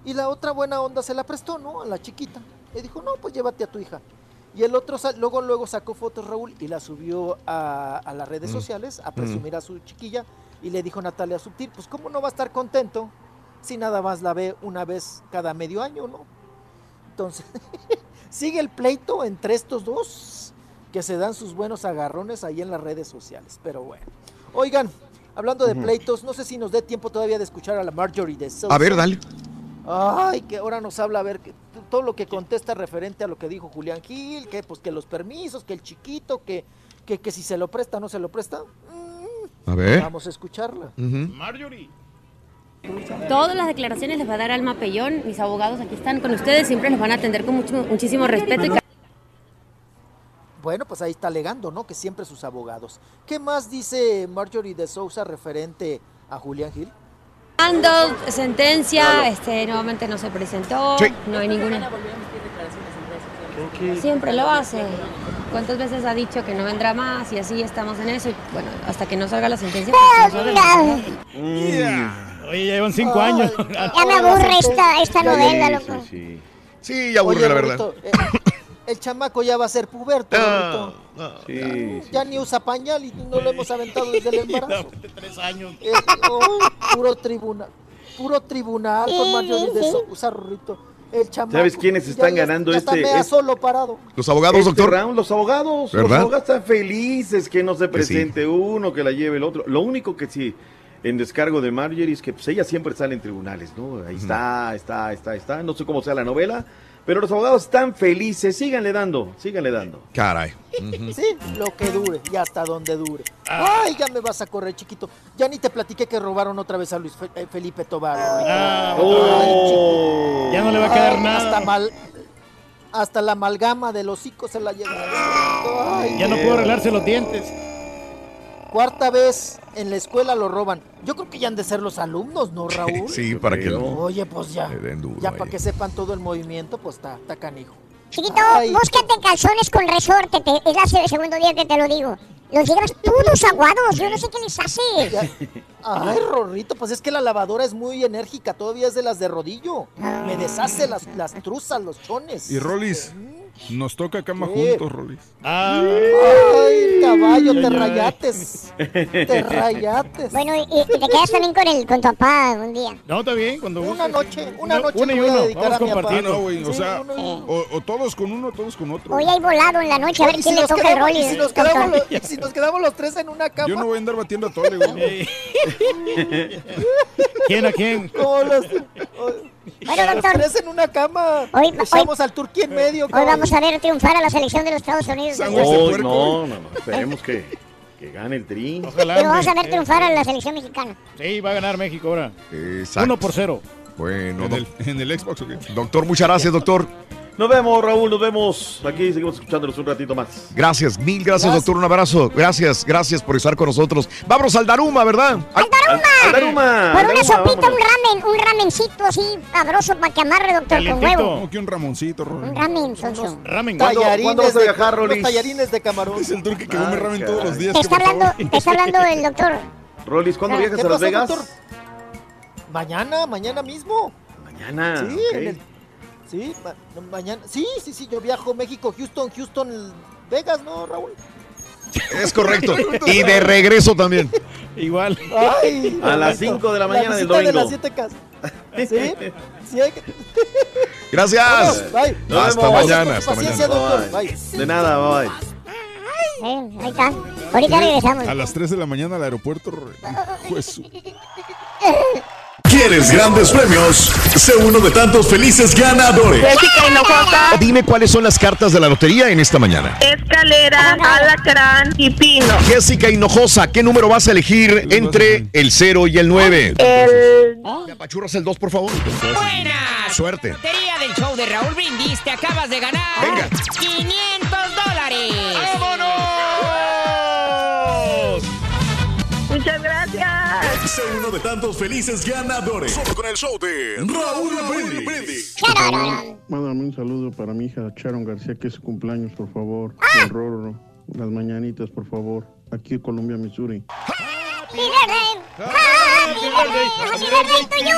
S48: Y la otra buena onda se la prestó, ¿no? A la chiquita. Le dijo, no, pues llévate a tu hija. Y el otro luego, luego sacó fotos, Raúl, y la subió a, a las redes sociales a presumir a su chiquilla. Y le dijo Natalia Subtil, pues cómo no va a estar contento si nada más la ve una vez cada medio año, ¿no? Entonces, sigue el pleito entre estos dos que se dan sus buenos agarrones ahí en las redes sociales. Pero bueno. Oigan, hablando de pleitos, no sé si nos dé tiempo todavía de escuchar a la Marjorie de Sousa.
S1: A ver, dale.
S48: Ay, que ahora nos habla a ver que, todo lo que contesta referente a lo que dijo Julián Gil, que pues que los permisos, que el chiquito, que, que, que si se lo presta no se lo presta.
S1: A ver.
S48: Vamos a escucharla.
S2: Marjorie.
S71: Todas las declaraciones les va a dar Alma Pellón. Mis abogados aquí están con ustedes, siempre los van a atender con mucho- muchísimo respeto. Y
S48: Bueno, pues ahí está alegando, ¿no? Que siempre sus abogados. ¿Qué más dice Marjorie de Sousa referente a Julián Gil?
S71: Dando sentencia, este, nuevamente no se presentó,
S48: Sí.
S71: no hay ninguna. Siempre lo hace. ¿Cuántas veces ha dicho que no vendrá más y así estamos en eso? Y bueno, hasta que no salga la sentencia, pues no sabemos.
S2: Oye, ya llevan cinco años.
S3: Ya me aburre esta, esta novela, loco.
S1: Sí, ya aburre,
S48: Oye,
S1: la verdad.
S48: Eh, el chamaco ya va a ser puberto,
S1: Ah.
S24: Sí,
S48: Ya ni usa pañal y no lo hemos aventado desde el embarazo.
S2: Tres años.
S48: Eh, oh, puro tribunal. Puro tribunal con Marjorie de Sousa, Rorrito. El chamaco.
S24: ¿Sabes quiénes están
S48: ya-
S24: ganando
S48: ya está
S24: este-
S48: mea
S24: este-
S48: solo parado.
S1: Los abogados,
S24: Este
S1: doctor.
S24: round, los abogados,
S1: ¿Verdad?
S24: los abogados están felices que no se
S1: Que sí.
S24: presente uno, que la lleve el otro. Lo único que sí, en descargo de Marjorie es que pues, ella siempre sale en tribunales, ¿no? Ahí está, está, está, está. No sé cómo sea la novela, pero los abogados están felices. Síganle dando, síganle dando.
S1: Caray.
S48: Sí, lo que dure y hasta donde dure. Ay, ya me vas a correr, chiquito. Ya ni te platiqué que robaron otra vez a Luis Fe- eh, Felipe Tobar.
S2: Ah,
S48: Ay.
S2: Ya no le va a quedar
S48: Ay,
S2: nada.
S48: Hasta, mal, hasta la amalgama del hocico se la llevaron. Ay,
S2: Ya no puedo arreglarse los dientes.
S48: Cuarta vez en la escuela lo roban. Yo creo que ya han de ser los alumnos, ¿no, Raúl?
S1: Sí, para que no.
S48: Oye, pues ya.
S1: duro
S48: Ya para que sepan todo el movimiento, pues está, está canijo.
S3: Chiquito,
S48: Ay.
S3: búscate calzones con resorte. te- es la se- segundo día que te lo digo. Los llevas todos aguados. Yo no sé qué les hace.
S48: Ay, Rorrito, pues es que la lavadora es muy enérgica, todavía es de las de rodillo. Me deshace las, las truzas, los chones.
S5: Y Rolis, Nos toca cama juntos, Rolis.
S48: Ay, caballo, te
S5: ay.
S48: rayates. Te rayates.
S3: Bueno, y, y te quedas también con, el, con tu papá un día.
S2: No, está bien, cuando
S48: Una noche, una
S2: No,
S48: noche
S2: uno y
S48: voy a
S2: vamos
S48: a mi papá.
S5: Ah, no, güey. O sea,
S48: uno y uno.
S5: o, o todos con uno, o todos con otro.
S3: Hoy hay volado en la noche, a ver quién
S48: si
S3: le toca el
S48: quedamos-
S3: rol.
S48: y si nos quedamos los- y si nos quedamos los tres en una cama.
S5: Yo no voy a andar batiendo a Tole, güey.
S2: ¿Quién a quién?
S48: Como los,
S3: Bueno,
S48: los
S3: doctor.
S48: tres en una cama.
S3: Hoy-
S48: Echamos al turquí en medio.
S3: Hoy vamos a ver triunfar a la selección de los Estados Unidos.
S24: Oh, no, no, no. Esperemos que, que gane el tri.
S2: Ojalá.
S3: Pero vamos a ver triunfar a la selección mexicana.
S2: Sí, va a ganar México ahora.
S1: Exacto.
S2: Uno por cero.
S1: Bueno,
S5: En el, en el Xbox, ¿o qué?
S1: doctor, muchas gracias, doctor.
S24: Nos vemos, Raúl, nos vemos. Aquí seguimos escuchándonos un ratito más.
S1: Gracias, mil gracias, doctor. Un abrazo. Gracias, gracias por estar con nosotros. Vámonos al Daruma, ¿verdad? Ay,
S24: ¡Al Daruma!
S3: Por una
S24: Daruma,
S3: sopita,
S24: vámonos.
S3: un ramen, un ramencito así sabroso para que amarre, doctor, con huevo.
S5: Como que un Ramoncito, Rolis.
S3: Un ramen, sonso.
S2: Ramen.
S24: ¿Cuándo-
S48: Tallarines
S24: cuándo vas a
S48: de-
S24: viajar, Rolis?
S48: tallarines de camarón.
S5: Es el turque que
S24: Ah,
S5: come ramen todos los días.
S3: Te está hablando, te está hablando el doctor.
S24: Rolis, ¿cuándo
S48: Ah,
S24: viajas
S48: ¿qué
S24: a Las Vegas?
S48: doctor? Mañana, mañana mismo.
S24: Mañana.
S48: Sí, en el- sí, ma- mañana. Sí, sí, sí, yo viajo México, Houston, Houston, Vegas, ¿no, Raúl?
S1: Es correcto. Y de regreso también.
S2: Igual.
S48: Ay,
S24: A las
S48: Raulito,
S24: 5 de la mañana del
S48: visita de
S24: domingo.
S48: las siete casas. Sí, sí hay que...
S1: Gracias.
S48: Bye.
S24: Nos
S1: Hasta
S24: vemos.
S1: mañana, hasta mañana.
S48: doctor.
S24: Bye.
S48: Bye.
S24: De nada, bye.
S3: Eh, ahí está. Ahorita regresamos.
S5: A las 3 de la mañana al aeropuerto. Pues,
S11: ¿Quieres grandes premios? Sé uno de tantos felices ganadores.
S28: Jessica Hinojosa,
S1: Dime cuáles son las cartas de la lotería en esta mañana.
S28: Escalera, Alacrán y Pino.
S1: Jessica Hinojosa, ¿qué número vas a elegir entre el 0 y el 9?
S28: El
S1: ¿Me apachurras el 2, por favor?
S72: ¡Buenas!
S1: Suerte.
S72: Lotería del show de Raúl Brindis, te acabas de ganar
S1: Venga.
S72: 500 dólares.
S28: Muchas
S11: Sé uno de tantos felices ganadores. Solo con el show de Raúl Brindis.
S67: Mándame un saludo para mi hija Sharon García, que es su cumpleaños, por favor.
S3: Ah.
S67: El Rorro, las mañanitas, por favor. Aquí en Colombia, Missouri.
S3: Happy birthday. Happy birthday. Happy birthday to you.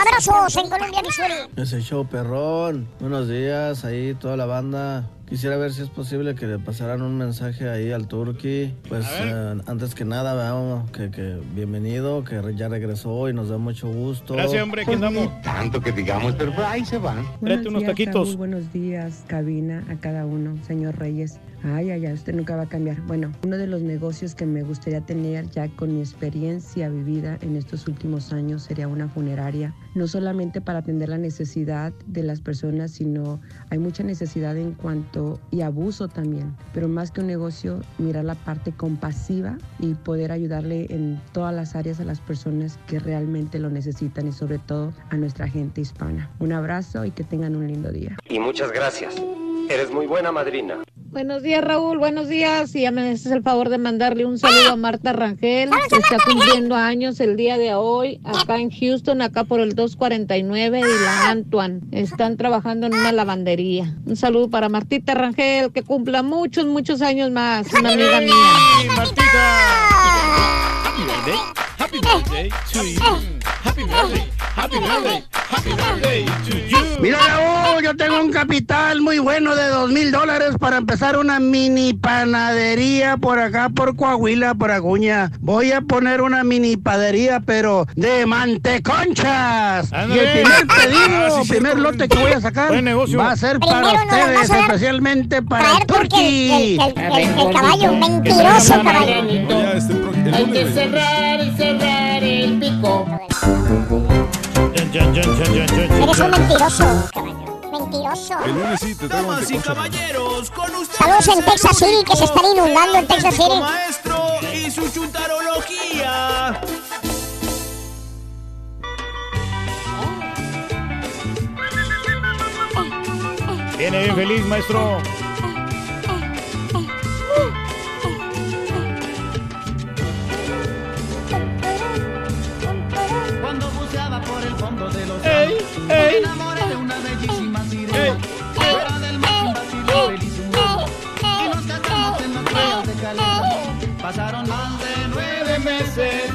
S3: Abrazos en Colombia, Missouri.
S62: Ese show perrón. Buenos días, ahí toda la banda. Quisiera ver si es posible que le pasaran un mensaje ahí al Turqui. Pues eh, antes que nada, veamos que, que bienvenido, que ya regresó y nos da mucho gusto.
S2: Gracias, hombre, aquí andamos.
S73: Tanto que digamos, pero ahí se van.
S2: Tráete unos
S74: días,
S2: taquitos.
S74: Raúl, buenos días, cabina, a cada uno, señor Reyes. Ay, ay, ay, usted nunca va a cambiar. Bueno, uno de los negocios que me gustaría tener ya con mi experiencia vivida en estos últimos años sería una funeraria. No solamente para atender la necesidad de las personas, sino hay mucha necesidad en cuanto y abuso también. Pero más que un negocio, mirar la parte compasiva y poder ayudarle en todas las áreas a las personas que realmente lo necesitan y sobre todo a nuestra gente hispana. Un abrazo y que tengan un lindo día.
S73: Y muchas gracias. Eres muy buena madrina.
S75: Buenos días, Raúl. Buenos días. Y ya me haces el favor de mandarle un saludo a Marta Rangel, que está cumpliendo años el día de hoy, acá en Houston, acá por el 249 de la Antoine. Están trabajando en una lavandería. Un saludo para Martita Rangel, que cumpla muchos, muchos años más. Una amiga mía.
S2: Happy birthday. Happy birthday to you. Happy birthday. Happy birthday. Happy birthday to you.
S68: Mira, Raúl, yo tengo un capital muy bueno de dos mil dólares para empezar una mini panadería por acá, por Coahuila, por Aguña. Voy a poner una mini panadería, pero de manteconchas. Y el primer pedido,
S2: Ah, sí,
S68: primer lote que voy a sacar va a ser
S3: Primero
S68: para ustedes, especialmente para el turqui.
S3: el, el, el, el caballo, mentiroso caballo.
S5: este
S28: Hay que cerrar y cerrar el pico.
S3: Eres un mentiroso, caballo. Mentiroso.
S5: El lunes sí, te traigo
S76: Damas y caballeros, con ustedes
S3: Saludos en Texas City, que se están inundando en Texas City.
S76: maestro y su chuntarología.
S2: Viene bien feliz, maestro.
S28: Pasaron más de nueve meses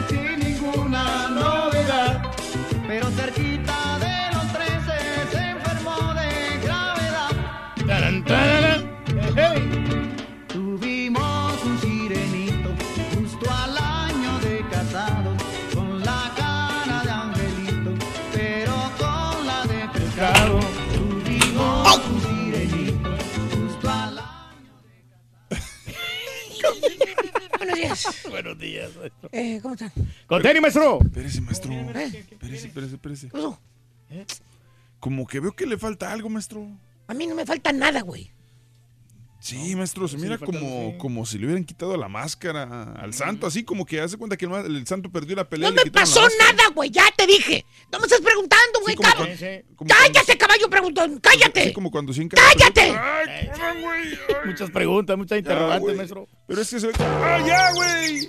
S7: Eh, ¿Cómo están?
S2: Con tenis, maestro.
S5: Espérese, maestro. Espérese, espérese, espérese.
S7: ¿Qué pasó?
S5: Como que veo que le falta algo, maestro.
S7: A mí no me falta nada, güey.
S5: Sí, maestro, se mira como, como si le hubieran quitado la máscara al santo, así como que hace cuenta que el, santo perdió la pelea.
S7: No
S5: le
S7: me pasó nada, güey. Ya te dije. No me estás preguntando, güey.
S5: como cuando-
S7: Cállate, caballo, preguntón. Cállate.
S5: Sí, como cuando cien
S7: ¡Cállate!
S2: Muchas preguntas, muchas interrogantes, maestro.
S5: Pero es que se ve que... ¡Ah, ya, güey!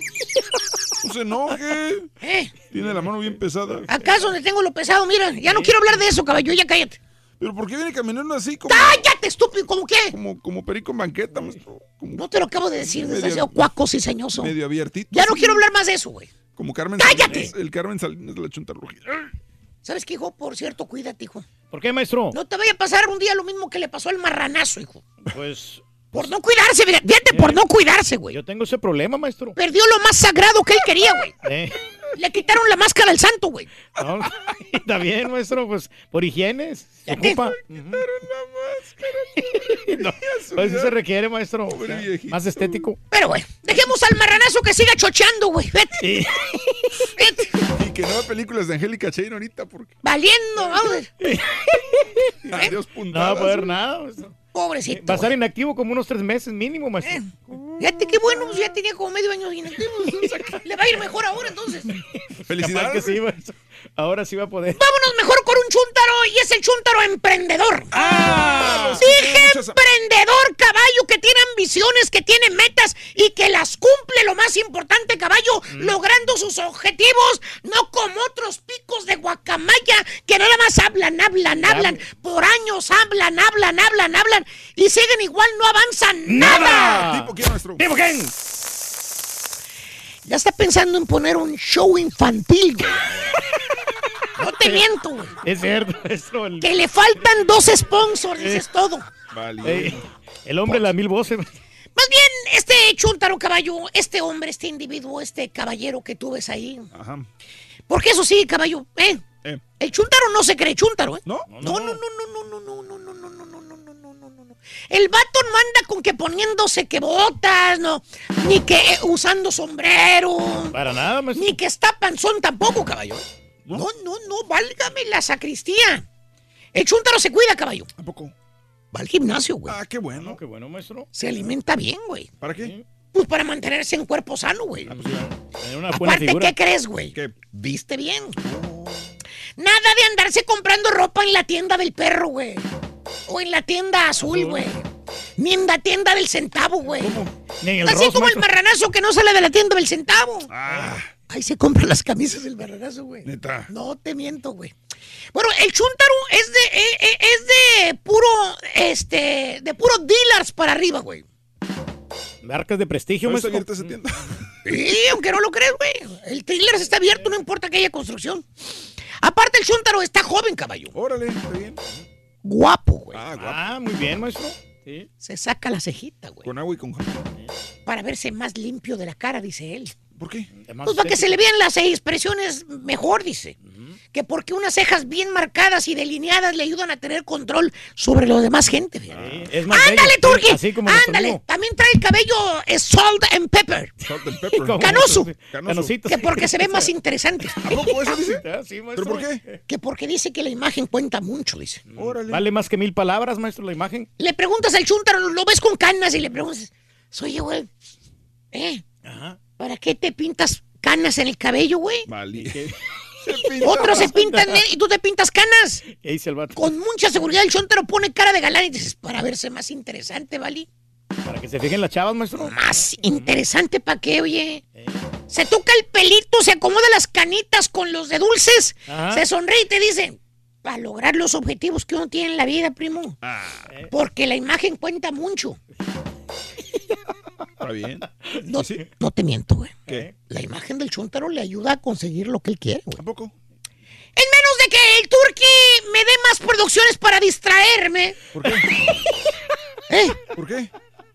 S5: No se enoje.
S7: ¿Eh?
S5: Tiene la mano bien pesada.
S7: Acá es donde tengo lo pesado, mira. Ya no quiero hablar de eso, caballo. Ya cállate.
S5: ¿Pero por qué viene caminando así como...
S7: ¡Cállate, estúpido! ¿Cómo qué?
S5: Como, como perico en banqueta, maestro.
S7: No te lo acabo de decir,
S5: Medio-
S7: desgraciado cuaco cizañoso.
S5: Medio abiertito.
S7: Ya no quiero hablar más de eso, güey.
S5: Como Carmen
S7: ¡Cállate!
S5: Salinas, el Carmen Salinas de la chunta rojita.
S7: ¿Sabes qué, hijo? Por cierto, cuídate, hijo.
S2: ¿Por qué, maestro?
S7: No te vaya a pasar un día lo mismo que le pasó al marranazo, hijo.
S2: Pues
S7: Por no cuidarse, fíjate, fíjate, por no cuidarse, güey.
S2: yo tengo ese problema, maestro.
S7: Perdió lo más sagrado que él quería, güey.
S2: Eh,
S7: Le quitaron la máscara al santo, güey.
S2: no, está bien, maestro, pues por higienes. Se ocupa. No, pues eso se requiere, maestro. Más estético.
S7: Pero, güey, dejemos al marranazo que siga chocheando, güey. Vete. Vete.
S5: Y que no vea películas de Angélica Chain ahorita porque...
S7: Valiendo, vamos.
S5: Adiós,
S2: No va a
S5: puntadas.
S2: poder nada, maestro.
S7: Pobrecito.
S2: Va a estar inactivo como unos tres meses mínimo, maestro.
S7: Fíjate qué bueno, pues ya tenía como medio año inactivo. Le va a ir mejor ahora, entonces.
S2: Capaz que sí, maestro. Ahora sí va a poder.
S7: Vámonos mejor con un chúntaro y es el chúntaro emprendedor.
S2: ¡Ah!
S7: Dije emprendedor, caballo, que tiene ambiciones, que tiene metas y que las cumple, lo más importante, caballo, logrando sus objetivos, no como otros picos de guacamaya que nada más hablan, hablan, hablan, por años hablan, hablan, hablan, hablan y siguen igual, no avanzan nada.
S5: ¿Tipo quién, maestro?
S2: ¿Tipo quién?
S7: Ya está pensando en poner un show infantil, güey. No te miento, güey.
S2: Es cierto, es el...
S7: Que le faltan dos sponsors,
S2: eh,
S7: dices todo.
S5: Vale.
S2: El hombre de las mil voces.
S7: Más bien, este chuntaro caballo, este hombre, este individuo, este caballero que tú ves ahí.
S5: Ajá.
S7: Porque eso sí, caballo, eh.
S5: eh.
S7: El chuntaro no se cree chuntaro, ¿eh?
S5: No,
S7: no, no, no, no, no, no, no, el vato no anda con que poniéndose que botas, no, ni que eh, usando sombrero,
S2: Para nada, maestro.
S7: ni que está panzón tampoco, caballo. No, no, no, válgame la sacristía. El chúntaro se cuida, caballo.
S5: ¿A poco?
S7: Va al gimnasio, güey.
S5: Ah, qué bueno.
S2: No, qué bueno, maestro.
S7: Se alimenta bien, güey.
S5: ¿Para qué?
S7: Pues para mantenerse en cuerpo sano, güey.
S2: Ah, pues, Tener una buena
S7: Aparte,
S2: figura.
S7: ¿qué crees, güey?
S5: ¿Qué?
S7: Viste bien. Nada de andarse comprando ropa en la tienda del perro, güey. O en la tienda azul, güey. Ni en la tienda del centavo, güey. Así
S2: Ross,
S7: como el marranazo que no sale de la tienda del centavo.
S5: Ah,
S7: Ahí se compran las camisas del marranazo, güey.
S5: neta.
S7: No te miento, güey. Bueno, el chúntaro es de, eh, eh, es de puro, este, de puro dealers para arriba, güey.
S2: Marcas de prestigio,
S5: ¿No está
S2: maestro.
S5: abierta esa tienda?
S7: Sí, aunque no lo crees, güey. El thriller está abierto, no importa que haya construcción. Aparte, el chúntaro está joven, caballo.
S5: Órale, está bien.
S7: Guapo, güey.
S5: Ah, guapo.
S2: Ah, muy bien, maestro. Sí.
S7: Se saca la cejita, güey.
S5: Con agua y con jabón.
S7: Para verse más limpio de la cara, dice él.
S5: ¿Por qué?
S2: Además,
S7: Pues para que se le vean las expresiones mejor, dice. Que porque unas cejas bien marcadas y delineadas le ayudan a tener control sobre lo demás gente.
S2: es más
S7: Ándale, Turki. Ándale. También trae el cabello eh, salt and pepper.
S5: Salt and pepper.
S7: Canoso.
S2: Canosito,
S7: Que porque se ve más interesante.
S5: ¿A poco eso dice?
S2: Ah, sí, maestro.
S5: ¿Pero por qué?
S7: Que porque dice que la imagen cuenta mucho, dice.
S5: Órale.
S2: Vale más que mil palabras, maestro, la imagen.
S7: Le preguntas al chúntaro, lo ves con canas y le preguntas, oye, güey, ¿eh?
S2: Ajá.
S7: ¿Para qué te pintas canas en el cabello, güey?
S5: Vale.
S2: ¿Qué,
S7: Otros se pintan ne- y tú te pintas canas.
S2: el vato?
S7: Con mucha seguridad el chúntaro pone cara de galán y dices, para verse más interesante, ¿vale?
S2: Para que se fijen las chavas, maestro.
S7: Más interesante, ¿para qué, oye? Se toca el pelito, se acomoda las canitas con los de dulces,
S2: Ajá.
S7: se sonríe y te dice, para lograr los objetivos que uno tiene en la vida, primo.
S5: Ah,
S7: Porque la imagen cuenta mucho.
S5: está bien.
S7: No,
S5: ¿Sí?
S7: no te miento, güey.
S5: ¿Qué?
S7: La imagen del chúntaro le ayuda a conseguir lo que él quiere, güey.
S5: ¿A poco?
S7: En menos de que el Turqui me dé más producciones para distraerme.
S5: ¿Por qué?
S7: ¿Eh?
S5: ¿Por qué?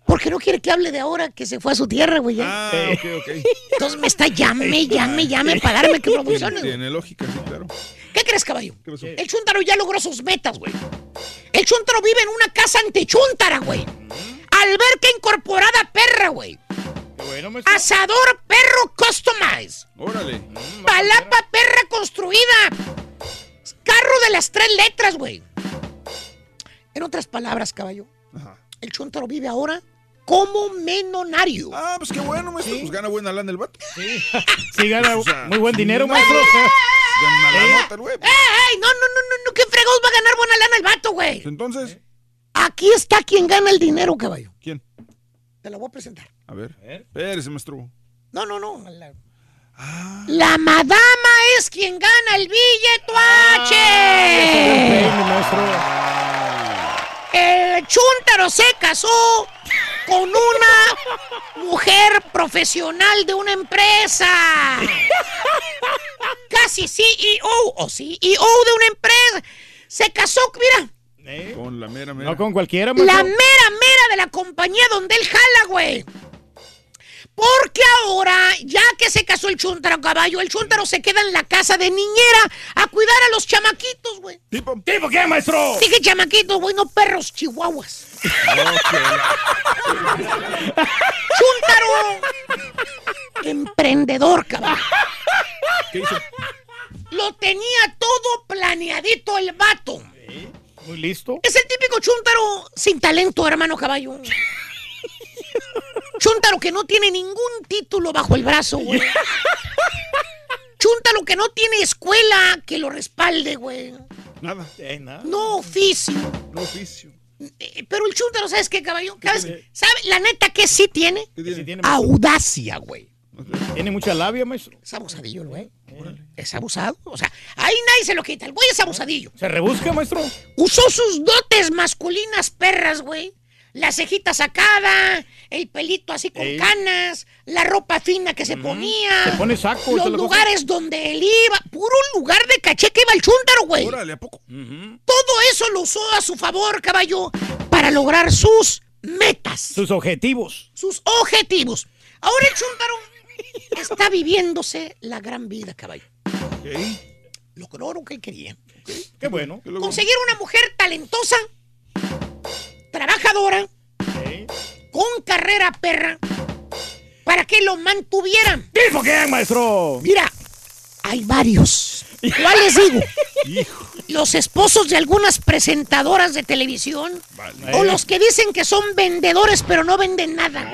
S7: Porque no quiere que hable de ahora que se fue a su tierra, güey.
S5: Ah, ok, ok.
S7: Entonces me está llame, llame, llame para darme que producciones. güey.
S5: Tiene lógica, sí, claro.
S7: ¿Qué crees, caballo?
S5: ¿Qué pasó?
S7: El chúntaro ya logró sus metas, güey. El chúntaro vive en una casa antechúntara, güey. Alberca incorporada perra, güey. Asador perro customize.
S5: Órale.
S7: Palapa perra construida. Carro de las tres letras, güey. En otras palabras, caballo. El chuntaro vive ahora como menonario.
S5: Ah, pues qué bueno, maestro. Pues gana buena lana el vato.
S2: Sí, sí gana
S5: O sea,
S2: muy buen dinero, maestro.
S5: Gana una lanota el güey.
S7: ¡Ey, ey! No, no, no, no, no. ¿Qué fregados va a ganar buena lana el vato, güey?
S5: Entonces,
S7: Aquí está quien gana el dinero, caballo.
S5: ¿quién?
S7: Te lo voy a presentar.
S5: A ver. Espérese, maestro.
S7: No, no, no. La,
S5: Ah.
S7: la madama es quien gana el billetuache. El chúntaro se casó con una mujer profesional de una empresa. Casi CEO o CEO de una empresa. Se casó, mira,
S5: Con la mera, mera.
S2: No con cualquiera,
S7: la
S2: maestro.
S7: mera mera de la compañía donde él jala, güey. Porque ahora, ya que se casó el chúntaro caballo, el chúntaro se queda en la casa de niñera a cuidar a los chamaquitos, güey.
S5: ¿Tipo?
S2: ¿Tipo qué, maestro?
S7: Dije chamaquitos, güey, no perros chihuahuas. Chúntaro. Emprendedor, caballo.
S5: ¿Qué hizo?
S7: Lo tenía todo planeadito el vato.
S2: Muy listo.
S7: Es el típico chúntaro sin talento, hermano caballo. Chúntaro que no tiene ningún título bajo el brazo, güey. Chúntaro que no tiene escuela que lo respalde, güey.
S5: Nada.
S2: Eh, nada.
S7: No oficio.
S5: No oficio.
S7: Eh, Pero el chúntaro, ¿sabes qué, caballo? ¿Sabes? ¿Sabe? La neta que sí tiene.
S5: ¿Qué tiene?
S7: Audacia, güey.
S2: Tiene mucha labia, maestro.
S7: Es abusadillo, güey. Es abusado. O sea, ahí nadie se lo quita. El güey es abusadillo.
S2: ¿Se rebusca, maestro?
S7: Usó sus dotes masculinas perras, güey. La cejita sacada, el pelito así con
S2: Ey.
S7: canas, la ropa fina que se ponía.
S2: Se pone saco.
S7: Los lugares donde él iba. Puro lugar de caché que iba el chúntaro, güey.
S5: Órale, ¿a poco?
S7: Todo eso lo usó a su favor, caballo, para lograr sus metas,
S2: Sus objetivos.
S7: sus objetivos. Ahora el chúntaro está viviéndose la gran vida, caballo. Logró lo que él quería.
S2: Qué bueno.
S7: Conseguir una mujer talentosa, trabajadora, con carrera perra, para que lo mantuvieran.
S2: ¿Tipo qué, maestro?
S7: Mira, hay varios. ¿Cuáles digo? Los esposos de algunas presentadoras de televisión o los que dicen que son vendedores pero no venden nada.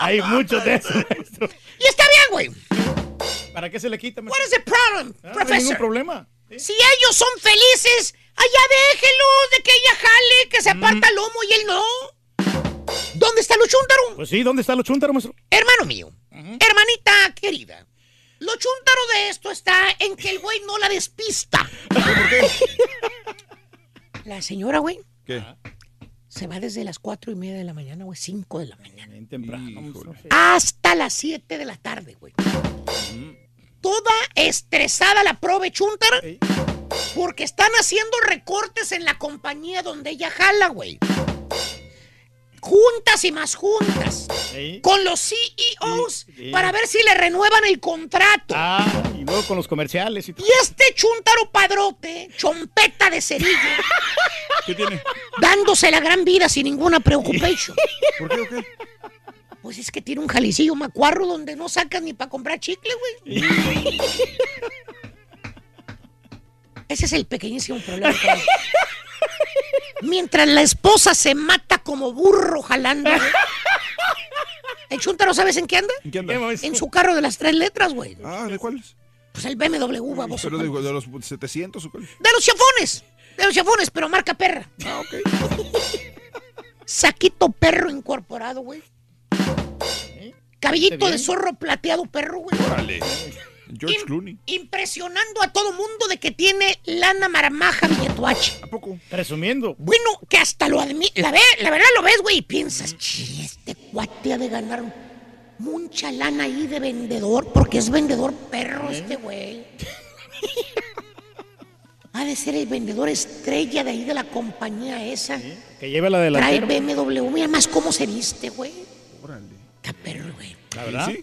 S2: Hay muchos de esos.
S7: Y está bien, güey.
S2: ¿Para qué se le quita, maestro?
S7: is the problem,
S2: Ah, no hay
S7: professor?
S2: ningún problema.
S7: Si ellos son felices, allá déjenlos de que ella jale, que se
S2: Mm.
S7: aparta el lomo y él no. ¿Dónde está lo chúntaro?
S2: Pues sí, ¿dónde está los chúntaros, maestro?
S7: Hermano mío, hermanita querida, lo chúntaro de esto está en que el güey no la despista. La señora, güey,
S5: ¿Qué?
S7: se va desde las cuatro y media de la mañana, güey, cinco de la mañana.
S2: Bien temprano.
S7: Hasta las 7 de la tarde, güey. Toda estresada la prove chúntara porque están haciendo recortes en la compañía donde ella jala, güey. Juntas y más juntas.
S2: Sí.
S7: Con los CEOs
S2: Sí.
S7: para ver si le renuevan el contrato.
S2: Ah, y luego con los comerciales y todo.
S7: Y este chúntaro padrote, chompeta de cerillo,
S5: ¿Qué tiene?
S7: dándose la gran vida sin ninguna preocupación.
S5: ¿Por qué o qué?
S7: Pues es que tiene un jalicillo macuarro donde no sacas ni para comprar chicle, güey. Ese es el pequeñísimo problema. Mientras la esposa se mata como burro jalando. güey. El chúntaro, ¿sabes en qué anda?
S5: ¿En qué anda?
S7: En su carro de las tres letras, güey.
S5: Ah, ¿de cuáles?
S7: Pues el BMW, baboso.
S5: Pero de, de los 700 o cuál?
S7: De los chafones. De los chafones, pero marca perra.
S5: Ah, ok.
S7: Saquito perro incorporado, güey. Cabellito
S2: bien?
S7: de zorro plateado perro, güey.
S5: Órale. George
S7: Im-
S5: Clooney.
S7: Impresionando a todo mundo de que tiene lana marmaja billetuache.
S5: ¿A poco?
S2: Presumiendo.
S7: Bueno, que hasta lo admite. La, ve, la verdad lo ves, güey, y piensas, "Chi, este cuate ha de ganar mucha lana ahí de vendedor, porque es vendedor perro este güey. ha de ser el vendedor estrella de ahí de la compañía esa.
S2: Que lleve la
S7: Trae
S2: delantera.
S7: BMW, mira más cómo se viste, güey.
S5: Órale.
S7: Está perro, güey.
S2: La verdad.
S5: ¿Sí?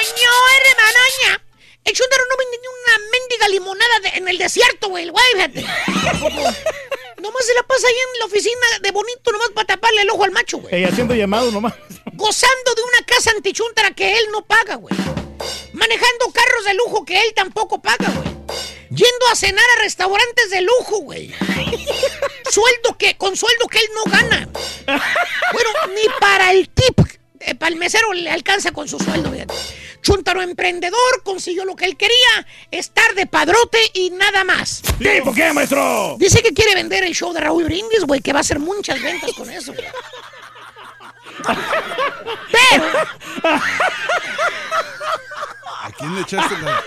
S7: ¡Ño, hermanoña! El chúndaro no vende ni una mendiga limonada de- en el desierto, güey, el güey, fíjate. Nomás se la pasa ahí en la oficina de bonito, nomás para taparle el ojo al macho, güey.
S2: Ey, haciendo llamado nomás.
S7: Gozando de una casa antichuntara que él no paga, güey. Manejando carros de lujo que él tampoco paga, güey. Yendo a cenar a restaurantes de lujo, güey. sueldo que, con sueldo que él no gana. Bueno, ni para el tip, eh, para el mesero le alcanza con su sueldo, fíjate. Chuntaro emprendedor consiguió lo que él quería, estar de padrote y nada más.
S2: ¿Tipo qué, maestro?
S7: Dice que quiere vender el show de Raúl Brindis, güey, que va a hacer muchas ventas con eso. güey. Pero,
S5: ¿A quién le echaste la.?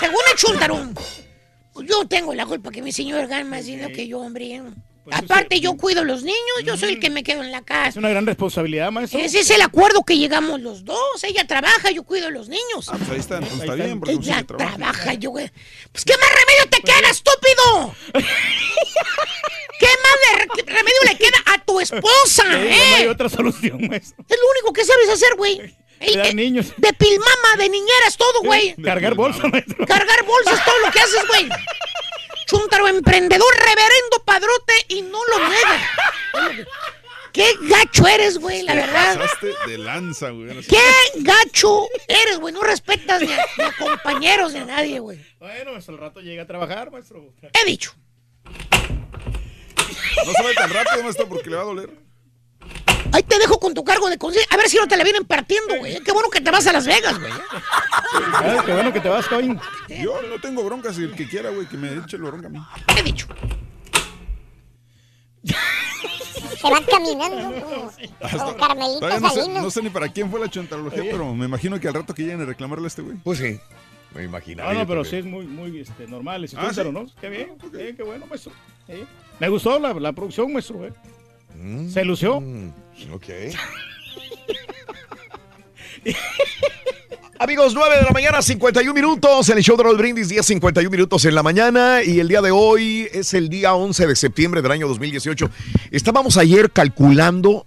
S7: según el Chuntaro, yo tengo la culpa que mi señor gana más dinero que yo, hombre. Aparte, yo cuido a los niños, yo soy el que me quedo en la
S2: Es
S7: casa.
S2: una gran responsabilidad, maestro.
S7: Ese es el acuerdo que llegamos los dos. Ella trabaja, yo cuido a los niños.
S5: Ah, pues ahí están, pues está bien, porque
S7: Ella
S5: sí trabaja.
S7: trabaja, yo, güey. Pues, ¿qué más remedio te queda, estúpido? ¿Qué más remedio le queda a tu esposa,
S2: no hay
S7: eh?
S2: otra solución, maestro.
S7: Es lo único que sabes hacer, güey. Ey,
S2: niños.
S7: De pilmama, de niñeras, todo, güey.
S2: Cargar bolsa, maestro.
S7: Cargar bolsas, todo lo que haces, güey. Chuntaro emprendedor, reverendo padrote y no lo niega. Qué gacho eres, güey, la
S5: Te
S7: verdad.
S5: pasaste de lanza, güey.
S7: Qué gacho eres, güey. No respetas ni a, ni a compañeros ni a nadie, güey.
S2: Bueno, pues al rato llega a trabajar, maestro.
S7: He dicho.
S5: No se vaya tan rápido, maestro, porque le va a doler.
S7: Ahí te dejo con tu cargo de conciencia. A ver si no te la vienen partiendo, güey. Qué bueno que te vas a Las Vegas, güey.
S2: Ah, Qué bueno que te vas, Kevin.
S5: Yo no tengo broncas, y el que quiera, güey, que me eche la bronca a mí.
S7: He dicho.
S3: Se van caminando como, como Carmelita
S5: Todavía no sé, no sé ni para quién fue la chantarología, pero me imagino que al rato que lleguen a reclamarle a este güey.
S1: Pues sí, me imagino.
S2: No, no, pero sí es muy, muy este, normal
S5: Ah.
S2: ¿no? Qué bien, qué bueno, maestro. Me gustó la, la producción, maestro. eh. Se lució.
S1: Mm, Ok. Amigos, 9 de la mañana, 51 minutos en el show de Roll Brindis, día 51 minutos en la mañana y el día de hoy es el día 11 de septiembre del año 2018. Estábamos ayer calculando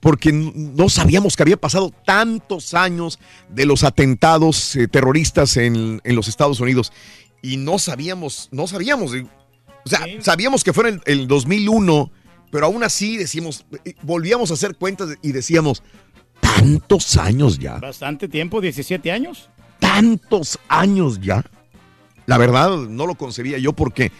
S1: porque no sabíamos que había pasado tantos años de los atentados eh, terroristas en, en los Estados Unidos y no sabíamos, no sabíamos, o sea, sabíamos que fue en el, el 2001, pero aún así decimos, eh, volvíamos a hacer cuentas y decíamos, tantos años ya,
S2: Bastante tiempo, 17 años.
S1: tantos años ya. La verdad, no lo concebía yo porque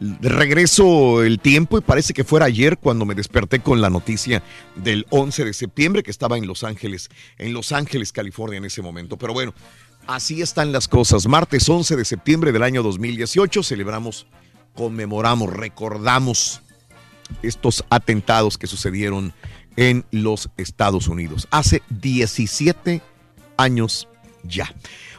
S1: regreso el tiempo y parece que fuera ayer cuando me desperté con la noticia del 11 de septiembre que estaba en Los Ángeles, en Los Ángeles, California en ese momento. Pero bueno, así están las cosas. Martes 11 de septiembre del año 2018 celebramos, conmemoramos, recordamos estos atentados que sucedieron en los Estados Unidos hace 17 años ya.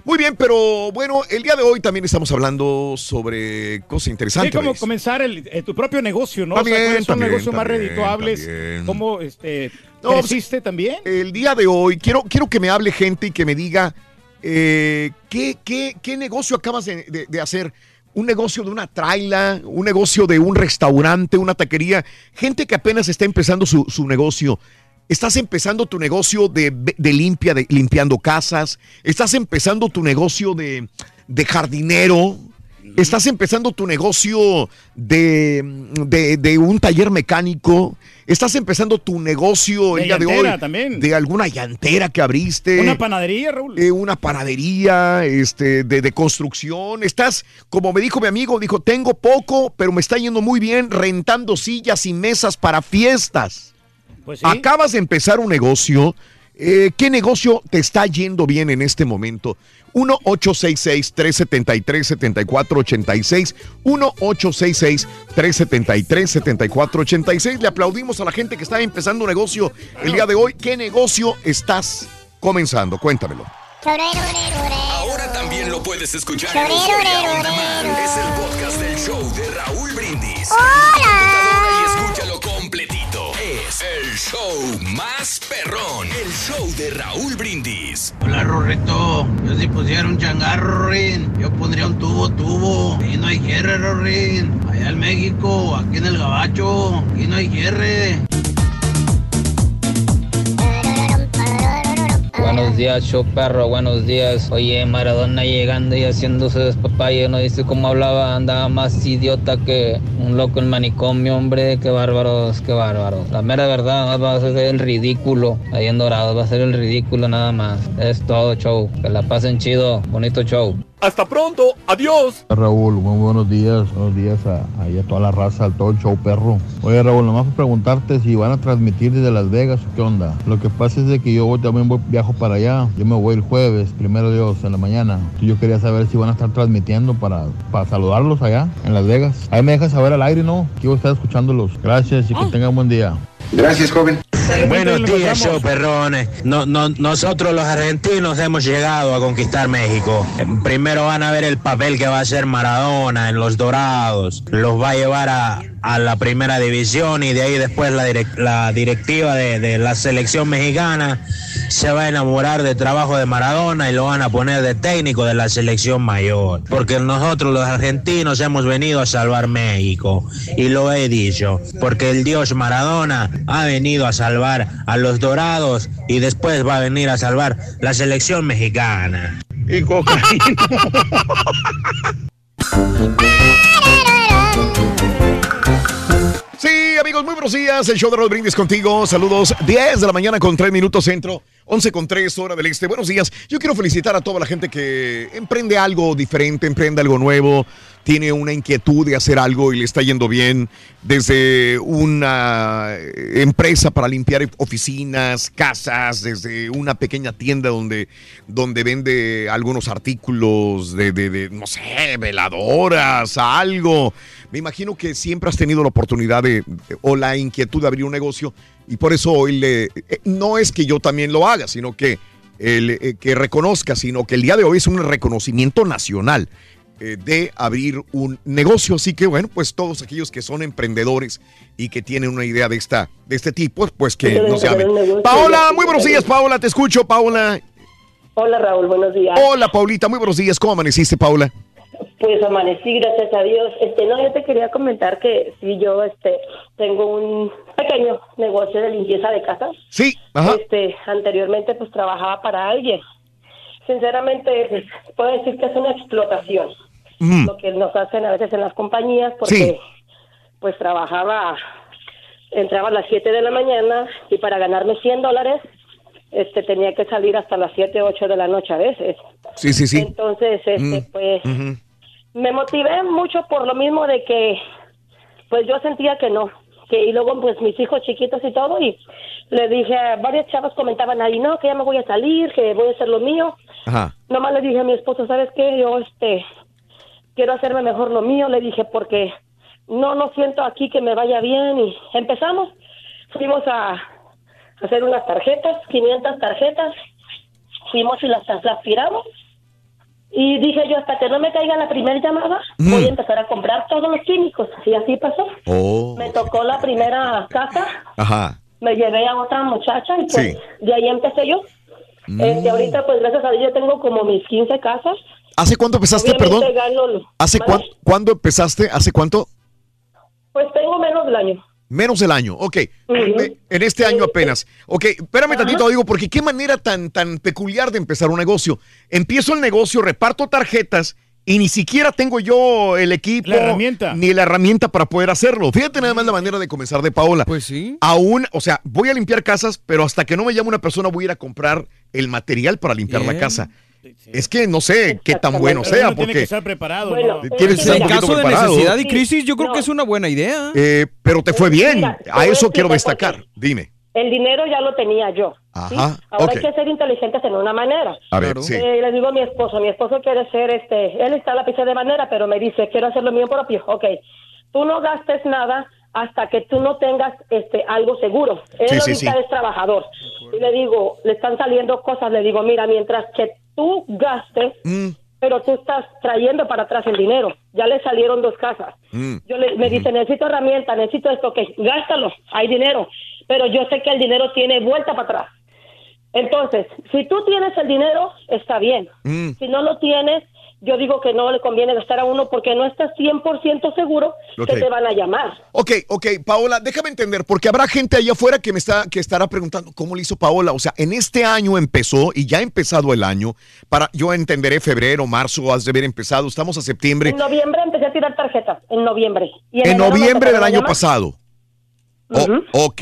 S1: Muy bien, pero bueno, el día de hoy también estamos hablando sobre cosas
S2: Sí,
S1: interesantes.
S2: como
S1: Reyes.
S2: comenzar el, eh, tu propio negocio, ¿no?
S1: También,
S2: o sea, cuáles son
S1: también,
S2: negocios más redituables,
S1: también.
S2: cómo este,
S1: No,
S2: creciste también.
S1: El día de hoy quiero, quiero que me hable gente y que me diga eh, ¿qué, qué, qué negocio acabas de, de- de hacer. Un negocio de una traila, un negocio de un restaurante, una taquería. Gente que apenas está empezando su, su negocio. Estás empezando tu negocio de, de limpia, de limpiando casas. Estás empezando tu negocio de, de jardinero. Estás empezando tu negocio de, de- de un taller mecánico. Estás empezando tu negocio
S2: De
S1: el día de hoy
S2: también.
S1: de alguna llantera que abriste.
S2: Una panadería, Raúl.
S1: Eh, una panadería, este, de, de construcción. Estás, como me dijo mi amigo, dijo, tengo poco, pero me está yendo muy bien rentando sillas y mesas para fiestas.
S2: Pues sí.
S1: Acabas de empezar un negocio. Eh, ¿Qué negocio te está yendo bien en este momento? 1-866-373-7486. 1-866-373-7486. Le aplaudimos a la gente que está empezando un negocio el día de hoy. ¿Qué negocio estás comenzando? Cuéntamelo.
S11: Ahora también lo puedes escuchar en. Es el podcast del show de Raúl Brindis. Completito. El show más perrón. El show de Raúl Brindis.
S77: Hola Rorrito, yo si pusiera un changarro, Rorín, yo pondría un tubo, tubo. Aquí no hay hierre, Rorín. Allá en México, aquí en el Gabacho, aquí no hay hierre.
S78: Buenos
S79: días, show perro, buenos días. Oye, Maradona llegando y haciéndose despapalle, no dice cómo hablaba, andaba más idiota que un loco en manicomio, hombre. Qué bárbaros, qué bárbaros. La mera verdad, va a ser el ridículo ahí en Dorado, va a ser el ridículo nada más. Es todo show. Que la pasen chido, bonito show.
S80: Hasta pronto, adiós.
S81: Raúl, muy buenos días, buenos días a, a toda la raza, al todo el show perro. Oye Raúl, nomás para preguntarte si van a transmitir desde Las Vegas o qué onda. Lo que pasa es de que yo también voy- viajo para allá, yo me voy el jueves, primero Dios, en la mañana. Yo quería saber si van a estar transmitiendo para, para saludarlos allá, en Las Vegas. Ahí me dejas saber al aire, ¿no? Quiero estar escuchándolos. Gracias y que tengan buen día.
S82: Gracias, joven.
S78: Buenos días, show perrones. No, no, nosotros los argentinos hemos llegado a conquistar México. Eh, Primero van a ver el papel que va a hacer Maradona en los Dorados. Los va a llevar a, a la primera división y de ahí después la, direc- la directiva de, de la selección mexicana se va a enamorar del trabajo de Maradona y lo van a poner de técnico de la selección mayor. Porque nosotros los argentinos hemos venido a salvar México. Y lo he dicho. Porque el dios Maradona ha venido a salvar a los dorados y después va a venir a salvar la selección mexicana.
S1: Y cocaína. Sí, amigos, muy buenos días. El show de Raúl Brindis contigo. Saludos. 10 de la mañana con 3 minutos centro. 11 con 3 hora del este. Buenos días. Yo quiero felicitar a toda la gente que emprende algo diferente, emprende algo nuevo, tiene una inquietud de hacer algo y le está yendo bien. Desde una eh, empresa para limpiar oficinas, casas, desde una pequeña tienda donde, donde vende algunos artículos de, de- no sé, veladoras, algo. Me imagino que siempre has tenido la oportunidad de, o la inquietud de abrir un negocio y por eso hoy le, eh, no es que yo también lo haga, sino que, el, eh, que reconozca, sino que el día de hoy es un reconocimiento nacional eh, de abrir un negocio. Así que bueno, pues todos aquellos que son emprendedores y que tienen una idea de, esta, de este tipo, pues que nos llamen. Paola, muy buenos días, Paola, te escucho, Paola.
S83: Hola Raúl, buenos días.
S1: Hola, Paulita, muy buenos días. ¿Cómo amaneciste, Paula?
S83: Pues amanecí, gracias a Dios. Este, no, yo te quería comentar que si yo este tengo un pequeño negocio de limpieza de casas.
S1: Sí, ajá.
S83: Este, anteriormente pues trabajaba para alguien. Sinceramente, pues, puedo decir que es una explotación.
S1: Mm.
S83: Lo que nos hacen a veces en las compañías porque
S1: Sí.
S83: pues trabajaba entraba a las 7 de la mañana y para ganarme 100 dólares este tenía que salir hasta las 7, 8 de la noche a veces.
S1: Sí, sí, sí.
S83: Entonces, este,
S1: Mm.
S83: pues. Me motivé mucho por lo mismo de que, pues yo sentía que no, que y luego pues mis hijos chiquitos y todo y le dije, varios chavos comentaban ahí, no, que ya me voy a salir, que voy a hacer lo mío.
S1: Ajá.
S83: Nomás le dije a mi esposo, ¿sabes qué? Yo, este, quiero hacerme mejor lo mío, le dije, porque no, no siento aquí que me vaya bien y empezamos, fuimos a hacer unas tarjetas, 500 tarjetas, fuimos y las, las tiramos y dije yo, hasta que no me caiga la primera llamada,
S1: Mm.
S83: voy a empezar a comprar todos los químicos y así pasó.
S1: Oh.
S83: Me tocó la primera casa,
S1: Ajá.
S83: me llevé a otra muchacha y pues
S1: Sí.
S83: de ahí empecé yo.
S1: Mm.
S83: Este, ahorita pues gracias a Dios yo tengo como mis 15 casas.
S1: ¿Hace cuánto empezaste,
S83: Obviamente
S1: perdón?
S83: gano-
S1: ¿Hace cuán- cuándo empezaste? ¿Hace cuánto?
S83: Pues tengo menos del año.
S1: Menos del año, ok. Me- En este año apenas. Ok, espérame tantito, digo, porque qué manera tan, tan peculiar de empezar un negocio. Empiezo el negocio, reparto tarjetas y ni siquiera tengo yo el equipo
S2: La herramienta.
S1: ni la herramienta para poder hacerlo. Fíjate nada más la manera de comenzar de Paola. Pues sí. Aún, o sea, voy a limpiar casas, pero hasta que no me llame una persona voy a ir a comprar el material para limpiar la casa. Es que no sé qué tan bueno
S2: Pero
S1: sea,
S2: uno tiene que
S1: porque
S2: estar preparado.
S83: Bueno,
S2: ¿no?
S1: tienes que estar un
S84: En caso de
S1: preparado.
S84: necesidad y crisis, yo creo que es una buena idea.
S1: Eh, pero te fue bien.
S83: Mira, te
S1: A eso quiero destacar. Dime.
S83: El dinero ya lo tenía yo. ¿sí?
S1: Ajá,
S83: Ahora hay que ser inteligentes en una manera.
S1: A ver, sí.
S83: Eh, le digo a mi esposo, mi esposo quiere ser, este, él está a la pizza de manera, pero me dice, quiero hacer lo mío propio. Ok, tú no gastes nada hasta que tú no tengas este algo seguro. Él
S85: Sí, sí,
S83: ahorita
S85: sí.
S83: es trabajador. Y le digo, le están saliendo cosas, le digo, mira, mientras que tú gastes,
S1: Mm.
S83: pero tú estás trayendo para atrás el dinero. Ya le salieron dos casas.
S1: Mm.
S83: Yo le, me dice, necesito herramienta, necesito esto, ok, gástalo, hay dinero. Pero yo sé que el dinero tiene vuelta para atrás. Entonces, si tú tienes el dinero, está bien.
S1: Mm.
S83: Si no lo tienes, yo digo que no le conviene gastar a uno porque no estás 100% seguro que te van a llamar.
S1: Ok, ok, Paola, déjame entender, porque habrá gente allá afuera que me está, que estará preguntando cómo le hizo Paola. O sea, en este año empezó y ya ha empezado el año. Para, yo entenderé febrero, marzo, has de haber empezado. Estamos a septiembre.
S83: En noviembre empecé a tirar tarjetas, en noviembre. Y
S1: En noviembre del año
S83: llamar.
S1: pasado. Oh, ok.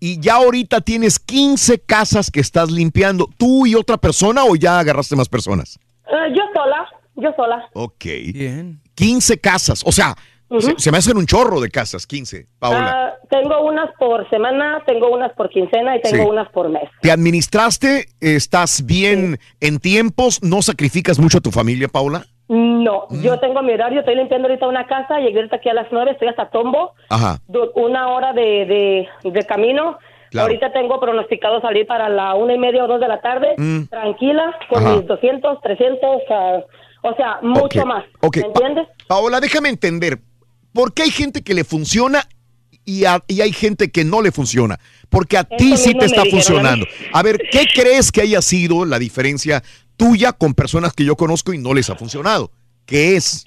S1: Y ya ahorita tienes 15 casas que estás limpiando. ¿Tú y otra persona o ya agarraste más personas?
S83: Eh, yo sola, yo sola.
S1: Ok. Bien. 15 casas. O sea, se, se me hacen un chorro de casas, 15, Paola.
S83: Ah, tengo unas por semana, tengo unas por quincena y tengo
S1: Sí.
S83: unas por mes.
S1: ¿Te administraste? ¿Estás bien en tiempos? ¿No sacrificas mucho a tu familia, Paula?
S83: No,
S1: Mm.
S83: yo tengo mi horario, estoy limpiando ahorita una casa, llegué ahorita aquí a las nueve, estoy hasta Tombo,
S1: Ajá.
S83: una hora de, de, de camino.
S1: Claro.
S83: Ahorita tengo pronosticado salir para la una y media o dos de la tarde,
S1: Mm.
S83: tranquila, con
S1: Ajá.
S83: mis 200, 300, ah, o sea, mucho más. ¿Me entiendes?
S1: Paola, déjame entender. ¿Por qué hay gente que le funciona y, a- y hay gente que no le funciona? Porque a ti sí te está
S83: a
S1: funcionando. A ver, ¿qué crees que haya sido la diferencia tuya con personas que yo conozco y no les ha funcionado? ¿Qué es?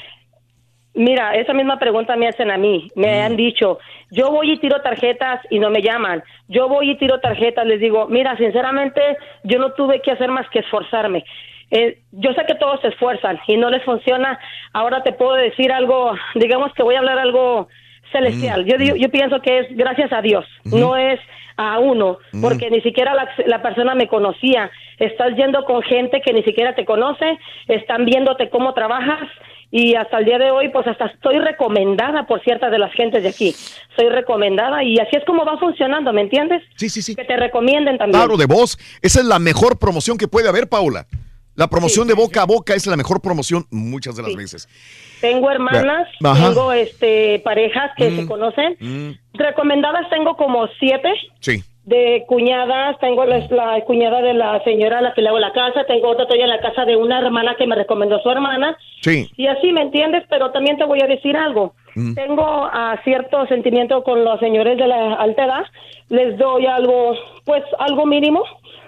S83: Mira, esa misma pregunta me hacen a mí.
S1: Mm.
S83: Me han dicho, yo voy y tiro tarjetas y no me llaman. Yo voy y tiro tarjetas. Les digo, mira, sinceramente, yo no tuve que hacer más que esforzarme. Eh, yo sé que todos se esfuerzan y no les funciona. Ahora te puedo decir algo, digamos que voy a hablar algo celestial. Yo, digo- yo pienso que es gracias a Dios, no es a uno, porque ni siquiera la, la persona me conocía. Estás yendo con gente que ni siquiera te conoce, están viéndote cómo trabajas y hasta el día de hoy, pues hasta estoy recomendada por ciertas de las gentes de aquí. Soy recomendada y así es como va funcionando, ¿me entiendes?
S1: Sí, sí, sí.
S83: Que te recomienden también.
S1: Claro, de voz. Esa es la mejor promoción que puede haber, Paola. La promoción de boca a boca es la mejor promoción muchas de las veces.
S83: Tengo hermanas,
S1: Ajá.
S83: tengo este parejas que
S1: Mm.
S83: se conocen.
S1: Mm,
S83: Recomendadas tengo como siete.
S1: sí.
S83: de cuñadas, tengo la, la cuñada de la señora a la que le hago la casa, tengo otra todavía en la casa de una hermana que me recomendó su hermana,
S1: Sí.
S83: y así, ¿me entiendes? Pero también te voy a decir algo.
S1: Mm.
S83: Tengo ah, cierto sentimiento con los señores de la alta edad, les doy algo, pues algo mínimo,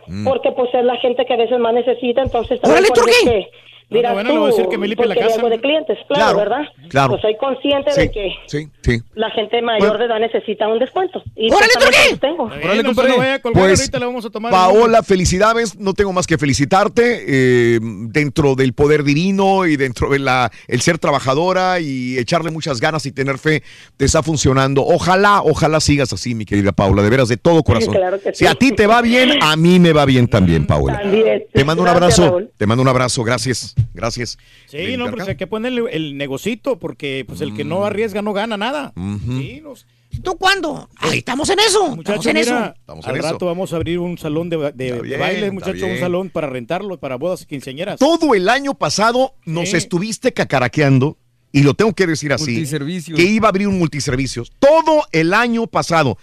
S1: Mm.
S83: porque pues es la gente que a veces más necesita, entonces también
S2: ¡Órale, Turquí!
S83: Que dirás
S2: bueno,
S83: tú,
S2: le voy a decir que me limpie la
S83: porque
S2: casa.
S83: algo de clientes, claro,
S1: Claro,
S83: ¿verdad?
S1: claro.
S83: Pues soy consciente
S1: Sí,
S83: de que
S1: sí, sí.
S83: la gente mayor de edad necesita un descuento. Y
S1: ¡Órale,
S83: pues,
S1: Turquí!
S83: tengo.
S2: Órale. No vaya a colgar,
S1: Pues,
S2: ahorita le vamos a tomar.
S1: Paola, felicidades. No tengo más que felicitarte eh, dentro del poder divino y dentro de la el ser trabajadora y echarle muchas ganas y tener fe te está funcionando. Ojalá, ojalá sigas así, mi querida Paula, de veras de todo corazón.
S83: claro que
S1: Si
S83: sí.
S1: a ti te va bien, a mí me va bien también, Paula.
S83: También.
S1: Te mando un
S83: Gracias,
S1: abrazo.
S83: Raúl.
S1: Te mando un abrazo. Gracias. Gracias.
S2: Sí, no, pero hay que ponerle el negocito porque pues el que
S1: Mm.
S2: no arriesga no gana nada. Sí, nos-
S86: ¿Tú cuándo? Ahí estamos en eso.
S2: Muchachos,
S86: estamos en
S2: mira,
S86: eso.
S1: Estamos en
S2: al
S1: eso.
S2: rato vamos a abrir un salón de, de- de
S1: bien,
S2: baile,
S1: está
S2: muchachos, un salón para rentarlo, para bodas y quinceañeras.
S1: Todo el año pasado nos
S2: Sí.
S1: estuviste cacaraqueando, y lo tengo que decir así,
S84: Multiservicios.
S1: que iba a abrir un multiservicios. Todo el año pasado.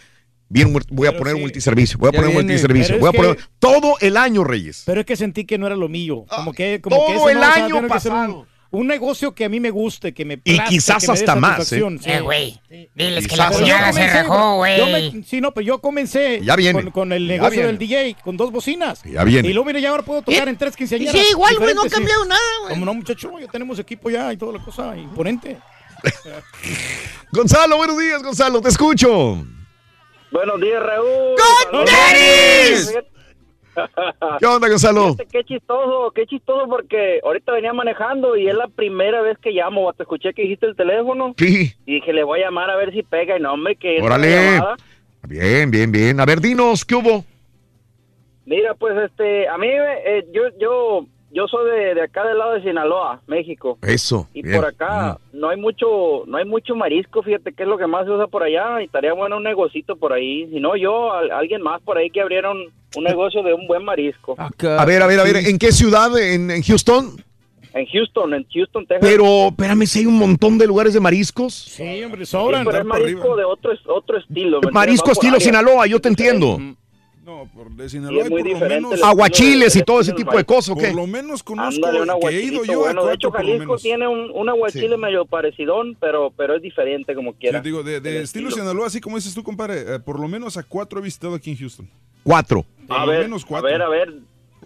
S1: Bien, voy a poner un multiservicio, voy a
S2: Ya
S1: poner un
S2: viene.
S1: multiservicio,
S2: Pero
S1: voy a poner
S2: que-
S1: todo el año, Reyes.
S2: Pero es que sentí que no era lo mío. Como que, como
S1: todo
S2: que eso
S1: el
S2: no, o sea,
S1: año
S2: un-
S1: pasado.
S2: Un, negocio que a mí me guste, que me
S1: Y quizás
S2: que me dé
S1: hasta más,
S2: satisfacción,
S1: ¿eh?
S2: sí.
S86: Eh, güey. Diles que la cuñada se rajó, güey.
S2: yo me- Sí, no, pero yo comencé
S1: Ya viene.
S2: Con, con el
S1: Ya
S2: negocio
S1: viene.
S2: del DJ, con dos bocinas.
S1: Ya viene.
S2: Y luego, mira, ya ahora puedo tocar en tres quinceañeras.
S86: sí, igual, güey, no ha cambiado nada, güey.
S2: Como no, muchacho, ya tenemos equipo ya y toda la cosa imponente.
S1: Gonzalo, buenos días, Gonzalo, te escucho.
S53: Buenos días, Raúl.
S1: ¡Con tenis! ¿Qué onda, Gonzalo?
S53: Fíjate Qué chistoso, qué chistoso porque ahorita venía manejando y es la primera vez que llamo. Te escuché que dijiste el teléfono
S1: Sí.
S53: y dije, le voy a llamar a ver si pega y no, hombre, que
S1: Órale. Bien, bien, bien. A ver, dinos, ¿qué hubo?
S53: Mira, pues este, a mí, eh, yo, yo, yo soy de, de acá del lado de Sinaloa, México.
S1: Eso.
S53: Y
S1: bien.
S53: por acá no hay mucho, no hay mucho marisco, fíjate que es lo que más se usa por allá y estaría bueno un negocito por ahí. Si no, yo, al- alguien más por ahí que abriera un, un negocio de un buen marisco.
S1: A ver, a ver, a ver, ¿en qué ciudad? ¿En, en Houston?
S53: En Houston, en Houston, Texas.
S1: Pero, espérame, si hay un montón de lugares de mariscos.
S2: Sí, hombre,
S53: Sí, pero es marisco de otro, otro estilo.
S1: Marisco estilo. Sinaloa, yo te entiendo.
S5: No, por de Sinaloa
S53: es muy
S5: por lo menos...
S1: Aguachiles
S53: estilo
S1: y todo ese tipo de cosas, ¿o qué?
S5: Por lo menos conozco
S53: Ándale, un
S5: que he ido yo
S53: bueno.
S5: a
S53: De hecho,
S5: cuatro por lo
S53: Jalisco
S5: menos.
S53: tiene un, un aguachile medio parecidón, pero, pero es diferente como quiera.
S5: Yo digo, de, de
S53: El
S5: estilo Sinaloa, así como dices tú, compadre, eh, por lo menos a cuatro he visitado aquí en Houston.
S1: Cuatro.
S53: A
S5: Por
S53: ver,
S5: menos
S53: a ver, a ver.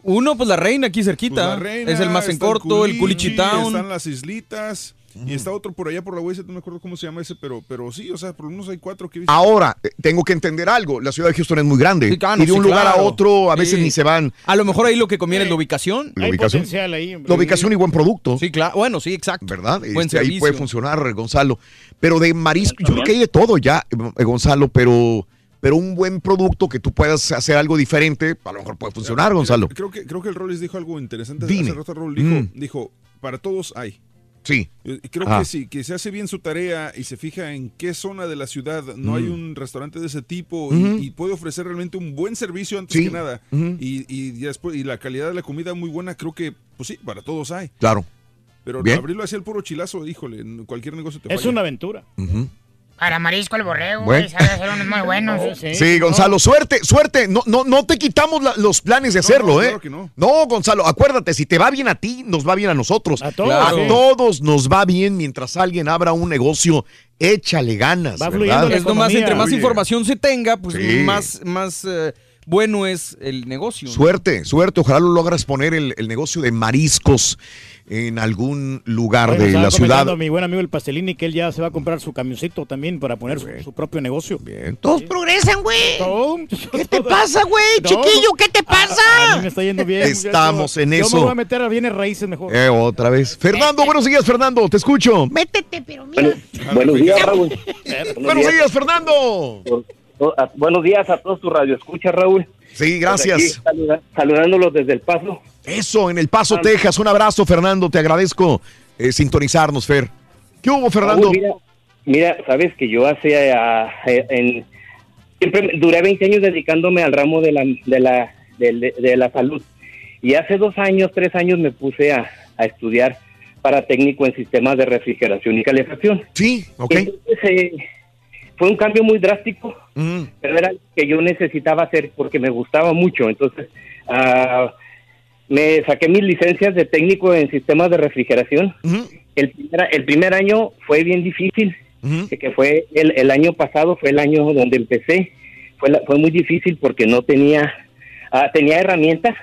S84: Uno, pues la reina aquí cerquita.
S5: Pues la reina,
S84: es el más en corto, el
S5: Culichi
S84: Town.
S5: Están las islitas. Y está otro por allá por la Huesa, no me acuerdo cómo se llama ese, pero, pero sí, o sea, por lo menos hay cuatro que he visto.
S1: Ahora, eh, tengo que entender algo. La ciudad de Houston es muy grande.
S84: Sí, claro,
S1: y de un
S84: sí,
S1: lugar a otro, a veces
S84: Sí.
S1: ni se van.
S84: A lo mejor ahí lo que conviene es la ubicación.
S1: La ubicación.
S2: ahí, hombre.
S1: La ubicación y buen producto.
S84: Sí, claro. Bueno, sí, exacto.
S1: ¿Verdad?
S84: Buen
S1: Este, ahí
S84: servicio.
S1: puede funcionar, Gonzalo. Pero de marisco, yo creo que hay de todo ya, eh, Gonzalo, pero, pero un buen producto que tú puedas hacer algo diferente, a lo mejor puede funcionar, Gonzalo.
S5: Creo que, creo que el Rollis dijo algo interesante.
S1: Dime.
S5: Hace rato Rollis dijo,
S1: Mm.
S5: dijo, para todos hay.
S1: Sí.
S5: Y Creo que si que se hace bien su tarea y se fija en qué zona de la ciudad no hay
S1: Mm.
S5: un restaurante de ese tipo y, y puede ofrecer realmente un buen servicio antes
S1: Sí.
S5: que nada y, y después y la calidad de la comida muy buena, creo que pues sí, para todos hay.
S1: Claro.
S5: Pero
S1: Bien.
S5: abrirlo hacia el puro chilazo, híjole, en cualquier negocio te
S2: Es
S5: falla.
S2: una aventura.
S82: Para marisco el borrego,
S1: Bueno.
S82: sabe hacer unos muy buenos.
S1: Sí, Gonzalo, suerte, suerte. No, no, no te quitamos la- los planes de hacerlo,
S5: no,
S1: ¿eh?
S5: claro que no.
S1: Gonzalo, acuérdate, si te va bien a ti, nos va bien a nosotros. A
S2: todos,
S1: A
S2: sí.
S1: todos nos va bien mientras alguien abra un negocio. Échale ganas, ¿verdad?
S84: Es nomás, entre más información se tenga, pues
S1: Sí.
S84: más, más eh, bueno es el negocio. ¿no?
S1: Suerte, suerte. Ojalá lo logras poner el, el negocio de mariscos en algún lugar de la ciudad.
S2: comentando mi buen amigo el Pastelini que él ya se va a comprar su camioncito también para poner su, su propio negocio.
S1: Bien.
S86: Todos progresan, güey. ¿Qué te pasa, güey?
S2: No,
S86: Chiquillo, ¿qué te
S2: A
S86: pasa?
S2: mí me está yendo bien.
S1: Estamos
S2: Yo-
S1: en
S2: Yo
S1: eso.
S2: me voy a meter a bienes raíces mejor.
S1: Eh, otra vez. Fernando, buenos días, Fernando. Te escucho.
S86: Métete, pero mira.
S53: Buenos días, Raúl.
S1: Buenos días, Fernando.
S53: Por- a- Buenos días a todos tu radio. Escucha, Raúl.
S1: Sí, gracias.
S53: Pues aquí, saluda- saludándolos desde El Paso.
S1: Eso, en El Paso,
S53: Ah.
S1: Texas. Un abrazo, Fernando. Te agradezco eh, sintonizarnos, Fer. ¿Qué hubo, Fernando?
S53: Raúl, mira, mira, sabes que yo hace, ah, eh, en, siempre duré 20 años dedicándome al ramo de la, de la, de, de la salud. Y hace dos años, tres años me puse a, a estudiar para técnico en sistemas de refrigeración y calefacción.
S1: Sí, ok.
S53: Entonces, eh, fue un cambio muy drástico, pero era algo que yo necesitaba hacer porque me gustaba mucho. Entonces, ah, me saqué mis licencias de técnico en sistemas de refrigeración. el, primer, el primer año fue bien difícil, que- que fue el, el año pasado, fue el año donde empecé. Fue, la- fue muy difícil porque no tenía, ah, tenía herramientas,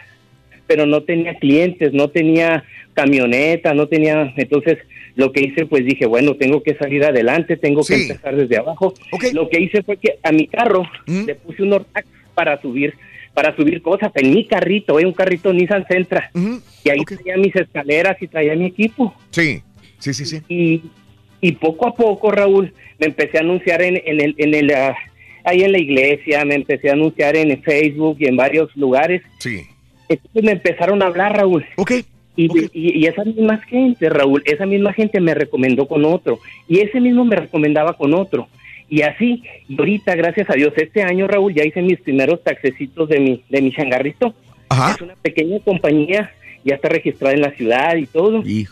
S53: pero no tenía clientes, no tenía camioneta, no tenía, entonces lo que hice pues dije, bueno, tengo que salir adelante, tengo que empezar desde abajo. Lo que hice fue que a mi carro le puse unos racks para subir para subir cosas en mi carrito, eh, un carrito Nissan Sentra. Y ahí traía mis escaleras y traía mi equipo.
S1: Sí, sí, sí, sí.
S53: Y, y poco a poco, Raúl, me empecé a anunciar en, en el, en el, ah, ahí en la iglesia, me empecé a anunciar en Facebook y en varios lugares.
S1: Sí.
S53: Entonces me empezaron a hablar, Raúl.
S1: Ok.
S53: Y, y, y esa misma gente, Raúl, esa misma gente me recomendó con otro. Y ese mismo me recomendaba con otro. Y así, y ahorita, gracias a Dios, este año, Raúl, ya hice mis primeros taxecitos de mi, de mi changarrito. Es una pequeña compañía, ya está registrada en la ciudad y todo. Y,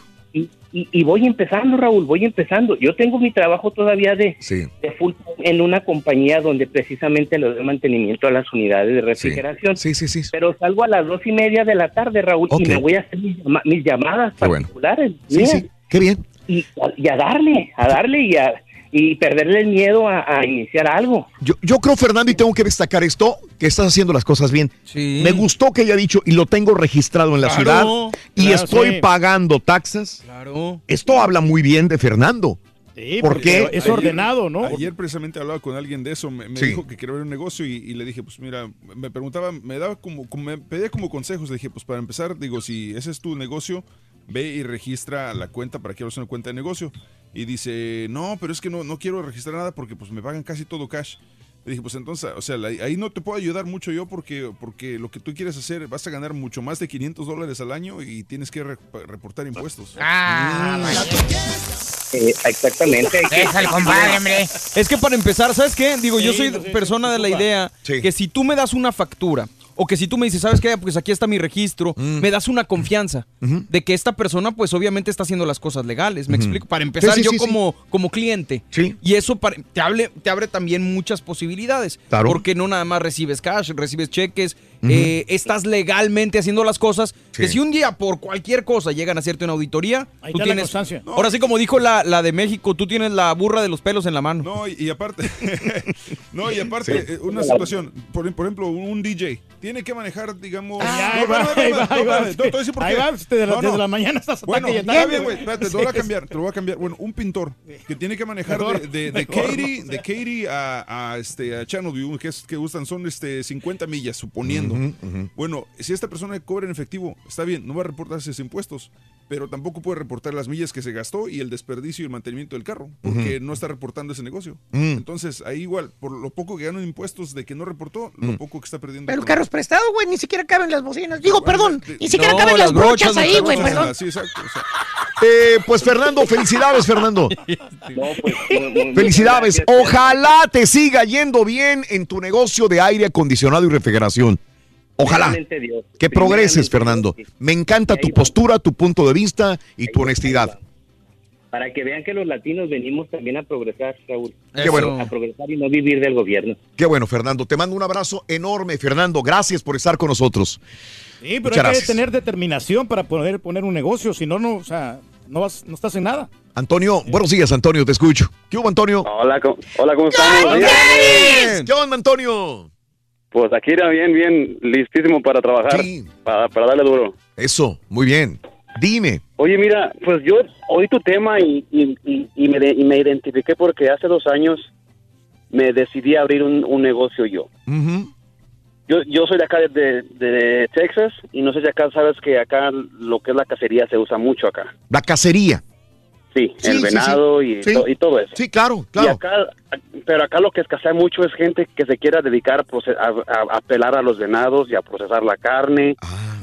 S53: y, y voy empezando, Raúl, voy empezando. Yo tengo mi trabajo todavía de, de full time en una compañía donde precisamente le doy mantenimiento a las unidades de refrigeración.
S1: Sí, sí, sí.
S53: Pero salgo a las dos y media de la tarde, Raúl, y me voy a hacer mis, mis llamadas
S1: Qué bueno.
S53: particulares.
S1: Sí, sí. Qué bien.
S53: Y, y a darle, a darle y a y perderle el miedo a, a iniciar algo.
S1: Yo, yo creo, Fernando, y tengo que destacar esto, que estás haciendo las cosas bien. Me gustó que haya dicho, y lo tengo registrado en la
S84: Claro,
S1: ciudad, y
S84: claro,
S1: estoy
S84: sí.
S1: pagando taxas.
S84: Claro.
S1: Esto habla muy bien de Fernando.
S2: Sí,
S1: ¿Por
S2: porque es ordenado, ¿no?
S5: Ayer precisamente hablaba con alguien de eso, me, me
S1: Sí.
S5: dijo que quería ver un negocio y, y le dije, pues mira, me preguntaba, me daba como, como- me pedía como consejos, le dije, pues para empezar, digo, si ese es tu negocio, ve y registra la cuenta para que abras una cuenta de negocio. Y dice, no, pero es que no, no quiero registrar nada porque pues me pagan casi todo cash. Le dije, pues entonces, o sea, ahí no te puedo ayudar mucho yo porque, porque lo que tú quieres hacer, vas a ganar mucho más de 500 dólares al año y tienes que re- reportar impuestos.
S82: Ah,
S53: Eh, exactamente.
S82: Es el compadre, hombre.
S84: Es que para empezar, ¿sabes qué? Digo, yo soy
S82: no sé,
S84: persona de la idea que si tú me das una factura o que si tú me dices, ¿sabes qué? Pues aquí está mi registro,
S1: Mm.
S84: me das una confianza de que esta persona pues obviamente está haciendo las cosas legales. ¿Me explico? Para empezar
S1: Sí, sí,
S84: yo
S1: sí.
S84: como, como cliente. Y eso para- te, hable, te abre también muchas posibilidades.
S1: Claro.
S84: Porque no nada más recibes cash, recibes cheques eh, estás legalmente haciendo las cosas. Que
S1: Sí.
S84: si un día por cualquier cosa llegan a hacerte una auditoría,
S2: Ahí
S84: tú
S2: está la
S84: tienes.
S2: constancia.
S84: Ahora sí, como dijo la, la de México, tú tienes la burra de los pelos en la mano.
S5: No, y, y aparte, no, y aparte,
S84: Sí.
S5: eh, una situación, por, por ejemplo, un DJ tiene que manejar, digamos.
S2: ahí
S5: no,
S2: va, ahí va, ahí
S5: no,
S2: va.
S5: no,
S2: desde la-
S5: No, no.
S2: la mañana estás
S5: Bueno, está bien, güey, espérate, te lo voy a cambiar, te lo voy a cambiar. Bueno, un pintor que tiene que manejar de, de, de Katy,
S2: no sé.
S5: de Katy a, a, este, a Channelview, que, es, que gustan, son este, 50 millas, suponiendo. Bueno, si esta persona cobra en efectivo, está bien, no va a reportar sus impuestos, pero tampoco puede reportar las millas que se gastó y el desperdicio y el mantenimiento del carro, porque no está reportando ese negocio.
S1: Mm.
S5: Entonces, ahí igual, por lo poco que gana en impuestos de que no reportó, lo poco que está perdiendo.
S86: Pero el carro es prestado, güey, ni siquiera caben las bocinas. Digo, perdón, ni siquiera
S1: No,
S86: caben
S1: las
S86: brochas
S1: brochas,
S86: ahí, güey, perdón.
S5: Sí, exacto. o sea,
S1: Eh, pues Fernando, felicidades, Fernando.
S53: pues, muy-
S1: Felicidades. Ojalá te siga yendo bien en tu negocio de aire acondicionado y refrigeración. Ojalá
S53: Dios.
S1: que progreses, Fernando. Me encanta tu postura, tu punto de vista y tu honestidad.
S53: Para que vean que los latinos venimos también a progresar, Raúl.
S1: Qué bueno.
S53: A progresar y no vivir del gobierno.
S1: Qué bueno, Fernando. Te mando un abrazo enorme, Fernando. Gracias por estar con nosotros.
S2: Sí, pero
S1: Muchas
S2: hay que tener determinación para poder poner un negocio, si no, no, o sea, no, vas, no estás en nada.
S1: Antonio, buenos días, Antonio, te escucho. ¿Qué hubo, Antonio?
S77: Hola, ¿cómo, hola, ¿cómo estamos?
S1: ¿Qué onda, Antonio?
S77: Pues aquí era bien, bien listísimo para trabajar, para, para darle duro.
S1: Eso, muy bien. Dime.
S77: Oye, mira, pues yo oí tu tema y, y, y- y me, de- y me identifiqué porque hace dos años me decidí a abrir un, un negocio yo. Yo, yo soy de acá de, de Texas y no sé si acá sabes que acá lo que es la cacería se usa mucho acá.
S1: La cacería.
S77: Sí,
S1: Sí,
S77: el venado
S1: sí.
S77: Y, to- y todo eso.
S1: Sí, claro,
S77: Y
S1: claro.
S77: acá, pero acá lo que escasea mucho es gente que se quiera dedicar a, pelar a los venados y a procesar la carne,
S1: Ah,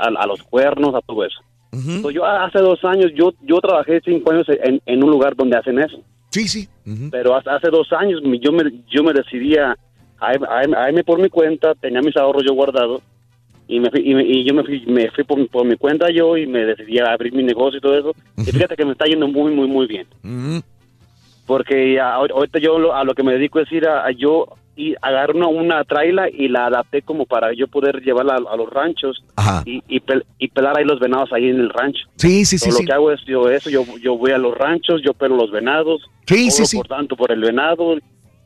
S77: a, a los cuernos, a todo eso. Entonces, yo hace dos años, yo, yo trabajé cinco años en, en un lugar donde hacen eso.
S1: Sí, sí.
S77: Pero hace, hace dos años yo me, yo me decidí a, a irme por mi cuenta, tenía mis ahorros yo guardados y, me fui- y, me- y yo me fui, me fui por, por mi cuenta yo y me decidí a abrir mi negocio y todo eso. Y fíjate que me está yendo muy, muy, muy bien. Porque a- ahorita yo lo- a lo que me dedico es ir a, a yo y agarrar una, una traila y la adapté como para yo poder llevarla a, a los ranchos y, y, pel- y pelar ahí los venados ahí en el rancho.
S1: Sí, sí, sí,
S77: Todo
S1: sí.
S77: Lo que hago es yo eso, yo, yo voy a los ranchos, yo pelo los venados,
S1: Sí, sí, sí.
S77: por tanto por el venado,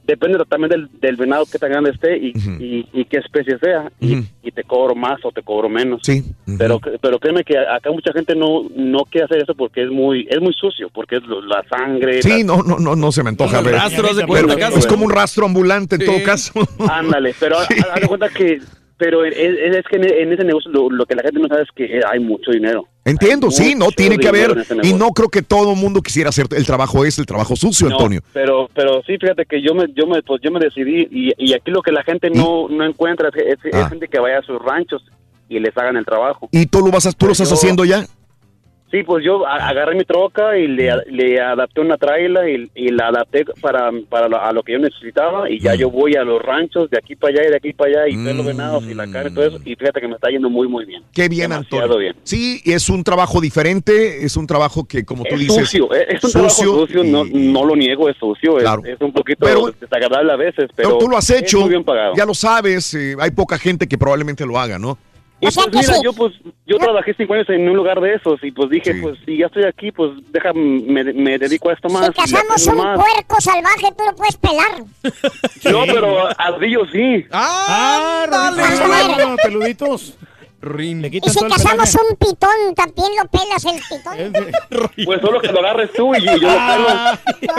S77: depende también del, del venado que tan grande esté y, y, y qué especie sea, y, y te cobro más o te cobro menos.
S1: Sí.
S77: Pero pero créeme que acá mucha gente no no quiere hacer eso porque es muy es muy sucio, porque es lo- la sangre.
S1: Sí,
S77: la-
S1: no, no, no, no se me antoja ver.
S77: rastro, de
S1: Pero es como un rastro ambulante en
S77: Sí.
S1: todo caso.
S77: Ándale, pero haz haz de cuenta que pero es, es que en, en ese negocio lo, lo que la gente no sabe es que hay mucho dinero.
S1: Entiendo, sí, no, tiene que haber.
S77: ese
S1: Y no creo que todo el mundo quisiera hacer el trabajo ese, el trabajo sucio,
S77: No,
S1: Antonio.
S77: Pero, pero sí, fíjate que yo me, yo me, pues yo me decidí y, y aquí lo que la gente no, no encuentra es, es- es
S1: Ah.
S77: gente que vaya a sus ranchos y les hagan el trabajo.
S1: ¿Y tú lo vas a, tú lo
S77: Pues
S1: estás
S77: yo-
S1: haciendo ya?
S77: Sí, pues yo agarré mi troca y le, le adapté una traila y, y la adapté para, para lo, a lo que yo necesitaba y ya
S1: Mm.
S77: yo voy a los ranchos de aquí para allá y de aquí para allá y pelo venados y la carne y todo eso y fíjate que me está yendo muy muy bien.
S1: Qué bien,
S77: Demasiado
S1: Antonio.
S77: bien.
S1: Sí, es un trabajo diferente, es un trabajo que, como tú
S77: Es
S1: dices,
S77: sucio, es, es un trabajo sucio, no, no lo niego, es sucio, es-
S1: Claro.
S77: es, un poquito
S1: Pero-
S77: desagradable a veces, pero
S1: Pero tú lo has hecho,
S77: muy bien pagado.
S1: ya lo sabes, eh, hay poca gente que probablemente lo haga, ¿no?
S77: Y pues mira, yo pues yo trabajé cinco años en un lugar de esos y pues dije, pues si ya estoy aquí, pues déjame, me, me dedico a esto más.
S3: Si
S77: aprendo
S3: un
S77: más.
S3: puerco salvaje, tú lo puedes pelar.
S77: No, pero ardillo sí.
S2: Ah,
S3: dale.
S2: Roditos, peluditos. Le
S3: Y si
S2: todo el
S3: cazamos
S2: pelaje.
S3: un pitón, también lo pelas el pitón.
S77: Pues solo que lo agarres tú y yo, yo lo
S2: Ah.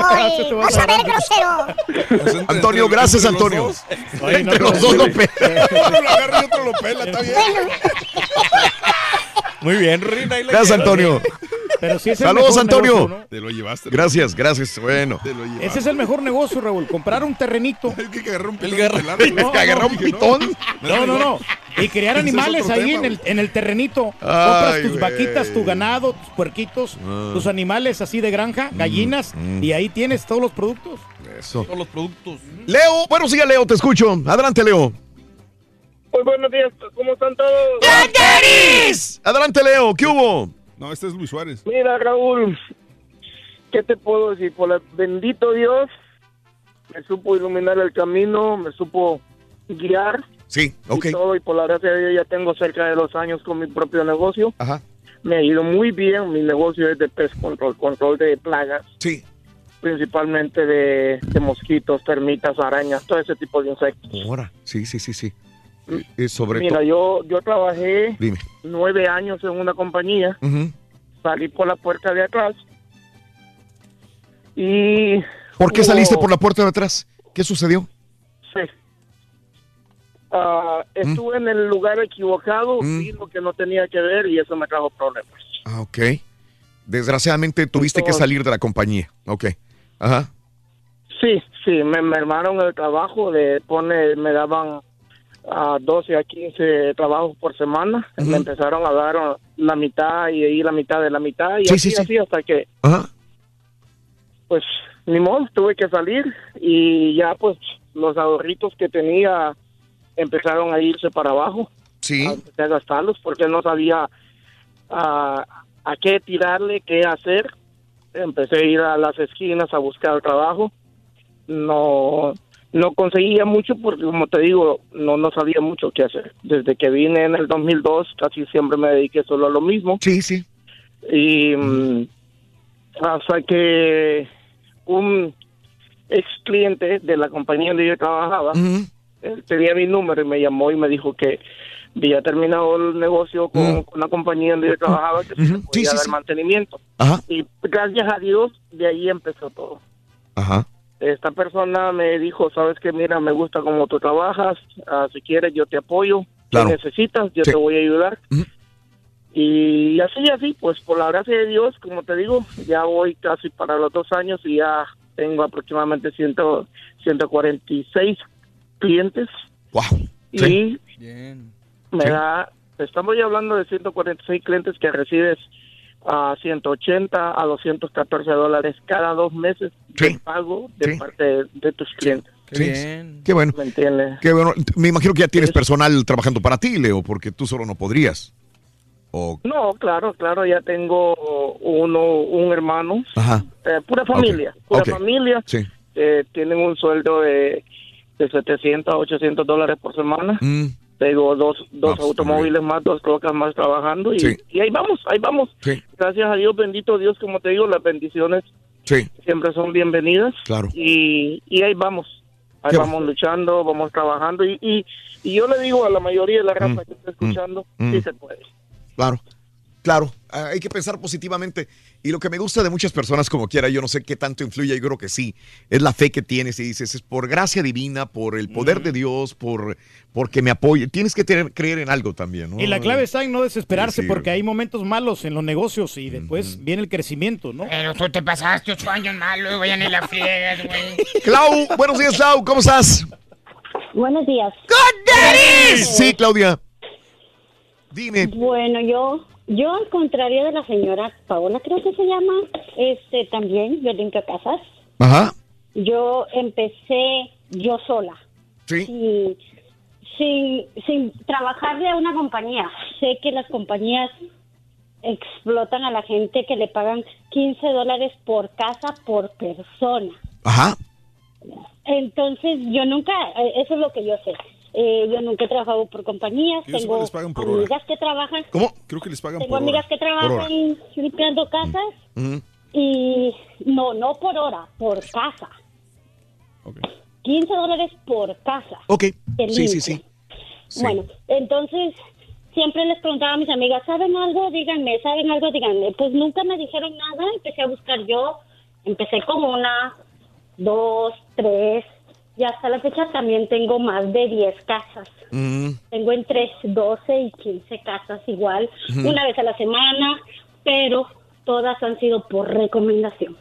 S3: Ay, vas a ver, grosero.
S1: Antonio, gracias, Antonio. Entre los dos lo pe-
S5: Uno lo agarra y otro lo pela, está bien.
S2: Muy bien, Rina.
S1: Gracias. Antonio.
S2: Pero sí es el
S1: Saludos,
S2: mejor
S1: Antonio.
S2: negocio, ¿no?
S5: Te lo llevaste.
S1: Gracias, gracias. Bueno.
S5: Te lo llevaste.
S2: Ese es el mejor negocio, Raúl. Comprar un terrenito.
S5: que agarrar un
S2: pitón.
S1: No, que agarrar un pitón.
S2: No, no, no. Y criar animales ahí
S5: tema,
S2: en el, en el terrenito.
S1: Ay,
S2: Compras tus vaquitas, tu ganado, tus puerquitos,
S1: Ah.
S2: tus animales así de granja,
S1: Mm,
S2: gallinas, y ahí tienes todos los productos.
S1: Eso.
S2: Todos los productos.
S1: Leo, buenos días, Leo, te escucho. Adelante, Leo.
S87: Muy buenos días, ¿cómo están todos?
S1: Adelante, Leo, ¿qué hubo?
S5: No, este es Luis Suárez.
S87: Mira, Raúl, ¿qué te puedo decir? Por el bendito Dios, me supo iluminar el camino, me supo guiar
S1: Sí, ok.
S87: y todo, y por la gracia de Dios ya tengo cerca de dos años con mi propio negocio.
S1: Ajá.
S87: Me ha ido muy bien, mi negocio es de pest control, control de plagas.
S1: Sí.
S87: Principalmente de, de mosquitos, termitas, arañas, todo ese tipo de insectos.
S1: Ahora, sí, sí, sí, sí. Sobre
S87: Mira, yo, yo trabajé
S1: Dime.
S87: nueve años en una compañía,
S1: Ujú.
S87: salí por la puerta de atrás y...
S1: ¿Por qué
S87: hubo-
S1: saliste por la puerta de atrás? ¿Qué sucedió?
S87: Sí. Ah, estuve en el lugar equivocado,
S1: Mm.
S87: vi lo que no tenía que ver y eso me trajo problemas.
S1: Ah, ok. Desgraciadamente tuviste que
S87: Entonces-
S1: salir de la compañía. Ok. Ajá.
S87: Sí, sí, me mermaron el trabajo, de pone, me daban a 12 a 15 trabajos por semana, me empezaron a dar la mitad y ahí la mitad de la mitad y
S1: Sí,
S87: así,
S1: sí, sí.
S87: así hasta que
S1: Ajá.
S87: pues ni modo, tuve que salir y ya pues los ahorritos que tenía empezaron a irse para abajo.
S1: Sí.
S87: Empecé a gastarlos porque no sabía ah, a qué tirarle, qué hacer. Empecé a ir a las esquinas a buscar trabajo. No no conseguía mucho porque como te digo, no no sabía mucho qué hacer. Desde que vine en el 2002 casi siempre me dediqué solo a lo mismo.
S1: Sí, sí.
S87: Y mm, hasta que un ex cliente de la compañía donde yo trabajaba, él tenía mi número y me llamó y me dijo que había terminado el negocio con, con la compañía donde yo trabajaba, que se podía
S1: Sí, sí,
S87: dar
S1: sí.
S87: mantenimiento.
S1: Ajá.
S87: Y gracias a Dios, de ahí empezó todo.
S1: Ajá.
S87: Esta persona me dijo, sabes que mira, me gusta cómo tú trabajas, ah, si quieres yo te apoyo,
S1: Claro.
S87: si necesitas, yo
S1: Sí.
S87: te voy a ayudar. Y así, así, pues por la gracia de Dios, como te digo, ya voy casi para los dos años y ya tengo aproximadamente 100, 146 clientes. Y me
S88: Sí.
S87: da, estamos ya hablando de 146 clientes que recibes a 180 a 214 dólares cada dos meses de pago de parte de, de tus clientes.
S1: Sí. Qué bueno.
S87: ¿Me entiendes?
S1: Qué bueno. Me imagino que ya tienes personal trabajando para ti, Leo, porque tú solo no podrías. O...
S87: No, claro, claro, ya tengo uno, un hermano,
S1: Ajá.
S87: eh, pura familia, pura
S1: ok.
S87: familia.
S1: Sí.
S87: Eh, tienen un sueldo de, de 700 a 800 dólares por semana.
S1: Mm.
S87: Tengo dos, dos
S1: pues,
S87: automóviles más, dos trocas más trabajando y,
S1: Sí.
S87: y ahí vamos, ahí vamos.
S1: Sí.
S87: Gracias a Dios, bendito Dios, como te digo, las bendiciones
S1: Sí.
S87: siempre son bienvenidas.
S1: Claro.
S87: Y, y ahí vamos, ahí vamos luchando, vamos trabajando y, y, y yo le digo a la mayoría de la raza
S1: Mm.
S87: que está escuchando,
S1: Mm.
S87: sí se puede.
S1: Claro, claro, ah, hay que pensar positivamente. Y lo que me gusta de muchas personas, como quiera, yo no sé qué tanto influye, yo creo que sí, es la fe que tienes y dices, es por gracia divina, por el poder de Dios, por porque me apoye. Tienes que tener, creer en algo también, ¿no?
S2: Y la clave está en no desesperarse
S1: Sí,
S2: porque hay momentos malos en los negocios y después viene el crecimiento, ¿no?
S89: Pero tú te pasaste ocho años malos y vayan en la friegas, güey.
S1: Clau, buenos días, Clau, ¿cómo estás?
S90: Buenos días.
S1: Sí, Claudia. Dime.
S90: Bueno, yo, yo al contrario de la señora Paola, creo que se llama, este, también, yo limpio casas.
S1: Ajá.
S90: Yo empecé yo sola.
S1: Sí.
S90: Sin, sin, sin trabajarle a una compañía. Sé que las compañías explotan a la gente que le pagan 15 dólares por casa por persona.
S1: Ajá.
S90: Entonces, yo nunca, eh, eso es lo que yo sé. Eh, yo nunca he trabajado por compañías, tengo
S5: les pagan por hora.
S90: amigas que trabajan,
S5: ¿Cómo? Creo que les pagan
S90: tengo
S5: por hora.
S90: amigas que trabajan limpiando casas
S1: Ujú.
S90: y no, no por hora, por casa. 15 dólares por casa.
S1: Ok. Sí, sí, sí. Sí.
S90: Bueno, entonces siempre les preguntaba a mis amigas, ¿saben algo? Díganme, ¿saben algo? Díganme. Pues nunca me dijeron nada, empecé a buscar yo, empecé con una, dos, tres, y hasta la fecha también tengo más de 10 casas.
S1: Mm,
S90: Tengo entre 12 y 15 casas igual, una vez a la semana, pero todas han sido por recomendación.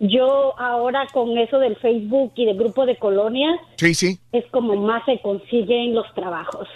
S90: Yo ahora con eso del Facebook y del grupo de colonias
S1: Sí, sí.
S90: es como más se consiguen los trabajos.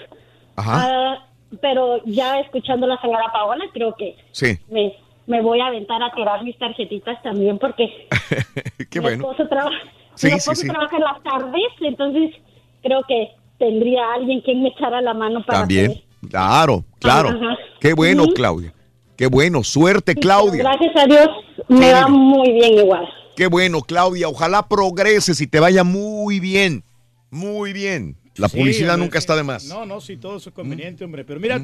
S1: Ajá.
S90: Ah, pero ya escuchando a la señora Paola, creo que
S1: Sí.
S90: me, me voy a aventar a tirar mis tarjetitas también porque
S1: Qué
S90: mi
S1: bueno.
S90: esposo, traba-
S1: Sí,
S90: mi
S1: sí,
S90: esposo
S1: sí.
S90: trabaja en las tardes, entonces creo que tendría alguien quien me echara la mano para
S1: También. Claro, claro.
S90: Ajá.
S1: Qué bueno,
S90: Ujú.
S1: Claudia. Qué bueno. Suerte, Claudia.
S90: Gracias a Dios me va muy bien igual.
S1: Qué bueno, Claudia. Ojalá progreses y te vaya muy bien. Muy bien. La
S2: Sí,
S1: publicidad
S2: hombre,
S1: nunca
S2: sí.
S1: está de más.
S2: No, no, sí, todo eso es conveniente, hombre. Pero mira,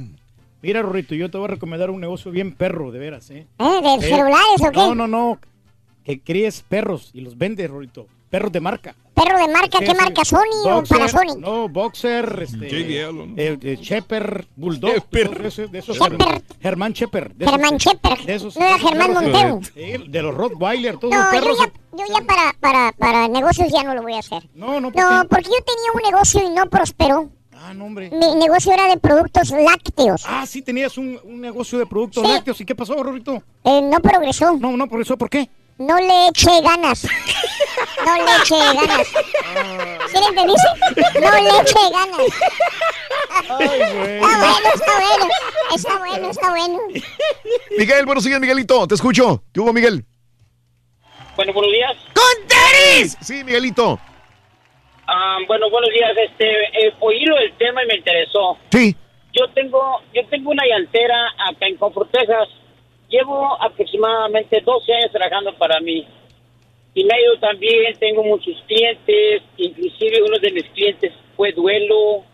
S2: mira, Rorrito, yo te voy a recomendar un negocio bien perro, de veras, ¿eh?
S3: ¿Eh? ¿De
S2: Eh,
S3: celulares o qué?
S2: No, no, no. Que críes perros y los vendes, Rorrito. Perros de marca.
S3: ¿Perro de marca? ¿Qué marca? ¿Sony o
S2: Boxer,
S3: Panasonic?
S2: No, Boxer, este,
S5: JBL, ¿no?
S2: eh, eh, Shepherd, Bulldog, de esos, de esos
S3: Shepherd.
S2: Germán Shepherd. de esos-
S3: Germán Shepherd.
S2: de esos-
S3: No era Germán Montero.
S2: de los Rottweiler, todos
S3: No,
S2: los
S3: yo
S2: perros.
S3: ya, yo ya para, para, para negocios ya no lo voy a hacer.
S2: No, no,
S3: No, porque yo tenía un negocio y no prosperó.
S2: Ah, no, hombre.
S3: Mi negocio era de productos lácteos.
S2: Ah, sí, tenías un, un negocio de productos
S3: Sí.
S2: lácteos. ¿Y qué pasó, Rorrito?
S3: Eh, no progresó.
S2: No, no progresó. ¿Por qué?
S3: No le eché ganas. No le eché ganas. ¿Sí le entendiste? No le eché ganas. Está bueno, está bueno. Está bueno, está bueno.
S1: Miguel, buenos días, Miguelito. Te escucho. ¿Qué hubo, Miguel?
S91: Bueno, buenos días.
S1: ¡Con tenis! Sí, Miguelito.
S91: Ah, bueno, buenos días. Este, eh, oí lo del tema y me interesó.
S1: Sí.
S91: Yo tengo, yo tengo una llantera acá en Comfort, Texas. Llevo aproximadamente 12 años trabajando para mí. Y me ha ido también, tengo muchos clientes, inclusive uno de mis clientes fue Duelo,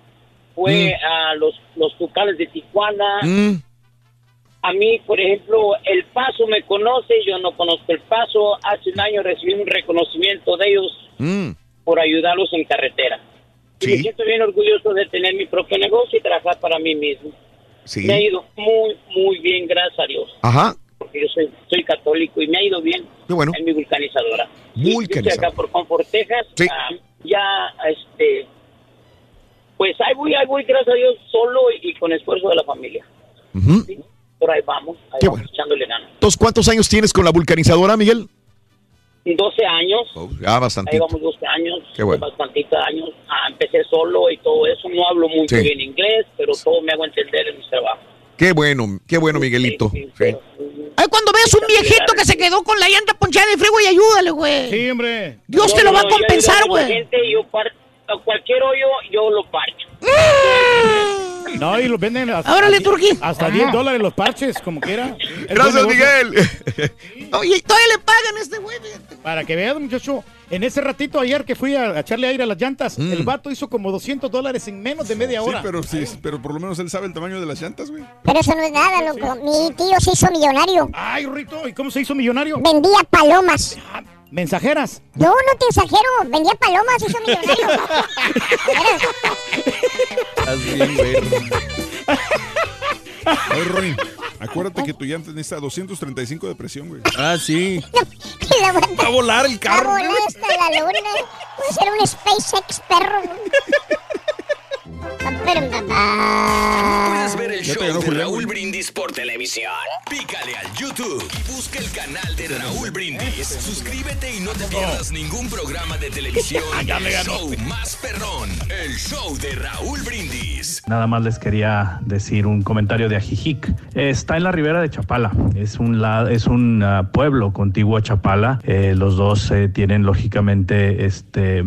S91: fue a los, los Tucanes de Tijuana.
S1: Mm.
S91: A mí, por ejemplo, El Paso me conoce, yo no conozco El Paso. Hace un año recibí un reconocimiento de ellos
S1: Mm.
S91: por ayudarlos en carretera. Y me siento bien orgulloso de tener mi propio negocio y trabajar para mí mismo.
S1: Sí.
S91: Me ha ido muy, muy bien, gracias a Dios.
S1: Ajá.
S91: Porque yo soy, soy católico y me ha ido bien
S1: Qué bueno.
S91: en mi vulcanizadora. Yo estoy
S1: Vulcanizadora.
S91: acá por Comfort, Texas.
S1: Sí.
S91: Ah, ya, este, pues ahí voy, ahí voy, gracias a Dios, solo y, con esfuerzo de la familia.
S1: Ujú.
S91: Por ahí vamos, ahí
S1: Qué
S91: vamos echándole ganas.
S1: Entonces, ¿cuántos años tienes con la vulcanizadora, Miguel?
S91: 12 años.
S1: Ya bastante.
S91: Ahí vamos 12 años,
S1: Qué bueno.
S91: bastantitos años. Ah, empecé solo y todo eso. No hablo mucho
S1: Sí.
S91: bien inglés, pero todo me hago entender en mi trabajo.
S1: Qué bueno, qué bueno, Miguelito. Sí.
S7: Ay, cuando veas un viejito que se quedó con la llanta ponchada de freeway, ayúdale, güey.
S2: Sí, hombre.
S7: Dios te
S91: No,
S7: lo va a
S91: no, yo
S7: compensar,
S91: ayudo a mucha
S7: güey.
S91: yo a cualquier hoyo, yo lo parcho.
S2: No, y los venden hasta,
S7: Órale, Turquí.
S2: hasta 10 dólares los parches, como quiera. Es
S1: Gracias. Miguel.
S7: Oye, todavía le pagan a este güey.
S2: Para que veas, muchacho, en ese ratito ayer que fui a, a echarle aire a las llantas, el vato hizo como 200 dólares en menos de media
S5: Sí,
S2: hora.
S5: pero, sí, pero por lo menos él sabe el tamaño de las llantas, güey.
S3: Pero eso no es nada, loco. Mi tío se hizo millonario.
S2: Ay, Rito, ¿y cómo se hizo millonario?
S3: Vendía palomas.
S2: Mensajeras.
S3: No, no te exagero. Vendía palomas, hizo millonario.
S5: Estás bien, güey. Oye, Ronnie, acuérdate que tu llanta necesita 235 de presión, güey.
S4: Ah, sí.
S3: Va
S5: a volar el
S3: Va a volar hasta la luna. Puede ser un SpaceX perro.
S11: Puedes ver el show de Raúl. Brindis por televisión. Pícale al YouTube y busca el canal de Raúl Brindis. Suscríbete y no te pierdas ningún programa de televisión.
S49: Me
S11: El
S49: ganó.
S11: show más perrón. El show de Raúl Brindis.
S49: Nada más les quería decir un comentario de Ajijic. Está en la ribera de Chapala. Es un, la- es un ah, pueblo contiguo a Chapala. Eh, los dos eh, tienen lógicamente este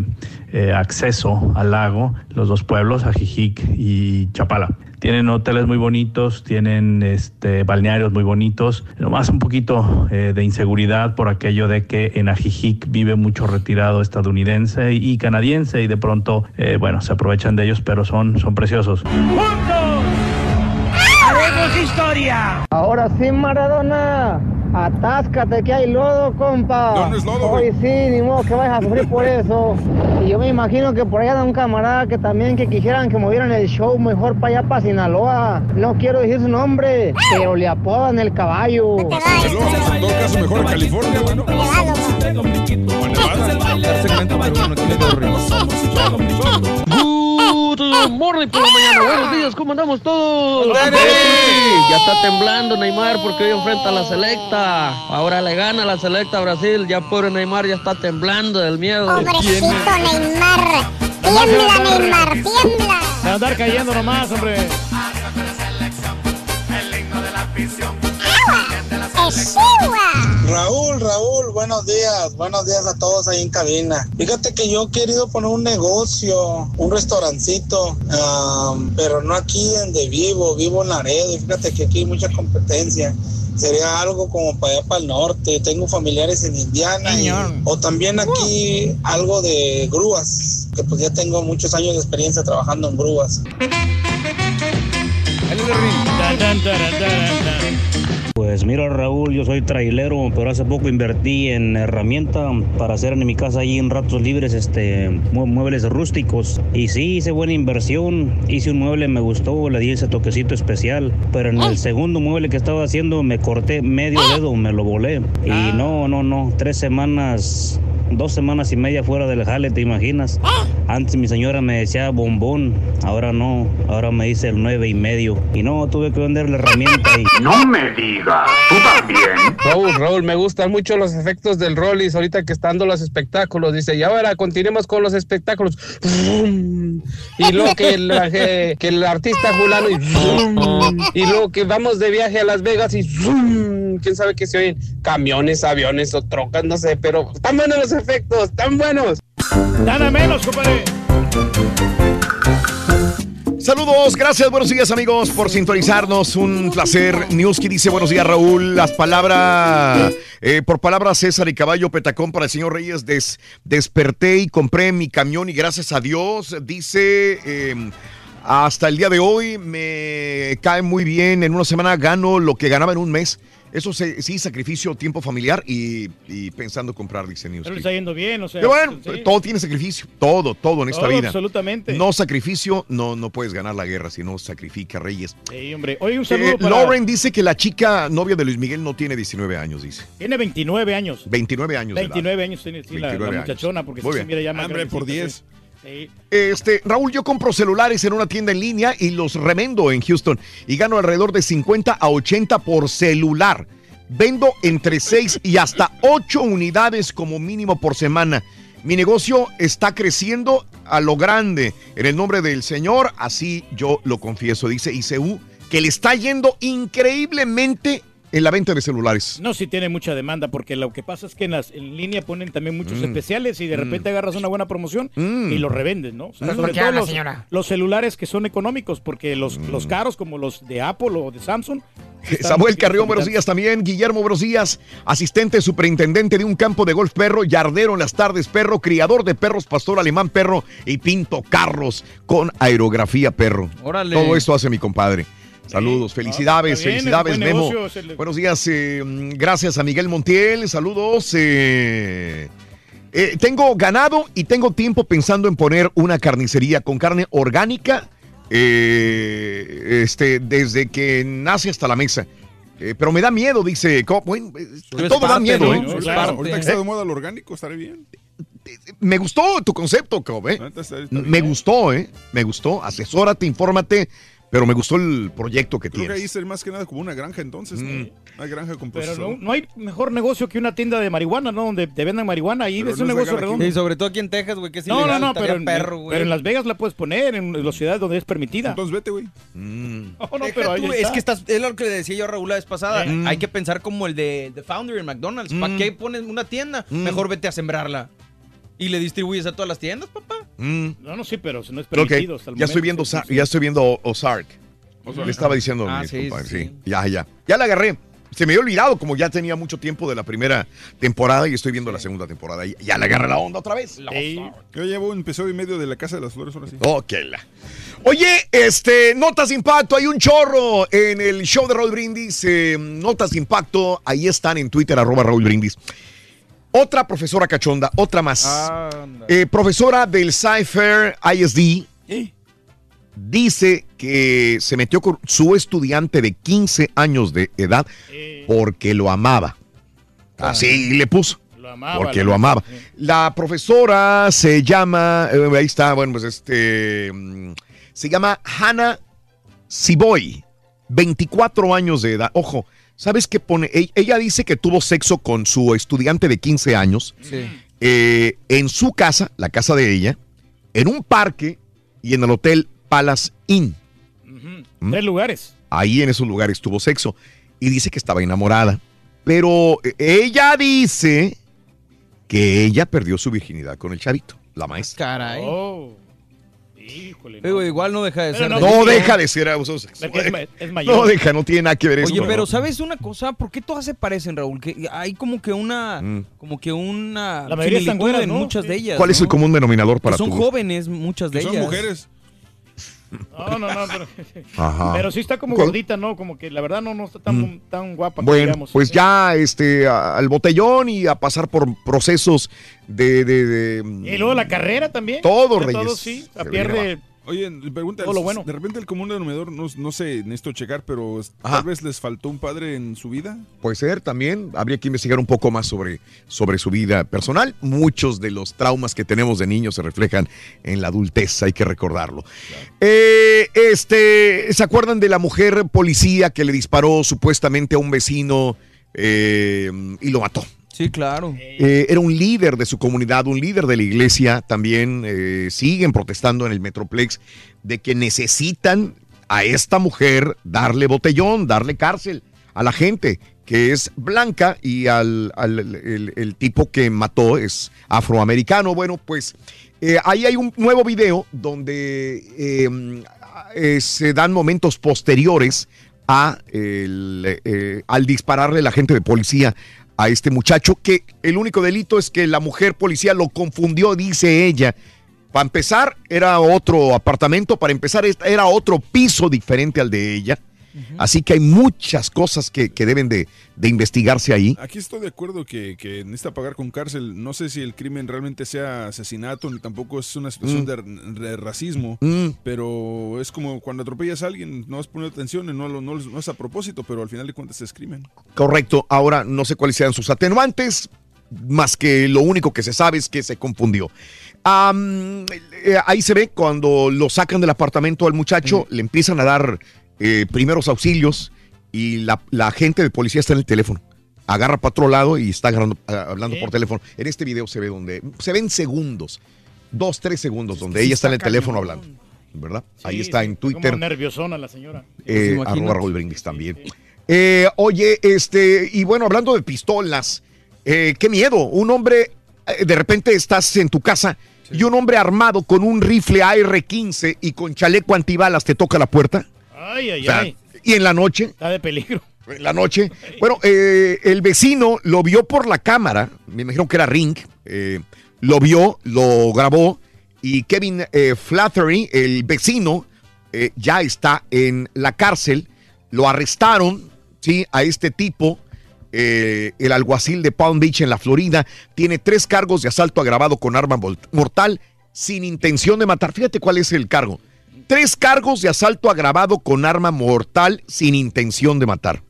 S49: eh, acceso al lago. Los dos pueblos, Ajijic y Chapala. Tienen hoteles muy bonitos, tienen este, balnearios muy bonitos, nomás un poquito eh, de inseguridad por aquello de que en Ajijic vive mucho retirado estadounidense y canadiense y de pronto, eh, bueno, se aprovechan de ellos, pero son, son preciosos.
S92: ¡Haremos historia!
S93: Ahora sí, Maradona. Atáscate que hay lodo, compa.
S5: No, no es lodo,
S93: Hoy sí, ni modo que vayas a sufrir por eso. Y yo me imagino que por allá da un camarada que también que quisieran que movieran el show mejor para allá, para Sinaloa. No quiero decir su nombre, pero le apodan el caballo.
S5: En todo caso, mejor en California, bueno.
S94: Good morning por la mañana, buenos días, ¿cómo andamos todos? Ya está temblando Neymar porque hoy enfrenta a la selecta. Ahora le gana la selecta a Brasil, ya pobre Neymar ya está temblando del miedo.
S3: Pobrecito Neymar. Tiembla, Neymar, tiembla.
S2: De andar cayendo nomás, hombre.
S95: Raúl, Raúl, buenos días, buenos días a todos ahí en cabina. Fíjate que yo he querido poner un negocio, un restaurancito, am, pero no aquí donde vivo, vivo en Laredo. y Fíjate que aquí hay mucha competencia. Sería algo como para allá para el norte. Tengo familiares en Indiana y- o también aquí algo de grúas. que pues ya tengo muchos años de experiencia trabajando en grúas.
S91: Pues mira Raúl, yo soy trailero, pero hace poco invertí en herramienta para hacer en mi casa ahí en ratos libres este mue- muebles rústicos. Y sí, hice buena inversión, hice un mueble, me gustó, le di ese toquecito especial, pero en el segundo mueble que estaba haciendo me corté medio dedo, me lo volé. Y no, no, no, tres semanas, dos semanas y media fuera del jale, ¿te imaginas? Antes mi señora me decía bombón, ahora no, ahora me dice el nueve y medio. Y no, tuve que vender la herramienta y...
S96: No me digas, tú también.
S3: Raúl, Raúl, me gustan mucho los efectos del Rollis ahorita que están dando los espectáculos. Dice, y ahora continuemos con los espectáculos. Y luego que el, que el artista fulano y, y luego que vamos de viaje a Las Vegas y quién sabe qué se oyen camiones, aviones o trocas, no sé, pero están buenos los efectos, están buenos.
S2: Nada menos, compadre.
S1: Saludos, gracias, buenos días amigos por sintonizarnos, un placer. Newski dice buenos días Raúl, las palabras, eh, por palabras César y Caballo Petacón para el señor Reyes, des- desperté y compré mi camión y gracias a Dios, dice, eh, hasta el día de hoy me cae muy bien, en una semana gano lo que ganaba en un mes. Eso se- sí, sacrificio, tiempo familiar y, y pensando comprar, dice
S2: Pero le está yendo bien, o sea.
S1: Pero bueno,
S2: sí.
S1: todo tiene sacrificio, todo, todo en esta
S2: Todo,
S1: vida.
S2: absolutamente.
S1: No sacrificio, no, no puedes ganar la guerra si no sacrifica Reyes.
S2: Sí, hombre. Oye, un saludo
S1: Eh,
S2: para...
S1: Lauren dice que la chica novia de Luis Miguel no tiene 19 años, dice.
S2: Tiene 29 años.
S1: 29 años. de edad.
S2: 29 años tiene sí, la- la,
S1: 29 años.
S2: muchachona, porque
S1: Muy
S2: sí se
S1: bien.
S2: mira ya más
S1: Hambre por
S2: grandecita,
S1: Este, Raúl, yo compro celulares en una tienda en línea y los revendo en Houston y gano alrededor de 50 a 80 por celular. Vendo entre 6 y hasta 8 unidades como mínimo por semana. Mi negocio está creciendo a lo grande. En el nombre del Señor, así yo lo confieso, dice ICU, que le está yendo increíblemente en la venta de celulares.
S2: No, sí tiene mucha demanda, porque lo que pasa es que en, las, en línea ponen también muchos
S1: Mm.
S2: especiales y de repente agarras una buena promoción
S1: Mm.
S2: y lo revendes, ¿no? O sea,
S1: Mm.
S2: sobre
S1: ¿Qué
S2: todo
S1: habla,
S2: los,
S1: señora?
S2: los celulares que son económicos, porque los, los caros como los de Apple o de Samsung.
S1: Samuel Carrión, buenos días también. Guillermo, buenos días. Asistente superintendente de un campo de golf perro, yardero en las tardes perro, criador de perros, pastor alemán perro y pinto carros con aerografía perro.
S4: Órale.
S1: Todo esto hace mi compadre. Saludos, felicidades,
S2: bien,
S1: felicidades,
S2: buen
S1: Memo.
S2: negocio, es el-
S1: Buenos días, eh, gracias a Miguel Montiel, saludos. eh, eh, tengo ganado y tengo tiempo pensando en poner una carnicería con carne orgánica eh, este, desde que nace hasta la mesa. Eh, pero me da miedo, dice. Bueno, todo da miedo,
S5: ¿no?
S1: ¿eh?
S5: Es
S1: Claro.
S5: parte. Ahorita que está de moda lo orgánico, estaré bien.
S1: Me gustó tu concepto, Cobb, ¿eh?
S5: Ahorita está- está
S1: Me gustó, ¿eh? Me gustó. Asesórate, infórmate, pero me gustó el proyecto que
S5: Creo que ahí
S1: tienes.
S5: es más que nada como una granja entonces, ¿no?
S1: Mm.
S5: Una granja con
S2: Pero no, no hay mejor negocio que una tienda de marihuana, ¿no? Donde te vendan marihuana. Ahí
S5: Pero
S2: es
S5: no
S2: un
S5: es
S2: negocio redondo.
S4: Sí, sobre todo aquí en Texas, güey, que es
S2: No,
S4: ilegal.
S2: no, no, pero en,
S4: perro, güey.
S2: pero en Las Vegas la puedes poner, en las ciudades donde es permitida.
S5: Entonces vete, güey.
S1: Mm.
S2: No, no,
S4: Deja
S2: pero
S4: tú, es que estás, es lo que le decía yo a Raúl la vez pasada.
S1: Mm.
S4: Hay que pensar como el de, de Founder en McDonald's. ¿Para
S1: Mm.
S4: qué pones una tienda?
S1: Mm.
S4: Mejor vete a sembrarla. Y le distribuyes a todas las tiendas, papá.
S1: Mm.
S2: No, no, sí, pero no es permitido hasta el
S1: ya estoy viendo,
S2: sí,
S1: Sa-
S2: sí.
S1: ya estoy viendo Ozark.
S5: Ozark.
S1: Le estaba diciendo a
S4: Ah,
S1: mis
S4: sí, sí.
S1: Ya, ya. Ya la agarré. Se me había olvidado, como ya tenía mucho tiempo de la primera temporada y estoy viendo la segunda temporada. Ya, ya le agarré la onda otra vez.
S2: Sí.
S5: Yo llevo un episodio y medio de la Casa de las Flores ahora sí.
S1: Ok, la. Oye, este, notas de impacto, hay un chorro en el show de Raúl Brindis. eh, notas de impacto, ahí están en Twitter, arroba Raúl Brindis. Otra profesora cachonda, otra más. Eh, profesora del Cypher ISD dice que se metió con su estudiante de 15 años de edad porque lo amaba. Así le puso.
S2: Lo amaba,
S1: Porque lo amaba. La profesora se llama, eh, ahí está, bueno, pues este, mm, se llama Hannah Siboy, 24 años de edad. Ojo, ¿sabes qué pone? E- Ella dice que tuvo sexo con su estudiante de 15 años
S4: Sí.
S1: eh, en su casa, la casa de ella, en un parque y en el hotel Palace Inn. ¿Mm?
S2: Tres lugares.
S1: Ahí en esos lugares tuvo sexo y dice que estaba enamorada. Pero eh, ella dice que ella perdió su virginidad con el chavito, la maestra.
S4: Caray.
S2: Oh. Híjole,
S84: Pero igual no deja de
S2: Pero
S84: ser.
S2: no,
S1: No deja de ser abuso sexual.
S2: es ma- es mayor.
S1: No deja, no tiene nada que ver eso.
S84: Oye,
S1: ¿no?
S84: pero ¿sabes una cosa? ¿Por qué todas se parecen, Raúl? Que hay como que una,
S1: Mm.
S84: como que una
S2: La mayoría están
S84: en
S2: ¿no?
S84: muchas de ellas.
S1: ¿Cuál es
S84: ¿no?
S1: el común denominador para
S84: Que son jóvenes, muchas de
S5: Que son
S84: ellas.
S5: mujeres.
S2: No, no, no, pero,
S1: Ajá.
S2: pero sí está como
S1: ¿Cuál?
S2: gordita, ¿no? Como que la verdad no, no está tan, tan guapa.
S1: Bueno,
S2: digamos.
S1: pues ya este a- al botellón y a pasar por procesos de, de- de-
S2: Y luego la carrera también.
S1: Todo, Reyes.
S2: Todo sí, la pierde.
S5: Oye, pregunta,
S2: Todo lo bueno.
S5: de repente el común denominador, no, no sé, necesito checar, pero
S1: Ajá.
S5: tal vez les faltó un padre en su vida.
S1: Puede ser también, habría que investigar un poco más sobre, sobre su vida personal. Muchos de los traumas que tenemos de niños se reflejan en la adultez, hay que recordarlo. Eh, este, ¿Se acuerdan de la mujer policía que le disparó supuestamente a un vecino eh, y lo mató?
S84: Sí, claro.
S1: Eh, era un líder de su comunidad, un líder de la iglesia. También eh, siguen protestando en el Metroplex de que necesitan a esta mujer darle botellón, darle cárcel a la gente que es blanca y al, al- el, tipo que mató es afroamericano. Bueno, pues eh, ahí hay un nuevo video donde eh, eh, se dan momentos posteriores a el, al dispararle la gente de policía a este muchacho, que el único delito es que la mujer policía lo confundió, dice ella. Para empezar, era otro apartamento, para empezar, era otro piso diferente al de ella. Así que hay muchas cosas que, que deben de, de investigarse ahí.
S5: Aquí estoy de acuerdo que, que necesita pagar con cárcel. No sé si el crimen realmente sea asesinato, ni tampoco es una situación
S1: Mm.
S5: de, de racismo,
S1: Mm.
S5: pero es como cuando atropellas a alguien, no vas a poner atención y no, lo- no, no es a propósito, pero al final de cuentas es crimen.
S1: Correcto. Ahora no sé cuáles sean sus atenuantes, más que lo único que se sabe es que se confundió. Eh, ahí se ve cuando lo sacan del apartamento al muchacho, le empiezan a dar eh, primeros auxilios y la, la agente de policía está en el teléfono. Agarra para otro lado y está agarrando- ah, hablando por teléfono. En este video se ve donde se ven segundos, dos, tres segundos, donde
S2: sí
S1: ella está en el teléfono hablando. ¿Verdad?
S2: Sí,
S1: Ahí está
S2: sí,
S1: en
S2: como
S1: Twitter.
S2: nerviosona la señora.
S1: Eh,
S2: Pues
S1: arroba Raúl Brindis también. Eh, oye, este, y bueno, hablando de pistolas, eh, qué miedo. Un hombre, eh, de repente estás en tu casa y un hombre armado con un rifle AR-15 y con chaleco antibalas te toca la puerta.
S2: Ay, ay,
S1: O sea,
S2: ay.
S1: y en la noche,
S2: Está de peligro.
S1: en la noche, bueno, eh, el vecino lo vio por la cámara, me imagino que era Ring, eh, lo vio, lo grabó y Kevin eh, Flattery, el vecino, eh, ya está en la cárcel. Lo arrestaron, ¿sí? A este tipo, eh, el alguacil de Palm Beach en la Florida, tiene tres cargos de asalto agravado con arma mortal sin intención de matar. Fíjate cuál es el cargo. Tres cargos de asalto agravado con arma mortal sin intención de matar.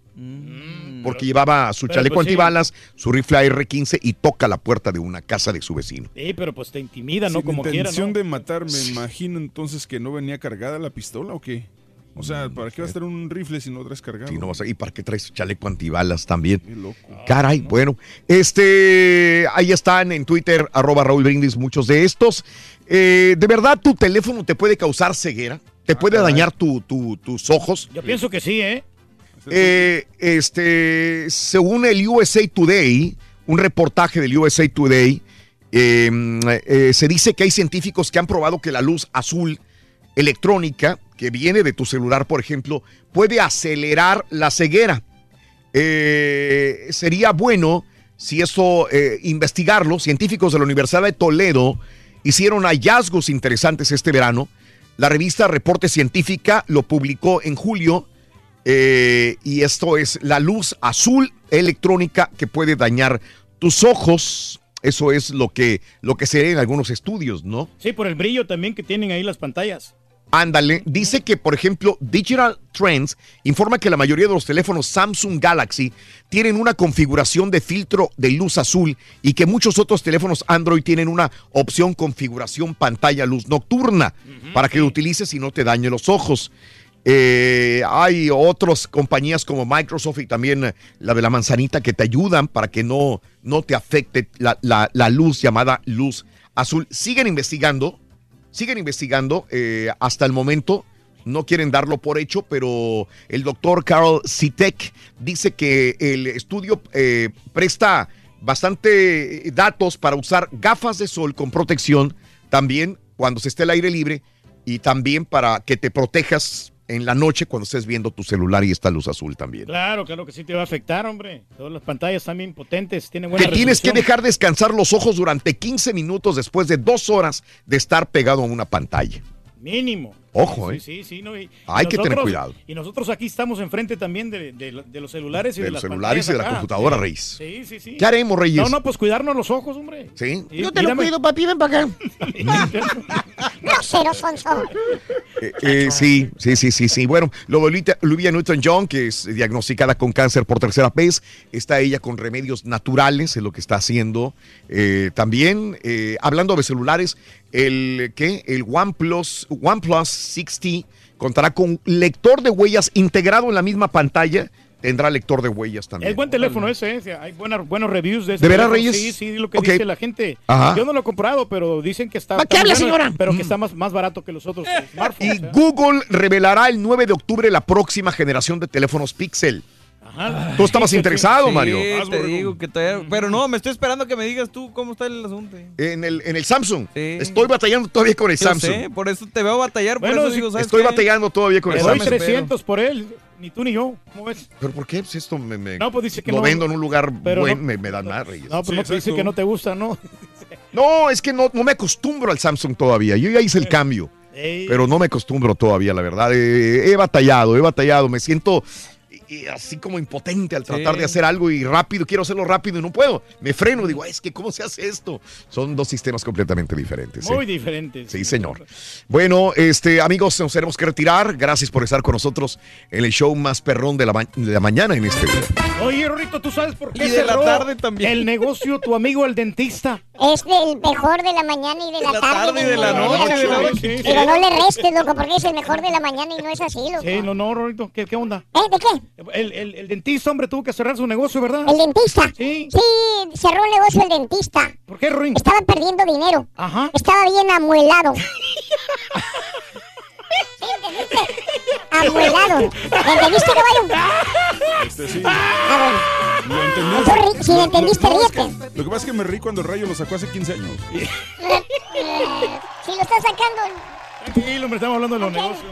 S1: Porque llevaba su
S2: pero
S1: chaleco
S2: pues sí.
S1: antibalas, su rifle AR-15 y toca la puerta de una casa de su vecino.
S2: Sí, pero pues te intimida, ¿no?
S5: Sin
S2: Como quiera,
S5: intención
S2: ¿no?
S5: de matar, me imagino entonces que no venía cargada la pistola o qué. O sea, ¿para qué vas a tener un rifle si no traes cargado?
S1: Sí, no vas a- ¿Y para qué traes chaleco antibalas también?
S5: Qué loco.
S1: Caray, bueno. Este, ahí están en Twitter, arroba Raúl Brindis, muchos de estos. Eh, ¿De verdad tu teléfono te puede causar ceguera? ¿Te puede
S2: caray.
S1: dañar tu- tu- tus ojos?
S2: Yo pienso que sí, ¿eh?
S1: Eh, este, según el USA Today, un reportaje del USA Today, eh, eh, se dice que hay científicos que han probado que la luz azul electrónica que viene de tu celular, por ejemplo, puede acelerar la ceguera. Eh, sería bueno si esto eh, investigarlo. Científicos de la Universidad de Toledo hicieron hallazgos interesantes este verano. La revista Reporte Científica lo publicó en julio eh, y esto es la luz azul electrónica que puede dañar tus ojos. Eso es lo que, lo que se ve en algunos estudios, ¿no?
S2: Sí, por el brillo también que tienen ahí las pantallas.
S1: Ándale, dice que, por ejemplo, Digital Trends informa que la mayoría de los teléfonos Samsung Galaxy tienen una configuración de filtro de luz azul y que muchos otros teléfonos Android tienen una opción configuración pantalla luz nocturna para que lo utilices y no te dañe los ojos. Eh, hay otras compañías como Microsoft y también eh, la de la manzanita que te ayudan para que no, no te afecte la, la- la luz llamada luz azul. Siguen investigando, siguen investigando eh, hasta el momento. No quieren darlo por hecho, pero el doctor Carl Sitek dice que el estudio eh, presta bastante datos para usar gafas de sol con protección también cuando se esté al aire libre y también para que te protejas en la noche cuando estés viendo tu celular y esta luz azul también.
S2: Claro, claro que sí te va a afectar, hombre. Todas las pantallas están bien potentes, tienen buena
S1: tienes que dejar descansar los ojos durante 15 minutos después de dos horas de estar pegado a una pantalla.
S2: Mínimo.
S1: Ojo,
S2: Sí,
S1: ¿eh?
S2: sí, sí, no, y-
S1: Hay
S2: y
S1: que tener cuidado.
S2: Y nosotros aquí estamos enfrente también de, de- de los celulares y de,
S1: De los
S2: las
S1: celulares y de la
S2: acá.
S1: computadora,
S2: Sí.
S1: Reyes.
S2: Sí, sí, sí.
S1: ¿Qué haremos, Reyes?
S2: No, no, pues cuidarnos los ojos, hombre.
S1: ¿Sí?
S7: Yo te lo cuido, papi, ven para acá.
S3: Grosero, Sonso.
S1: Eh, eh, sí, sí, sí, sí, sí. Bueno, lo de Olivia- Olivia Newton-John, que es diagnosticada con cáncer por tercera vez, está ella con remedios naturales, es lo que está haciendo. Eh, también, eh, hablando de celulares, el, ¿qué? El OnePlus, OnePlus 60 contará con lector de huellas integrado en la misma pantalla. Tendrá lector de huellas también.
S2: Es buen teléfono ese, ese. hay buenas, buenos reviews de ese
S1: ¿De veras. Reyes?
S2: Sí, sí, lo que
S1: Ok.
S2: dice la gente.
S1: Ajá.
S2: Yo no lo he comprado, pero dicen que está...
S7: ¿Para qué habla, señora?
S2: Pero que está más, más barato que los otros smartphones.
S1: Y
S2: ¿eh?
S1: Google revelará el 9 de octubre la próxima generación de teléfonos Pixel.
S2: Ajá.
S1: Tú estabas interesado,
S4: Sí,
S1: Mario.
S4: te digo que todavía... Pero no, me estoy esperando que me digas tú cómo está el asunto.
S1: En el, en el Samsung. Estoy batallando todavía con el
S4: Yo
S1: Samsung.
S4: sé, por eso te veo batallar, por
S2: Bueno,
S4: eso
S2: si-
S4: digo, ¿sabes
S1: Estoy
S4: qué?
S1: batallando todavía con el
S2: doy
S1: Samsung.
S2: 300 por él, ni tú ni yo. ¿Cómo ves?
S1: ¿Pero por qué? Pues esto me, me-
S2: No, pues dice que
S1: lo
S2: no.
S1: vendo en un lugar
S2: Pero
S1: bueno,
S2: no-
S1: me, me dan más, Reyes.
S2: No, pero no te dice que no te gusta, ¿no?
S1: No, es que no, no me acostumbro al Samsung todavía. Yo ya hice el cambio.
S2: Ey.
S1: Pero no me acostumbro todavía, la verdad. Eh, he batallado, he batallado. Me siento eh, así como impotente al tratar
S4: Sí.
S1: de hacer algo y rápido. Quiero hacerlo rápido y no puedo. Me freno, digo, "Ay, es que ¿cómo se hace esto? Son dos sistemas completamente diferentes. ¿eh?
S2: Muy diferente.
S1: Sí, señor. Bueno, este, amigos, nos tenemos que retirar. Gracias por estar con nosotros en el show más perrón de la, ma- de la mañana en este día.
S2: Oye, Rorito, ¿tú sabes por qué
S4: Y de la
S2: cerró
S4: tarde también.
S2: el negocio tu amigo el dentista?
S3: Es del mejor de la mañana y de la,
S4: la
S3: tarde.
S4: tarde y de la noche, de la que
S3: Pero no le restes, loco, porque es el mejor de la mañana y no es así, loco.
S2: Sí, no, no, Rorito, ¿qué, qué onda?
S3: ¿Eh? ¿De qué?
S2: El, el- el dentista, hombre, tuvo que cerrar su negocio, ¿verdad?
S3: ¿El dentista?
S2: Sí.
S3: Sí, cerró el negocio el dentista.
S2: ¿Por qué, Rorín?
S3: Estaba perdiendo dinero.
S2: Ajá.
S3: Estaba bien amuelado. ¿Sí entendiste? Amuelado. ¿Entendiste, caballo?
S5: Este sí.
S3: Ah,
S5: Lo entendí.
S3: ri- si lo entendiste, ríete.
S5: Lo que pasa es que me reí cuando el rayo lo sacó hace 15 años.
S3: Si lo estás sacando...
S2: Tranquilo, hombre, estamos hablando de los negocios.